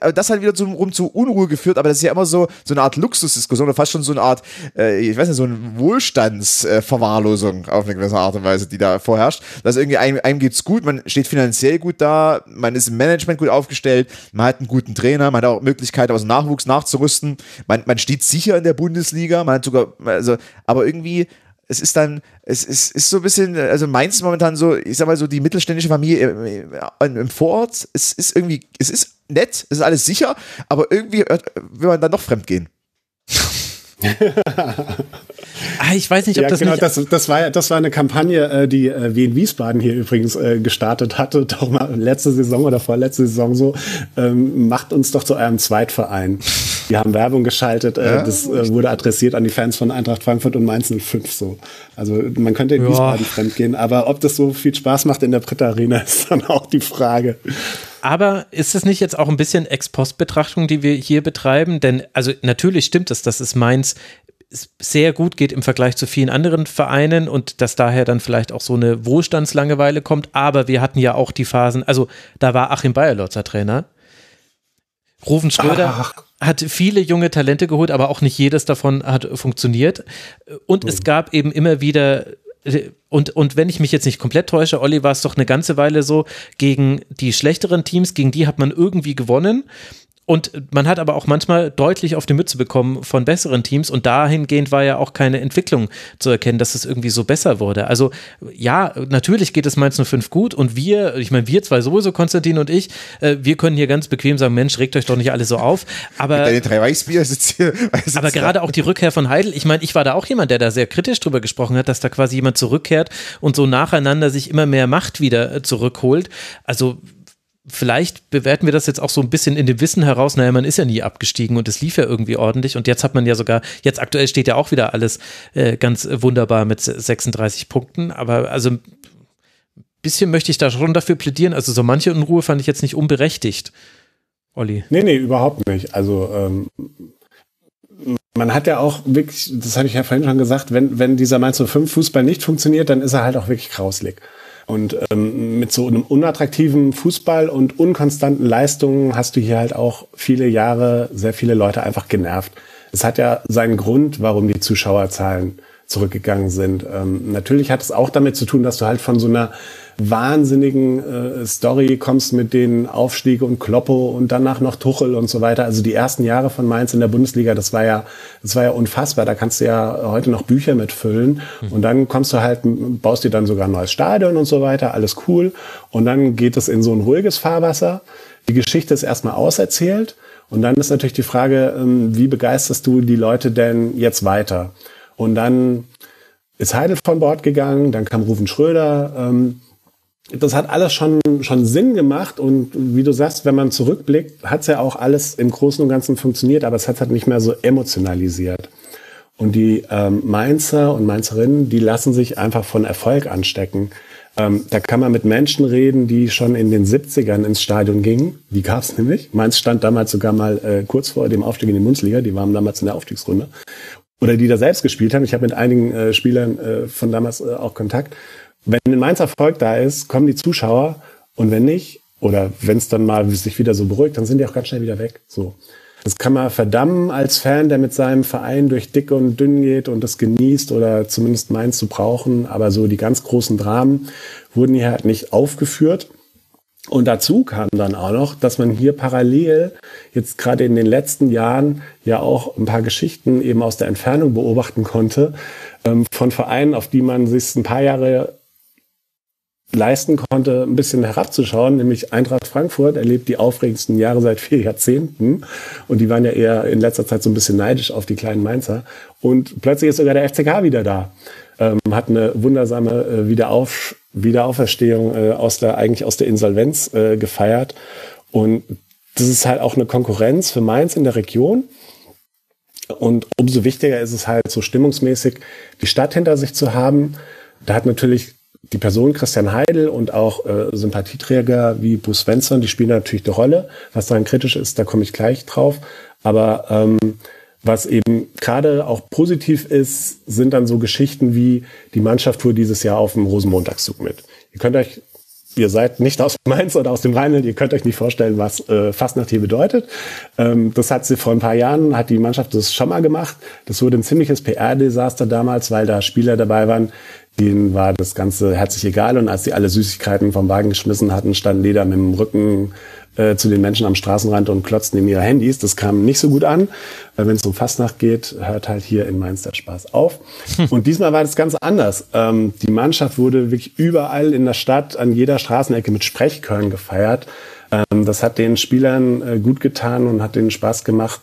[SPEAKER 4] äh, das hat wieder zum, rum zu Unruhe geführt, aber das ist ja immer so, so eine Art Luxusdiskussion oder fast schon so eine Art, äh, ich weiß nicht, so eine Wohlstandsverwahrlosung auf eine gewisse Art und Weise, die da vorherrscht. Dass irgendwie einem, einem geht's gut, man steht finanziell gut da, man ist im Management gut aufgestellt, man hat einen guten Trainer, man hat auch Möglichkeit, aus dem Nachwuchs nachzurüsten, man, man steht sicher in der Bundesliga, man hat sogar, also, aber irgendwie es ist dann, es ist, ist so ein bisschen, also meins momentan so, ich sag mal so, die mittelständische Familie im, im Vorort, es ist irgendwie, es ist nett, es ist alles sicher, aber irgendwie will man dann noch fremd gehen. <laughs>
[SPEAKER 3] Ah, ich weiß nicht, ob
[SPEAKER 5] ja,
[SPEAKER 3] das
[SPEAKER 5] genau,
[SPEAKER 3] nicht.
[SPEAKER 5] Das, das, war, das war eine Kampagne, äh, die äh, wie in Wiesbaden hier übrigens äh, gestartet hatte, <laughs> doch mal letzte Saison oder vorletzte Saison so, ähm, macht uns doch zu eurem Zweitverein. Die haben Werbung geschaltet, äh, ja? das äh, wurde adressiert an die Fans von Eintracht Frankfurt und Mainz 05 so. Also man könnte in ja. Wiesbaden fremd gehen, aber ob das so viel Spaß macht in der Britta Arena <laughs> ist dann auch die Frage.
[SPEAKER 3] Aber ist es nicht jetzt auch ein bisschen Ex-Post-Betrachtung, die wir hier betreiben? Denn, also natürlich stimmt es, dass es Mainz sehr gut geht im Vergleich zu vielen anderen Vereinen und dass daher dann vielleicht auch so eine Wohlstandslangeweile kommt. Aber wir hatten ja auch die Phasen, also da war Achim Bayerlotzer Trainer. Rufen Schröder Ach. Hat viele junge Talente geholt, aber auch nicht jedes davon hat funktioniert. Und mhm. es gab eben immer wieder und, und wenn ich mich jetzt nicht komplett täusche, Olli, war es doch eine ganze Weile so, gegen die schlechteren Teams, gegen die hat man irgendwie gewonnen. Und man hat aber auch manchmal deutlich auf die Mütze bekommen von besseren Teams und dahingehend war ja auch keine Entwicklung zu erkennen, dass es irgendwie so besser wurde. Also ja, natürlich geht es Mainz 05 gut und wir, ich meine, wir zwei sowieso, Konstantin und ich, äh, wir können hier ganz bequem sagen, Mensch, regt euch doch nicht alle so auf. Aber,
[SPEAKER 4] Deine drei Weißbier sitzt hier. <laughs>
[SPEAKER 3] Sitzt aber gerade auch die Rückkehr von Heidel, ich meine, ich war da auch jemand, der da sehr kritisch drüber gesprochen hat, dass da quasi jemand zurückkehrt und so nacheinander sich immer mehr Macht wieder äh, zurückholt. Also vielleicht bewerten wir das jetzt auch so ein bisschen in dem Wissen heraus, naja, man ist ja nie abgestiegen und es lief ja irgendwie ordentlich und jetzt hat man ja sogar, jetzt aktuell steht ja auch wieder alles äh, ganz wunderbar mit 36 Punkten, aber also ein bisschen möchte ich da schon dafür plädieren, also so manche Unruhe fand ich jetzt nicht unberechtigt. Olli.
[SPEAKER 5] Nee, nee, überhaupt nicht. Also ähm, man hat ja auch wirklich, das habe ich ja vorhin schon gesagt, wenn, wenn dieser Mainz 05 Fußball nicht funktioniert, dann ist er halt auch wirklich grauslig. Und ähm, mit so einem unattraktiven Fußball und unkonstanten Leistungen hast du hier halt auch viele Jahre sehr viele Leute einfach genervt. Es hat ja seinen Grund, warum die Zuschauerzahlen zurückgegangen sind. Ähm, natürlich hat es auch damit zu tun, dass du halt von so einer wahnsinnigen äh, Story kommst mit den Aufstiege und Kloppo und danach noch Tuchel und so weiter. Also die ersten Jahre von Mainz in der Bundesliga, das war ja, das war ja unfassbar. Da kannst du ja heute noch Bücher mitfüllen mhm. und dann kommst du halt, baust dir dann sogar ein neues Stadion und so weiter, alles cool. Und dann geht es in so ein ruhiges Fahrwasser. Die Geschichte ist erstmal auserzählt und dann ist natürlich die Frage, ähm, wie begeisterst du die Leute denn jetzt weiter? Und dann ist Heidel von Bord gegangen, dann kam Rufen Schröder. Ähm, das hat alles schon, schon Sinn gemacht und wie du sagst, wenn man zurückblickt, hat es ja auch alles im Großen und Ganzen funktioniert, aber es hat halt nicht mehr so emotionalisiert. Und die ähm, Mainzer und Mainzerinnen, die lassen sich einfach von Erfolg anstecken. Ähm, da kann man mit Menschen reden, die schon in den 70ern ins Stadion gingen. Die gab es nämlich. Mainz stand damals sogar mal äh, kurz vor dem Aufstieg in die Bundesliga. Die waren damals in der Aufstiegsrunde. Oder die da selbst gespielt haben. Ich habe mit einigen äh, Spielern äh, von damals äh, auch Kontakt. Wenn ein Mainz Erfolg da ist, kommen die Zuschauer und wenn nicht, oder wenn es dann mal sich wieder so beruhigt, dann sind die auch ganz schnell wieder weg. So. Das kann man verdammen als Fan, der mit seinem Verein durch dick und dünn geht und das genießt oder zumindest meint zu brauchen. Aber so die ganz großen Dramen wurden hier halt nicht aufgeführt. Und dazu kam dann auch noch, dass man hier parallel jetzt gerade in den letzten Jahren ja auch ein paar Geschichten eben aus der Entfernung beobachten konnte ähm, von Vereinen, auf die man sich ein paar Jahre leisten konnte, ein bisschen herabzuschauen, nämlich Eintracht Frankfurt erlebt die aufregendsten Jahre seit vier Jahrzehnten und die waren ja eher in letzter Zeit so ein bisschen neidisch auf die kleinen Mainzer und plötzlich ist sogar der FCK wieder da, ähm, hat eine wundersame äh, Wiederauf Wiederauferstehung äh, aus der eigentlich aus der Insolvenz äh, gefeiert und das ist halt auch eine Konkurrenz für Mainz in der Region. Und umso wichtiger ist es halt so stimmungsmäßig, die Stadt hinter sich zu haben. Da hat natürlich die Person Christian Heidel und auch äh, Sympathieträger wie Bruce Svensson, die spielen natürlich eine Rolle. Was daran kritisch ist, da komme ich gleich drauf. Aber ähm, was eben gerade auch positiv ist, sind dann so Geschichten wie die Mannschaft fuhr dieses Jahr auf dem Rosenmontagszug mit. Ihr könnt euch ihr seid nicht aus Mainz oder aus dem Rheinland, ihr könnt euch nicht vorstellen, was äh, Fastnacht hier bedeutet. Ähm, das hat sie vor ein paar Jahren, hat die Mannschaft das schon mal gemacht. Das wurde ein ziemliches PR-Desaster damals, weil da Spieler dabei waren, denen war das Ganze herzlich egal. Und als sie alle Süßigkeiten vom Wagen geschmissen hatten, standen die da mit dem Rücken äh, zu den Menschen am Straßenrand und klotzten in ihre Handys. Das kam nicht so gut an. Wenn es um Fastnacht geht, hört halt hier in Mainz der Spaß auf. <laughs> Und diesmal war das ganz anders. Ähm, die Mannschaft wurde wirklich überall in der Stadt, an jeder Straßenecke mit Sprechkörn gefeiert. Ähm, das hat den Spielern äh, gut getan und hat denen Spaß gemacht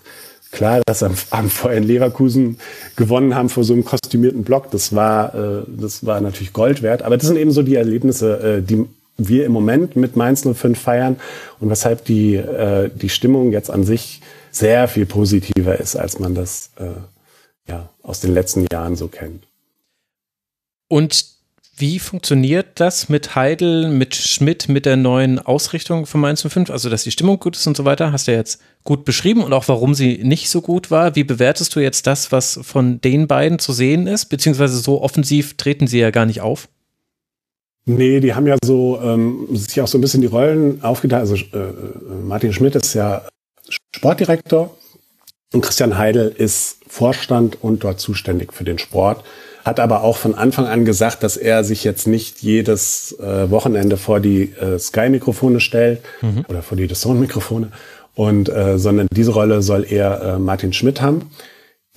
[SPEAKER 5] klar, dass am Abend vorher in Leverkusen gewonnen haben vor so einem kostümierten Block. Das war, äh, das war natürlich Gold wert. Aber das sind eben so die Erlebnisse, äh, die wir im Moment mit Mainz 05 feiern und weshalb die, äh, die Stimmung jetzt an sich sehr viel positiver ist, als man das äh, ja, aus den letzten Jahren so kennt.
[SPEAKER 3] Und wie funktioniert das mit Heidel, mit Schmidt, mit der neuen Ausrichtung von Mainz 05? Also, dass die Stimmung gut ist und so weiter, hast du ja jetzt gut beschrieben und auch warum sie nicht so gut war. Wie bewertest du jetzt das, was von den beiden zu sehen ist? Beziehungsweise so offensiv treten sie ja gar nicht auf.
[SPEAKER 5] Nee, die haben ja so ähm, sich auch so ein bisschen die Rollen aufgeteilt. Also äh, Martin Schmidt ist ja Sportdirektor und Christian Heidel ist Vorstand und dort zuständig für den Sport. Hat aber auch von Anfang an gesagt, dass er sich jetzt nicht jedes äh, Wochenende vor die äh, Sky-Mikrofone stellt mhm. oder vor die Zone-Mikrofone und äh, sondern diese Rolle soll eher äh, Martin Schmidt haben.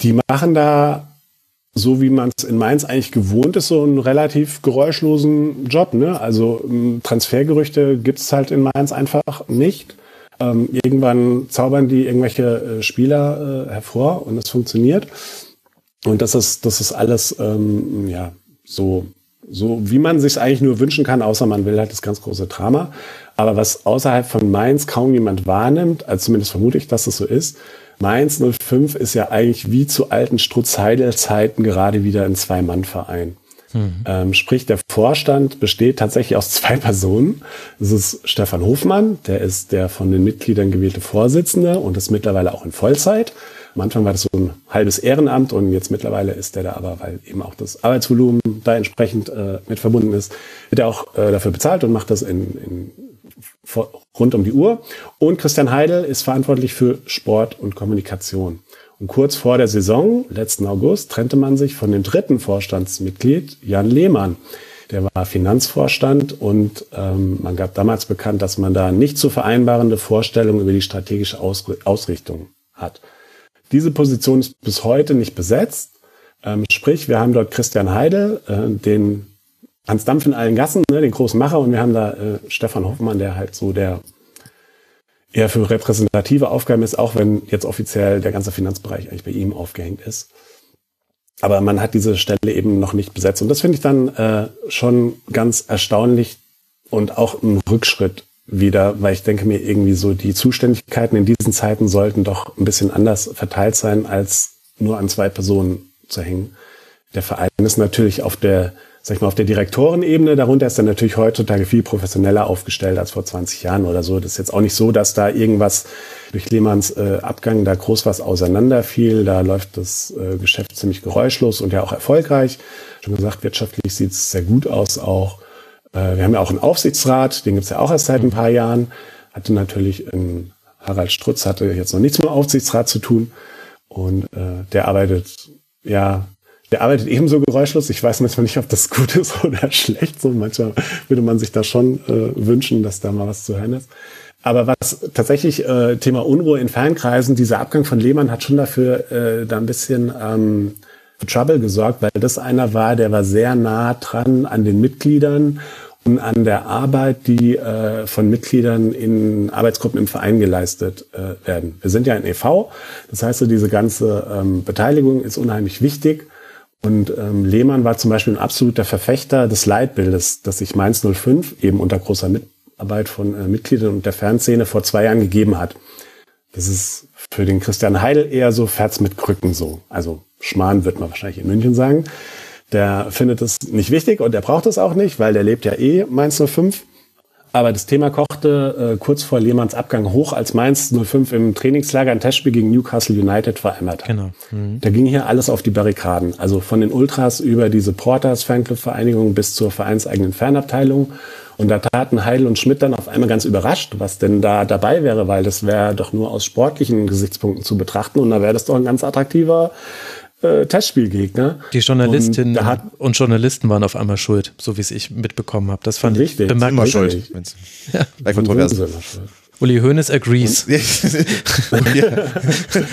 [SPEAKER 5] Die machen da so wie man es in Mainz eigentlich gewohnt ist, so einen relativ geräuschlosen Job. Ne? Also ähm, Transfergerüchte gibt es halt in Mainz einfach nicht. Ähm, irgendwann zaubern die irgendwelche äh, Spieler äh, hervor und es funktioniert. Und das ist, das ist alles ähm, ja so, so wie man sich eigentlich nur wünschen kann, außer man will halt das ganz große Drama. Aber was außerhalb von Mainz kaum jemand wahrnimmt, also zumindest vermute ich, dass es so ist, Mainz 05 ist ja eigentlich wie zu alten Strutz-Heidel-Zeiten gerade wieder ein Zwei-Mann-Verein. Mhm. Ähm, sprich, der Vorstand besteht tatsächlich aus <laughs> zwei Personen. Das ist Stefan Hofmann, der ist der von den Mitgliedern gewählte Vorsitzende und ist mittlerweile auch in Vollzeit. Am Anfang war das so ein halbes Ehrenamt und jetzt mittlerweile ist der da aber, weil eben auch das Arbeitsvolumen da entsprechend äh, mit verbunden ist, wird er auch äh, dafür bezahlt und macht das in, in rund um die Uhr. Und Christian Heidel ist verantwortlich für Sport und Kommunikation. Und kurz vor der Saison, letzten August, trennte man sich von dem dritten Vorstandsmitglied, Jan Lehmann. Der war Finanzvorstand und ähm, man gab damals bekannt, dass man da nicht zu vereinbarende Vorstellungen über die strategische Ausrichtung hat. Diese Position ist bis heute nicht besetzt. Ähm, sprich, wir haben dort Christian Heidel, äh, den Hans Dampf in allen Gassen, ne, den großen Macher, und wir haben da äh, Stefan Hoffmann, der halt so der eher für repräsentative Aufgaben ist, auch wenn jetzt offiziell der ganze Finanzbereich eigentlich bei ihm aufgehängt ist. Aber man hat diese Stelle eben noch nicht besetzt. Und das finde ich dann äh, schon ganz erstaunlich und auch ein Rückschritt wieder, weil ich denke mir irgendwie so, die Zuständigkeiten in diesen Zeiten sollten doch ein bisschen anders verteilt sein, als nur an zwei Personen zu hängen. Der Verein ist natürlich auf der sag ich mal, auf der Direktorenebene. Darunter ist er natürlich heutzutage viel professioneller aufgestellt als vor 20 Jahren oder so. Das ist jetzt auch nicht so, dass da irgendwas durch Lehmanns äh, Abgang da groß was auseinanderfiel. Da läuft das äh, Geschäft ziemlich geräuschlos und ja auch erfolgreich. Schon gesagt, wirtschaftlich sieht es sehr gut aus auch. Äh, wir haben ja auch einen Aufsichtsrat, den gibt's ja auch erst seit ein paar Jahren. Hatte natürlich, ähm, Harald Strutz hatte jetzt noch nichts mit dem Aufsichtsrat zu tun. Und äh, der arbeitet ja der arbeitet ebenso geräuschlos. Ich weiß manchmal nicht, ob das gut ist <laughs> oder schlecht. So manchmal würde man sich da schon äh, wünschen, dass da mal was zu hören ist. Aber was tatsächlich äh, Thema Unruhe in Fernkreisen, dieser Abgang von Lehmann hat schon dafür äh, da ein bisschen ähm, Trouble gesorgt, weil das einer war, der war sehr nah dran an den Mitgliedern und an der Arbeit, die äh, von Mitgliedern in Arbeitsgruppen im Verein geleistet äh, werden. Wir sind ja ein e.V., das heißt, so diese ganze ähm, Beteiligung ist unheimlich wichtig. Und ähm, Lehmann war zum Beispiel ein absoluter Verfechter des Leitbildes, das sich Mainz 05 eben unter großer Mitarbeit von äh, Mitgliedern und der Fernszene vor zwei Jahren gegeben hat. Das ist für den Christian Heidel eher so Ferz mit Krücken so. Also Schmarrn wird man wahrscheinlich in München sagen. Der findet es nicht wichtig und der braucht es auch nicht, weil der lebt ja eh Mainz 05. Aber das Thema kochte äh, kurz vor Lehmanns Abgang hoch, als Mainz 05 im Trainingslager ein Testspiel gegen Newcastle United vereinbart hat. Genau. Mhm. Da ging hier alles auf die Barrikaden. Also von den Ultras über die Supporters, Fanclub-Vereinigung bis zur vereinseigenen Fernabteilung. Und da taten Heidel und Schmidt dann auf einmal ganz überrascht, was denn da dabei wäre, weil das wäre doch nur aus sportlichen Gesichtspunkten zu betrachten und da wäre das doch ein ganz attraktiver äh, Testspielgegner.
[SPEAKER 3] Die Journalistinnen und, hat, und, Journalisten waren auf einmal schuld, so wie es ich mitbekommen habe. Das fand richtig, ich bemerkenswert. Immer schuld. Ja. Bei Kontroversen. Uli Hoeneß agrees. <laughs>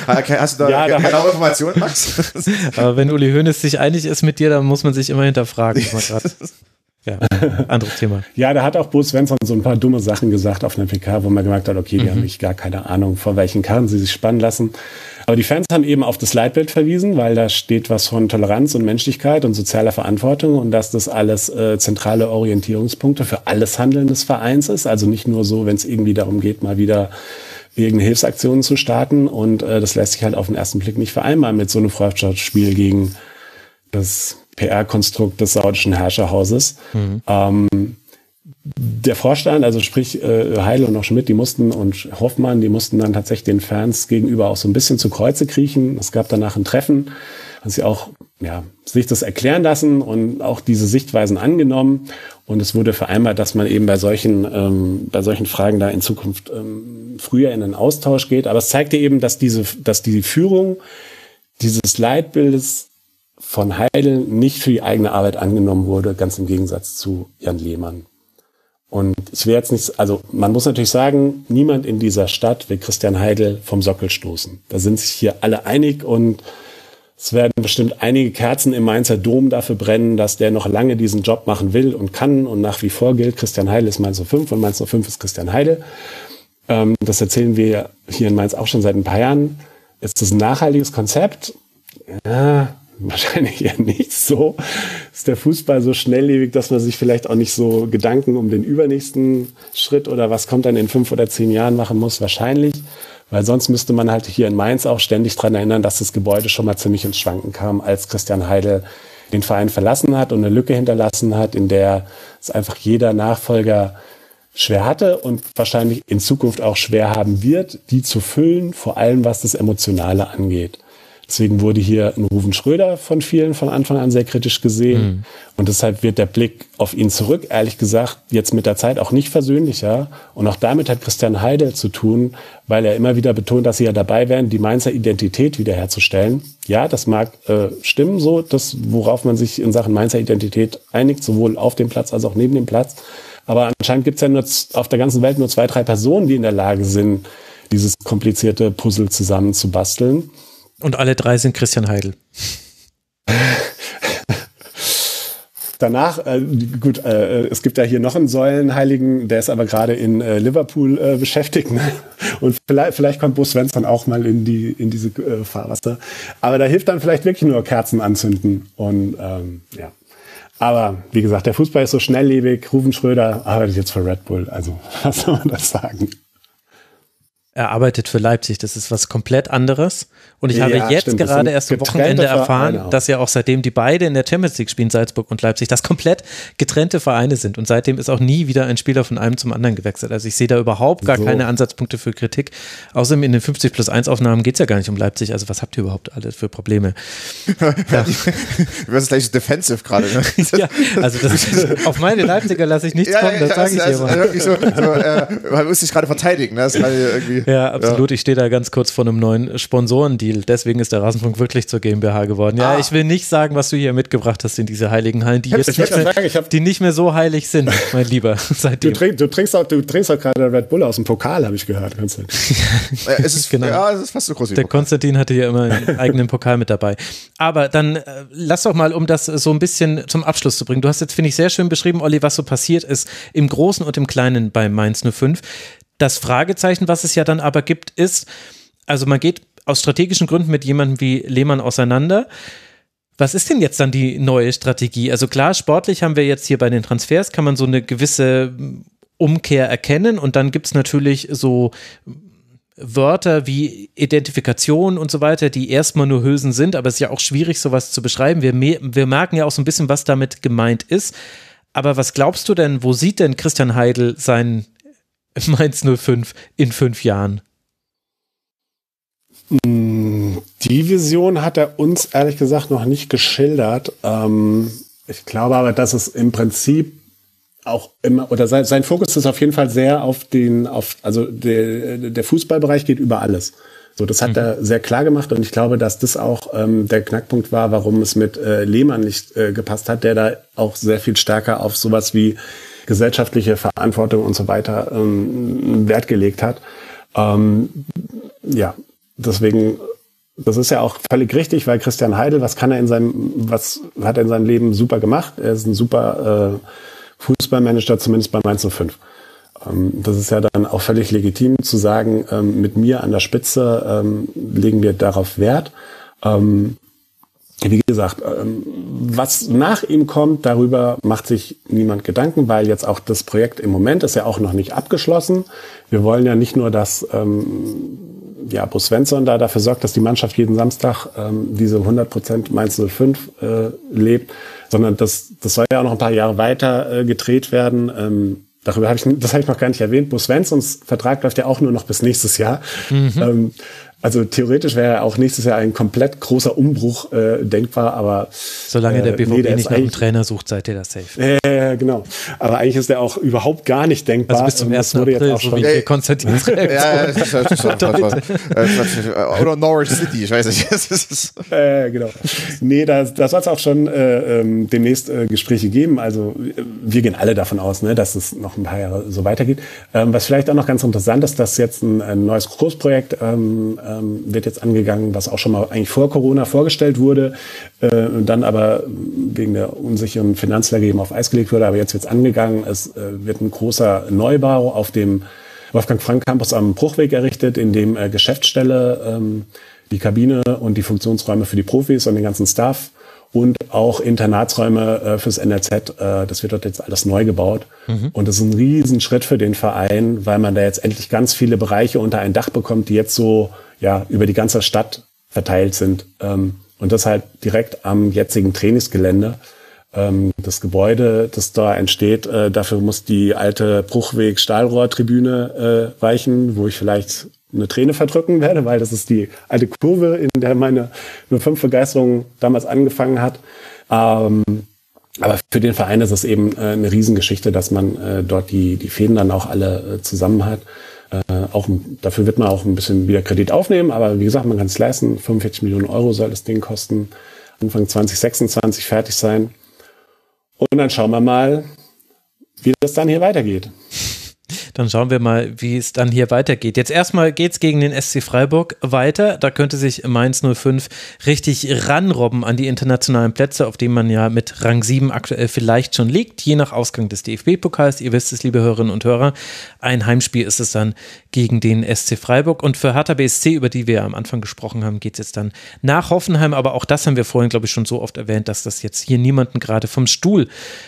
[SPEAKER 3] Hast du da, ja, genaue Informationen, Max? <laughs> Aber wenn Uli Hoeneß sich einig ist mit dir, dann muss man sich immer hinterfragen. <laughs> ja, anderes Thema.
[SPEAKER 5] ja, da hat auch Bo Svensson so ein paar dumme Sachen gesagt auf einer PK, wo man gemerkt hat, okay, die mhm. haben nicht gar keine Ahnung, vor welchen Karren sie sich spannen lassen. Aber die Fans haben eben auf das Leitbild verwiesen, weil da steht was von Toleranz und Menschlichkeit und sozialer Verantwortung und dass das alles äh, zentrale Orientierungspunkte für alles Handeln des Vereins ist. Also nicht nur so, wenn es irgendwie darum geht, mal wieder irgendeine Hilfsaktion zu starten. Und äh, das lässt sich halt auf den ersten Blick nicht vereinbaren mit so einem Freundschaftsspiel gegen das PR-Konstrukt des saudischen Herrscherhauses. Mhm. Ähm, der Vorstand, also sprich äh, Heil und auch Schmidt, die mussten und Hoffmann, die mussten dann tatsächlich den Fans gegenüber auch so ein bisschen zu Kreuze kriechen. Es gab danach ein Treffen, haben sie auch ja, sich das erklären lassen und auch diese Sichtweisen angenommen. Und es wurde vereinbart, dass man eben bei solchen, ähm, bei solchen Fragen da in Zukunft ähm, früher in den Austausch geht. Aber es zeigte eben, dass diese, dass die Führung dieses Leitbildes von Heidel nicht für die eigene Arbeit angenommen wurde, ganz im Gegensatz zu Jan Lehmann. Und ich will jetzt nicht, also man muss natürlich sagen, niemand in dieser Stadt will Christian Heidel vom Sockel stoßen. Da sind sich hier alle einig und es werden bestimmt einige Kerzen im Mainzer Dom dafür brennen, dass der noch lange diesen Job machen will und kann. Und nach wie vor gilt, Christian Heidel ist Mainz 05 und Mainz 05 ist Christian Heidel. Ähm, das erzählen wir hier in Mainz auch schon seit ein paar Jahren. Ist das ein nachhaltiges Konzept? Ja, <laughs> wahrscheinlich eher nicht so. Ist der Fußball so schnelllebig, dass man sich vielleicht auch nicht so Gedanken um den übernächsten Schritt oder was kommt dann in fünf oder zehn Jahren machen muss? Wahrscheinlich. Weil sonst müsste man halt hier in Mainz auch ständig dran erinnern, dass das Gebäude schon mal ziemlich ins Schwanken kam, als Christian Heidel den Verein verlassen hat und eine Lücke hinterlassen hat, in der es einfach jeder Nachfolger schwer hatte und wahrscheinlich in Zukunft auch schwer haben wird, die zu füllen, vor allem was das Emotionale angeht. Deswegen wurde hier ein Ruven Schröder von vielen von Anfang an sehr kritisch gesehen. Mhm. Und deshalb wird der Blick auf ihn zurück, ehrlich gesagt, jetzt mit der Zeit auch nicht versöhnlicher. Und auch damit hat Christian Heidel zu tun, weil er immer wieder betont, dass sie ja dabei wären, die Mainzer Identität wiederherzustellen. Ja, das mag äh, stimmen, so, das, worauf man sich in Sachen Mainzer Identität einigt, sowohl auf dem Platz als auch neben dem Platz. Aber anscheinend gibt es ja nur auf der ganzen Welt nur zwei, drei Personen, die in der Lage sind, dieses komplizierte Puzzle zusammenzubasteln.
[SPEAKER 3] Und alle drei sind Christian Heidel.
[SPEAKER 5] Danach, äh, gut, äh, es gibt ja hier noch einen Säulenheiligen, der ist aber gerade in äh, Liverpool äh, beschäftigt. Ne? Und vielleicht, vielleicht kommt Bo Svensson auch mal in, die, in diese äh, Fahrwasser. Aber da hilft dann vielleicht wirklich nur Kerzen anzünden. Und ähm, ja. Aber wie gesagt, der Fußball ist so schnelllebig. Rufen Schröder arbeitet jetzt für Red Bull. Also, <laughs> was soll man das sagen?
[SPEAKER 3] er arbeitet für Leipzig. Das ist was komplett anderes. Und ich ja, habe jetzt stimmt, gerade erst am Wochenende erfahren, dass ja auch seitdem die beide in der Champions League spielen, Salzburg und Leipzig, das komplett getrennte Vereine sind. Und seitdem ist auch nie wieder ein Spieler von einem zum anderen gewechselt. Also ich sehe da überhaupt gar so. keine Ansatzpunkte für Kritik. Außerdem in den 50 plus 1 Aufnahmen geht es ja gar nicht um Leipzig. Also was habt ihr überhaupt alle für Probleme? <laughs>
[SPEAKER 4] ja. Du wirst gleich defensive gerade. Ne? <laughs>
[SPEAKER 3] ja, also das, auf meine Leipziger lasse ich nichts ja, kommen, das sage ich also, dir
[SPEAKER 4] mal. So, so, äh, man muss sich gerade verteidigen. Ne? Das ist irgendwie
[SPEAKER 3] ja, absolut. Ja. Ich stehe da ganz kurz vor einem neuen Sponsorendeal. Deswegen ist der Rasenfunk wirklich zur GmbH geworden. Ja, ah. ich will nicht sagen, was du hier mitgebracht hast in diese heiligen Hallen, die jetzt nicht mehr, sagen, die nicht mehr so heilig sind, <laughs> mein Lieber.
[SPEAKER 5] Seitdem. Du, trink, du trinkst auch, du trinkst auch gerade Red Bull aus dem Pokal, habe ich gehört. <laughs>
[SPEAKER 4] es ist, genau. Ja, es ist fast so groß wie
[SPEAKER 3] Der Pokal. Konstantin hatte ja immer einen <laughs> eigenen Pokal mit dabei. Aber dann äh, lass doch mal, um das so ein bisschen zum Abschluss zu bringen. Du hast jetzt, finde ich, sehr schön beschrieben, Olli, was so passiert ist im Großen und im Kleinen bei Mainz 05. Das Fragezeichen, was es ja dann aber gibt, ist, also man geht aus strategischen Gründen mit jemandem wie Lehmann auseinander. Was ist denn jetzt dann die neue Strategie? Also klar, sportlich haben wir jetzt hier bei den Transfers, kann man so eine gewisse Umkehr erkennen und dann gibt es natürlich so Wörter wie Identifikation und so weiter, die erstmal nur Hülsen sind, aber es ist ja auch schwierig, sowas zu beschreiben. Wir, wir merken ja auch so ein bisschen, was damit gemeint ist. Aber was glaubst du denn, wo sieht denn Christian Heidel sein Mainz 05 in fünf Jahren?
[SPEAKER 5] Die Vision hat er uns ehrlich gesagt noch nicht geschildert. Ähm, ich glaube aber, dass es im Prinzip auch immer, oder sein, sein Fokus ist auf jeden Fall sehr auf den, auf, also der, der Fußballbereich geht über alles. So, das hat mhm. er sehr klar gemacht und ich glaube, dass das auch ähm, der Knackpunkt war, warum es mit äh, Lehmann nicht äh, gepasst hat, der da auch sehr viel stärker auf sowas wie gesellschaftliche Verantwortung und so weiter ähm, Wert gelegt hat. Ähm, ja, deswegen das ist ja auch völlig richtig, weil Christian Heidel, was kann er in seinem, was hat er in seinem Leben super gemacht? Er ist ein super äh, Fußballmanager, zumindest bei Mainz 05. Ähm, das ist ja dann auch völlig legitim zu sagen, ähm, mit mir an der Spitze ähm, legen wir darauf Wert. Ähm, wie gesagt, ähm, was nach ihm kommt, darüber macht sich niemand Gedanken, weil jetzt auch das Projekt im Moment ist ja auch noch nicht abgeschlossen. Wir wollen ja nicht nur, dass ähm, ja, Bruce Svensson da dafür sorgt, dass die Mannschaft jeden Samstag ähm, diese 100% Mainz 05 äh, lebt, sondern das, das soll ja auch noch ein paar Jahre weiter äh, gedreht werden. Ähm, darüber habe ich, das habe ich noch gar nicht erwähnt. Bruce Svenssons Vertrag läuft ja auch nur noch bis nächstes Jahr. Mhm. Ähm, also theoretisch wäre auch nächstes Jahr ein komplett großer Umbruch äh, denkbar, aber
[SPEAKER 3] solange der BVB äh, nee, der nicht nach einem Trainer sucht, seid ihr das safe.
[SPEAKER 5] Äh, genau. Aber eigentlich ist der auch überhaupt gar nicht denkbar.
[SPEAKER 3] Also bis zum 1. April, jetzt auch so schon wie Konstantin ja,
[SPEAKER 4] Oder Norwich City, ich weiß nicht. <laughs>
[SPEAKER 5] äh, genau. Nee, da, da soll es auch schon äh, ähm, demnächst äh, Gespräche geben. Also wir gehen alle davon aus, ne, dass es noch ein paar Jahre so weitergeht. Ähm, was vielleicht auch noch ganz interessant ist, dass jetzt ein, ein neues Kursprojekt ähm, ähm, wird jetzt angegangen, was auch schon mal eigentlich vor Corona vorgestellt wurde, äh, dann aber wegen der unsicheren Finanzlage eben auf Eis gelegt wurde. Aber jetzt wird es angegangen. Es äh, wird ein großer Neubau auf dem Wolfgang Frank Campus am Bruchweg errichtet, in dem äh, Geschäftsstelle, ähm, die Kabine und die Funktionsräume für die Profis und den ganzen Staff und auch Internatsräume äh, fürs NRZ. Äh, das wird dort jetzt alles neu gebaut. Mhm. Und das ist ein Riesenschritt für den Verein, weil man da jetzt endlich ganz viele Bereiche unter ein Dach bekommt, die jetzt so ja über die ganze Stadt verteilt sind. Ähm, und das halt direkt am jetzigen Trainingsgelände. Ähm, das Gebäude, das da entsteht, äh, dafür muss die alte Bruchweg-Stahlrohrtribüne äh, weichen, wo ich vielleicht eine Träne verdrücken werde, weil das ist die alte Kurve, in der meine nur fünf Begeisterung damals angefangen hat. Ähm, aber für den Verein ist es eben äh, eine Riesengeschichte, dass man äh, dort die, die Fäden dann auch alle äh, zusammen hat. Äh, auch, dafür wird man auch ein bisschen wieder Kredit aufnehmen, aber wie gesagt, man kann es leisten. 45 Millionen Euro soll das Ding kosten. Anfang 2026 fertig sein. Und dann schauen wir mal, wie das dann hier weitergeht.
[SPEAKER 3] Dann schauen wir mal, wie es dann hier weitergeht. Jetzt erstmal geht es gegen den SC Freiburg weiter. Da könnte sich Mainz 05 richtig ranrobben an die internationalen Plätze, auf denen man ja mit Rang 7 aktuell vielleicht schon liegt, je nach Ausgang des DFB-Pokals. Ihr wisst es, liebe Hörerinnen und Hörer. Ein Heimspiel ist es dann gegen den SC Freiburg. Und für Hertha BSC, über die wir am Anfang gesprochen haben, geht es jetzt dann nach Hoffenheim. Aber auch das haben wir vorhin, glaube ich, schon so oft erwähnt, dass das jetzt hier niemanden gerade vom Stuhl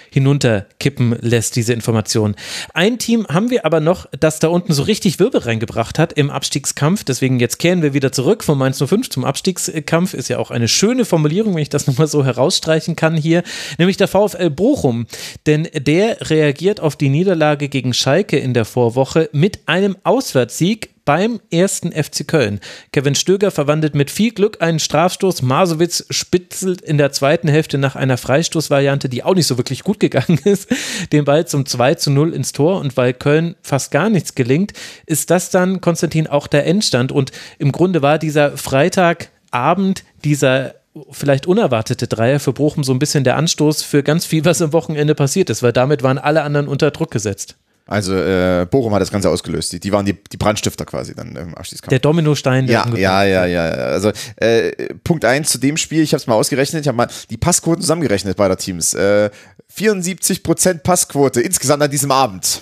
[SPEAKER 3] hinunterkippen lässt, diese Information. Ein Team haben wir aber noch, das da unten so richtig Wirbel reingebracht hat im Abstiegskampf. Deswegen jetzt kehren wir wieder zurück von Mainz 05 zum Abstiegskampf. Ist ja auch eine schöne Formulierung, wenn ich das <laughs> nochmal so herausstreichen kann hier. Nämlich der VfL Bochum. Denn der reagiert auf die Niederlage gegen Schalke in der Vorwoche mit einem Auswärtssieg beim ersten FC Köln. Kevin Stöger verwandelt mit viel Glück einen Strafstoß. Masowitz spitzelt in der zweiten Hälfte nach einer Freistoßvariante, die auch nicht so wirklich gut gegangen ist, den Ball zum 2 zu 0 ins Tor. Und weil Köln fast gar nichts gelingt, ist das dann, Konstantin, auch der Endstand. Und im Grunde war dieser Freitagabend, dieser vielleicht unerwartete Dreier für Bochum so ein bisschen der Anstoß für ganz viel, was am Wochenende passiert ist, weil damit waren alle anderen unter Druck gesetzt.
[SPEAKER 4] Also äh, Bochum hat das Ganze ausgelöst. Die, die waren die, die Brandstifter quasi dann im Abschießkampf.
[SPEAKER 3] Der Dominostein.
[SPEAKER 4] Der ja, ja, ja, ja. Also äh, Punkt eins zu dem Spiel, ich habe es mal ausgerechnet, ich habe mal die Passquoten zusammengerechnet beider Teams. Äh, 74% Passquote insgesamt an diesem Abend.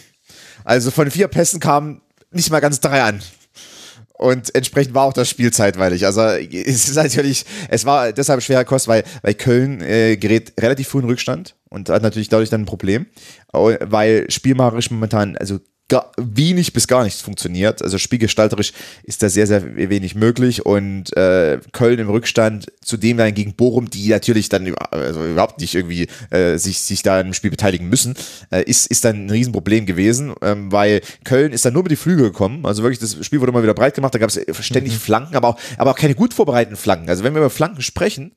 [SPEAKER 4] Also von vier Pässen kamen nicht mal ganz drei an. Und entsprechend war auch das Spiel zeitweilig. Also es ist natürlich, es war deshalb schwerer Kost, weil, weil Köln äh, gerät relativ früh in Rückstand und hat natürlich dadurch dann ein Problem, weil spielmacherisch momentan, also gar, wenig bis gar nichts funktioniert. Also spielgestalterisch ist da sehr, sehr wenig möglich und äh, Köln im Rückstand, zudem dann gegen Bochum, die natürlich dann also überhaupt nicht irgendwie äh, sich, sich da im Spiel beteiligen müssen, äh, ist, ist dann ein Riesenproblem gewesen, ähm, weil Köln ist dann nur mit die Flügel gekommen. Also wirklich, das Spiel wurde mal wieder breit gemacht, da gab es ständig mhm. Flanken, aber auch, aber auch keine gut vorbereiteten Flanken. Also wenn wir über Flanken sprechen,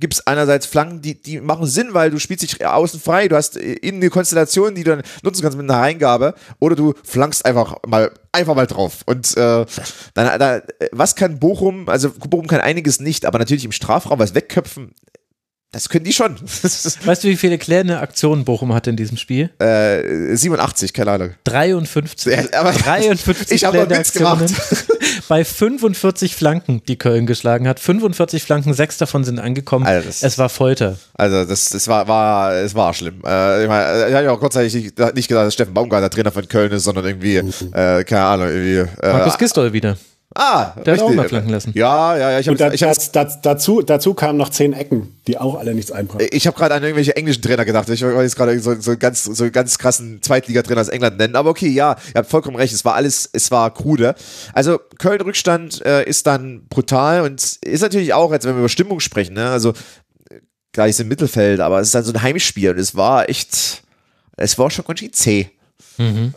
[SPEAKER 4] gibt es einerseits Flanken, die, die machen Sinn, weil du spielst dich außen frei, du hast in eine Konstellation, die du dann nutzen kannst mit einer Eingabe, oder du flankst einfach mal einfach mal drauf. Und äh, dann, da, was kann Bochum, also Bochum kann einiges nicht, aber natürlich im Strafraum was wegköpfen, Das können die schon. <laughs>
[SPEAKER 3] weißt du, wie viele klärende Aktionen Bochum hatte in diesem Spiel?
[SPEAKER 4] Äh, 87, keine Ahnung.
[SPEAKER 3] 53.
[SPEAKER 4] Ja, aber
[SPEAKER 3] 53
[SPEAKER 4] ich habe Witz gemacht.
[SPEAKER 3] Bei 45 Flanken, die Köln geschlagen hat. 45 Flanken, sechs davon sind angekommen.
[SPEAKER 4] Alter, das-
[SPEAKER 3] es war Folter.
[SPEAKER 4] Also das, das war, war, es war schlimm. Äh, ich meine, ich habe ja auch kurzzeitig nicht, nicht gedacht, dass Steffen Baumgartner Trainer von Köln ist, sondern irgendwie, äh, keine Ahnung, irgendwie. Äh,
[SPEAKER 3] Markus Gistol wieder.
[SPEAKER 4] Ah,
[SPEAKER 3] Der hat auch mal flanken lassen.
[SPEAKER 4] Ja, ja, ja. Ich habe
[SPEAKER 5] Und da,
[SPEAKER 4] ich hab,
[SPEAKER 5] das, das, dazu, dazu kamen noch zehn Ecken, die auch alle nichts einbrachten.
[SPEAKER 4] ich hab gerade an irgendwelche englischen Trainer gedacht. Ich wollte jetzt gerade so, so ganz, so ganz krassen Zweitligatrainer aus England nennen. Aber okay, ja, ihr habt vollkommen recht. Es war alles, es war krude. Also Köln Rückstand äh, ist dann brutal und ist natürlich auch, jetzt wenn wir über Stimmung sprechen, ne, also äh, ist im Mittelfeld, aber es ist dann so ein Heimspiel und es war echt, es war schon ganz schön zäh.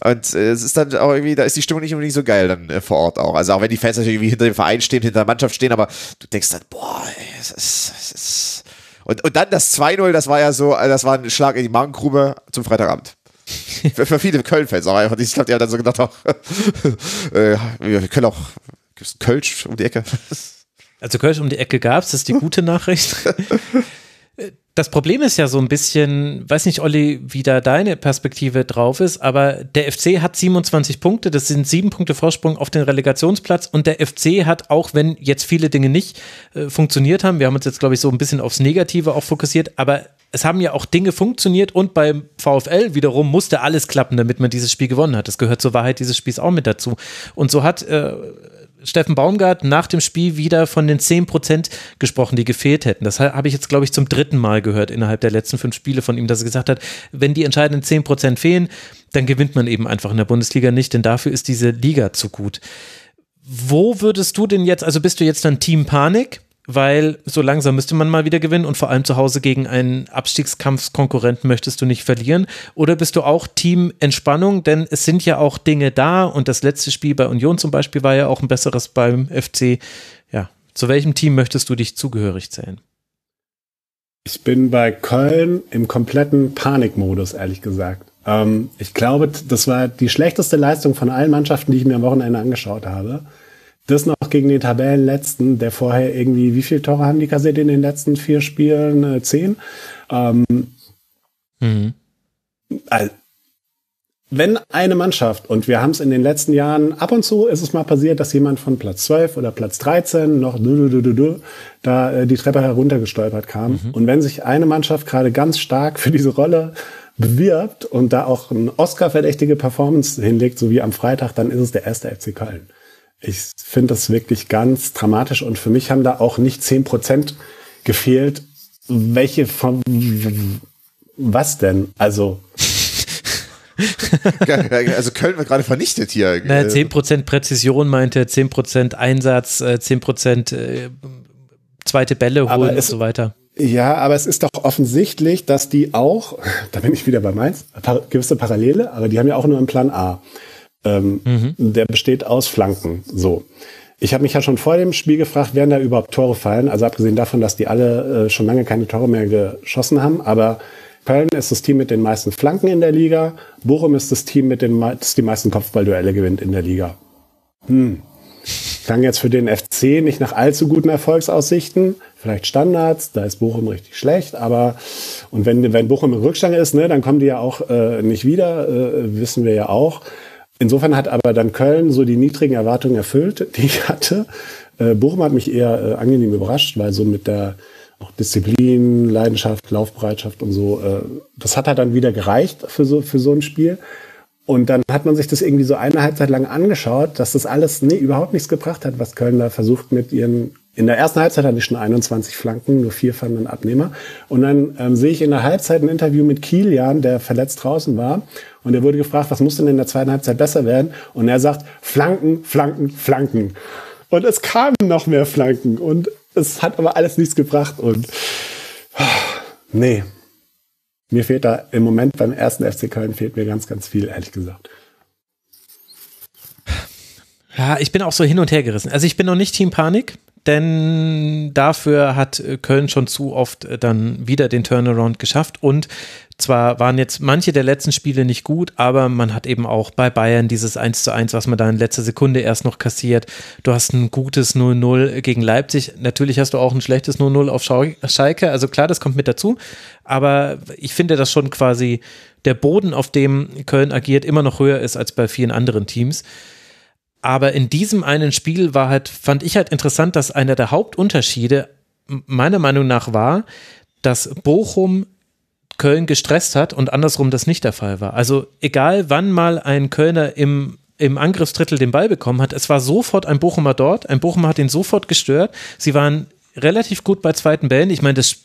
[SPEAKER 4] Und äh, es ist dann auch irgendwie, da ist die Stimmung nicht unbedingt so geil dann äh, vor Ort auch. Also auch wenn die Fans natürlich irgendwie hinter dem Verein stehen, hinter der Mannschaft stehen, aber du denkst dann, boah, ey, es ist, es ist und, und dann das 2-0, das war ja so, äh, das war ein Schlag in die Magengrube zum Freitagabend. <laughs> für, für viele Köln-Fans auch einfach. Ich glaube, die haben dann so gedacht, auch, <laughs> äh, wir können auch, gibt's einen Kölsch um die Ecke?
[SPEAKER 3] Also Kölsch um die Ecke gab's, das ist die gute Nachricht. <laughs> Das Problem ist ja so ein bisschen, weiß nicht, Olli, wie da deine Perspektive drauf ist, aber der FC hat 27 Punkte, das sind sieben Punkte Vorsprung auf den Relegationsplatz und der FC hat, auch wenn jetzt viele Dinge nicht äh, funktioniert haben, wir haben uns jetzt, glaube ich, so ein bisschen aufs Negative auch fokussiert, aber es haben ja auch Dinge funktioniert und beim VfL wiederum musste alles klappen, damit man dieses Spiel gewonnen hat. Das gehört zur Wahrheit dieses Spiels auch mit dazu. Und so hat äh, Steffen Baumgart nach dem Spiel wieder von den 10% gesprochen, die gefehlt hätten. Das habe ich jetzt, glaube ich, zum dritten Mal gehört innerhalb der letzten fünf Spiele von ihm, dass er gesagt hat, wenn die entscheidenden 10% fehlen, dann gewinnt man eben einfach in der Bundesliga nicht, denn dafür ist diese Liga zu gut. Wo würdest du denn jetzt, also bist du jetzt dann Team Panik? Weil so langsam müsste man mal wieder gewinnen und vor allem zu Hause gegen einen Abstiegskampfkonkurrenten möchtest du nicht verlieren. Oder bist du auch Team Entspannung? Denn es sind ja auch Dinge da und das letzte Spiel bei Union zum Beispiel war ja auch ein besseres beim FC. Ja, zu welchem Team möchtest du dich zugehörig zählen?
[SPEAKER 5] Ich bin bei Köln im kompletten Panikmodus, ehrlich gesagt. Ähm, ich glaube, das war die schlechteste Leistung von allen Mannschaften, die ich mir am Wochenende angeschaut habe. Das noch gegen den Tabellenletzten, der vorher irgendwie, wie viele Tore haben die kassiert in den letzten vier Spielen? Äh, zehn. Ähm,
[SPEAKER 3] Mhm.
[SPEAKER 5] also, wenn eine Mannschaft, und wir haben es in den letzten Jahren, ab und zu ist es mal passiert, dass jemand von Platz 12 oder Platz 13 noch du, du, du, du, du, da äh, die Treppe heruntergestolpert kam. Und wenn sich eine Mannschaft gerade ganz stark für diese Rolle bewirbt und da auch eine Oscar-verdächtige Performance hinlegt, so wie am Freitag, dann ist es der erste FC Köln. Ich finde das wirklich ganz dramatisch und für mich haben da auch nicht 10% gefehlt. Welche von, was denn? Also, <laughs>
[SPEAKER 4] also Köln wird gerade vernichtet hier.
[SPEAKER 3] Naja,
[SPEAKER 4] Äh,
[SPEAKER 3] 10% Präzision meinte, 10% Einsatz, äh, 10% äh, zweite Bälle holen und so weiter.
[SPEAKER 5] Ja, aber es ist doch offensichtlich, dass die auch, <laughs> da bin ich wieder bei Mainz, gewisse Parallele, aber die haben ja auch nur einen Plan A. Ähm, Der besteht aus Flanken. So. Ich habe mich ja schon vor dem Spiel gefragt, werden da überhaupt Tore fallen? Also abgesehen davon, dass die alle äh, schon lange keine Tore mehr geschossen haben, aber Köln ist das Team mit den meisten Flanken in der Liga. Bochum ist das Team mit den das die meisten Kopfballduelle gewinnt in der Liga. Klang jetzt für den FC nicht nach allzu guten Erfolgsaussichten. Vielleicht Standards, da ist Bochum richtig schlecht, aber und wenn, wenn Bochum im Rückstand ist, ne, dann kommen die ja auch äh, nicht wieder, äh, wissen wir ja auch. Insofern hat aber dann Köln so die niedrigen Erwartungen erfüllt, die ich hatte. Äh, Bochum hat mich eher äh, angenehm überrascht, weil so mit der auch Disziplin, Leidenschaft, Laufbereitschaft und so, äh, das hat halt dann wieder gereicht für so, für so ein Spiel. Und dann hat man sich das irgendwie so eine Halbzeit lang angeschaut, dass das alles nee, überhaupt nichts gebracht hat, was Köln da versucht mit ihren. In der ersten Halbzeit hatte ich schon 21 Flanken, nur vier fanden einen Abnehmer. Und dann ähm, sehe ich in der Halbzeit ein Interview mit Kilian, der verletzt draußen war. Und er wurde gefragt, was muss denn in der zweiten Halbzeit besser werden? Und er sagt, Flanken, Flanken, Flanken. Und es kamen noch mehr Flanken. Und es hat aber alles nichts gebracht. Und nee, mir fehlt da im Moment beim ersten FC Köln fehlt mir ganz, ganz viel, ehrlich gesagt.
[SPEAKER 3] Ja, ich bin auch so hin und her gerissen. Also ich bin noch nicht Team Panik. Denn dafür hat äh, Köln schon zu oft äh, dann wieder den Turnaround geschafft und zwar waren jetzt manche der letzten Spiele nicht gut, aber man hat eben auch bei Bayern dieses 1 zu 1, was man da in letzter Sekunde erst noch kassiert. Du hast ein gutes 0-0 gegen Leipzig. Natürlich hast du auch ein schlechtes 0-0 auf Schalke. Also klar, das kommt mit dazu. Aber ich finde, dass schon quasi der Boden, auf dem Köln agiert, immer noch höher ist als bei vielen anderen Teams. Aber in diesem einen Spiel war halt, fand ich halt interessant, dass einer der Hauptunterschiede meiner Meinung nach war, dass Bochum Köln gestresst hat und andersrum das nicht der Fall war. Also egal wann mal ein Kölner im im Angriffsdrittel den Ball bekommen hat, es war sofort ein Bochumer dort, ein Bochumer hat ihn sofort gestört. Sie waren relativ gut bei zweiten Bällen. Ich meine, das,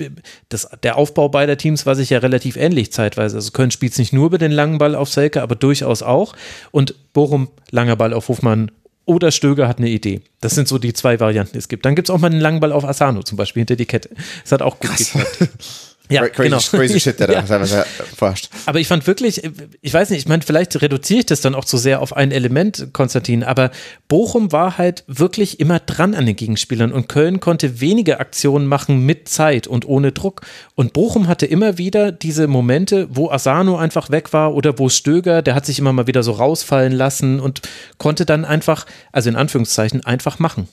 [SPEAKER 3] das, der Aufbau beider Teams war sich ja relativ ähnlich zeitweise. Also Köln spielt es nicht nur über den langen Ball auf Selke, aber durchaus auch. Und Bochum, langer Ball auf Hofmann oder Stöger hat eine Idee. Das sind so die zwei Varianten, die es gibt. Dann gibt es auch mal einen langen Ball auf Asano zum Beispiel hinter die Kette. Das hat auch gut geklappt. <laughs> Ja,
[SPEAKER 4] crazy,
[SPEAKER 3] genau.
[SPEAKER 4] crazy shit, der da <laughs> ja. forscht.
[SPEAKER 3] Aber ich fand wirklich, ich weiß nicht, ich meine, vielleicht reduziere ich das dann auch zu sehr auf ein Element, Konstantin, aber Bochum war halt wirklich immer dran an den Gegenspielern und Köln konnte wenige Aktionen machen mit Zeit und ohne Druck. Und Bochum hatte immer wieder diese Momente, wo Asano einfach weg war oder wo Stöger, der hat sich immer mal wieder so rausfallen lassen und konnte dann einfach, also in Anführungszeichen, einfach machen.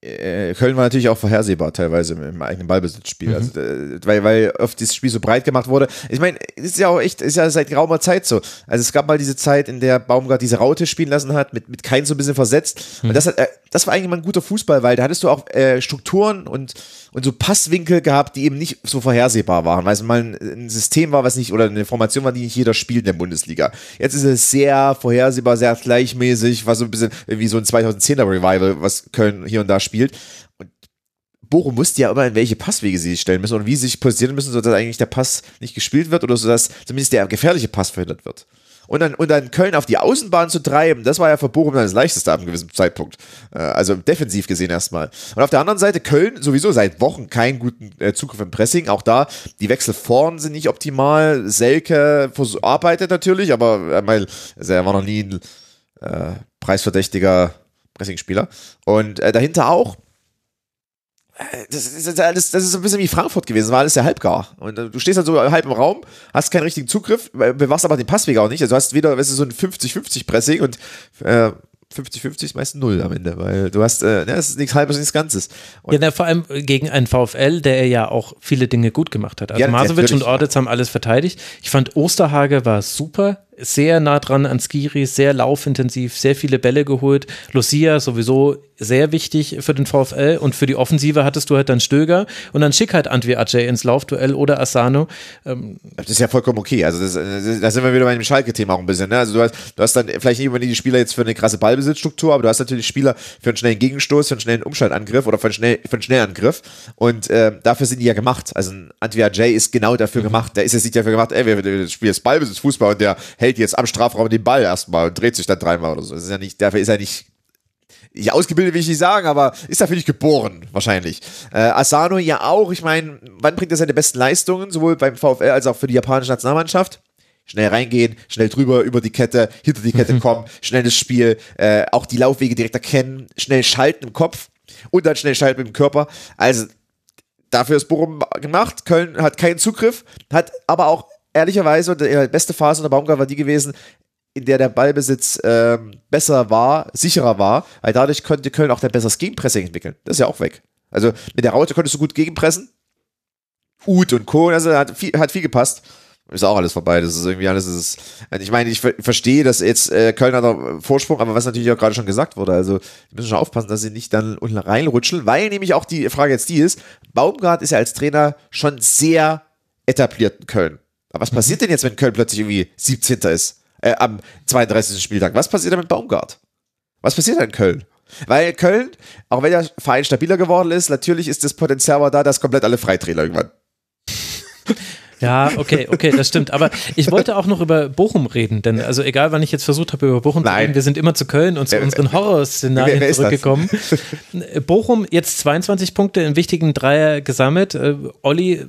[SPEAKER 4] Äh, Köln war natürlich auch vorhersehbar teilweise im eigenen Ballbesitzspiel, mhm. also, äh, weil, weil oft dieses Spiel so breit gemacht wurde. Ich meine, ist ja auch echt, ist ja seit geraumer Zeit so. Also es gab mal diese Zeit, in der Baumgart diese Raute spielen lassen hat, mit, mit Kein so ein bisschen versetzt. Mhm. Und das, hat, äh, das war eigentlich mal ein guter Fußball, weil da hattest du auch äh, Strukturen und, und so Passwinkel gehabt, die eben nicht so vorhersehbar waren, weil es mal ein, System war, was nicht, oder eine Formation war, die nicht jeder spielt in der Bundesliga. Jetzt ist es sehr vorhersehbar, sehr gleichmäßig, war so ein bisschen wie so ein 2010er Revival, was Köln hier und da spielt. Und Bochum wusste ja immer, in welche Passwege sie sich stellen müssen und wie sie sich positionieren müssen, sodass eigentlich der Pass nicht gespielt wird oder sodass zumindest der gefährliche Pass verhindert wird. Und dann, und dann Köln auf die Außenbahn zu treiben, das war ja für Bochum dann das leichteste ab einem gewissen Zeitpunkt. Äh, also defensiv gesehen erstmal. Und auf der anderen Seite Köln sowieso seit Wochen keinen guten äh, Zugriff im Pressing. Auch da, die Wechsel vorn sind nicht optimal. Selke arbeitet natürlich, aber äh, also er war noch nie ein äh, preisverdächtiger Pressingspieler. Und äh, dahinter auch. Äh, das ist, alles, das ist ein bisschen wie Frankfurt gewesen, das war alles sehr halbgar. Und äh, du stehst halt so halb im Raum, hast keinen richtigen Zugriff, bewachst aber den Passweg auch nicht. Also du hast wieder, weißt du, so ein 50-50 Pressing und äh, 50-50 ist meist null am Ende, weil du hast, äh, ne, es ist nichts halbes, nichts Ganzes.
[SPEAKER 3] Und ja, na, vor allem gegen einen VfL, der ja auch viele Dinge gut gemacht hat. Also ja, Masovic und Ordetz haben alles verteidigt. Ich fand Osterhage war super sehr nah dran an Skiri, sehr laufintensiv, sehr viele Bälle geholt. Lucia sowieso sehr wichtig für den VfL und für die Offensive hattest du halt dann Stöger und dann schick halt Antwi Ajay ins Laufduell oder Asano.
[SPEAKER 4] Ähm das ist ja vollkommen okay. Also das, da sind wir wieder bei dem Schalke-Thema auch ein bisschen. Ne? Also du hast, du hast dann vielleicht nicht unbedingt die Spieler jetzt für eine krasse Ballbesitzstruktur, aber du hast natürlich Spieler für einen schnellen Gegenstoß, für einen schnellen Umschaltangriff oder für einen, schnell, für einen Schnellangriff und äh, dafür sind die ja gemacht. Also ein Antwi Ajay ist genau dafür mhm. gemacht. Der ist jetzt nicht dafür gemacht, ey, wir, wir spielen jetzt Ballbesitz, Fußball und der hält hält jetzt am Strafraum den Ball erstmal und dreht sich dann dreimal oder so. Das ist ja nicht, dafür ist er nicht nicht ausgebildet, will ich nicht sagen, aber ist dafür nicht geboren, wahrscheinlich. Äh, Asano ja auch, ich meine, wann bringt er seine besten Leistungen, sowohl beim VfL als auch für die japanische Nationalmannschaft? Schnell reingehen, schnell drüber, über die Kette, hinter die Kette <laughs> kommen, schnelles Spiel, äh, auch die Laufwege direkt erkennen, schnell schalten im Kopf und dann schnell schalten mit dem Körper. Also, dafür ist Bochum gemacht. Köln hat keinen Zugriff, hat aber auch ehrlicherweise, die beste Phase unter Baumgart war die gewesen, in der der Ballbesitz ähm, besser war, sicherer war, weil dadurch konnte Köln auch ein besseres Gegenpressing entwickeln. Das ist ja auch weg. Also mit der Raute konntest du gut gegenpressen. Ut und Co. Also hat viel, hat viel gepasst. Ist auch alles vorbei. Das ist irgendwie alles. Ist, ich meine, ich verstehe, dass jetzt äh, Köln hat auch Vorsprung, aber was natürlich auch gerade schon gesagt wurde, also die müssen schon aufpassen, dass sie nicht dann unten reinrutschen, weil nämlich auch die Frage jetzt die ist: Baumgart ist ja als Trainer schon sehr etabliert in Köln. Aber was passiert denn jetzt, wenn Köln plötzlich irgendwie 17. ist? Äh, am 32. Spieltag. Was passiert denn mit Baumgart? Was passiert denn in Köln? Weil Köln, auch wenn der Verein stabiler geworden ist, natürlich ist das Potenzial aber da, dass komplett alle freitreten irgendwann. <laughs>
[SPEAKER 3] Ja, okay, okay, das stimmt. Aber ich wollte auch noch über Bochum reden, denn also egal, wann ich jetzt versucht habe, über Bochum Nein. zu reden, wir sind immer zu Köln und zu unseren Horrorszenarien zurückgekommen. <laughs> Bochum jetzt 22 Punkte in wichtigen Dreier gesammelt. Äh, Olli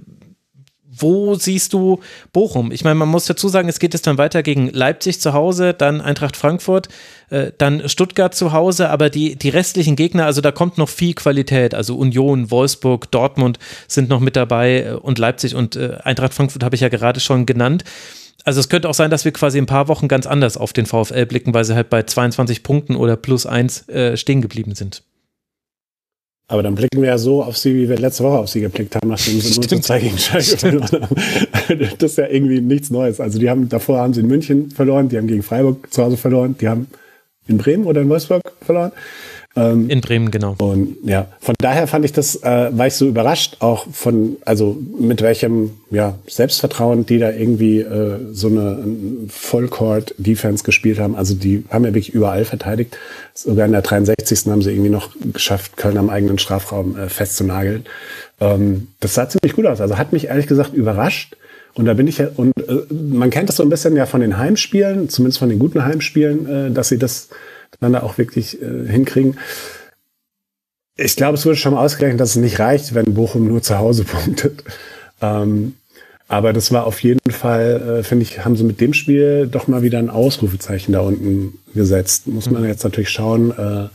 [SPEAKER 3] wo siehst du Bochum? Ich meine, man muss dazu sagen, es geht jetzt dann weiter gegen Leipzig zu Hause, dann Eintracht Frankfurt, äh, dann Stuttgart zu Hause, aber die, die restlichen Gegner, also da kommt noch viel Qualität. Also Union, Wolfsburg, Dortmund sind noch mit dabei äh, und Leipzig und äh, Eintracht Frankfurt habe ich ja gerade schon genannt. Also es könnte auch sein, dass wir quasi ein paar Wochen ganz anders auf den VfL blicken, weil sie halt bei 22 Punkten oder plus eins äh, stehen geblieben sind.
[SPEAKER 5] Aber dann blicken wir ja so auf sie, wie wir letzte Woche auf sie geblickt haben, nachdem sie nur zu 2 gegen Schalke verloren haben. Das ist ja irgendwie nichts Neues. Also die haben, davor haben sie in München verloren, die haben gegen Freiburg zu Hause verloren, die haben in Bremen oder in Wolfsburg verloren.
[SPEAKER 3] Ähm, in Bremen, genau.
[SPEAKER 5] Und ja, von daher fand ich das, äh, war ich so überrascht, auch von, also mit welchem ja, Selbstvertrauen die da irgendwie äh, so eine Vollcourt-Defense gespielt haben. Also die haben ja wirklich überall verteidigt. Sogar in der 63. haben sie irgendwie noch geschafft, Köln am eigenen Strafraum äh, festzunageln. Ähm, das sah ziemlich gut aus. Also hat mich ehrlich gesagt überrascht. Und da bin ich ja, und äh, man kennt das so ein bisschen ja von den Heimspielen, zumindest von den guten Heimspielen, äh, dass sie das da auch wirklich äh, hinkriegen. Ich glaube, es wurde schon mal ausgerechnet, dass es nicht reicht, wenn Bochum nur zu Hause <laughs> punktet. Ähm, aber das war auf jeden Fall, äh, finde ich, haben sie mit dem Spiel doch mal wieder ein Ausrufezeichen da unten gesetzt. Muss man jetzt natürlich schauen, äh,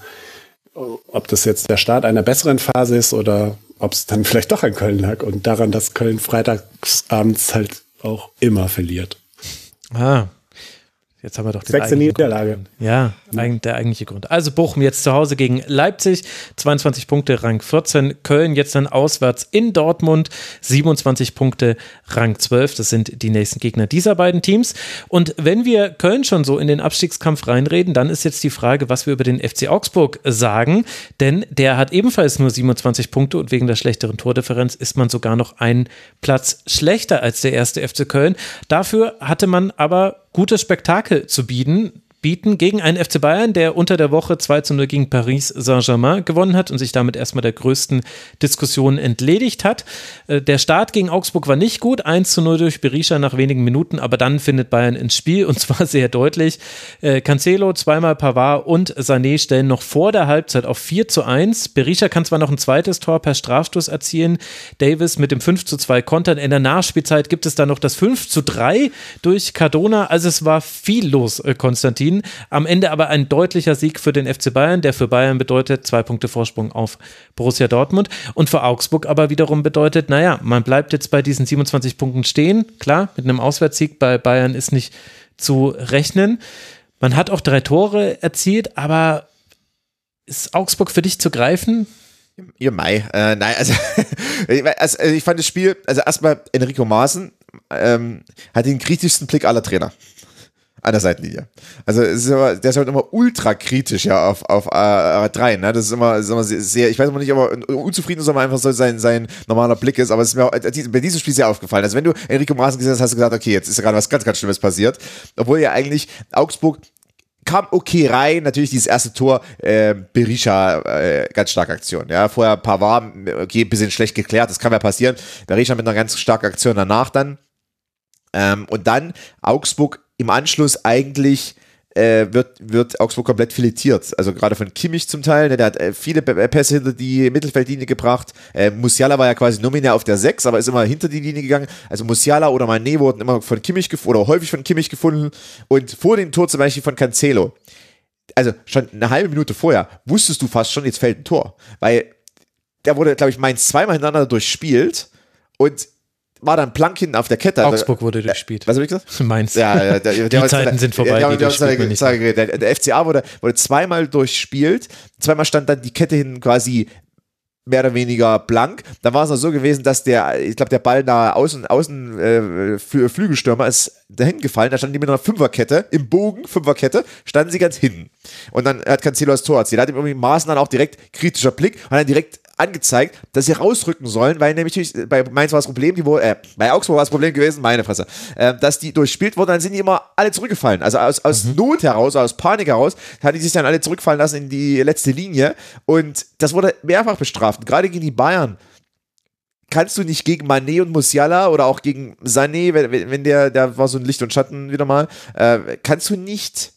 [SPEAKER 5] ob das jetzt der Start einer besseren Phase ist oder ob es dann vielleicht doch an Köln lag und daran, dass Köln freitagsabends halt auch immer verliert.
[SPEAKER 3] Ah, Jetzt haben wir doch
[SPEAKER 5] den Sechste Niederlage.
[SPEAKER 3] Grund. Ja, der eigentliche Grund. Also Bochum jetzt zu Hause gegen Leipzig, 22 Punkte, Rang 14. Köln jetzt dann auswärts in Dortmund, 27 Punkte, Rang 12. Das sind die nächsten Gegner dieser beiden Teams. Und wenn wir Köln schon so in den Abstiegskampf reinreden, dann ist jetzt die Frage, was wir über den FC Augsburg sagen. Denn der hat ebenfalls nur 27 Punkte und wegen der schlechteren Tordifferenz ist man sogar noch einen Platz schlechter als der erste FC Köln. Dafür hatte man aber gutes Spektakel zu bieten bieten gegen einen FC Bayern, der unter der Woche 2 zu 0 gegen Paris Saint-Germain gewonnen hat und sich damit erstmal der größten Diskussion entledigt hat. Äh, der Start gegen Augsburg war nicht gut, 1 zu 0 durch Berisha nach wenigen Minuten, aber dann findet Bayern ins Spiel und <laughs> zwar sehr deutlich. Äh, Cancelo, zweimal Pavard und Sané stellen noch vor der Halbzeit auf 4 zu 1. Berisha kann zwar noch ein zweites Tor per Strafstoß erzielen, Davis mit dem 5 zu 2 Kontern. In der Nachspielzeit gibt es dann noch das 5 zu 3 durch Cardona. Also es war viel los, äh, Konstantin. Berlin. Am Ende aber ein deutlicher Sieg für den FC Bayern, der für Bayern bedeutet zwei Punkte Vorsprung auf Borussia Dortmund und für Augsburg aber wiederum bedeutet, naja, man bleibt jetzt bei diesen 27 Punkten stehen. Klar, mit einem Auswärtssieg bei Bayern ist nicht zu rechnen. Man hat auch drei Tore erzielt, aber ist Augsburg für dich zu greifen?
[SPEAKER 4] Ihr Mai. Äh, nein, also, <laughs> also, ich fand das Spiel, also erstmal Enrico Maaßen ähm, hat den kritischsten Blick aller Trainer an der Seitenlinie. Also es ist immer, der ist halt immer ultra kritisch ja auf, auf äh, drei, ne? Das ist immer, ist immer sehr, ich weiß immer nicht, ob er unzufrieden ist, aber einfach so sein, sein normaler Blick ist, aber es ist mir auch, äh, bei diesem Spiel sehr aufgefallen. Also wenn du Enrico Maaßen gesehen hast, hast du gesagt, okay, jetzt ist gerade was ganz, ganz Schlimmes passiert. Obwohl ja eigentlich Augsburg kam okay rein, natürlich dieses erste Tor, äh, Berisha, äh, ganz starke Aktion. Ja, vorher Pavard, okay, bisschen schlecht geklärt, das kann ja passieren. Berisha mit einer ganz starken Aktion danach dann. Ähm, und dann Augsburg im Anschluss eigentlich äh, wird, wird Augsburg komplett filetiert. Also gerade von Kimmich zum Teil, ne, der hat äh, viele äh, Pässe hinter die Mittelfeldlinie gebracht. Äh, Musiala war ja quasi nominär auf der 6, aber ist immer hinter die Linie gegangen. Also Musiala oder Mané wurden immer von Kimmich gefunden oder häufig von Kimmich gefunden. Und vor dem Tor zum Beispiel von Cancelo. Also schon eine halbe Minute vorher wusstest du fast schon, jetzt fällt ein Tor. Weil der wurde, glaube ich, Mainz zweimal hintereinander durchspielt und war dann plank hinten auf der Kette.
[SPEAKER 3] Also, Augsburg wurde durchspielt.
[SPEAKER 4] Was habe ich gesagt? <laughs>
[SPEAKER 3] Mainz.
[SPEAKER 4] Ja, ja der, <laughs>
[SPEAKER 3] die der, Zeiten sind vorbei.
[SPEAKER 4] Die der, der FCA wurde, wurde zweimal durchspielt. Zweimal stand dann die Kette hinten quasi mehr oder weniger blank. Da war es noch so gewesen, dass der, ich glaube, der Ball da außen, außen äh, Flügelstürmer ist dahin gefallen. Da standen die mit einer Fünferkette im Bogen, Fünferkette, standen sie ganz hinten. Und dann hat Cancelo das Tor erzielt. Da hat ihm irgendwie Maßen dann auch direkt kritischer Blick und dann direkt angezeigt, dass sie rausrücken sollen, weil nämlich bei Mainz war das Problem, die, äh, bei Augsburg war das Problem gewesen, meine Fresse, äh, dass die durchspielt wurden, dann sind die immer alle zurückgefallen. Also aus, aus mhm. Not heraus, aus Panik heraus, haben die sich dann alle zurückfallen lassen in die letzte Linie und das wurde mehrfach bestraft. Gerade gegen die Bayern kannst du nicht gegen Manet und Musiala oder auch gegen Sané, wenn, wenn der, der war so ein Licht und Schatten wieder mal, äh, kannst du nicht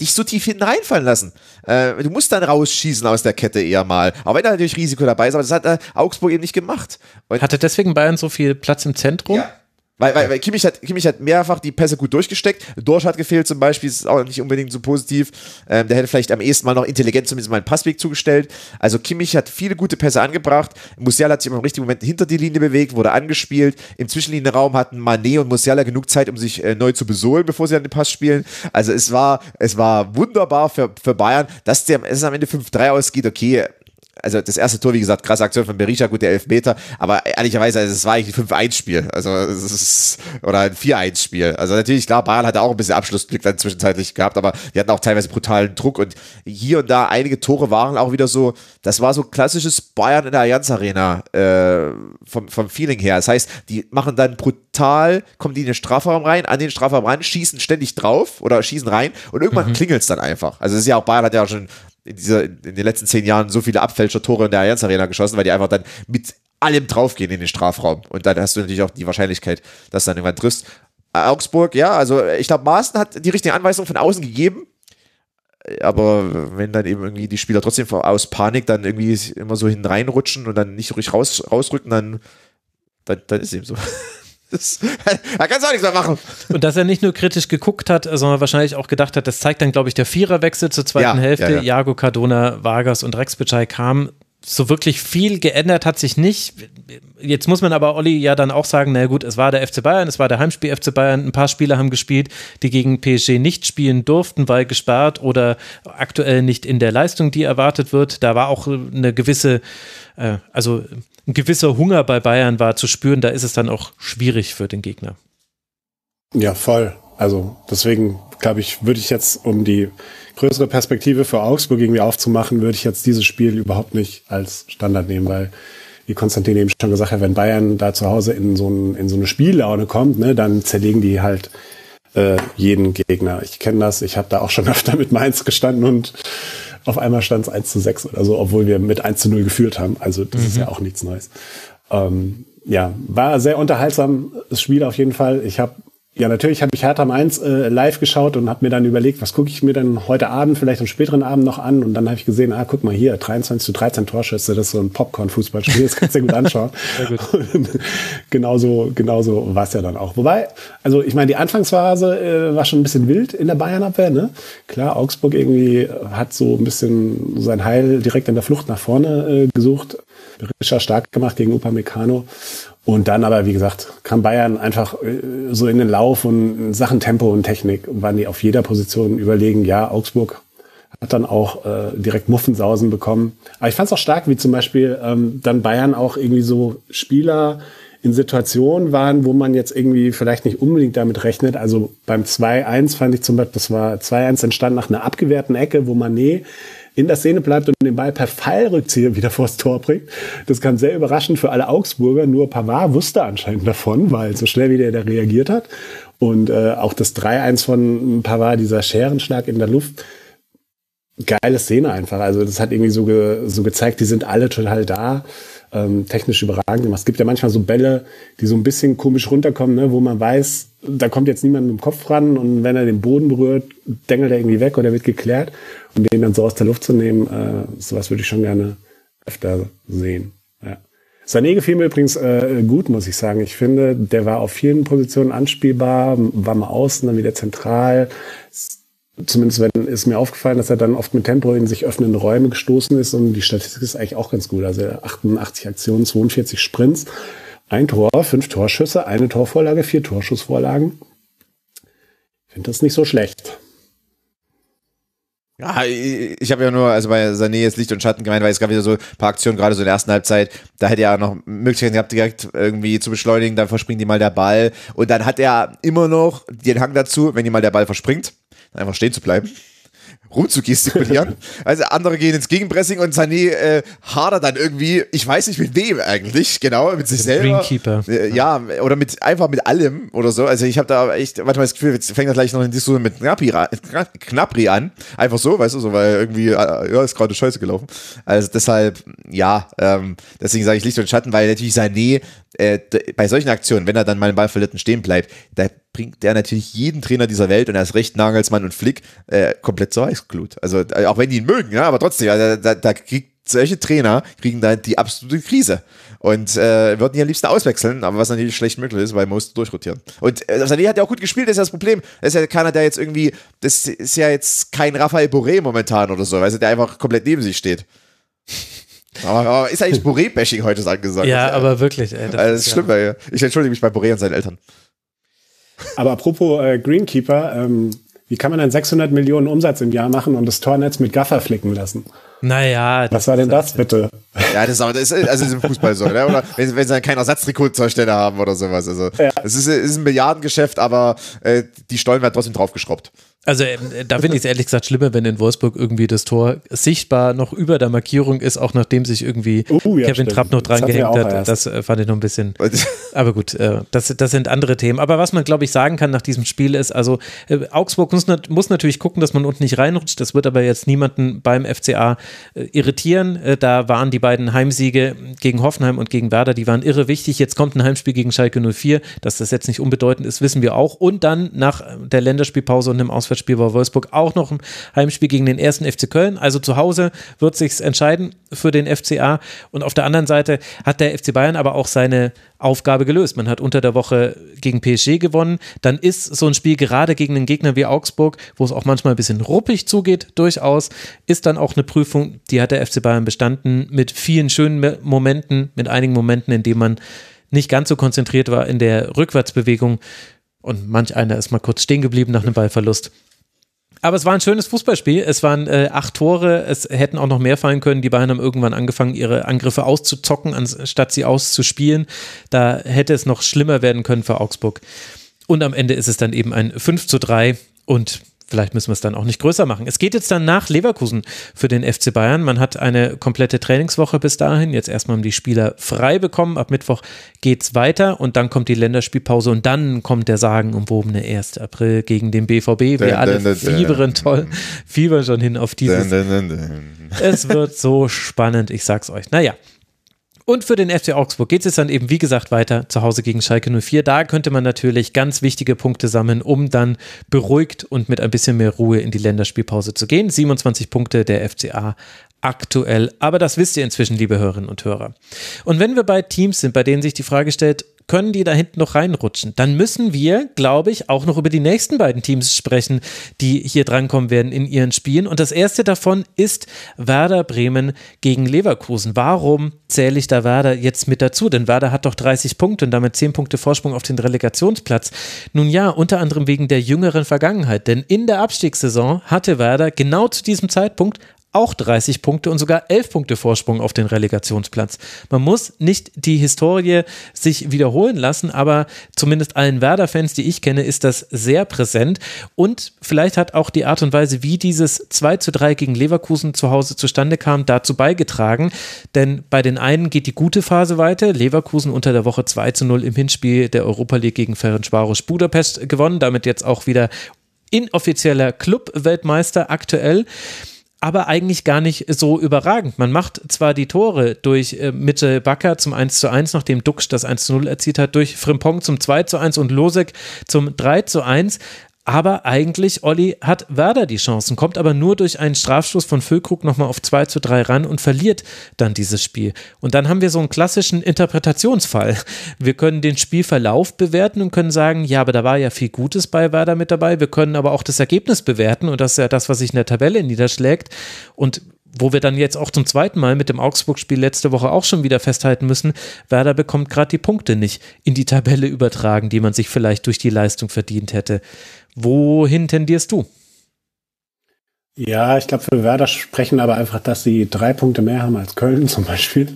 [SPEAKER 4] dich so tief hinten reinfallen lassen. Äh, du musst dann rausschießen aus der Kette eher mal. Auch wenn da natürlich Risiko dabei ist, aber das hat äh, Augsburg eben nicht gemacht. Und
[SPEAKER 3] Hatte deswegen Bayern so viel Platz im Zentrum?
[SPEAKER 4] ja. Weil, weil, weil Kimmich, hat, Kimmich hat mehrfach die Pässe gut durchgesteckt. Dorsch hat gefehlt zum Beispiel, ist auch nicht unbedingt so positiv. Ähm, der hätte vielleicht am ehesten mal noch intelligent zumindest mal einen Passweg zugestellt. Also Kimmich hat viele gute Pässe angebracht. Musiala hat sich im richtigen Moment hinter die Linie bewegt, wurde angespielt. Im Zwischenlinienraum hatten Mané und Musiala genug Zeit, um sich äh, neu zu besohlen, bevor sie dann den Pass spielen. Also es war, es war wunderbar für, für Bayern, dass der, es am Ende 5-3 ausgeht, okay also das erste Tor, wie gesagt, krasse Aktion von Berisha, gut, der Elfmeter, aber ehrlicherweise, also es war eigentlich ein 5-1-Spiel, also es ist, oder ein 4-1-Spiel. Also natürlich, klar, Bayern hatte auch ein bisschen Abschlussglück dann zwischenzeitlich gehabt, aber die hatten auch teilweise brutalen Druck und hier und da einige Tore waren auch wieder so, das war so klassisches Bayern in der Allianz Arena äh, vom, vom Feeling her. Das heißt, die machen dann brutal, kommen die in den Strafraum rein, an den Strafraum rein, schießen ständig drauf oder schießen rein und irgendwann klingelt es dann einfach. Also es ist ja auch, Bayern hat ja auch schon in, dieser, in den letzten zehn Jahren so viele Abfälscher-Tore in der Allianz Arena geschossen, weil die einfach dann mit allem draufgehen in den Strafraum. Und dann hast du natürlich auch die Wahrscheinlichkeit, dass du dann irgendwann triffst. Augsburg, ja, also ich glaube, Maaßen hat die richtige Anweisung von außen gegeben. Aber wenn dann eben irgendwie die Spieler trotzdem aus Panik dann irgendwie immer so hinten reinrutschen und dann nicht richtig raus, rausrücken, dann, dann, dann ist eben so. <laughs> Das, <laughs> da kannst du auch nichts mehr machen.
[SPEAKER 3] Und dass er nicht nur kritisch geguckt hat, sondern wahrscheinlich auch gedacht hat, das zeigt dann, glaube ich, der Viererwechsel zur zweiten
[SPEAKER 4] Ja,
[SPEAKER 3] Hälfte.
[SPEAKER 4] ja, ja.
[SPEAKER 3] Jago Cardona, Vargas und Rex Bitschei kamen. So wirklich viel geändert hat sich nicht. Jetzt muss man aber Olli ja dann auch sagen, na gut, es war der FC Bayern, es war der Heimspiel FC Bayern. Ein paar Spieler haben gespielt, die gegen PSG nicht spielen durften, weil gesperrt oder aktuell nicht in der Leistung, die erwartet wird. Da war auch eine gewisse, äh, also ein gewisser Hunger bei Bayern war zu spüren. Da ist es dann auch schwierig für den Gegner.
[SPEAKER 5] Ja, voll. Also deswegen glaube ich, würde ich jetzt, um die größere Perspektive für Augsburg irgendwie aufzumachen, würde ich jetzt dieses Spiel überhaupt nicht als Standard nehmen, weil wie Konstantin eben schon gesagt hat, wenn Bayern da zu Hause in so, ein, in so eine Spiellaune kommt, ne, dann zerlegen die halt äh, jeden Gegner. Ich kenne das, ich habe da auch schon <laughs> öfter mit Mainz gestanden und auf einmal stand es 1 zu 6 oder so, obwohl wir mit 1 zu 0 geführt haben. Also das ist ja auch nichts Neues. Ähm, ja, war sehr unterhaltsam, das Spiel auf jeden Fall. Ich habe ja, natürlich habe ich Hertha Mainz äh, live geschaut und habe mir dann überlegt, was gucke ich mir denn heute Abend, vielleicht am späteren Abend noch an. Und dann habe ich gesehen, ah, guck mal hier, 23 zu 13 Torschüsse, das ist so ein Popcorn-Fußballspiel, das kannst du dir gut anschauen. <laughs>
[SPEAKER 3] Sehr gut. <laughs>
[SPEAKER 5] Und genauso, genauso war es ja dann auch. Wobei, also ich meine, die Anfangsphase äh, war schon ein bisschen wild in der Bayern-Abwehr. Ne? Klar, Augsburg irgendwie hat so ein bisschen sein Heil direkt in der Flucht nach vorne äh, gesucht. Berisha stark gemacht gegen Upamecano. Und dann aber, wie gesagt, kam Bayern einfach äh, so in den Lauf und in Sachen Tempo und Technik waren die auf jeder Position überlegen. Ja, Augsburg hat dann auch äh, direkt Muffensausen bekommen. Aber ich fand es auch stark, wie zum Beispiel ähm, dann Bayern auch irgendwie so Spieler in Situationen waren, wo man jetzt irgendwie vielleicht nicht unbedingt damit rechnet. Also beim 2-1 fand ich zum Beispiel, das war 2-1 entstanden nach einer abgewehrten Ecke, wo Mané in der Szene bleibt und den Ball per Fallrückzieher wieder vors Tor bringt. Das kam sehr überraschend für alle Augsburger. Nur Pavard wusste anscheinend davon, weil so schnell wie der da reagiert hat. Und äh, auch das 3-1 von Pavard, dieser Scherenschlag in der Luft, geile Szene einfach. Also das hat irgendwie so, ge, so gezeigt, die sind alle total da. Ähm, technisch überragend gemacht. Es gibt ja manchmal so Bälle, die so ein bisschen komisch runterkommen, ne, wo man weiß, da kommt jetzt niemand mit dem Kopf ran und wenn er den Boden berührt, dengelt er irgendwie weg oder wird geklärt. Und den dann so aus der Luft zu nehmen, äh, sowas würde ich schon gerne öfter sehen. Ja. Sané gefiel mir übrigens äh, gut, muss ich sagen. Ich finde, der war auf vielen Positionen anspielbar, war mal außen, dann wieder zentral. Zumindest wenn, ist mir aufgefallen, dass er dann oft mit Tempo in sich öffnende Räume gestoßen ist und die Statistik ist eigentlich auch ganz gut. Also 88 Aktionen, 42 Sprints, ein Tor, fünf Torschüsse, eine Torvorlage, vier Torschussvorlagen. Ich finde das nicht so schlecht.
[SPEAKER 4] Ja, ich, habe ja nur, also bei Sané jetzt Licht und Schatten gemeint, weil es gab wieder so ein paar Aktionen, gerade so in der ersten Halbzeit, da hätte er noch Möglichkeiten gehabt, direkt irgendwie zu beschleunigen, dann verspringt ihm mal der Ball und dann hat er immer noch den Hang dazu, wenn ihm mal der Ball verspringt, einfach stehen zu bleiben. rumzugestikulieren. Also andere gehen ins Gegenpressing und Sané äh, hadert dann irgendwie, ich weiß nicht mit wem eigentlich, genau, mit sich selber.
[SPEAKER 3] Greenkeeper.
[SPEAKER 4] Äh, ja, oder mit einfach mit allem oder so. Also ich habe da echt manchmal das Gefühl, jetzt fängt das gleich noch in Diskussion mit Knapri, an. Einfach so, weißt du, so, weil irgendwie, äh, ja, ist gerade scheiße gelaufen. Also deshalb, ja, ähm, deswegen sage ich Licht und Schatten, weil natürlich Sané äh, bei solchen Aktionen, wenn er dann mal den Ball verliert und stehen bleibt, da
[SPEAKER 6] bringt der natürlich jeden Trainer dieser Welt und erst recht Nagelsmann und Flick äh, komplett zur Weißglut. Also äh, auch wenn die ihn mögen, ja, aber trotzdem, also, da, da kriegt solche Trainer kriegen da die absolute Krise und äh, würden die am liebsten auswechseln, aber was natürlich schlecht möglich ist, weil man muss durchrotieren. Und äh, Sané hat ja auch gut gespielt, das ist ja das Problem. Das ist ja keiner, der jetzt irgendwie, das ist ja jetzt kein Raphael Boré momentan oder so, weißt du, der einfach komplett neben sich steht. <laughs> Aber, aber ist eigentlich Boré-Bashing heute angesagt?
[SPEAKER 3] Ja,
[SPEAKER 6] Das ist
[SPEAKER 3] aber wirklich, ey.
[SPEAKER 6] also, das ist schlimm, weil ich entschuldige mich bei Boré und seinen Eltern.
[SPEAKER 5] Aber apropos äh, Greenkeeper, ähm, wie kann man denn 600 Millionen Umsatz im Jahr machen und das Tornetz mit Gaffer flicken lassen?
[SPEAKER 3] Naja.
[SPEAKER 5] Was war denn das bitte?
[SPEAKER 6] Ja, das ist aber, das ist, also das ist im Fußball so, ne? Oder wenn, wenn sie dann keinen Ersatztrikot zur Stelle haben oder sowas. Also,
[SPEAKER 5] Ja.
[SPEAKER 6] es ist, es ist ein Milliardengeschäft, aber äh, die Stollen werden trotzdem draufgeschraubt.
[SPEAKER 3] Also äh, da finde ich es ehrlich gesagt schlimmer, wenn in Wolfsburg irgendwie das Tor sichtbar noch über der Markierung ist, auch nachdem sich irgendwie
[SPEAKER 5] Oh, ja,
[SPEAKER 3] Kevin
[SPEAKER 5] stimmt.
[SPEAKER 3] Trapp noch
[SPEAKER 5] Das
[SPEAKER 3] dran
[SPEAKER 5] auch
[SPEAKER 3] gehängt hat.
[SPEAKER 5] erst.
[SPEAKER 3] Das äh, fand ich noch ein bisschen. <laughs> Aber gut, äh, das, das sind andere Themen. Aber was man, glaube ich, sagen kann nach diesem Spiel ist, also äh, Augsburg muss, muss natürlich gucken, dass man unten nicht reinrutscht. Das wird aber jetzt niemanden beim FCA irritieren. Da waren die beiden Heimsiege gegen Hoffenheim und gegen Werder, die waren irre wichtig. Jetzt kommt ein Heimspiel gegen Schalke 04. Dass das jetzt nicht unbedeutend ist, wissen wir auch. Und dann nach der Länderspielpause und einem Auswärtsspiel bei Wolfsburg auch noch ein Heimspiel gegen den ersten FC Köln. Also zu Hause wird sich's entscheiden für den FCA. Und auf der anderen Seite hat der FC Bayern aber auch seine Aufgabe gelöst. Man hat unter der Woche gegen PSG gewonnen. Dann ist so ein Spiel gerade gegen einen Gegner wie Augsburg, wo es auch manchmal ein bisschen ruppig zugeht, durchaus, ist dann auch eine Prüfung, die hat der FC Bayern bestanden mit vielen schönen Me- Momenten, mit einigen Momenten, in denen man nicht ganz so konzentriert war in der Rückwärtsbewegung. Und manch einer ist mal kurz stehen geblieben nach einem Ballverlust. Aber es war ein schönes Fußballspiel. Es waren äh, acht Tore. Es hätten auch noch mehr fallen können. Die Bayern haben irgendwann angefangen, ihre Angriffe auszuzocken, anstatt sie auszuspielen. Da hätte es noch schlimmer werden können für Augsburg. Und am Ende ist es dann eben ein 5 zu 3 und vielleicht müssen wir es dann auch nicht größer machen. Es geht jetzt dann nach Leverkusen für den FC Bayern. Man hat eine komplette Trainingswoche bis dahin. Jetzt erstmal haben die Spieler frei bekommen. Ab Mittwoch geht's weiter und dann kommt die Länderspielpause und dann kommt der sagenumwobene 1. April gegen den BVB. Wir
[SPEAKER 6] Dun,
[SPEAKER 3] alle
[SPEAKER 6] dun, dun,
[SPEAKER 3] fiebern toll, fiebern schon hin auf dieses es wird so spannend, ich sag's euch. Naja. Und für den FC Augsburg geht es dann eben, wie gesagt, weiter zu Hause gegen Schalke 04. Da könnte man natürlich ganz wichtige Punkte sammeln, um dann beruhigt und mit ein bisschen mehr Ruhe in die Länderspielpause zu gehen. 27 Punkte der FCA aktuell. Aber das wisst ihr inzwischen, liebe Hörerinnen und Hörer. Und wenn wir bei Teams sind, bei denen sich die Frage stellt, können die da hinten noch reinrutschen? Dann müssen wir, glaube ich, auch noch über die nächsten beiden Teams sprechen, die hier drankommen werden in ihren Spielen. Und das erste davon ist Werder Bremen gegen Leverkusen. Warum zähle ich da Werder jetzt mit dazu? Denn Werder hat doch 30 Punkte und damit 10 Punkte Vorsprung auf den Relegationsplatz. Nun ja, unter anderem wegen der jüngeren Vergangenheit. Denn in der Abstiegssaison hatte Werder genau zu diesem Zeitpunkt auch 30 Punkte und sogar 11 Punkte Vorsprung auf den Relegationsplatz. Man muss nicht die Historie sich wiederholen lassen, aber zumindest allen Werder-Fans, die ich kenne, ist das sehr präsent und vielleicht hat auch die Art und Weise, wie dieses 2 zu 3 gegen Leverkusen zu Hause zustande kam, dazu beigetragen, denn bei den einen geht die gute Phase weiter. Leverkusen unter der Woche 2 zu 0 im Hinspiel der Europa League gegen Ferencvaros Budapest gewonnen, damit jetzt auch wieder inoffizieller Club-Weltmeister aktuell aber eigentlich gar nicht so überragend. Man macht zwar die Tore durch äh, Mitchell Bakker zum 1 zu 1, nachdem Duxch das 1 zu 0 erzielt hat, durch Frimpong zum 2 zu 1 und Losek zum 3 zu 1. Aber eigentlich, Olli, hat Werder die Chancen, kommt aber nur durch einen Strafstoß von Füllkrug nochmal auf 2 zu 3 ran und verliert dann dieses Spiel. Und dann haben wir so einen klassischen Interpretationsfall. Wir können den Spielverlauf bewerten und können sagen, ja, aber da war ja viel Gutes bei Werder mit dabei. Wir können aber auch das Ergebnis bewerten und das ist ja das, was sich in der Tabelle niederschlägt. Und wo wir dann jetzt auch zum zweiten Mal mit dem Augsburg-Spiel letzte Woche auch schon wieder festhalten müssen, Werder bekommt gerade die Punkte nicht in die Tabelle übertragen, die man sich vielleicht durch die Leistung verdient hätte. Wohin tendierst du?
[SPEAKER 5] Ja, ich glaube, für Werder sprechen aber einfach, dass sie drei Punkte mehr haben als Köln <laughs> zum Beispiel.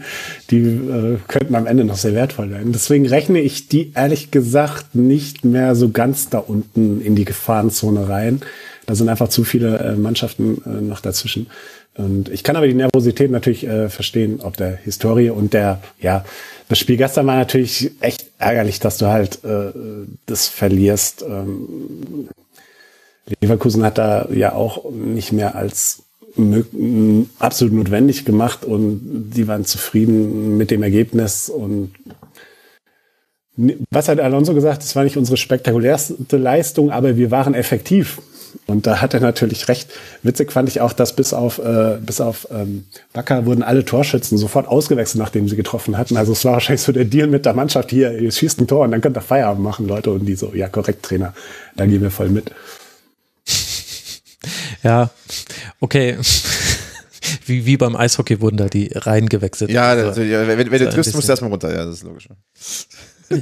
[SPEAKER 5] Die äh, könnten am Ende noch sehr wertvoll werden. Deswegen rechne ich die ehrlich gesagt nicht mehr so ganz da unten in die Gefahrenzone rein. Da sind einfach zu viele äh, Mannschaften äh, noch dazwischen. Und ich kann aber die Nervosität natürlich äh, verstehen, ob der Historie und der, ja, das Spiel gestern war natürlich echt ärgerlich, dass du halt äh, das verlierst. Ähm, Leverkusen hat da ja auch nicht mehr als mö- absolut notwendig gemacht und die waren zufrieden mit dem Ergebnis und was hat Alonso gesagt? Das war nicht unsere spektakulärste Leistung, aber wir waren effektiv. Und da hat er natürlich recht. Witzig fand ich auch, dass bis auf, äh, bis auf ähm, Wacker wurden alle Torschützen sofort ausgewechselt, nachdem sie getroffen hatten. Also es war wahrscheinlich so der Deal mit der Mannschaft, hier, ihr schießt ein Tor und dann könnt ihr Feierabend machen, Leute. Und die so, ja korrekt, Trainer, da gehen wir voll mit. <laughs>
[SPEAKER 3] Ja, okay. <laughs> Wie, wie beim Eishockey wurden da die Reihen gewechselt.
[SPEAKER 4] Ja,
[SPEAKER 3] Also,
[SPEAKER 4] also, ja wenn, wenn du triffst, musst du erstmal runter. Ja, das ist logisch.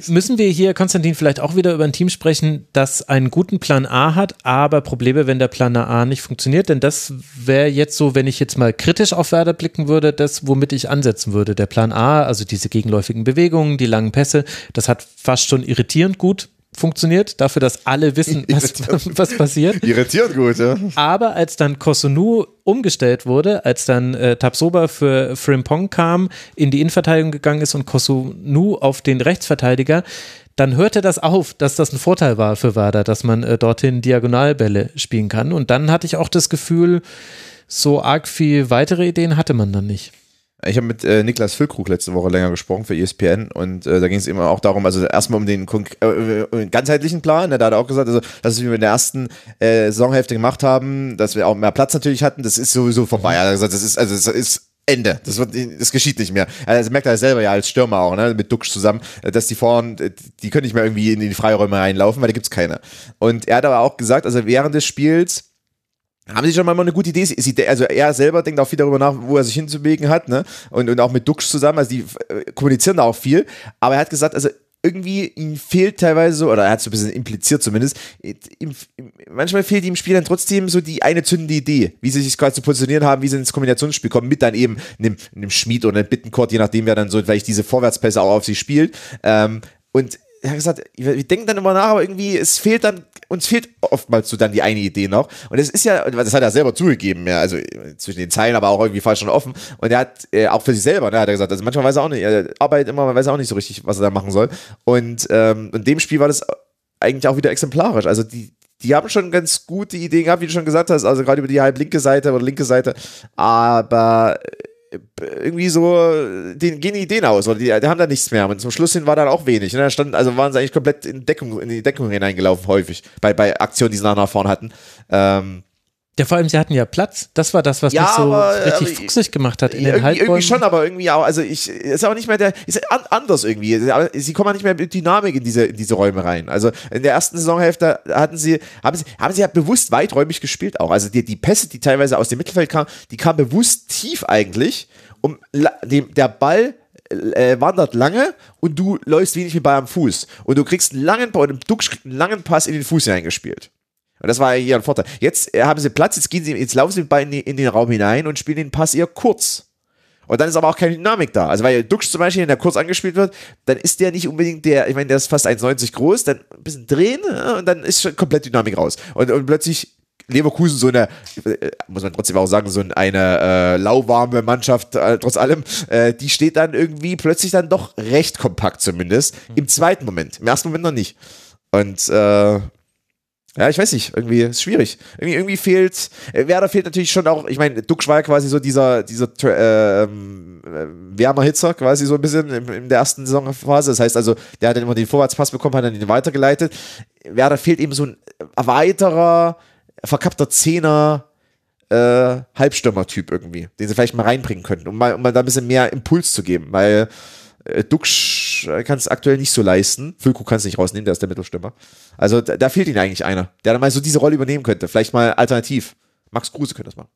[SPEAKER 3] Müssen wir hier, Konstantin, vielleicht auch wieder über ein Team sprechen, das einen guten Plan A hat, aber Probleme, wenn der Plan A nicht funktioniert? Denn das wäre jetzt so, wenn ich jetzt mal kritisch auf Werder blicken würde, das, womit ich ansetzen würde. Der Plan A, also diese gegenläufigen Bewegungen, die langen Pässe, das hat fast schon irritierend gut funktioniert, dafür, dass alle wissen, <laughs> was, <laughs> was passiert.
[SPEAKER 4] Irritiert gut, ja.
[SPEAKER 3] Aber als dann Kosunu umgestellt wurde, als dann äh, Tabsoba für Frimpong kam, in die Innenverteidigung gegangen ist und Kosunu auf den Rechtsverteidiger, dann hörte das auf, dass das ein Vorteil war für Werder, dass man äh, dorthin Diagonalbälle spielen kann. Und dann hatte ich auch das Gefühl, so arg viel weitere Ideen hatte man dann nicht.
[SPEAKER 4] Ich habe mit äh, Niklas Füllkrug letzte Woche länger gesprochen für ESPN und äh, da ging es immer auch darum, also erstmal um den konk- äh, äh, ganzheitlichen Plan, ne, da hat er auch gesagt, also das, was wir in der ersten äh, Saisonhälfte gemacht haben, dass wir auch mehr Platz natürlich hatten, das ist sowieso vorbei. Er hat gesagt, das ist, also das ist Ende. Das, wird, das geschieht nicht mehr. Also merkt er selber ja als Stürmer auch, ne, mit Duxch zusammen, äh, dass die vorn, äh, die können nicht mehr irgendwie in die Freiräume reinlaufen, weil da gibt's keine. Und er hat aber auch gesagt, also während des Spiels haben Sie schon mal eine gute Idee? Sie, also er selber denkt auch viel darüber nach, wo er sich hinzubewegen hat, ne? Und, und auch mit Dux zusammen, also die äh, kommunizieren da auch viel. Aber er hat gesagt, also irgendwie ihm fehlt teilweise so, oder er hat so ein bisschen impliziert zumindest, ihm, manchmal fehlt ihm im Spiel dann trotzdem so die eine zündende Idee, wie sie sich gerade zu positionieren haben, wie sie ins Kombinationsspiel kommen, mit dann eben einem, einem Schmied oder einem Bittenkort, je nachdem, wer dann so vielleicht diese Vorwärtspässe auch auf sie spielt. Ähm, und er hat gesagt, wir, denken dann immer nach, aber irgendwie, es fehlt dann, uns fehlt oftmals so dann die eine Idee noch. Und das ist ja, das hat er selber zugegeben, ja, also zwischen den Zeilen, aber auch irgendwie falsch schon offen. Und er hat äh, auch für sich selber, ne, hat er gesagt, also manchmal weiß er auch nicht, er arbeitet immer, man weiß auch nicht so richtig, was er da machen soll. Und ähm, in dem Spiel war das eigentlich auch wieder exemplarisch. Also die, die haben schon ganz gute Ideen gehabt, wie du schon gesagt hast, also gerade über die halb linke Seite oder linke Seite, aber irgendwie so, denen gehen die Ideen aus oder die, die haben da nichts mehr. Und zum Schluss hin war dann auch wenig. Ne? Da standen, also waren sie eigentlich komplett in Deckung, in die Deckung hineingelaufen, häufig, bei, bei Aktionen, die sie nach vorne hatten. Ähm,
[SPEAKER 3] Ja, vor allem, sie hatten ja Platz. Das war das, was
[SPEAKER 4] Ja,
[SPEAKER 3] mich so
[SPEAKER 4] aber,
[SPEAKER 3] richtig
[SPEAKER 4] äh,
[SPEAKER 3] fuchsig gemacht hat in den
[SPEAKER 4] irgendwie, irgendwie
[SPEAKER 3] Halbräumen.
[SPEAKER 4] schon, aber irgendwie auch, also ich, ist auch nicht mehr der, ist an, anders irgendwie. Aber Sie kommen auch nicht mehr mit Dynamik in diese, in diese Räume rein. Also in der ersten Saisonhälfte hatten sie, haben sie, haben sie ja bewusst weiträumig gespielt auch. Also die, die Pässe, die teilweise aus dem Mittelfeld kamen, die kamen bewusst tief eigentlich, um dem, der Ball äh, wandert lange und du läufst wenig mit Ball am Fuß. Und du kriegst einen langen, oder Duxch kriegt einen langen Pass in den Fuß hineingespielt. Und das war ja hier ein Vorteil. Jetzt äh, haben sie Platz, jetzt, gehen sie, jetzt laufen sie Ball in, den Raum hinein und spielen den Pass eher kurz. Und dann ist aber auch keine Dynamik da. Also weil Dux zum Beispiel, wenn der kurz angespielt wird, dann ist der nicht unbedingt der, ich meine, der ist fast 1,90 groß, dann ein bisschen drehen ja, und dann ist schon komplett Dynamik raus. Und, und plötzlich Leverkusen so eine, äh, muss man trotzdem auch sagen, so eine äh, lauwarme Mannschaft, äh, trotz allem, äh, die steht dann irgendwie plötzlich dann doch recht kompakt zumindest. Im zweiten Moment. Im ersten Moment noch nicht. Und äh, ja, ich weiß nicht, irgendwie ist schwierig. Irgendwie, irgendwie fehlt, äh, Werder fehlt natürlich schon auch, ich meine, Duxch war ja quasi so dieser, dieser äh, ähm, äh, Wärmerhitzer quasi so ein bisschen in, in der ersten Saisonphase. Das heißt also, der hat dann immer den Vorwärtspass bekommen, hat dann den weitergeleitet. Werder fehlt eben so ein weiterer, verkappter Zehner, äh, Halbstürmer-Typ irgendwie, den sie vielleicht mal reinbringen könnten, um mal, um mal da ein bisschen mehr Impuls zu geben, weil äh, Duxch kann es aktuell nicht so leisten. Füllkrug kann es nicht rausnehmen, der ist der Mittelstürmer. Also da, da fehlt ihnen eigentlich einer, der dann mal so diese Rolle übernehmen könnte. Vielleicht mal alternativ. Max Kruse könnte das machen.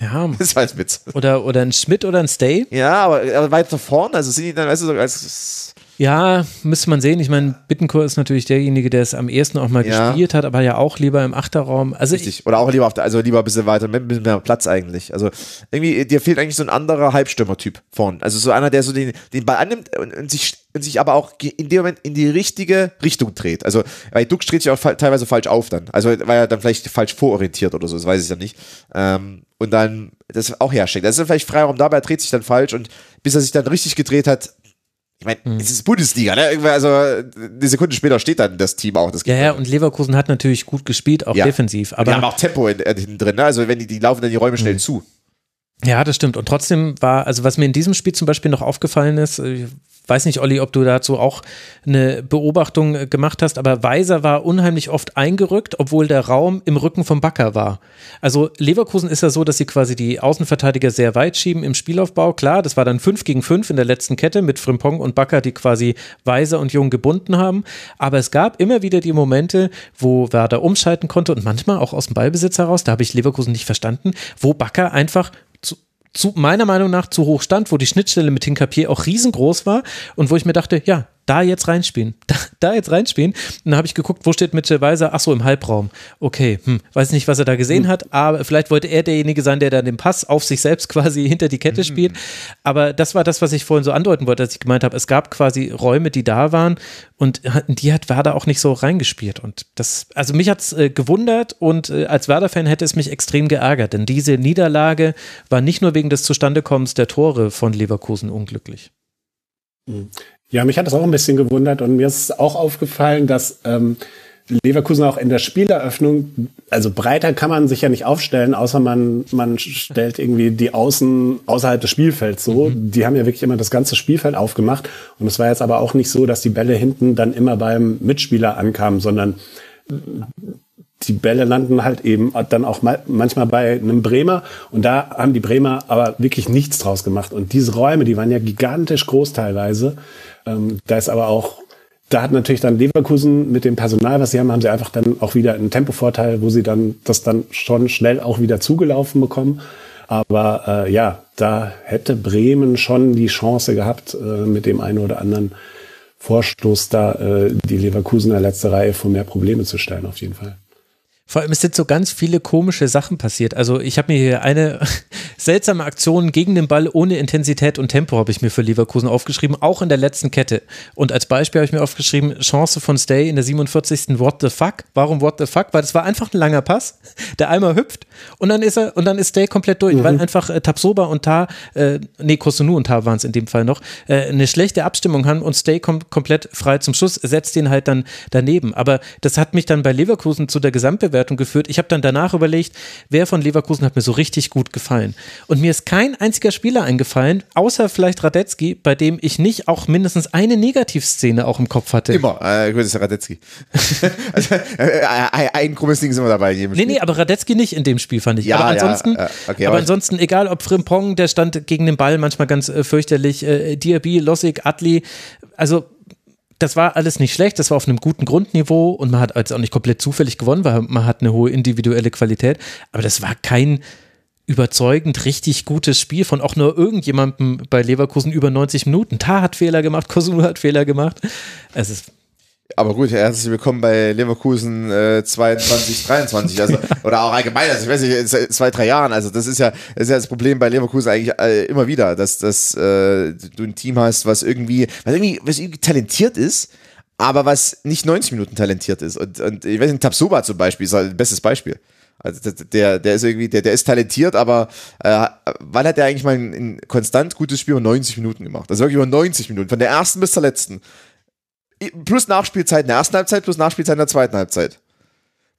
[SPEAKER 3] ja, <laughs>
[SPEAKER 4] Das war ein Witz.
[SPEAKER 3] oder, oder ein Schmidt oder ein Stay.
[SPEAKER 4] Ja, aber, aber weiter vorn, also sind die dann, weißt du, so als
[SPEAKER 3] Ja, müsste man sehen. Ich meine, Bittencourt ist natürlich derjenige, der es am ehesten auch mal
[SPEAKER 4] Ja.
[SPEAKER 3] gespielt hat, aber ja auch lieber im Achterraum. Also ich,
[SPEAKER 4] richtig. Oder auch lieber auf der, also lieber ein bisschen weiter, mit ein bisschen mehr Platz eigentlich. Also irgendwie, dir fehlt eigentlich so ein anderer Halbstürmer-Typ vorn. Also so einer, der so den, den Ball annimmt und, und sich und sich aber auch in dem Moment in die richtige Richtung dreht. Also, weil Duck dreht sich auch fa- teilweise falsch auf dann. Also, weil er dann vielleicht falsch vororientiert oder so, das weiß ich ja nicht. Ähm, und dann das auch hersteckt. Das ist dann vielleicht Freiraum dabei, er dreht sich dann falsch und bis er sich dann richtig gedreht hat, ich meine,
[SPEAKER 3] Hm.
[SPEAKER 4] es ist Bundesliga, ne? Also, eine Sekunde später steht dann das Team auch. Das
[SPEAKER 3] ja, ja, und Leverkusen hat natürlich gut gespielt, auch
[SPEAKER 4] Ja.
[SPEAKER 3] defensiv.
[SPEAKER 4] die
[SPEAKER 3] Aber
[SPEAKER 4] haben auch Tempo äh, hinten drin, ne? Also, wenn die, die laufen dann die Räume schnell zu.
[SPEAKER 3] Ja, das stimmt. Und trotzdem war, also was mir in diesem Spiel zum Beispiel noch aufgefallen ist, ich weiß nicht, Olli, ob du dazu auch eine Beobachtung äh, gemacht hast, aber Weiser war unheimlich oft eingerückt, obwohl der Raum im Rücken vom Backer war. Also Leverkusen ist ja so, dass sie quasi die Außenverteidiger sehr weit schieben im Spielaufbau. Klar, das war dann 5 gegen 5 in der letzten Kette mit Frimpong und Backer, die quasi Weiser und Jung gebunden haben. Aber es gab immer wieder die Momente, wo Werder umschalten konnte und manchmal auch aus dem Ballbesitz heraus, da habe ich Leverkusen nicht verstanden, wo Backer einfach zu, zu meiner Meinung nach zu hoch stand, wo die Schnittstelle mit Hinkapier auch riesengroß war und wo ich mir dachte, ja, da jetzt reinspielen, <laughs> da, da jetzt reinspielen. Und dann habe ich geguckt, wo steht Mitchell Weiser? Ach so, im Halbraum. Okay, hm, weiß nicht, was er da gesehen hm. hat, aber vielleicht wollte er derjenige sein, der dann den Pass auf sich selbst <laughs> quasi hinter die Kette hm. spielt. Aber das war das, was ich vorhin so andeuten wollte, als ich gemeint habe, es gab quasi Räume, die da waren und die hat Werder auch nicht so reingespielt. Und das, also mich hat es äh, gewundert und äh, als Werder-Fan hätte es mich extrem geärgert, denn diese Niederlage war nicht nur wegen des Zustandekommens der Tore von Leverkusen unglücklich.
[SPEAKER 5] Ja, mich hat das auch ein bisschen gewundert und mir ist auch aufgefallen, dass ähm, Leverkusen auch in der Spieleröffnung, also breiter kann man sich ja nicht aufstellen, außer man, man stellt irgendwie die Außen außerhalb des Spielfelds so. Mhm. Die haben ja wirklich immer das ganze Spielfeld aufgemacht. Und es war jetzt aber auch nicht so, dass die Bälle hinten dann immer beim Mitspieler ankamen, sondern die Bälle landen halt eben dann auch manchmal bei einem Bremer und da haben die Bremer aber wirklich nichts draus gemacht. Und diese Räume, die waren ja gigantisch groß teilweise. Ähm, da ist aber auch, da hat natürlich dann Leverkusen mit dem Personal, was sie haben, haben sie einfach dann auch wieder einen Tempovorteil, wo sie dann das dann schon schnell auch wieder zugelaufen bekommen. Aber äh, ja, da hätte Bremen schon die Chance gehabt, äh, mit dem einen oder anderen Vorstoß da äh, die Leverkusener letzte Reihe vor mehr Probleme zu stellen, auf jeden Fall.
[SPEAKER 3] Vor allem, es sind so ganz viele komische Sachen passiert. Also ich habe mir hier eine seltsame Aktion gegen den Ball ohne Intensität und Tempo habe ich mir für Leverkusen aufgeschrieben, auch in der letzten Kette. Und als Beispiel habe ich mir aufgeschrieben, Chance von Stay in der 47. What the fuck? Warum what the fuck? Weil das war einfach ein langer Pass, <laughs> der einmal hüpft und dann ist er und dann ist Stay komplett durch, mhm. weil einfach äh, Tapsoba und Tar, äh, nee, Kosunu und Tar waren es in dem Fall noch, äh, eine schlechte Abstimmung haben und Stay kommt komplett frei zum Schuss, setzt ihn halt dann daneben. Aber das hat mich dann bei Leverkusen zu der Gesamtbewertung geführt. Ich habe dann danach überlegt, wer von Leverkusen hat mir so richtig gut gefallen. Und mir ist kein einziger Spieler eingefallen, außer vielleicht Radetzky, bei dem ich nicht auch mindestens eine Negativszene auch im Kopf hatte.
[SPEAKER 4] Immer, äh, das ist Radetzky. <laughs> also, äh, äh, ein krummes Ding sind wir dabei. In jedem
[SPEAKER 3] nee, nee, aber Radetzky nicht in dem Spiel, fand ich. Ja, aber ansonsten, ja, okay, aber, aber ansonsten, egal ob Frimpong, der stand gegen den Ball manchmal ganz äh, fürchterlich, äh, Diaby, Lossig, Atli, also das war alles nicht schlecht, das war auf einem guten Grundniveau und man hat jetzt auch nicht komplett zufällig gewonnen, weil man hat eine hohe individuelle Qualität, aber das war kein überzeugend richtig gutes Spiel von auch nur irgendjemandem bei Leverkusen über 90 Minuten. Ta hat Fehler gemacht, Kosunu hat Fehler gemacht. Es ist
[SPEAKER 4] aber gut, herzlich willkommen bei Leverkusen äh, 22, 23, also, <laughs> oder auch allgemein, also ich weiß nicht, in zwei, drei Jahren, also das ist ja das, ist ja das Problem bei Leverkusen eigentlich äh, immer wieder, dass, dass äh, du ein Team hast, was irgendwie, was irgendwie, was irgendwie talentiert ist, aber was nicht 90 Minuten talentiert ist. Und, und ich weiß nicht, Tabsoba zum Beispiel ist halt ein bestes Beispiel. Also der, der ist irgendwie, der, der ist talentiert, aber äh, wann hat der eigentlich mal ein, ein konstant gutes Spiel über 90 Minuten gemacht? Also wirklich über 90 Minuten, von der ersten bis zur letzten plus Nachspielzeit in der ersten Halbzeit, plus Nachspielzeit in der zweiten Halbzeit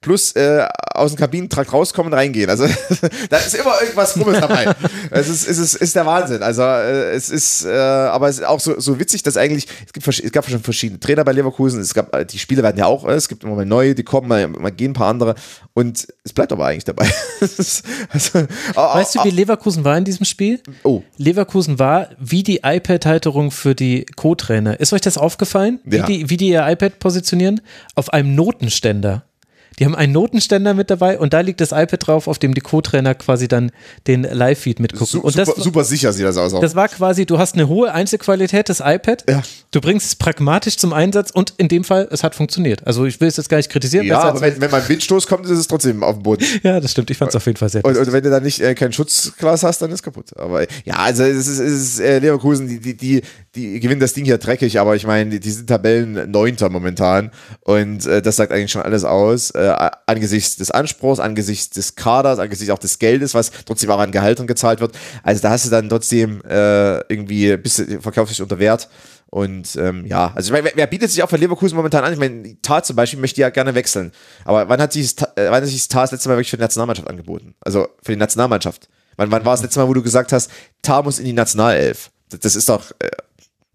[SPEAKER 4] plus äh, aus dem Kabinentrakt rauskommen, reingehen. Also <laughs> da ist immer irgendwas Krummes dabei. <laughs> es ist, es ist, ist der Wahnsinn. Also äh, es ist, äh, aber es ist auch so, so witzig, dass eigentlich, es, gibt, es gab schon verschiedene Trainer bei Leverkusen, es gab, die Spiele werden ja auch, äh, es gibt immer mal neue, die kommen, mal, mal gehen ein paar andere und es bleibt aber eigentlich dabei. <laughs>
[SPEAKER 3] also, weißt du, wie Leverkusen war in diesem Spiel?
[SPEAKER 4] Oh.
[SPEAKER 3] Leverkusen war wie die iPad-Halterung für die Co-Trainer. Ist euch das aufgefallen? Wie, ja. die, wie die ihr iPad positionieren? Auf einem Notenständer. Die haben einen Notenständer mit dabei und da liegt das iPad drauf, auf dem die Co-Trainer quasi dann den Live-Feed mitgucken. Su
[SPEAKER 4] und
[SPEAKER 3] das,
[SPEAKER 4] super, super, sicher sieht das aus. Auch.
[SPEAKER 3] Das war quasi, du hast eine hohe Einzelqualität des iPad,
[SPEAKER 4] ja.
[SPEAKER 3] du bringst es pragmatisch zum Einsatz und in dem Fall, es hat funktioniert. Also ich will es jetzt gar nicht kritisieren.
[SPEAKER 4] Ja, aber wenn, wenn mal ein Windstoß kommt, ist es trotzdem auf dem Boden. <laughs>
[SPEAKER 3] Ja, das stimmt. Ich fand es auf jeden Fall sehr
[SPEAKER 4] und, und, wenn du dann nicht äh, kein Schutzglas hast, dann ist es kaputt. Aber ja, also es ist, es ist äh, Leverkusen, die, die, die, die gewinnen das Ding hier dreckig, aber ich meine, die, die sind Tabellen neunter momentan und äh, das sagt eigentlich schon alles aus. Äh, angesichts des Anspruchs, angesichts des Kaders, angesichts auch des Geldes, was trotzdem auch an Gehalten gezahlt wird. Also da hast du dann trotzdem äh, irgendwie ein bisschen verkaufsmäßig unter Wert. Und ähm, ja, also ich meine, wer bietet sich auch für Leverkusen momentan an? Ich meine, Tar zum Beispiel möchte ja gerne wechseln. Aber wann hat sich, äh, wann hat sich Tar das letzte Mal wirklich für die Nationalmannschaft angeboten? Also für die Nationalmannschaft. Wann, wann war das letzte Mal, wo du gesagt hast, Tar muss in die Nationalelf? Das, das ist doch,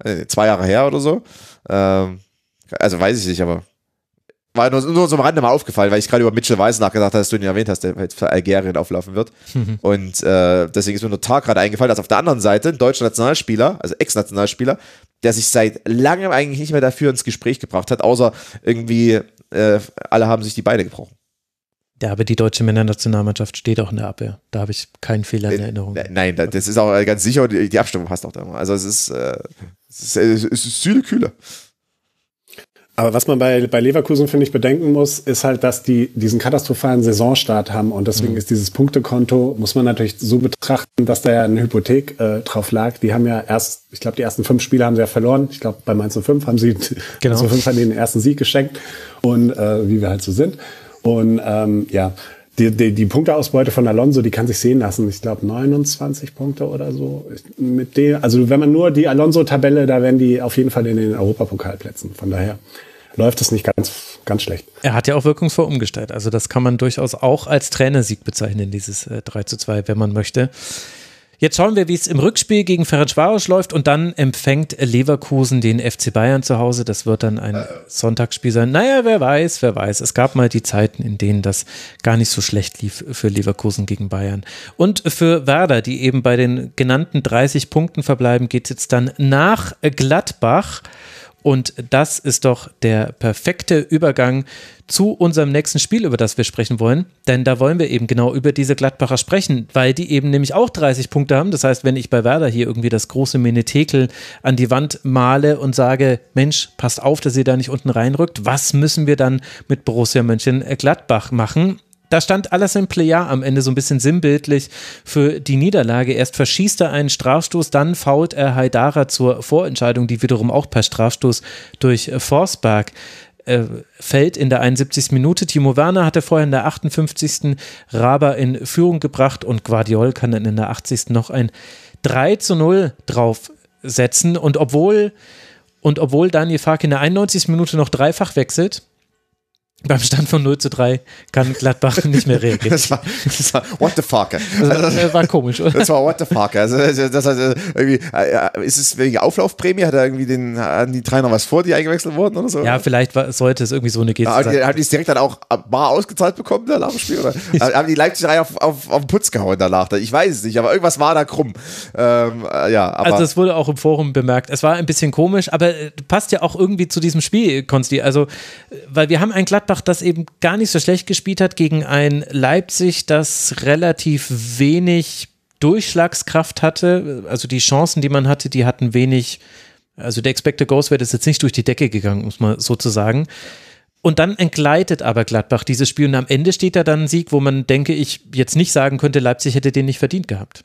[SPEAKER 4] äh, zwei Jahre her oder so. Ähm, also weiß ich nicht, aber war nur, nur so am Rande mal aufgefallen, weil ich gerade über Mitchell Weiss nachgedacht habe, dass du ihn erwähnt hast, der jetzt für Algerien auflaufen wird.
[SPEAKER 3] Mhm.
[SPEAKER 4] Und äh, deswegen ist mir nur Tag gerade eingefallen, dass auf der anderen Seite ein deutscher Nationalspieler, also Ex-Nationalspieler, der sich seit langem eigentlich nicht mehr dafür ins Gespräch gebracht hat, außer irgendwie äh, alle haben sich die Beine gebrochen.
[SPEAKER 3] Ja, aber die deutsche Männernationalmannschaft steht auch in der Abwehr. Da habe ich keinen Fehler in Erinnerung.
[SPEAKER 4] Äh, Nein, da- das ist auch äh, ganz sicher, und die, Abstimmung passt auch da immer. Also es ist, äh, es ist, äh, es ist Süle Kühle.
[SPEAKER 5] Aber was man bei, bei Leverkusen, finde ich, bedenken muss, ist halt, dass die diesen katastrophalen Saisonstart haben und deswegen
[SPEAKER 3] Mhm.
[SPEAKER 5] ist dieses Punktekonto, muss man natürlich so betrachten, dass da ja eine Hypothek äh, drauf lag. Die haben ja erst, ich glaube, die ersten fünf Spiele haben sie ja verloren. Ich glaube, bei Mainz 05 haben sie, <laughs>
[SPEAKER 3] Genau.
[SPEAKER 5] Mainz 05 haben den ersten Sieg geschenkt und äh, wie wir halt so sind. Und ähm, ja, die, die, die Punkteausbeute von Alonso, die kann sich sehen lassen. Ich glaube 29 Punkte oder so. Mit dem, also wenn man nur die Alonso-Tabelle, da wären die auf jeden Fall in den Europapokalplätzen. Von daher läuft es nicht ganz, ganz schlecht.
[SPEAKER 3] Er hat ja auch wirkungsvoll umgestellt. Also das kann man durchaus auch als Trainersieg bezeichnen, dieses äh, 3 zu 2, wenn man möchte. Jetzt schauen wir, wie es im Rückspiel gegen Ferencvaros läuft und dann empfängt Leverkusen den FC Bayern zu Hause. Das wird dann ein Sonntagsspiel sein. Naja, wer weiß, wer weiß. Es gab mal die Zeiten, in denen das gar nicht so schlecht lief für Leverkusen gegen Bayern. Und für Werder, die eben bei den genannten 30 Punkten verbleiben, geht es jetzt dann nach Gladbach. Und das ist doch der perfekte Übergang zu unserem nächsten Spiel, über das wir sprechen wollen. Denn da wollen wir eben genau über diese Gladbacher sprechen, weil die eben nämlich auch 30 Punkte haben. Das heißt, wenn ich bei Werder hier irgendwie das große Menetekel an die Wand male und sage, Mensch, passt auf, dass ihr da nicht unten reinrückt, was müssen wir dann mit Borussia Mönchengladbach machen? Da stand Alassane Plea am Ende so ein bisschen sinnbildlich für die Niederlage. Erst verschießt er einen Strafstoß, dann fault er Haidara zur Vorentscheidung, die wiederum auch per Strafstoß durch Forsberg äh, fällt in der 71. Minute. Timo Werner hatte vorher in der 58. Raber in Führung gebracht und Guardiol kann dann in der 80. noch ein 3 zu 0 draufsetzen. Und obwohl, und obwohl Daniel Fark in der 91. Minute noch dreifach wechselt, beim Stand von 0 zu 3 kann Gladbach nicht mehr <laughs> reagieren.
[SPEAKER 4] Das war, das war what the fuck.
[SPEAKER 3] Also,
[SPEAKER 4] Also,
[SPEAKER 3] äh, war komisch, oder?
[SPEAKER 4] das war what the fuck. Also, also, das äh, irgendwie, äh, ist es wegen Auflaufprämie? Hat er irgendwie den, hatten die drei noch was vor, die eingewechselt wurden oder so?
[SPEAKER 3] Ja, vielleicht war, sollte es irgendwie so eine Geste
[SPEAKER 4] Haben die,
[SPEAKER 3] sein.
[SPEAKER 4] haben die es direkt dann auch bar ausgezahlt bekommen, da nach dem Spiel? Oder haben die Leipziger auf, auf, auf den Putz gehauen danach? Ich weiß es nicht, aber irgendwas war da krumm. Ähm, äh, ja, aber
[SPEAKER 3] Also das wurde auch im Forum bemerkt. Es war ein bisschen komisch, aber äh, passt ja auch irgendwie zu diesem Spiel, Konsti. Also, weil wir haben ein Gladbach, das eben gar nicht so schlecht gespielt hat gegen ein Leipzig, das relativ wenig Durchschlagskraft hatte. Also die Chancen, die man hatte, die hatten wenig, also der Expected Goals Wert ist jetzt nicht durch die Decke gegangen, muss man so zu sagen. Und dann entgleitet aber Gladbach dieses Spiel und am Ende steht da dann ein Sieg, wo man, denke ich, jetzt nicht sagen könnte, Leipzig hätte den nicht verdient gehabt.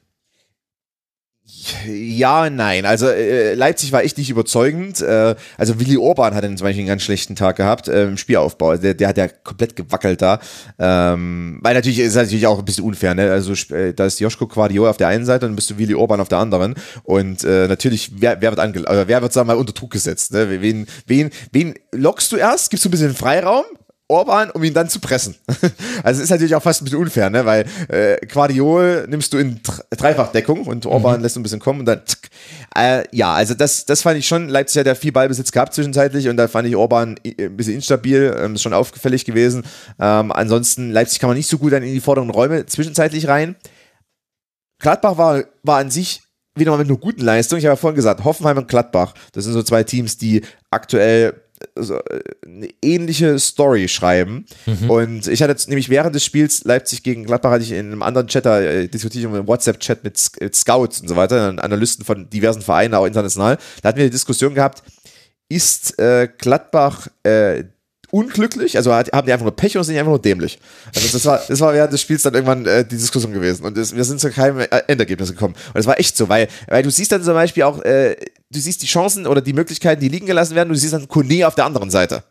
[SPEAKER 4] Ja, nein. Also äh, Leipzig war echt nicht überzeugend. Äh, also Willi Orban hatte zum Beispiel einen ganz schlechten Tag gehabt äh, im Spielaufbau. Der, der hat ja komplett gewackelt da. Ähm, weil natürlich ist natürlich auch ein bisschen unfair. Ne? Also äh, da ist Joschko Quadio auf der einen Seite und dann bist du Willi Orban auf der anderen. Und äh, natürlich, wer, wer wird ange äh, wer wird sagen wir mal unter Druck gesetzt? Ne? Wen, wen, wen lockst du erst? Gibst du ein bisschen Freiraum? Orban, um ihn dann zu pressen. <laughs> Also es ist natürlich auch fast ein bisschen unfair, ne? weil äh, Quadiol nimmst du in Dr- Dreifachdeckung und Orban lässt ein bisschen kommen und dann tsk. äh, ja, also das, das fand ich schon, Leipzig hat ja viel Ballbesitz gehabt zwischenzeitlich und da fand ich Orban i- ein bisschen instabil, ähm, ist schon auffällig gewesen. Ähm, ansonsten, Leipzig kann man nicht so gut dann in die vorderen Räume zwischenzeitlich rein. Gladbach war, war an sich wieder mal mit einer guten Leistung. Ich habe ja vorhin gesagt, Hoffenheim und Gladbach, das sind so zwei Teams, die aktuell so, äh, eine ähnliche Story schreiben. Und ich hatte jetzt nämlich während des Spiels Leipzig gegen Gladbach hatte ich in einem anderen Chat, da äh, diskutiert im WhatsApp-Chat mit, mit Scouts und so weiter, Analysten von diversen Vereinen, auch international. Da hatten wir eine Diskussion gehabt, ist äh, Gladbach äh, unglücklich, also hat, haben die einfach nur Pech oder sind die einfach nur dämlich? Also das war, das war während des Spiels dann irgendwann äh, die Diskussion gewesen und das, wir sind zu keinem äh, Endergebnis gekommen. Und das war echt so, weil, weil du siehst dann zum Beispiel auch, äh, du siehst die Chancen oder die Möglichkeiten, die liegen gelassen werden und du siehst dann Kone auf der anderen Seite.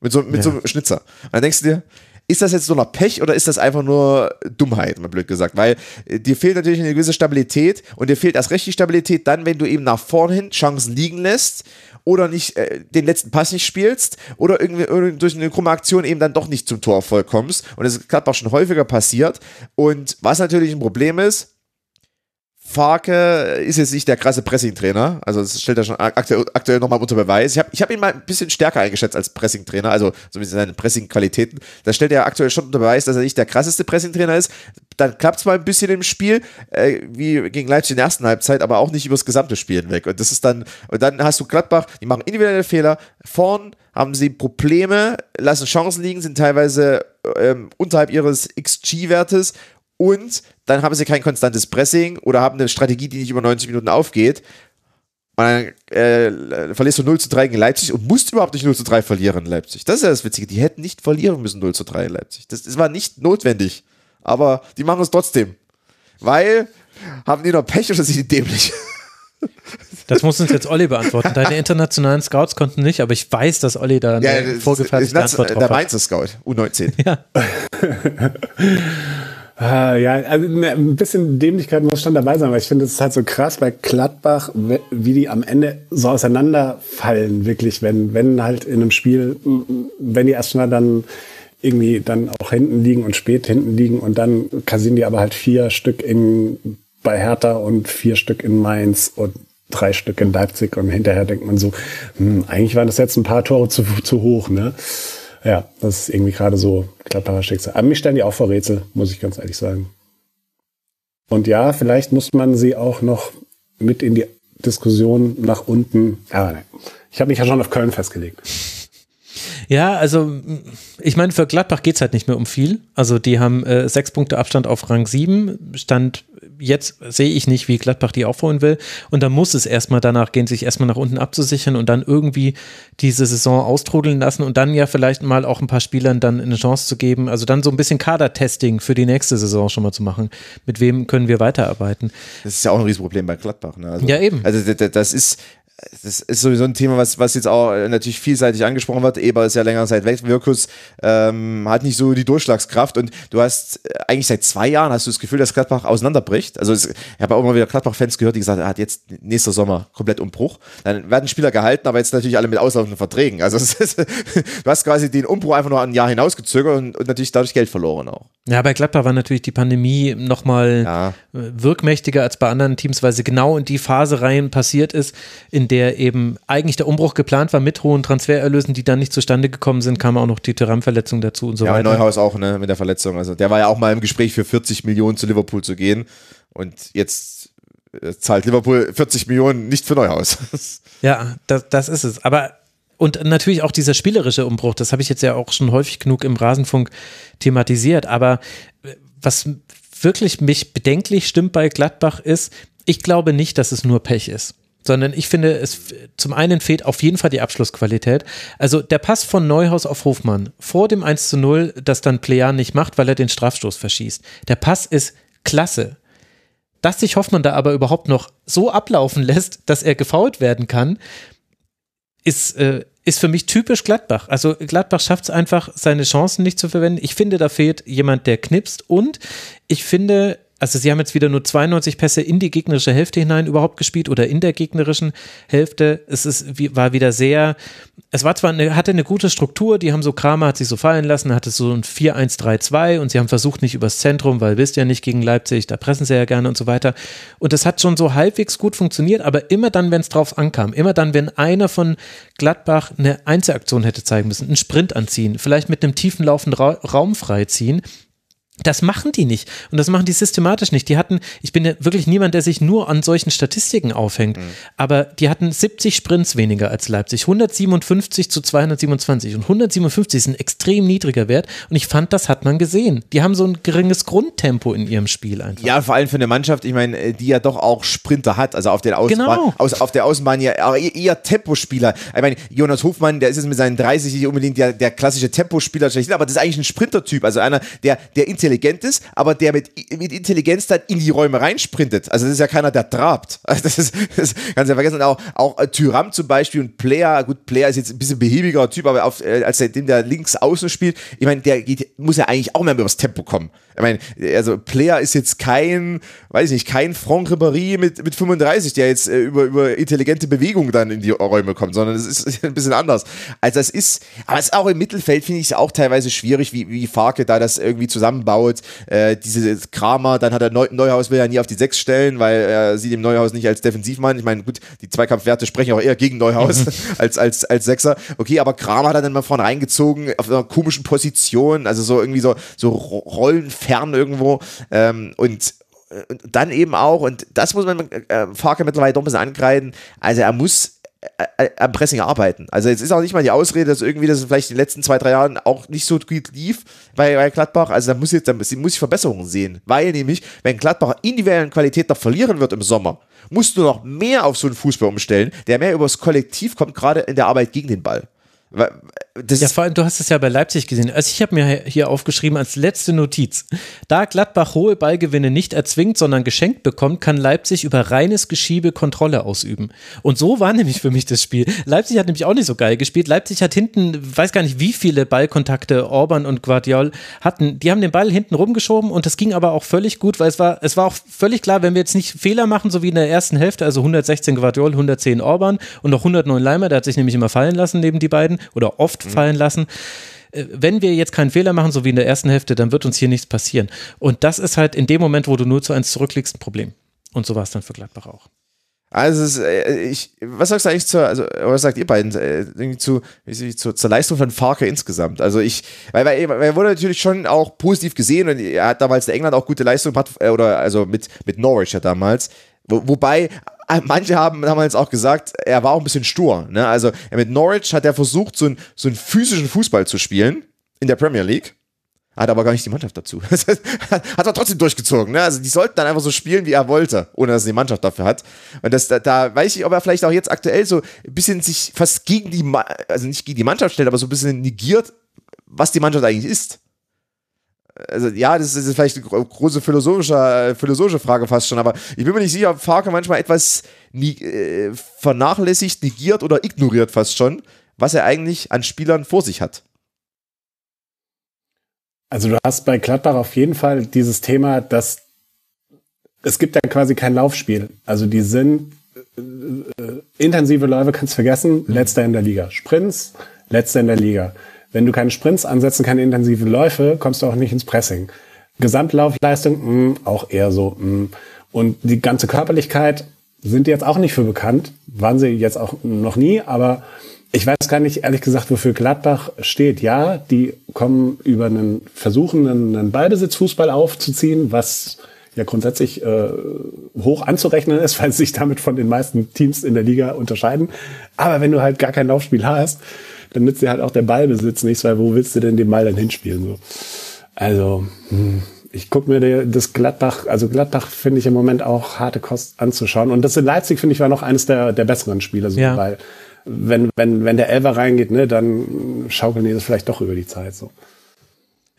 [SPEAKER 4] Mit so, mit so einem Schnitzer. Und dann denkst du dir, ist das jetzt nur noch Pech oder ist das einfach nur Dummheit, mal blöd gesagt? Weil äh, dir fehlt natürlich eine gewisse Stabilität und dir fehlt erst recht die Stabilität dann, wenn du eben nach vorn hin Chancen liegen lässt oder nicht äh, den letzten Pass nicht spielst oder irgendwie, irgendwie durch eine krumme Aktion eben dann doch nicht zum Torerfolg kommst. Und das ist Gladbach schon häufiger passiert. Und was natürlich ein Problem ist, Farke ist jetzt nicht der krasse Pressing-Trainer, also das stellt er schon aktuell, aktuell nochmal unter Beweis. Ich habe ich hab ihn mal ein bisschen stärker eingeschätzt als Pressing-Trainer, also so wie seine Pressing-Qualitäten. Da stellt er aktuell schon unter Beweis, dass er nicht der krasseste Pressing-Trainer ist. Dann klappt es mal ein bisschen im Spiel, äh, wie gegen Leipzig in der ersten Halbzeit, aber auch nicht übers gesamte Spiel hinweg. Und das ist dann, und dann hast du Gladbach, die machen individuelle Fehler. Vorn haben sie Probleme, lassen Chancen liegen, sind teilweise ähm, unterhalb ihres XG-Wertes und dann haben sie kein konstantes Pressing oder haben eine Strategie, die nicht über 90 Minuten aufgeht. Und dann äh, verlierst du 0 zu 3 gegen Leipzig und musst überhaupt nicht 0 zu 3 verlieren in Leipzig. Das ist ja das Witzige. Die hätten nicht verlieren müssen 0 zu 3 in Leipzig. Das, das war nicht notwendig. Aber die machen es trotzdem. Weil, haben die noch Pech oder sind die dämlich? <laughs>
[SPEAKER 3] Das muss uns jetzt Olli beantworten. Deine internationalen Scouts konnten nicht, aber ich weiß, dass Olli da eine
[SPEAKER 4] ja,
[SPEAKER 3] vorgefertigte Antwort drauf
[SPEAKER 4] Der Mainzer Scout, U19.
[SPEAKER 3] Ja. <laughs>
[SPEAKER 5] Ah, ja, also ne, ein bisschen Dämlichkeit muss schon dabei sein, weil ich finde, es ist halt so krass bei Gladbach, wie die am Ende so auseinanderfallen, wirklich, wenn, wenn halt in einem Spiel, wenn die erstmal dann irgendwie dann auch hinten liegen und spät hinten liegen und dann kassieren die aber halt vier Stück in, bei Hertha und vier Stück in Mainz und drei Stück in Leipzig und hinterher denkt man so, hm, eigentlich waren das jetzt ein paar Tore zu, zu hoch, ne? Ja, das ist irgendwie gerade so Klapperer Schicksal. Aber mich stellen die auch vor Rätsel, muss ich ganz ehrlich sagen. Und ja, vielleicht muss man sie auch noch mit in die Diskussion nach unten. Aber nein. Ich habe mich ja schon auf Köln festgelegt.
[SPEAKER 3] Ja, also ich meine, für Gladbach geht es halt nicht mehr um viel. Also die haben äh, sechs Punkte Abstand auf Rang 7, Stand jetzt sehe ich nicht, wie Gladbach die aufholen will. Und dann muss es erstmal danach gehen, sich erstmal nach unten abzusichern und dann irgendwie diese Saison austrudeln lassen und dann ja vielleicht mal auch ein paar Spielern dann eine Chance zu geben. Also dann so ein bisschen Kadertesting für die nächste Saison schon mal zu machen. Mit wem können wir weiterarbeiten?
[SPEAKER 4] Das ist ja auch ein Riesenproblem bei Gladbach. Ne? Also,
[SPEAKER 3] ja, eben.
[SPEAKER 4] Also das ist, das ist sowieso ein Thema, was, was jetzt auch natürlich vielseitig angesprochen wird. Eber ist ja länger Zeit weg. Wirkus ähm, hat nicht so die Durchschlagskraft und du hast äh, eigentlich seit zwei Jahren hast du das Gefühl, dass Gladbach auseinanderbricht. Also es, ich habe auch immer wieder Gladbach-Fans gehört, die gesagt haben, er hat jetzt nächster Sommer komplett Umbruch. Dann werden Spieler gehalten, aber jetzt natürlich alle mit auslaufenden Verträgen. Also <laughs> ist, du hast quasi den Umbruch einfach nur ein Jahr hinausgezögert und, und natürlich dadurch Geld verloren auch.
[SPEAKER 3] Ja, bei Gladbach war natürlich die Pandemie nochmal ja. wirkmächtiger als bei anderen Teams, weil sie genau in die Phase rein passiert ist, in der eben eigentlich der Umbruch geplant war mit hohen Transfererlösen, die dann nicht zustande gekommen sind, kam auch noch die Tyram-Verletzung dazu und so
[SPEAKER 4] ja,
[SPEAKER 3] weiter.
[SPEAKER 4] Ja, Neuhaus auch ne, mit der Verletzung. Also der war ja auch mal im Gespräch für 40 Millionen zu Liverpool zu gehen und jetzt äh, zahlt Liverpool 40 Millionen nicht für Neuhaus. <laughs>
[SPEAKER 3] ja, das, das ist es. Aber und natürlich auch dieser spielerische Umbruch, das habe ich jetzt ja auch schon häufig genug im Rasenfunk thematisiert. Aber äh, was wirklich mich bedenklich stimmt bei Gladbach ist, ich glaube nicht, dass es nur Pech ist sondern ich finde, es zum einen fehlt auf jeden Fall die Abschlussqualität. Also der Pass von Neuhaus auf Hofmann vor dem 1 zu 0, das dann Plean nicht macht, weil er den Strafstoß verschießt. Der Pass ist klasse. Dass sich Hoffmann da aber überhaupt noch so ablaufen lässt, dass er gefault werden kann, ist, äh, ist für mich typisch Gladbach. Also Gladbach schafft es einfach, seine Chancen nicht zu verwenden. Ich finde, da fehlt jemand, der knipst und ich finde, also sie haben jetzt wieder nur 92 Pässe in die gegnerische Hälfte hinein überhaupt gespielt oder in der gegnerischen Hälfte. Es ist, war wieder sehr, es war zwar eine, hatte eine gute Struktur, die haben so Kramer hat sich so fallen lassen, hatte so ein 4-1-3-2 und sie haben versucht nicht übers Zentrum, weil wisst ja nicht gegen Leipzig, da pressen sie ja gerne und so weiter. Und das hat schon so halbwegs gut funktioniert, aber immer dann, wenn es drauf ankam, immer dann, wenn einer von Gladbach eine Einzelaktion hätte zeigen müssen, einen Sprint anziehen, vielleicht mit einem tiefen laufenden Ra Raum freiziehen, das machen die nicht. Und das machen die systematisch nicht. Die hatten, ich bin ja wirklich niemand, der sich nur an solchen Statistiken aufhängt, mhm. aber die hatten 70 Sprints weniger als Leipzig. 157 zu 227. Und 157 ist ein extrem niedriger Wert. Und ich fand, das hat man gesehen. Die haben so ein geringes Grundtempo in ihrem Spiel einfach.
[SPEAKER 4] Ja, vor allem für eine Mannschaft, ich meine, äh, die ja doch auch Sprinter hat. Also auf, den Außenbahn,
[SPEAKER 3] genau.
[SPEAKER 4] aus, auf der Außenbahn ja eher, eher Tempospieler. Ich meine, Jonas Hofmann, der ist jetzt mit seinen 30 nicht unbedingt der, der klassische Tempospieler, aber das ist eigentlich ein Sprintertyp. Also einer, der, der intelligent intelligent ist, aber der mit, mit Intelligenz dann in die Räume reinsprintet. Also das ist ja keiner, der trabt. <laughs> Das ist, das kannst du ja vergessen. Auch, auch äh, Tyram zum Beispiel und Player, gut, Player ist jetzt ein bisschen behäbiger Typ, aber auf, äh, als seitdem der links außen spielt, ich meine, der geht, muss ja eigentlich auch mehr übers Tempo kommen. Ich meine, also Player ist jetzt kein, weiß ich nicht, kein Franck Ribéry mit, mit 35, der jetzt äh, über, über intelligente Bewegungen dann in die Räume kommt, sondern es <laughs> ist ein bisschen anders. Also das ist, aber es ist auch im Mittelfeld, finde ich es auch teilweise schwierig, wie, wie Farke da das irgendwie zusammenbaut gebaut. Äh, diese Kramer, dann hat er Neu Neuhaus will ja nie auf die Sechs stellen, weil er sieht dem Neuhaus nicht als Defensivmann. Ich meine, gut, die Zweikampfwerte sprechen auch eher gegen Neuhaus <laughs> als, als, als Sechser. Okay, aber Kramer hat er dann mal vorne reingezogen auf einer komischen Position, also so irgendwie so, so rollenfern irgendwo. Ähm, und und dann eben auch, und das muss man äh, Farker mittlerweile doch ein bisschen angreifen, also er muss äh, äh, am Pressing arbeiten. Also es ist auch nicht mal die Ausrede, dass irgendwie das vielleicht in den letzten zwei, drei Jahren auch nicht so gut lief bei, bei Gladbach. Also da muss jetzt, da muss ich Verbesserungen sehen. Weil nämlich, wenn Gladbach individuelle Qualität noch verlieren wird im Sommer, musst du noch mehr auf so einen Fußball umstellen, der mehr übers Kollektiv kommt, gerade in der Arbeit gegen den Ball.
[SPEAKER 3] Das ja, vor allem, du hast es ja bei Leipzig gesehen. Also ich habe mir hier aufgeschrieben als letzte Notiz. Da Gladbach hohe Ballgewinne nicht erzwingt, sondern geschenkt bekommt, kann Leipzig über reines Geschiebe Kontrolle ausüben. Und so war <laughs> nämlich für mich das Spiel. Leipzig hat nämlich auch nicht so geil gespielt. Leipzig hat hinten, weiß gar nicht, wie viele Ballkontakte Orban und Guardiol hatten. Die haben den Ball hinten rumgeschoben und das ging aber auch völlig gut, weil es war, es war auch völlig klar, wenn wir jetzt nicht Fehler machen, so wie in der ersten Hälfte, also 116 Guardiol, 110 Orban und noch 109 Leimer, der hat sich nämlich immer fallen lassen neben die beiden oder oft. Fallen lassen äh, wenn wir jetzt keinen Fehler machen, so wie in der ersten Hälfte, dann wird uns hier nichts passieren. Und das ist halt in dem Moment, wo du 0 zu 1 zurückliegst, ein Problem. Und so war es dann für Gladbach auch.
[SPEAKER 4] Also, äh, ich, was sagst du eigentlich zur, also, was sagt ihr beiden äh, zu, zu, zur Leistung von Farke insgesamt? Also, ich, weil, weil, weil er wurde natürlich schon auch positiv gesehen und er hat damals in England auch gute Leistung gehabt, oder also mit, mit Norwich ja damals. Wo, wobei manche haben damals auch gesagt, er war auch ein bisschen stur. Ne? Also mit Norwich hat er versucht, so, ein, so einen physischen Fußball zu spielen in der Premier League. Hat aber gar nicht die Mannschaft dazu. <laughs> hat er trotzdem durchgezogen. Ne? Also die sollten dann einfach so spielen, wie er wollte, ohne dass er die Mannschaft dafür hat. Und das, da, da weiß ich, ob er vielleicht auch jetzt aktuell so ein bisschen sich fast gegen die, also nicht gegen die Mannschaft stellt, aber so ein bisschen negiert, was die Mannschaft eigentlich ist also ja, das ist vielleicht eine große philosophische, philosophische Frage fast schon, aber ich bin mir nicht sicher, ob Farke manchmal etwas nie, äh, vernachlässigt, negiert oder ignoriert fast schon, was er eigentlich an Spielern vor sich hat.
[SPEAKER 5] Also du hast bei Gladbach auf jeden Fall dieses Thema, dass es gibt ja quasi kein Laufspiel. Also die sind äh, äh intensive Läufe, kannst vergessen, letzter in der Liga. Sprints, letzter in der Liga. Wenn du keine Sprints ansetzen, keine intensiven Läufe, kommst du auch nicht ins Pressing. Gesamtlaufleistung, mh, mm, auch eher so. Mh. Mm. Und die ganze Körperlichkeit sind jetzt auch nicht für bekannt. Waren sie jetzt auch noch nie, aber ich weiß gar nicht, ehrlich gesagt, wofür Gladbach steht. Ja, die kommen über einen versuchen, einen Ballbesitzfußball aufzuziehen, was ja grundsätzlich äh, hoch anzurechnen ist, <laughs> weil sie sich damit von den meisten Teams in der Liga unterscheiden. Aber wenn du halt gar kein Laufspiel hast, dann nützt dir halt auch der Ballbesitz nichts, weil wo willst du denn den Ball dann hinspielen? So. Also, hm, ich gucke mir das Gladbach, also Gladbach finde ich im Moment auch harte Kost anzuschauen. Und das in Leipzig finde ich war noch eines der, der besseren Spiele, so, ja. weil wenn, wenn, wenn der Elver reingeht, ne, dann schaukeln die das vielleicht doch über die Zeit so.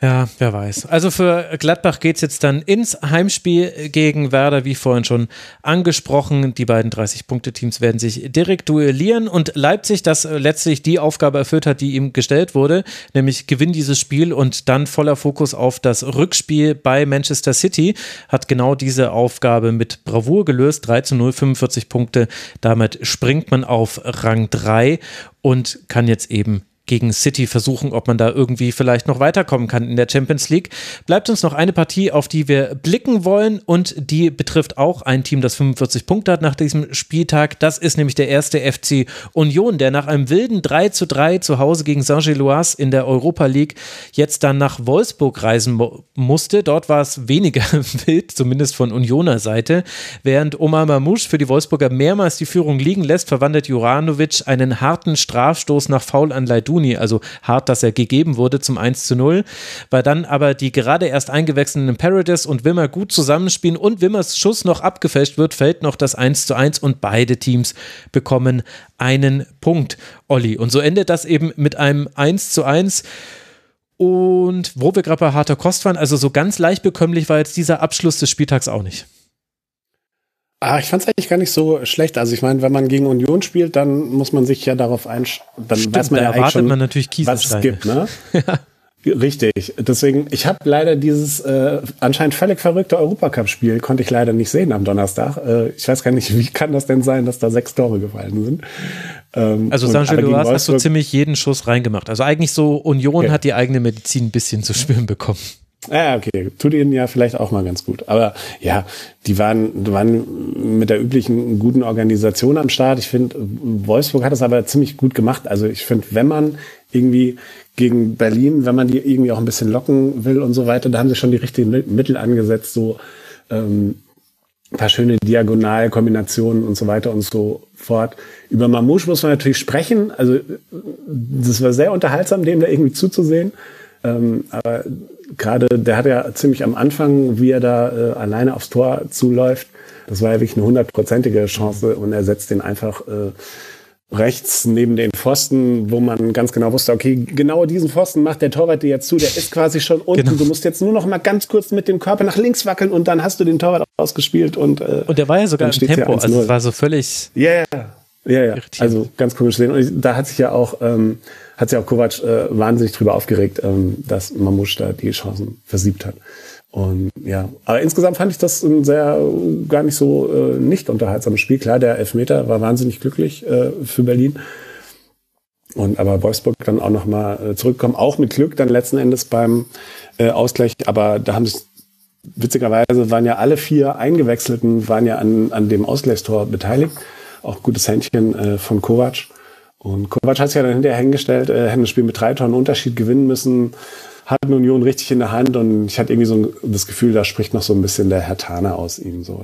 [SPEAKER 3] Ja, wer weiß. Also für Gladbach geht es jetzt dann ins Heimspiel gegen Werder, wie vorhin schon angesprochen. Die beiden 30-Punkte-Teams werden sich direkt duellieren und Leipzig, das letztlich die Aufgabe erfüllt hat, die ihm gestellt wurde, nämlich gewinnt dieses Spiel und dann voller Fokus auf das Rückspiel bei Manchester City, hat genau diese Aufgabe mit Bravour gelöst. 3 zu 0, 45 Punkte. Damit springt man auf Rang 3 und kann jetzt eben gegen City versuchen, ob man da irgendwie vielleicht noch weiterkommen kann in der Champions League. Bleibt uns noch eine Partie, auf die wir blicken wollen und die betrifft auch ein Team, das 45 Punkte hat nach diesem Spieltag. Das ist nämlich der erste FC Union, der nach einem wilden 3 zu 3 zu Hause gegen Saint-Gilloise in der Europa League jetzt dann nach Wolfsburg reisen musste. Dort war es weniger <laughs> wild, zumindest von Unioner Seite. Während Omar Mamouche für die Wolfsburger mehrmals die Führung liegen lässt, verwandelt Juranovic einen harten Strafstoß nach Foul an Leidun Juni, also hart, dass er gegeben wurde zum 1 zu 0, weil dann aber die gerade erst eingewechselten Paradis und Wimmer gut zusammenspielen und Wimmers Schuss noch abgefälscht wird, fällt noch das 1 zu 1 und beide Teams bekommen einen Punkt, Olli. Und so endet das eben mit einem 1 zu 1. Und wo wir gerade bei harter Kost waren, also so ganz leicht bekömmlich war jetzt dieser Abschluss des Spieltags auch nicht.
[SPEAKER 5] Ah, ich fand es eigentlich gar nicht so schlecht. Also ich meine, wenn man gegen Union spielt, dann muss man sich ja darauf einstellen. Dann
[SPEAKER 3] Stimmt,
[SPEAKER 5] weiß man
[SPEAKER 3] ja
[SPEAKER 5] eigentlich schon,
[SPEAKER 3] man natürlich
[SPEAKER 5] was es gibt. Ne? <laughs> ja. Richtig. Deswegen, ich habe leider dieses äh, anscheinend völlig verrückte Europacup-Spiel konnte ich leider nicht sehen am Donnerstag. Äh, ich weiß gar nicht, <laughs> wie kann das denn sein, dass da sechs Tore gefallen sind?
[SPEAKER 3] Ähm, also San Gilloise hast du ziemlich jeden Schuss reingemacht. Also eigentlich so, Union okay. hat die eigene Medizin ein bisschen zu spüren bekommen.
[SPEAKER 5] Ja, okay. Tut ihnen ja vielleicht auch mal ganz gut. Aber ja, die waren, waren mit der üblichen guten Organisation am Start. Ich finde, Wolfsburg hat es aber ziemlich gut gemacht. Also ich finde, wenn man irgendwie gegen Berlin, wenn man die irgendwie auch ein bisschen locken will und so weiter, da haben sie schon die richtigen Mittel angesetzt, so ähm, ein paar schöne Diagonalkombinationen und so weiter und so fort. Über Mamouche muss man natürlich sprechen. Also das war sehr unterhaltsam, dem da irgendwie zuzusehen. Ähm, aber gerade, der hat ja ziemlich am Anfang, wie er da äh, alleine aufs Tor zuläuft, das war ja wirklich eine hundertprozentige Chance und er setzt den einfach äh, rechts neben den Pfosten, wo man ganz genau wusste, okay, genau diesen Pfosten macht der Torwart dir jetzt zu, der ist quasi schon unten. Genau. Du musst jetzt nur noch mal ganz kurz mit dem Körper nach links wackeln und dann hast du den Torwart ausgespielt und äh,
[SPEAKER 3] und der war ja sogar im Tempo, also es war so völlig
[SPEAKER 5] ja yeah, ja ja. also ganz komisch sehen. Und da hat sich ja auch ähm, hat sich auch Kovac äh, wahnsinnig drüber aufgeregt, ähm, dass Mamouche da die Chancen versiebt hat. Und ja, aber insgesamt fand ich das ein sehr gar nicht so äh, nicht unterhaltsames Spiel. Klar, der Elfmeter war wahnsinnig glücklich äh, für Berlin. Und aber Wolfsburg dann auch nochmal äh, zurückkommen, auch mit Glück dann letzten Endes beim äh, Ausgleich. Aber da haben sich witzigerweise waren ja alle vier Eingewechselten waren ja an, an dem Ausgleichstor beteiligt. Auch gutes Händchen äh, von Kovac. Und Kovac hat sich ja dann hinterher hingestellt, äh, hätten das Spiel mit drei Tonnen Unterschied gewinnen müssen, hatten Union richtig in der Hand und ich hatte irgendwie so das Gefühl, da spricht noch so ein bisschen der Herr Tana aus ihm, so,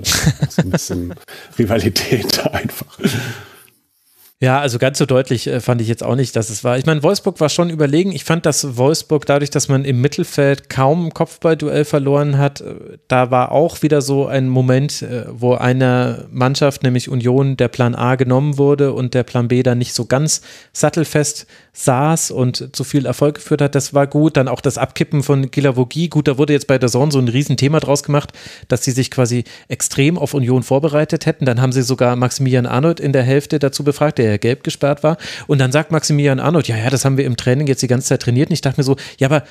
[SPEAKER 5] so ein bisschen <laughs> Rivalität <laughs> einfach.
[SPEAKER 3] Ja, also ganz so deutlich äh, fand ich jetzt auch nicht, dass es war. Ich meine, Wolfsburg war schon überlegen. Ich fand, dass Wolfsburg dadurch, dass man im Mittelfeld kaum ein Kopfballduell verloren hat, äh, da war auch wieder so ein Moment, äh, wo einer Mannschaft, nämlich Union, der Plan A genommen wurde und der Plan B dann nicht so ganz sattelfest saß und zu viel Erfolg geführt hat. Das war gut. Dann auch das Abkippen von Gilavogi. Gut, da wurde jetzt bei der Zone so ein Riesenthema draus gemacht, dass sie sich quasi extrem auf Union vorbereitet hätten. Dann haben sie sogar Maximilian Arnold in der Hälfte dazu befragt, der gelb gesperrt war. Und dann sagt Maximilian Arnold, ja, ja, das haben wir im Training jetzt die ganze Zeit trainiert. Und ich dachte mir so, ja, aber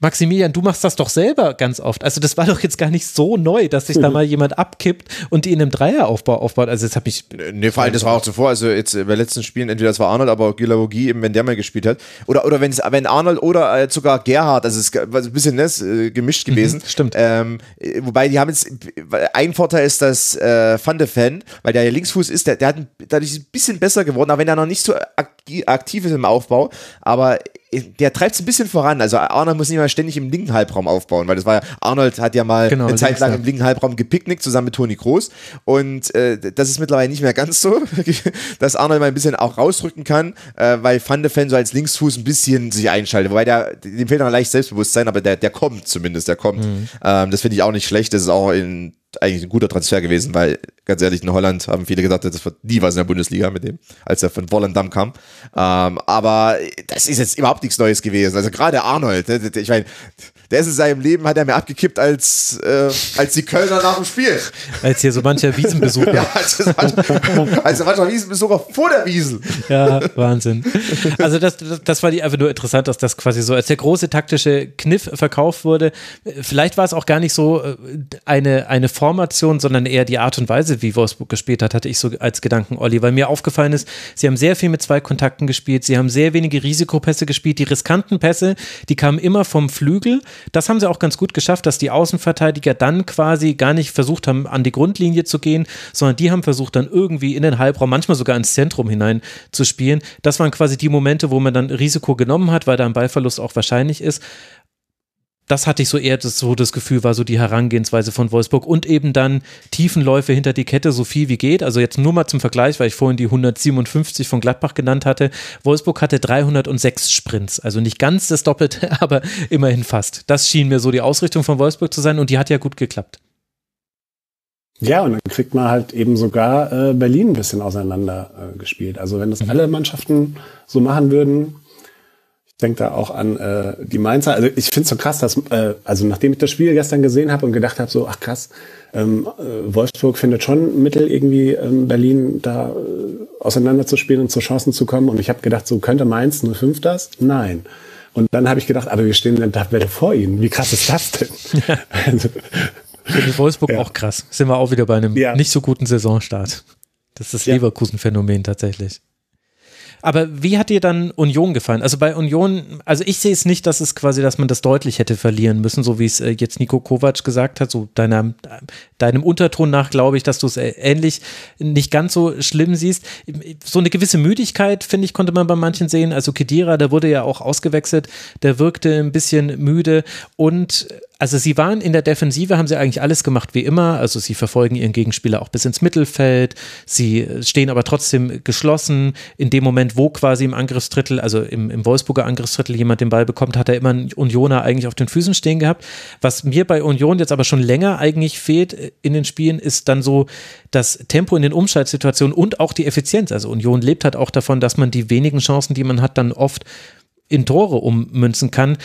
[SPEAKER 3] Maximilian, du machst das doch selber ganz oft. Also das war doch jetzt gar nicht so neu, dass sich da mhm. mal jemand abkippt und die in einem Dreieraufbau aufbaut. Also jetzt habe ich.
[SPEAKER 4] Nee, vor allem, das war auch zuvor. Also jetzt bei letzten Spielen, entweder das war Arnold, aber Gilavogi, eben wenn der mal gespielt hat. Oder, oder wenn's, wenn Arnold oder äh, sogar Gerhard, also es war ein bisschen ne, äh, gemischt mhm, gewesen. Mhm,
[SPEAKER 3] stimmt.
[SPEAKER 4] Ähm, wobei die haben jetzt, ein Vorteil ist, dass äh, Van de Ven, weil der Linksfuß ist, der, der hat dadurch ein bisschen besser geworden, aber wenn er noch nicht so aktiv ist im Aufbau, aber der treibt es ein bisschen voran. Also Arnold muss nicht mal ständig im linken Halbraum aufbauen, weil das war ja, Arnold hat ja mal genau, eine Zeit lang im linken Halbraum gepicknickt zusammen mit Toni Groß und äh, das ist mittlerweile nicht mehr ganz so, dass Arnold mal ein bisschen auch rausrücken kann, äh, weil Van de Ven so als Linksfuß ein bisschen sich einschaltet, wobei der, dem fehlt noch leicht Selbstbewusstsein, aber der, der kommt zumindest, der kommt. Mhm. Ähm, das finde ich auch nicht schlecht, das ist auch in eigentlich ein guter Transfer gewesen, weil ganz ehrlich, in Holland haben viele gedacht, das wird nie was in der Bundesliga mit dem, als er von Volendam kam. Ähm, aber das ist jetzt überhaupt nichts Neues gewesen. Also gerade Arnold, ich meine, der ist in seinem Leben, hat er mehr abgekippt als, äh, als die Kölner nach dem Spiel.
[SPEAKER 3] Als hier so mancher Wiesenbesucher. ja, als,
[SPEAKER 4] als mancher Wiesenbesucher vor der Wiesen.
[SPEAKER 3] Ja, Wahnsinn. Also das, das, das war die einfach nur interessant, dass das quasi so als der große taktische Kniff verkauft wurde. Vielleicht war es auch gar nicht so äh, eine, eine Formation, sondern eher die Art und Weise, wie Wolfsburg gespielt hat, hatte ich so als Gedanken, Olli, weil mir aufgefallen ist, sie haben sehr viel mit zwei Kontakten gespielt, sie haben sehr wenige Risikopässe gespielt, die riskanten Pässe, die kamen immer vom Flügel, das haben sie auch ganz gut geschafft, dass die Außenverteidiger dann quasi gar nicht versucht haben, an die Grundlinie zu gehen, sondern die haben versucht, dann irgendwie in den Halbraum, manchmal sogar ins Zentrum hinein zu spielen. Das waren quasi die Momente, wo man dann Risiko genommen hat, weil da ein Ballverlust auch wahrscheinlich ist das hatte ich so eher das, so das Gefühl, war so die Herangehensweise von Wolfsburg und eben dann Tiefenläufe hinter die Kette so viel wie geht. Also jetzt nur mal zum Vergleich, weil ich vorhin die 157 von Gladbach genannt hatte. Wolfsburg hatte 306 Sprints, also nicht ganz das Doppelte, <laughs> aber immerhin fast. Das schien mir so die Ausrichtung von Wolfsburg zu sein und die hat ja gut geklappt.
[SPEAKER 5] Ja, und dann kriegt man halt eben sogar äh, Berlin ein bisschen auseinander äh. Also wenn das mhm. alle Mannschaften so machen würden, denke da auch an äh, die Mainzer. Also ich finde es so krass, dass, äh, also nachdem ich das Spiel gestern gesehen habe und gedacht habe, so, ach krass, ähm, äh, Wolfsburg findet schon Mittel, irgendwie ähm, Berlin da äh, auseinanderzuspielen und zu Chancen zu kommen. Und ich habe gedacht, so könnte Mainz 05 das? Nein. Und dann habe ich gedacht, aber wir stehen in der Tabelle vor ihnen. Wie krass ist das denn? Ja. <laughs>
[SPEAKER 3] also, Finde Wolfsburg ja. auch krass. Sind wir auch wieder bei einem ja. nicht so guten Saisonstart. Das ist das Leverkusen-Phänomen tatsächlich. Aber wie hat dir dann Union gefallen? Also bei Union, also ich sehe es nicht, dass es quasi, dass man das deutlich hätte verlieren müssen, so wie es äh, jetzt Nico Kovac gesagt hat, so deiner, deinem Unterton nach glaube ich, dass du es äh, ähnlich nicht ganz so schlimm siehst. So eine gewisse Müdigkeit, finde ich, konnte man bei manchen sehen. Also Kedira, der wurde ja auch ausgewechselt, der wirkte ein bisschen müde und also sie waren in der Defensive, haben sie eigentlich alles gemacht wie immer. Also sie verfolgen ihren Gegenspieler auch bis ins Mittelfeld. Sie stehen aber trotzdem geschlossen. In dem Moment, wo quasi im Angriffsdrittel, also im, im Wolfsburger Angriffsdrittel jemand den Ball bekommt, hat er immer einen Unioner eigentlich auf den Füßen stehen gehabt. Was mir bei Union jetzt aber schon länger eigentlich fehlt in den Spielen, ist dann so das Tempo in den Umschaltsituationen und auch die Effizienz. Also Union lebt halt auch davon, dass man die wenigen Chancen, die man hat, dann oft in Tore ummünzen kann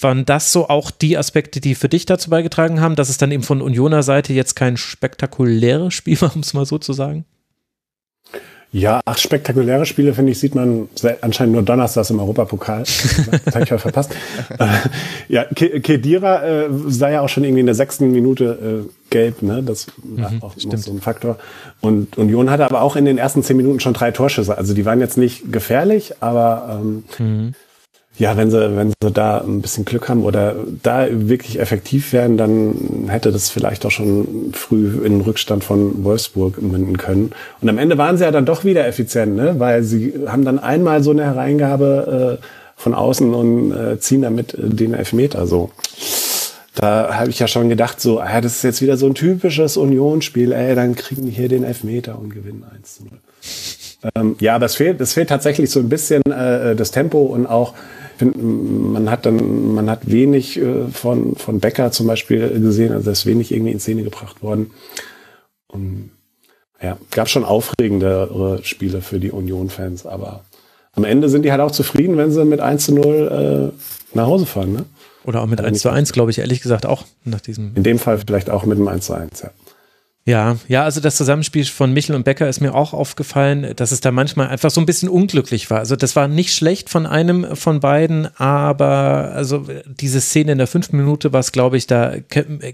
[SPEAKER 3] waren das so auch die Aspekte, die für dich dazu beigetragen haben, dass es dann eben von Unioner Seite jetzt kein spektakuläres Spiel war, <laughs> um es mal so zu sagen?
[SPEAKER 5] Ja, ach, spektakuläre Spiele, finde ich, sieht man anscheinend nur donnerstags im Europapokal. <laughs> Das habe ich ja verpasst. Äh, ja, Kedira äh, sah ja auch schon irgendwie in der sechsten Minute äh, gelb, ne? Das war mhm, auch noch so ein Faktor. Und Union hatte aber auch in den ersten zehn Minuten schon drei Torschüsse. Also die waren jetzt nicht gefährlich, aber ähm, mhm ja, wenn sie, wenn sie da ein bisschen Glück haben oder da wirklich effektiv werden, dann hätte das vielleicht auch schon früh in den Rückstand von Wolfsburg münden können. Und am Ende waren sie ja dann doch wieder effizient, ne? weil sie haben dann einmal so eine Hereingabe äh, von außen und äh, ziehen damit den Elfmeter so. Da habe ich ja schon gedacht, so, ah, das ist jetzt wieder so ein typisches Unionsspiel, ey, dann kriegen die hier den Elfmeter und gewinnen 1 zu 0. Ähm, ja, aber es fehlt, es fehlt tatsächlich so ein bisschen äh, das Tempo und auch finde, man hat dann, man hat wenig äh, von, von Becker zum Beispiel gesehen, also ist wenig irgendwie in Szene gebracht worden. Und ja, gab schon aufregendere Spiele für die Union-Fans, aber am Ende sind die halt auch zufrieden, wenn sie mit 1 zu 0 äh, nach Hause fahren, ne?
[SPEAKER 3] Oder auch mit 1 zu 1, glaube ich, ehrlich gesagt auch nach diesem.
[SPEAKER 5] In dem Fall vielleicht auch mit einem 1 zu 1, ja.
[SPEAKER 3] Ja, ja, also das Zusammenspiel von Michel und Becker ist mir auch aufgefallen, dass es da manchmal einfach so ein bisschen unglücklich war. Also das war nicht schlecht von einem von beiden, aber also diese Szene in der fünften Minute war es, glaube ich, da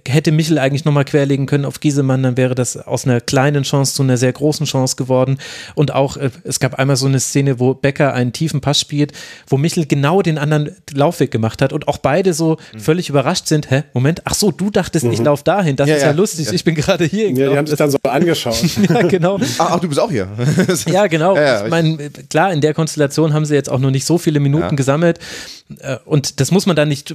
[SPEAKER 3] hätte Michel eigentlich nochmal querlegen können auf Giesemann, dann wäre das aus einer kleinen Chance zu einer sehr großen Chance geworden. Und auch, äh, es gab einmal so eine Szene, wo Becker einen tiefen Pass spielt, wo Michel genau den anderen Laufweg gemacht hat und auch beide so mhm. völlig überrascht sind. Hä, Moment, ach so, du dachtest, mhm. ich laufe dahin, das ja, ist ja, ja lustig, ja. ich bin gerade hier.
[SPEAKER 5] Ja, die haben sich dann so angeschaut. <laughs>
[SPEAKER 3] ja, genau.
[SPEAKER 6] Ach, ach, du bist auch hier. <laughs>
[SPEAKER 3] ja, genau. Ja, ja, ich meine, klar, in der Konstellation haben sie jetzt auch noch nicht so viele Minuten ja. gesammelt. Äh, und das muss man dann nicht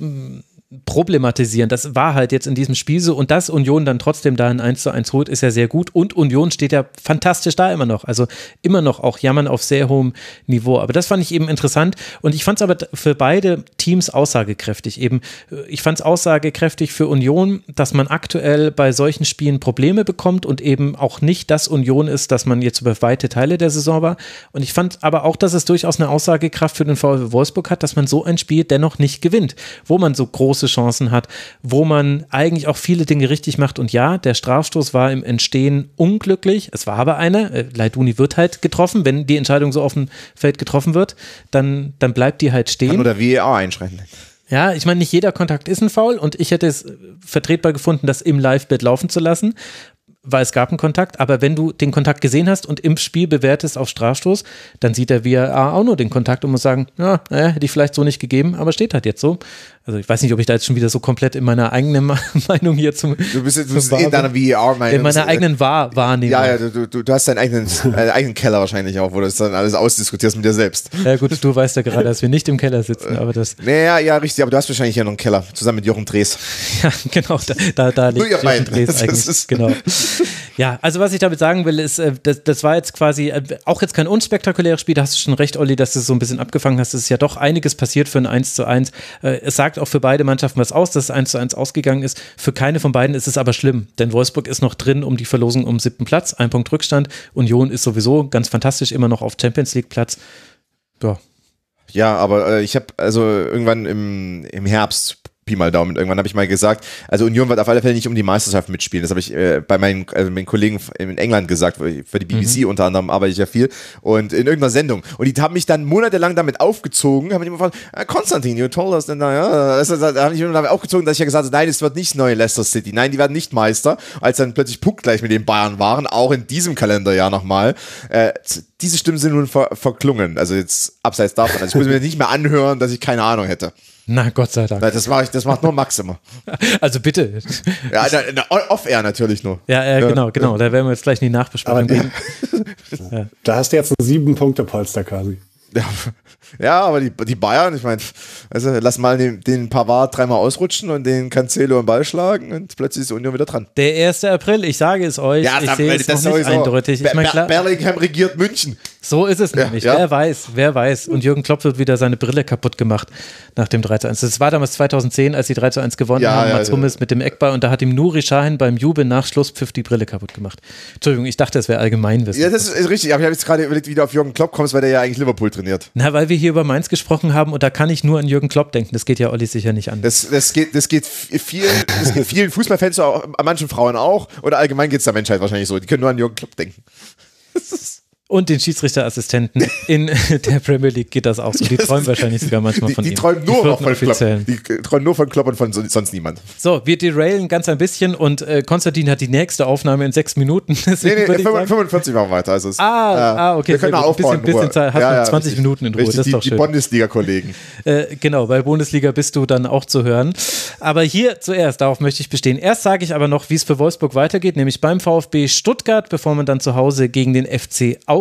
[SPEAKER 3] problematisieren. Das war halt jetzt in diesem Spiel so und dass Union dann trotzdem da ein 1 zu 1 holt, ist ja sehr gut und Union steht ja fantastisch da immer noch. Also immer noch auch jammern auf sehr hohem Niveau. Aber das fand ich eben interessant und ich fand es aber für beide Teams aussagekräftig. Eben, äh, ich fand es aussagekräftig für Union, dass man aktuell bei solchen Spielen Probleme bekommt und eben auch nicht das Union ist, dass man jetzt über weite Teile der Saison war. Und ich fand aber auch, dass es durchaus eine Aussagekraft für den VfW Wolfsburg hat, dass man so ein Spiel dennoch nicht gewinnt, wo man so groß große Chancen hat, wo man eigentlich auch viele Dinge richtig macht. Und ja, der Strafstoß war im Entstehen unglücklich. Es war aber einer. Äh, Leiduni wird halt getroffen. Wenn die Entscheidung so auf dem Feld getroffen wird, dann, dann bleibt die halt stehen. Kann
[SPEAKER 6] oder VAR einschreiten.
[SPEAKER 3] Ja, ich meine, nicht jeder Kontakt ist ein Foul und ich hätte es vertretbar gefunden, das im Live-Bett laufen zu lassen weil es gab einen Kontakt, aber wenn du den Kontakt gesehen hast und im Spiel bewertest auf Strafstoß, dann sieht der VAR auch nur den Kontakt und muss sagen, ja, naja, hätte ich vielleicht so nicht gegeben, aber steht halt jetzt so. Also ich weiß nicht, ob ich da jetzt schon wieder so komplett in meiner eigenen <laughs> Meinung hier zum.
[SPEAKER 6] Du bist, jetzt, du bist in deiner VR-Meinung.
[SPEAKER 3] In meiner eigenen Wahr Wahrnehmung.
[SPEAKER 6] Ja, ja, du, du, du hast deinen eigenen, <laughs> deinen eigenen Keller wahrscheinlich auch, wo du das dann alles ausdiskutierst mit dir selbst.
[SPEAKER 3] Ja gut, du weißt ja gerade, dass wir nicht im Keller sitzen, aber das.
[SPEAKER 6] Naja, ja, richtig, aber du hast wahrscheinlich ja noch einen Keller, zusammen mit Jochen Drees. <laughs>
[SPEAKER 3] Ja, genau, da, da, da liegt Jochen Drees eigentlich. Genau. Ja, also was ich damit sagen will, ist, äh, das, das war jetzt quasi äh, auch jetzt kein unspektakuläres Spiel, da hast du schon recht, Olli, dass du es so ein bisschen abgefangen hast. Es ist ja doch einiges passiert für ein 1 zu 1. Äh, es sagt auch für beide Mannschaften was aus, dass es 1 zu 1 ausgegangen ist. Für keine von beiden ist es aber schlimm, denn Wolfsburg ist noch drin um die Verlosung um siebten Platz, ein Punkt Rückstand. Union ist sowieso ganz fantastisch immer noch auf Champions League Platz.
[SPEAKER 6] Ja. Ja, aber äh, ich habe also irgendwann im, im Herbst
[SPEAKER 4] Pi mal Daumen. Irgendwann habe ich mal gesagt, also Union wird auf alle Fälle nicht um die Meisterschaft mitspielen. Das habe ich äh, bei meinen, also meinen Kollegen in England gesagt, für die BBC mhm. unter anderem arbeite ich ja viel und in irgendeiner Sendung. Und die haben mich dann monatelang damit aufgezogen, haben mich immer gefragt, ah, Konstantin, you told us, then, ja, da habe ich immer damit aufgezogen, dass ich ja gesagt habe, nein, es wird nicht neue Leicester City, nein, die werden nicht Meister, als dann plötzlich punktgleich mit den Bayern waren, auch in diesem Kalenderjahr nochmal. Äh, diese Stimmen sind nun ver verklungen, also jetzt abseits davon. Also ich muss mir nicht mehr anhören, dass ich keine Ahnung hätte.
[SPEAKER 3] Na, Gott sei Dank.
[SPEAKER 4] Das, mache ich, das macht nur Max immer. <laughs>
[SPEAKER 3] Also bitte.
[SPEAKER 4] Ja, off-air natürlich nur.
[SPEAKER 3] Ja, ja, genau, genau. Da werden wir jetzt gleich in die Nachbesprechung gehen. <laughs>
[SPEAKER 5] Ja. Da hast du jetzt einen sieben Punkte Polster quasi.
[SPEAKER 4] Ja, ja, aber die, die Bayern, ich meine, also lass mal den, den Pavard dreimal ausrutschen und den Cancelo im Ball schlagen und plötzlich ist Union wieder dran.
[SPEAKER 3] Der 1. April, ich sage es euch, ja, ich sehe es das noch nicht eindeutig. Ich
[SPEAKER 4] mein, klar, Bellingham regiert München.
[SPEAKER 3] So ist es nämlich. Ja, Wer weiß, wer weiß. Und Jürgen Klopp wird wieder seine Brille kaputt gemacht nach dem 3 zu 1. Das war damals 2010, als sie 3 zu 1 gewonnen ja, haben, ja, Mats Hummels mit dem Eckball und da hat ihm Nuri Sahin beim Jubel nach Schlusspfiff die Brille kaputt gemacht. Entschuldigung, ich dachte, es wäre Allgemeinwissen.
[SPEAKER 4] Ja, das ist richtig, aber ich habe jetzt gerade überlegt, wie du auf Jürgen Klopp kommst, weil der ja eigentlich Liverpool trainiert.
[SPEAKER 3] Na, weil wir hier über Mainz gesprochen haben und da kann ich nur an Jürgen Klopp denken. Das geht ja Olli sicher nicht an.
[SPEAKER 4] Das, das, geht, das, geht, viel, das geht vielen Fußballfans, an manchen Frauen auch oder allgemein geht es der Menschheit wahrscheinlich so. Die können nur an Jürgen Klopp denken.
[SPEAKER 3] Das ist und den Schiedsrichterassistenten in <laughs> der Premier League geht das auch so. Die träumen wahrscheinlich sogar manchmal von
[SPEAKER 4] die,
[SPEAKER 3] die
[SPEAKER 4] ihm. Träumen nur die, von Klopp. die träumen nur von Klopp und von sonst niemand.
[SPEAKER 3] So, wir derailen ganz ein bisschen und äh, Konstantin hat die nächste Aufnahme in sechs Minuten. <laughs>
[SPEAKER 4] Deswegen nee, nee, 45 machen wir weiter. Also es,
[SPEAKER 3] ah, äh, ah, okay.
[SPEAKER 4] Wir können auch aufbauen.
[SPEAKER 3] Bisschen, bisschen Zeit, hast ja, ja, 20 richtig, Minuten in Ruhe,
[SPEAKER 4] richtig,
[SPEAKER 3] das ist doch
[SPEAKER 4] schön. Die Bundesliga-Kollegen. <laughs>
[SPEAKER 3] Äh, genau, bei Bundesliga bist du dann auch zu hören. Aber hier zuerst, darauf möchte ich bestehen. Erst sage ich aber noch, wie es für Wolfsburg weitergeht, nämlich beim VfB Stuttgart, bevor man dann zu Hause gegen den FC Augsburg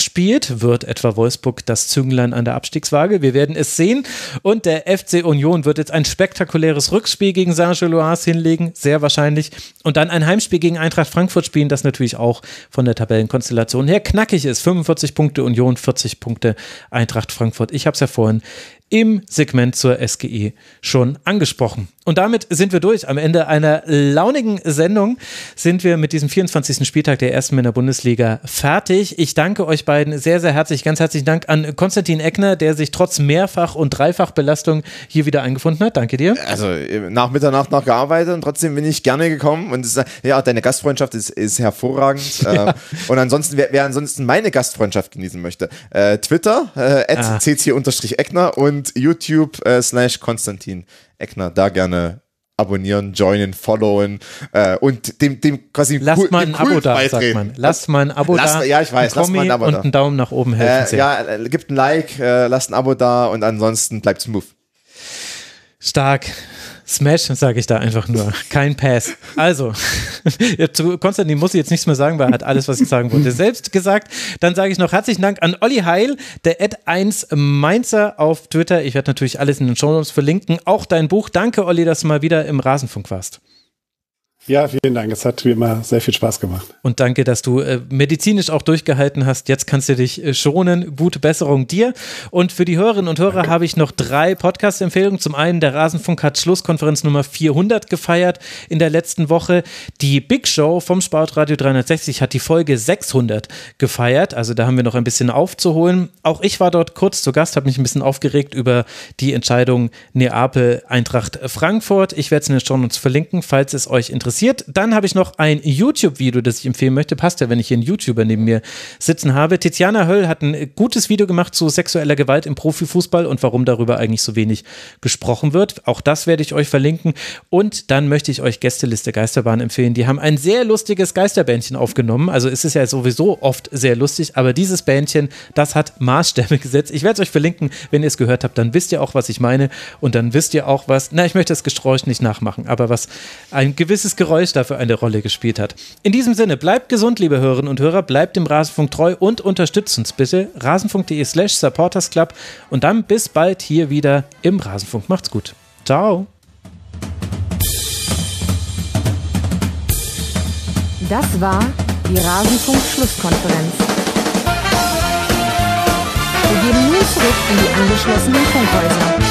[SPEAKER 3] spielt spielt, wird etwa Wolfsburg das Zünglein an der Abstiegswaage. Wir werden es sehen. Und der FC Union wird jetzt ein spektakuläres Rückspiel gegen Saint-Gilloise hinlegen, sehr wahrscheinlich. Und dann ein Heimspiel gegen Eintracht Frankfurt spielen, das natürlich auch von der Tabellenkonstellation her knackig ist. 45 Punkte Union, 40 Punkte Eintracht Frankfurt. Ich habe es ja vorhin im Segment zur SGE schon angesprochen. Und damit sind wir durch. Am Ende einer launigen Sendung sind wir mit diesem 24. Spieltag der ersten Männer Bundesliga fertig. Ich danke euch beiden sehr, sehr herzlich. Ganz herzlichen Dank an Konstantin Eckner, der sich trotz Mehrfach- und Dreifachbelastung hier wieder eingefunden hat. Danke dir.
[SPEAKER 4] Also nach Mitternacht noch gearbeitet und trotzdem bin ich gerne gekommen. Und ist, ja, deine Gastfreundschaft ist, ist hervorragend. <laughs> Ja. Und ansonsten, wer, wer, ansonsten meine Gastfreundschaft genießen möchte, äh, Twitter, äh, ah. cc-eckner und YouTube äh, slash Konstantin Eckner, da gerne abonnieren, joinen, followen äh, und dem, dem quasi
[SPEAKER 3] Lasst cool, mal ein Abo da, sagt man. Lasst mal ein Abo lass, da.
[SPEAKER 4] Ja, ich weiß, lasst mal ein Abo
[SPEAKER 3] und da. einen Daumen nach oben helfen.
[SPEAKER 4] Äh, ja, äh, gibt ein Like, äh, lasst ein Abo da und ansonsten bleibt smooth.
[SPEAKER 3] Stark. Smash, sage ich da einfach nur. Kein Pass. Also, <laughs> zu Konstantin muss ich jetzt nichts mehr sagen, weil er hat alles, was ich sagen wollte, selbst gesagt. Dann sage ich noch herzlichen Dank an Olli Heil, der Ad1 Mainzer auf Twitter. Ich werde natürlich alles in den Show Notes verlinken. Auch dein Buch. Danke, Olli, dass du mal wieder im Rasenfunk warst.
[SPEAKER 5] Ja, vielen Dank. Es hat wie immer sehr viel Spaß gemacht.
[SPEAKER 3] Und danke, dass du äh, medizinisch auch durchgehalten hast. Jetzt kannst du dich äh, schonen. Gute Besserung dir. Und für die Hörerinnen und Hörer habe ich noch drei Podcast-Empfehlungen. Zum einen, der Rasenfunk hat Schlusskonferenz Nummer 400 gefeiert in der letzten Woche. Die Big Show vom Sportradio 360 hat die Folge 600 gefeiert. Also da haben wir noch ein bisschen aufzuholen. Auch ich war dort kurz zu Gast, habe mich ein bisschen aufgeregt über die Entscheidung Neapel-Eintracht Frankfurt. Ich werde es in den Show Notes verlinken, falls es euch interessiert interessiert. Dann habe ich noch ein YouTube-Video, das ich empfehlen möchte. Passt ja, wenn ich hier einen YouTuber neben mir sitzen habe. Tiziana Höll hat ein gutes Video gemacht zu sexueller Gewalt im Profifußball und warum darüber eigentlich so wenig gesprochen wird. Auch das werde ich euch verlinken. Und dann möchte ich euch Gästeliste Geisterbahn empfehlen. Die haben ein sehr lustiges Geisterbändchen aufgenommen. Also es ist ja sowieso oft sehr lustig, aber dieses Bändchen, das hat Maßstäbe <laughs> gesetzt. Ich werde es euch verlinken. Wenn ihr es gehört habt, dann wisst ihr auch, was ich meine. Und dann wisst ihr auch, was, na, ich möchte das Gesträuch nicht nachmachen, aber was ein gewisses Geräusch dafür eine Rolle gespielt hat. In diesem Sinne, bleibt gesund, liebe Hörerinnen und Hörer, bleibt dem Rasenfunk treu und unterstützt uns bitte. Rasenfunk.de slash supportersclub und dann bis bald hier wieder im Rasenfunk. Macht's gut. Ciao.
[SPEAKER 1] Das war die Rasenfunk-Schlusskonferenz. Wir geben nun zurück in die angeschlossenen Funkhäuser.